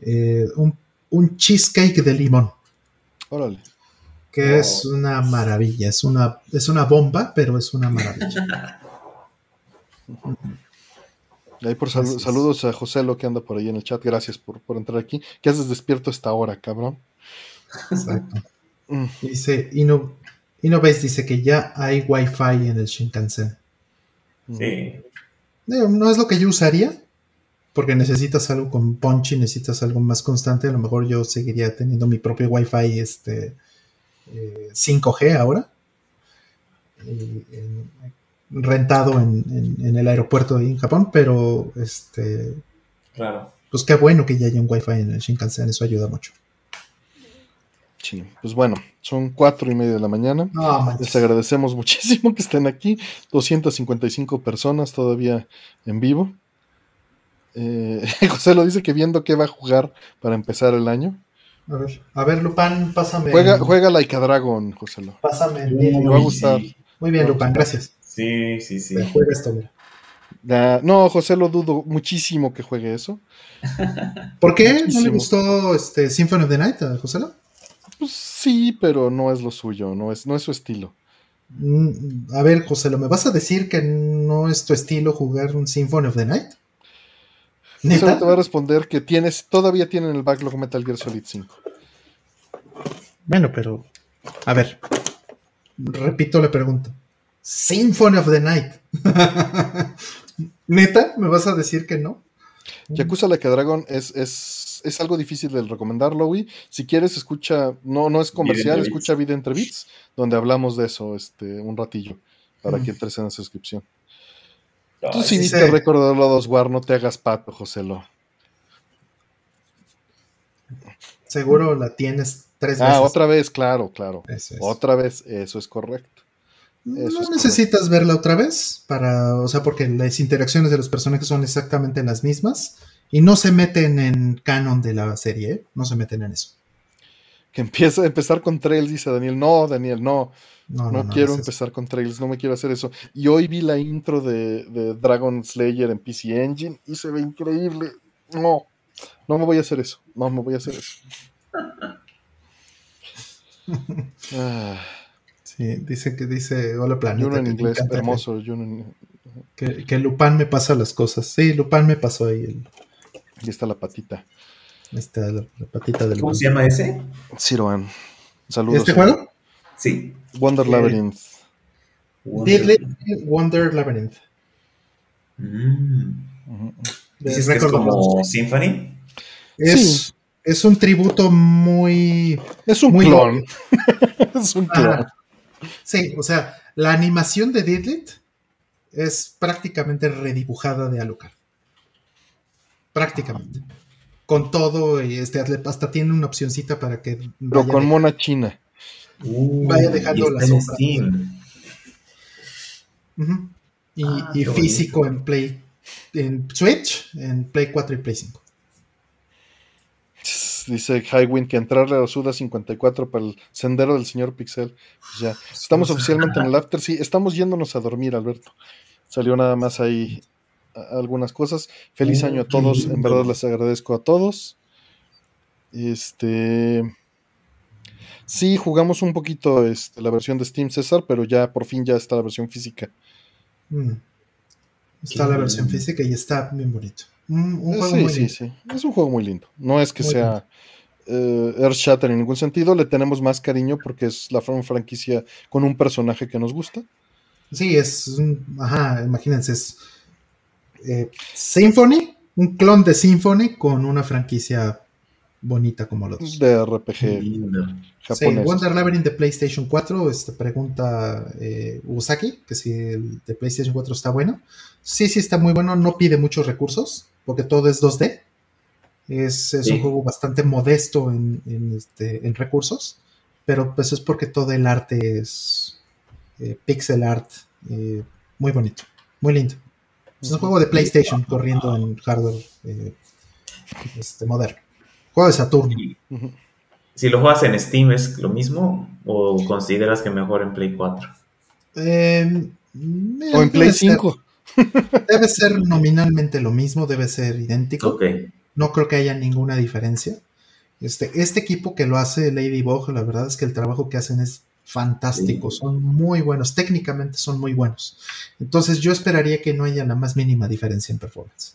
eh, un, un cheesecake de limón. Órale que es una maravilla, es una, es una bomba, pero es una maravilla. Ahí por saludos a José lo que anda por ahí en el chat, gracias por, entrar aquí. ¿Qué haces despierto esta hora, cabrón? Exacto. Mm. Dice, y no, y no ves, dice que ya hay wifi en el Shinkansen. Sí. No es lo que yo usaría, porque necesitas algo con punchy, necesitas algo más constante. A lo mejor yo seguiría teniendo mi propio wifi este, 5G eh, ahora, rentado en, el aeropuerto en Japón, pero este, claro. pues qué bueno que ya haya un Wi-Fi en el Shinkansen, eso ayuda mucho. Sí, pues bueno, son cuatro y media de la mañana. Les agradecemos muchísimo que estén aquí. 255 personas todavía en vivo. Eh, José lo dice que viendo qué va a jugar para empezar el año. A ver, a ver, Lupán, pásame. Juega, juega Laika Dragon, José. Pásame el Me va a gustar. Muy bien, Lupán, gracias. Sí, sí, sí. Juega esto, mira. no, José lo dudo muchísimo que juegue eso. ¿Por qué? ¿No le gustó este Symphony of the Night a José? Pues sí, pero no es lo suyo, no es, no es su estilo. Mm, a ver, José, ¿me vas a decir que no es tu estilo jugar un Symphony of the Night? Solo te voy a responder que tienes, todavía tienen el backlog Metal Gear Solid 5. Bueno, pero. A ver. Repito la pregunta. Symphony of the Night. ¿Neta? ¿Me vas a decir que no? Yakuza Like a Dragon es, es es, algo difícil de recomendarlo, güey. Si quieres, escucha, no, no es comercial, escucha Vida entre Bits, donde hablamos de eso este, un ratillo, para que entres en esa suscripción. Tú sí viste sé. Record of Lodos War, no te hagas pato, Joselo. Seguro la tienes tres veces. Ah, otra vez, claro, claro. Eso es. Otra vez, eso es correcto. No Eso necesitas verla otra vez para, o sea, porque las interacciones de los personajes son exactamente las mismas y no se meten en canon de la serie, ¿eh? no se meten en eso. Que empieza a empezar con trails, dice Daniel. No, Daniel, no. No, No, no, no, quiero es empezar con trails, no me quiero hacer eso. Y hoy vi la intro de, de Dragon Slayer en PC Engine y se ve increíble. No, no me voy a hacer eso. No me voy a hacer eso. Ah, Sí, dice que dice Hola Planeta. Juno en inglés, hermoso. En- Que, que, que Lupin me pasa las cosas. Sí, Lupin me pasó ahí. el- está la patita. Ahí está la, la patita del ¿Cómo se llama ese? Siroan. Saludos. ¿Este juego? Sí. Wonder Eh, Labyrinth. Deadly Wonder Labyrinth. Mm. ¿Dices que es como. Symphony? Es, Sí. es un tributo muy. Es un Muy clon. es un clon. Sí, o sea, la animación de Didlit es prácticamente redibujada de Alucard. Prácticamente. Con todo, y este, hasta tiene una opcioncita para que Pero con de- mona china. Uh, Vaya dejando la sombra. Y, Ah, y físico en Play, en Switch, en Play 4 y Play 5. Dice Highwind que entrarle a la Suda 54 para el sendero del señor Pixel. Pues ya. Estamos oficialmente en el after. Sí, estamos yéndonos a dormir, Alberto. Salió nada más ahí algunas cosas. Feliz año a qué todos. En lindo. verdad les agradezco a todos. Este. Sí, jugamos un poquito este, la versión de Steam César, pero ya por fin ya está la versión física. Mm. Está Qué la versión bien. física y está bien bonito. Un, un Eh, juego sí, muy sí, lindo. sí. Es un juego muy lindo. No es que Muy sea eh, Earthshatter en ningún sentido. Le tenemos más cariño porque es la fran- franquicia con un personaje que nos gusta. Sí, es un, ajá, imagínense, es eh, Symphony, un clon de Symphony con una franquicia bonita como los dos. De RPG lindo. Sí. Wonder Labyrinth de PlayStation 4, este, pregunta eh, Usaki, que si el de PlayStation 4 está bueno. Sí, sí está muy bueno, no pide muchos recursos, porque todo es 2D. Es, es Sí. un juego bastante modesto en, en, este, en recursos, pero pues es porque todo el arte es eh, pixel art, eh, muy bonito, muy lindo. Es un juego de PlayStation corriendo en hardware eh, este, moderno. Juego de Saturno. Si lo juegas en Steam, ¿es lo mismo? ¿O consideras que mejor en Play 4? Eh, mira, O en Play debe ser- 5. Debe ser nominalmente lo mismo, debe ser idéntico. Ok. No creo que haya ninguna diferencia. Este, este equipo que lo hace Ladybug, la verdad es que el trabajo que hacen es fantástico. Sí. Son muy buenos, técnicamente son muy buenos. Entonces yo esperaría que no haya la más mínima diferencia en performance.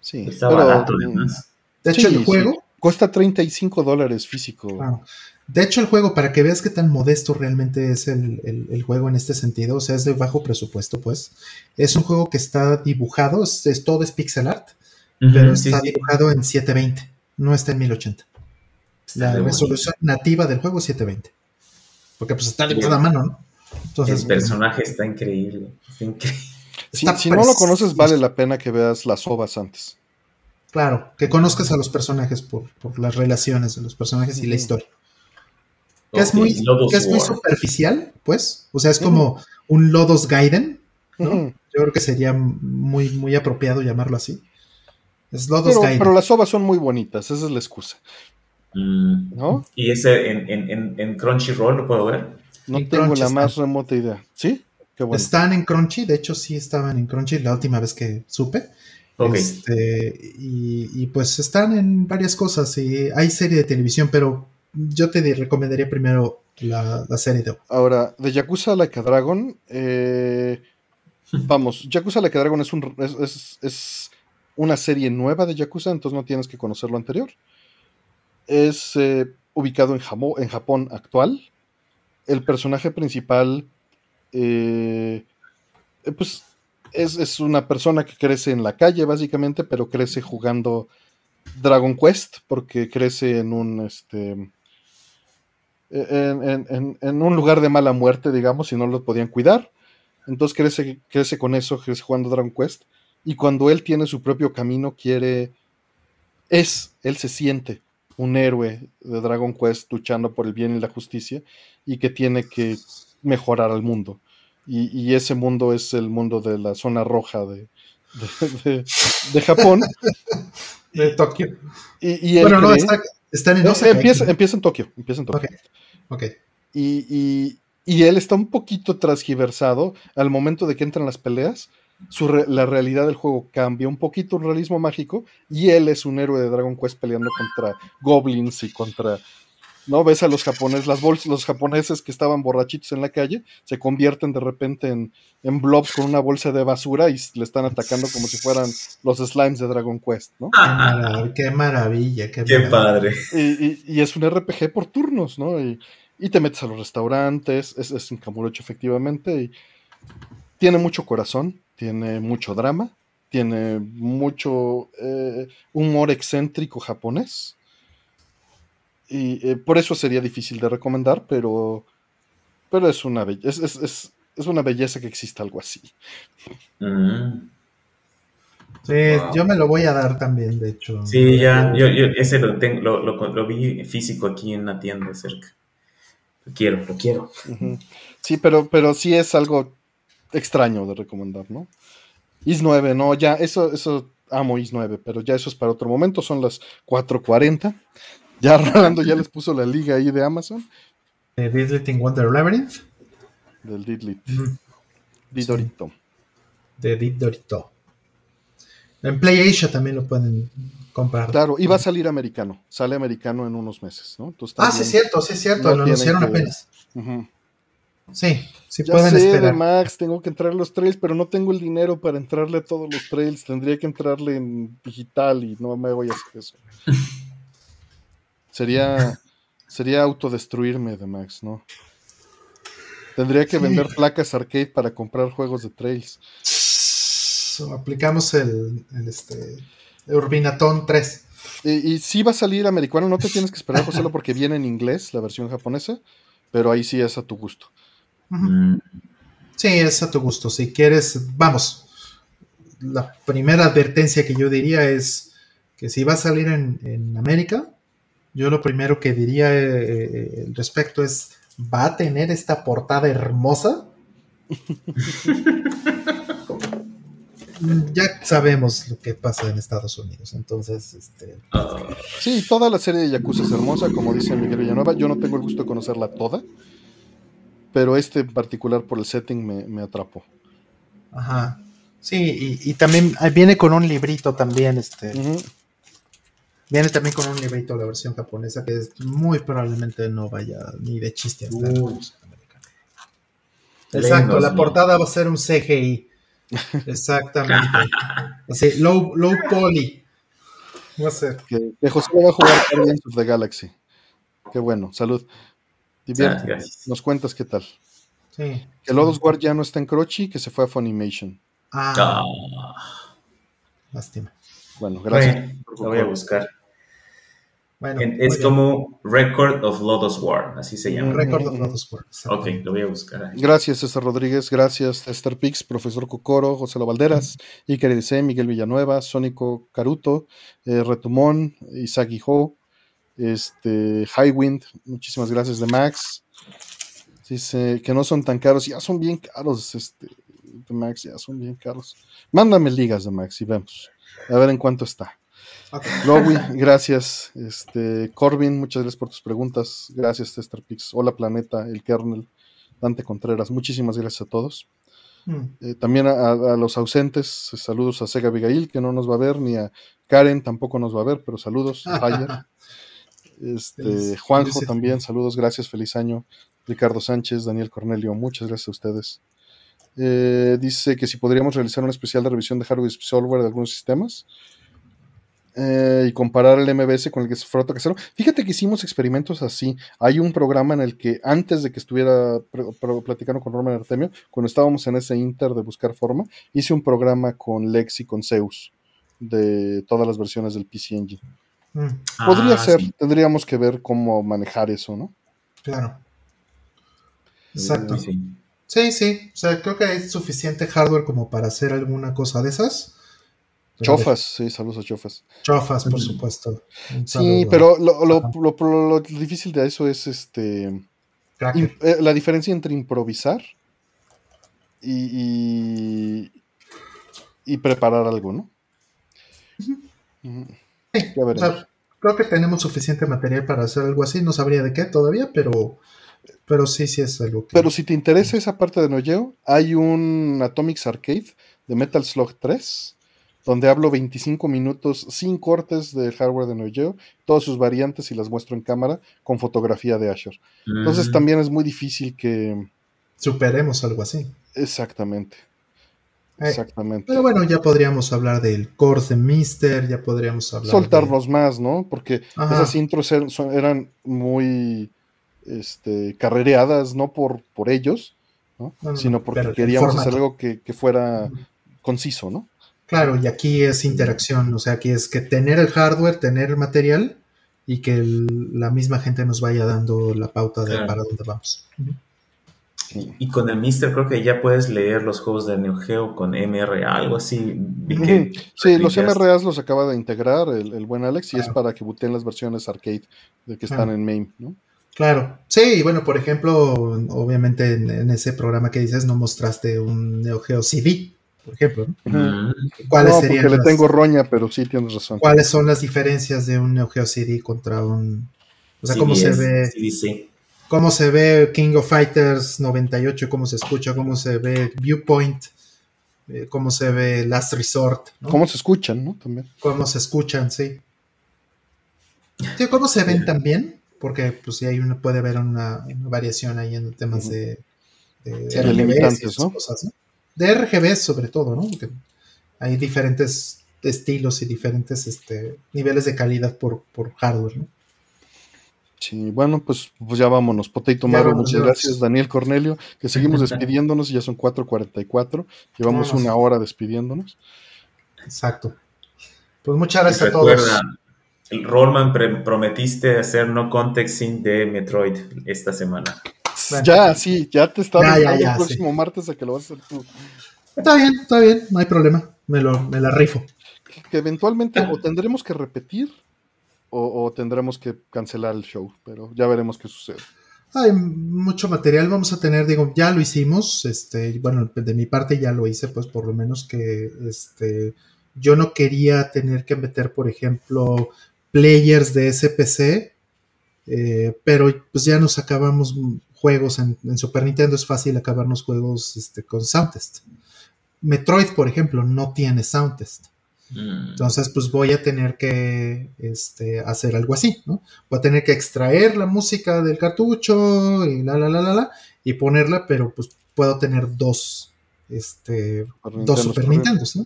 Sí, Está pero, barato, además. De Sí, hecho, el sí. juego, Cuesta 35 dólares físico. Ah, De hecho, el juego, para que veas qué tan modesto realmente es el, el- el juego en este sentido, o sea, es de bajo presupuesto, pues. Es un juego que está dibujado, es, es- todo es pixel art, pero está sí. dibujado en 720, no está en 1080. Está La resolución nativa del juego es 720. Porque pues está dibujado a mano, ¿no? Entonces, El personaje está increíble. Está increíble. Si, está si no lo conoces, vale la pena que veas las ovas antes. Claro, que conozcas a los personajes por, por las relaciones de los personajes y la historia. Que es muy, Lodos que es muy War. superficial, pues. O sea, es como un Lodos Gaiden, ¿no? Yo creo que sería muy, muy apropiado llamarlo así. Es Lodos Pero, Gaiden. pero las ovas son muy bonitas, esa es la excusa. Mm, ¿No? ¿Y ese en, en, en, en Crunchyroll lo puedo ver? No En tengo Crunchy la está. más remota idea. ¿Sí? Qué bueno. Están en Crunchy, de hecho sí estaban en Crunchy la última vez que supe. Ok. Este, y, y, pues están en varias cosas. Y hay serie de televisión, pero yo te recomendaría primero la, la serie de. Ahora, de Yakuza Like a Dragon, eh, vamos, Yakuza Like a Dragon es, un, es, es- es una serie nueva de Yakuza, entonces no tienes que conocer lo anterior. Es eh, ubicado en, en Japón actual. El personaje principal, eh, eh, pues, es, es una persona que crece en la calle, básicamente, pero crece jugando Dragon Quest, porque crece en un este. En, un lugar de mala muerte, digamos, y no lo podían cuidar. Entonces crece, crece con eso, crece jugando Dragon Quest. Y cuando él tiene su propio camino, quiere. Es, él se siente un héroe de Dragon Quest luchando por el bien y la justicia y que tiene que mejorar al mundo. Y, ese mundo es el mundo de la zona roja de, de, Japón. de Tokio. Y, bueno, no, está, en. Empieza, empieza, en Tokio. Empieza en Tokio. Okay. Y, y, él está un poquito transgiversado al momento de que entran las peleas. Su la realidad del juego cambia un poquito, un realismo mágico, y él es un héroe de Dragon Quest peleando contra goblins y contra ¿no? Ves a los japoneses, las bolsas, los japoneses que estaban borrachitos en la calle, se convierten de repente en, en blobs con una bolsa de basura y le están atacando como si fueran los slimes de Dragon Quest, ¿no? Qué maravilla, qué, padre. Y, es un RPG por turnos, ¿no? Y, te metes a los restaurantes, es, es un Kamurocho efectivamente, y tiene mucho corazón, tiene mucho drama, tiene mucho eh, humor excéntrico japonés y eh, por eso sería difícil de recomendar, pero, pero es, una es, es, es, una belleza que exista algo así. Mm. Sí, yo me lo voy a dar también, de hecho. Sí, ya, yo, yo ese lo, tengo, lo, lo, vi físico aquí en la tienda cerca. Lo quiero, lo quiero. Sí, pero, pero sí es algo extraño de recomendar, ¿no? Is 9, no, ya, eso, eso amo Is 9, pero ya eso es para otro momento, son las 4.40. Ya Rolando ya les puso la liga ahí de Amazon. De Didlit in Wonder Labyrinth. Del Didlit. Didorito. De Didorito. En PlayAsia también lo pueden comprar. Claro, y va a salir americano. Sale americano en unos meses, ¿no? ah, sí, es cierto, sí, es cierto. lo anunciaron apenas. Sí, sí ya pueden sé, De Max, tengo que entrar a los trails, pero no tengo el dinero para entrarle a todos los trails. Tendría que entrarle en digital y no me voy a hacer eso. Sería, sería autodestruirme de Max, ¿no? Tendría que vender placas arcade para comprar juegos de trails. aplicamos el, este, Urbinatón 3. Y, si va a salir americano, no te tienes que esperar, José, porque viene en inglés la versión japonesa, pero ahí sí es a tu gusto. Sí, es a tu gusto. Si quieres, vamos. La primera advertencia que yo diría es que si va a salir en, en América, yo lo primero que diría eh, al respecto es, ¿va a tener esta portada hermosa? ya sabemos lo que pasa en Estados Unidos, entonces, este... Sí, toda la serie de Yakuza es hermosa, como dice Miguel Villanueva, yo no tengo el gusto de conocerla toda, pero este en particular por el setting me, atrapó. Ajá. Sí, y, también viene con un librito también, este... Viene también con un librito la versión japonesa que es muy probablemente no vaya ni de chiste a estar Exacto, la portada va a ser un CGI. Exactamente. Así, low, low poly. Va a ser. Que, José va a jugar Guardians of the Galaxy. Qué bueno, salud. Divierte. Nos cuentas qué tal. Sí. Que Lodos Guard ya no está en Crochi, que se fue a Funimation. Ah. ah. Lástima. Bueno, gracias. lo voy a buscar es como Record of Lotus War, así se llama. Record of Lotus War. Ok, lo voy a buscar. Gracias, César Rodríguez. Gracias, Esther Pix, profesor Cocoro, José Valderas, Iker Dice, Miguel Villanueva, Sónico Caruto, eh, Retumón, Isaac Hijo, este, Highwind. Muchísimas gracias de Max. Dice que no son tan caros, ya son bien caros, este, de Max, ya son bien caros. Mándame ligas de Max y vemos. A ver en cuánto está. Okay. gracias. Este, Corbin, muchas gracias por tus preguntas. Gracias, Pix. Hola, Planeta, el kernel. Dante Contreras, muchísimas gracias a todos. Hmm. Eh, también a, los ausentes, saludos a Sega Abigail, que no nos va a ver, ni a Karen tampoco nos va a ver, pero saludos. a este, Juanjo también, saludos, gracias, feliz año. Ricardo Sánchez, Daniel Cornelio, muchas gracias a ustedes. Eh, dice que si podríamos realizar un especial de revisión de hardware y software de algunos sistemas. Eh, y comparar el MBS con el que se frota casero. Fíjate que hicimos experimentos así. Hay un programa en el que antes de que estuviera platicando con Norman Artemio, cuando estábamos en ese inter de buscar forma, hice un programa con Lex y con Zeus de todas las versiones del PC Engine. Mm, Podría Ah, ser, sí. tendríamos que ver cómo manejar eso, ¿no? claro. Exacto. Sí, sí. Sí. O sea, creo que hay suficiente hardware como para hacer alguna cosa de esas. Pero Chofas, sí, saludos a Chofas. Chofas, por Mm. supuesto. Sí, pero lo, lo- lo- lo- lo difícil de eso es este eh, la diferencia entre improvisar y, y, y preparar algo, ¿no? Ujú. Sí, Ya o veremos. sea, creo que tenemos suficiente material para hacer algo así. No sabría de qué todavía, pero, pero sí, sí es algo que. Pero si te interesa esa parte de Neo Geo, hay un Atomics Arcade de Metal Slug 3, donde hablo 25 minutos sin cortes de hardware de Neo Geo, todas sus variantes y las muestro en cámara con fotografía de Asher. Entonces Mm. también es muy difícil que... superemos algo así. Exactamente. Eh, Exactamente. Pero bueno, ya podríamos hablar del core de Mister, ya podríamos hablar. Soltarnos más, ¿no? Porque Ajá. esas intros eran, son- eran muy este, carrereadas, no por, por ellos, ¿no? No, no, sino porque queríamos hacer algo que, que fuera conciso, ¿no? Claro, y aquí es interacción, o sea, aquí es que tener el hardware, tener el material y que el- la misma gente nos vaya dando la pauta de Claro. para dónde vamos. Y, y con el Mister creo que ya puedes leer los juegos de Neo Geo con MRA, algo así. Vi que- Ujú. Sí, los MRAs los acaba de integrar el, el buen Alex y es para que booten las versiones arcade de que están Claro. en MAME, ¿no? Claro, sí, y bueno, por ejemplo, obviamente en, en ese programa que dices no mostraste un Neo Geo CD, por ejemplo, ¿no? Mm. ¿Cuáles No, serían porque le tengo roña, pero sí tienes razón. cuáles son las diferencias de un Neo Geo CD contra un o sea, cómo se ve CDC. Cómo se ve King of Fighters 98, cómo se escucha, cómo se ve Viewpoint, eh, cómo se ve Last Resort, ¿no? ¿Cómo se escuchan, no? También. cómo se escuchan, sí. Sí, cómo se ven también, porque pues sí hay una, puede haber una, una variación ahí en temas de, de Sí, RGBs cosas, ¿no? De RGB sobre todo, ¿no? Porque hay diferentes estilos y diferentes este, niveles de calidad por, por hardware, ¿no? Sí, bueno, pues, pues ya vámonos. Potato vámonos, muchas gracias. Daniel Cornelio, que seguimos despidiéndonos y ya son 4.44. Llevamos Vámonos. una hora despidiéndonos. Exacto. Pues muchas gracias a todos. El Rollman prometiste hacer no context sync de Metroid esta semana. Bueno. Ya, sí, ya te estaba Ya, ya, invitando ya, el próximo martes a que lo vas a hacer tú. Está bien, está bien, no hay problema. Me, lo, me la rifo. Que, que eventualmente o tendremos que repetir o, tendremos que cancelar el show, pero ya veremos qué sucede. Hay mucho material, vamos a tener, digo, ya lo hicimos, este, bueno, de mi parte ya lo hice, pues por lo menos que, este, yo no quería tener que meter, por ejemplo, players de SPC, eh, pero pues ya nos acabamos juegos en, en Super Nintendo, es fácil acabarnos juegos este, con Soundtest. Metroid, por ejemplo, no tiene Soundtest. Mm. Entonces, pues voy a tener que este, hacer algo así, ¿no? Voy a tener que extraer la música del cartucho y la, la, la, la, la, y ponerla, pero pues puedo tener dos, este, dos Super corriendo. Nintendos, ¿no?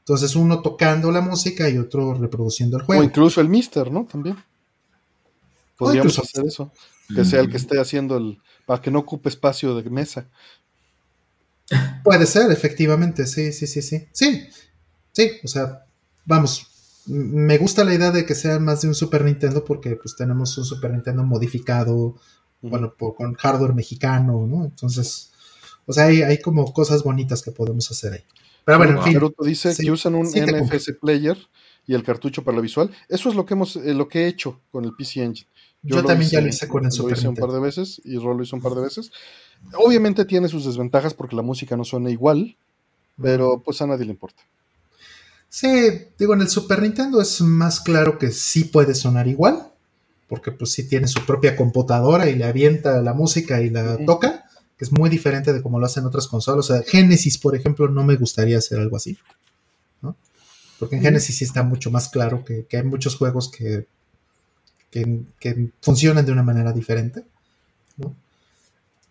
Entonces, uno tocando la música y otro reproduciendo el O juego. incluso el Mister, ¿no? También. Podríamos hacer eso. Que sea el que Mm. esté haciendo el. para que no ocupe espacio de mesa. Puede ser, efectivamente, sí, sí, sí, sí. Sí, sí, o sea, vamos, me gusta la idea de que sea más de un Super Nintendo porque pues tenemos un Super Nintendo modificado, bueno, por- con hardware mexicano, ¿no? Entonces, o sea, hay, hay como cosas bonitas que podemos hacer ahí. Pero bueno, en fin, Naruto dice Sí, que usan un sí NFS player y el cartucho para la visual. Eso es lo que hemos, eh, lo que he hecho con el PC Engine. yo, también ya lo hice con el lo Super hice un par de veces y Rol lo hizo un par de veces. Obviamente tiene sus desventajas porque la música no suena igual, pero pues a nadie le importa. Sí, digo, en el Super Nintendo es más claro que sí puede sonar igual, porque pues sí tiene su propia computadora y le avienta la música y la toca, que es muy diferente de como lo hacen otras consolas. O sea, Genesis, por ejemplo, no me gustaría hacer algo así, ¿no? Porque en. Genesis sí está mucho más claro que, que hay muchos juegos que, que, que funcionan de una manera diferente, ¿no?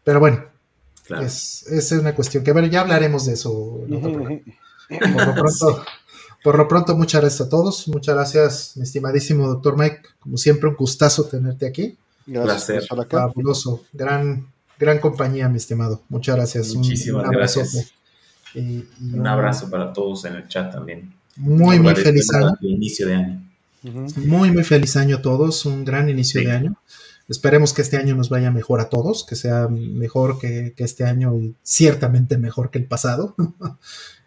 Pero bueno, Claro. es, es una cuestión que, bueno, ya hablaremos de eso en otro programa. Por lo pronto, por lo pronto, muchas gracias a todos. Muchas gracias, mi estimadísimo doctor Mike. Como siempre, un gustazo tenerte aquí. Gracias Placer. por estar acá. Fabuloso. Gran, gran compañía, mi estimado. Muchas gracias. Muchísimas un gracias. Y- y Un abrazo para todos en el chat también. Muy, muy feliz año. inicio de año. Muy, muy feliz año a todos. Un gran inicio de año. Esperemos que este año nos vaya mejor a todos, que sea mejor que, este año y ciertamente mejor que el pasado.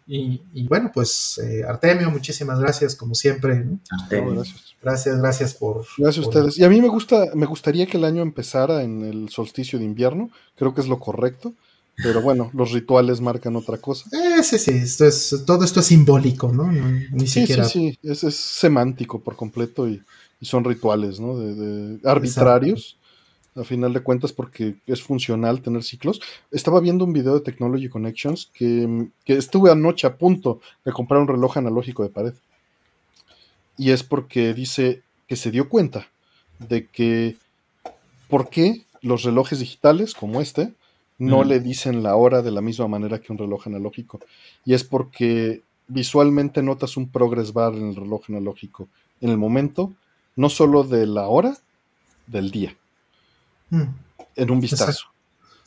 y, bueno, pues eh, Artemio, muchísimas gracias como siempre. gracias. Gracias, gracias por... Gracias a ustedes. Y a mí me gusta, me gustaría que el año empezara en el solsticio de invierno, creo que es lo correcto. Pero bueno, los rituales marcan otra cosa. Eh, sí, sí, esto es, todo esto es simbólico, ¿no? ni sí, sí, sí, es, es semántico por completo y, y son rituales, ¿no? De, arbitrarios, a final de cuentas, porque es funcional tener ciclos. Estaba viendo un video de Technology Connections que, que estuve anoche a punto de comprar un reloj analógico de pared. Y es porque dice que se dio cuenta de que por qué los relojes digitales como este no le dicen la hora de la misma manera que un reloj analógico. Y es porque visualmente notas un progress bar en el reloj analógico en el momento no solo de la hora, del día, mm. en un vistazo.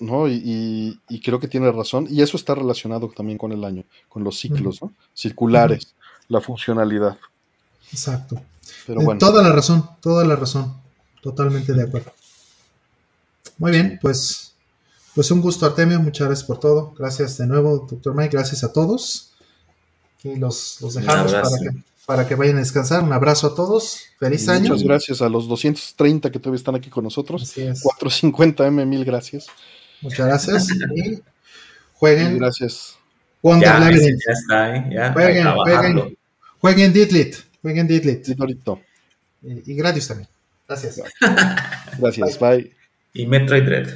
¿no? Y, creo que tiene razón, y eso está relacionado también con el año, con los ciclos ¿no? circulares, la funcionalidad. Exacto. Pero bueno. Toda la razón, toda la razón, totalmente de acuerdo. Muy bien, pues, pues un gusto Artemio, muchas gracias por todo. Gracias de nuevo, doctor Mike, gracias a todos. Y los, los dejamos para que para que vayan a descansar. Un abrazo a todos. Feliz año. Muchas gracias a los 230 que todavía están aquí con nosotros. 450M, mil gracias. Muchas gracias. y jueguen. gracias. Wonder ya, Labyrinth. Ya está, ¿eh? Ya, jueguen, jueguen, jueguen Didlit. Jueguen Didlit. Y, y gratis también. Gracias. gracias, bye. Y Metroid Dread.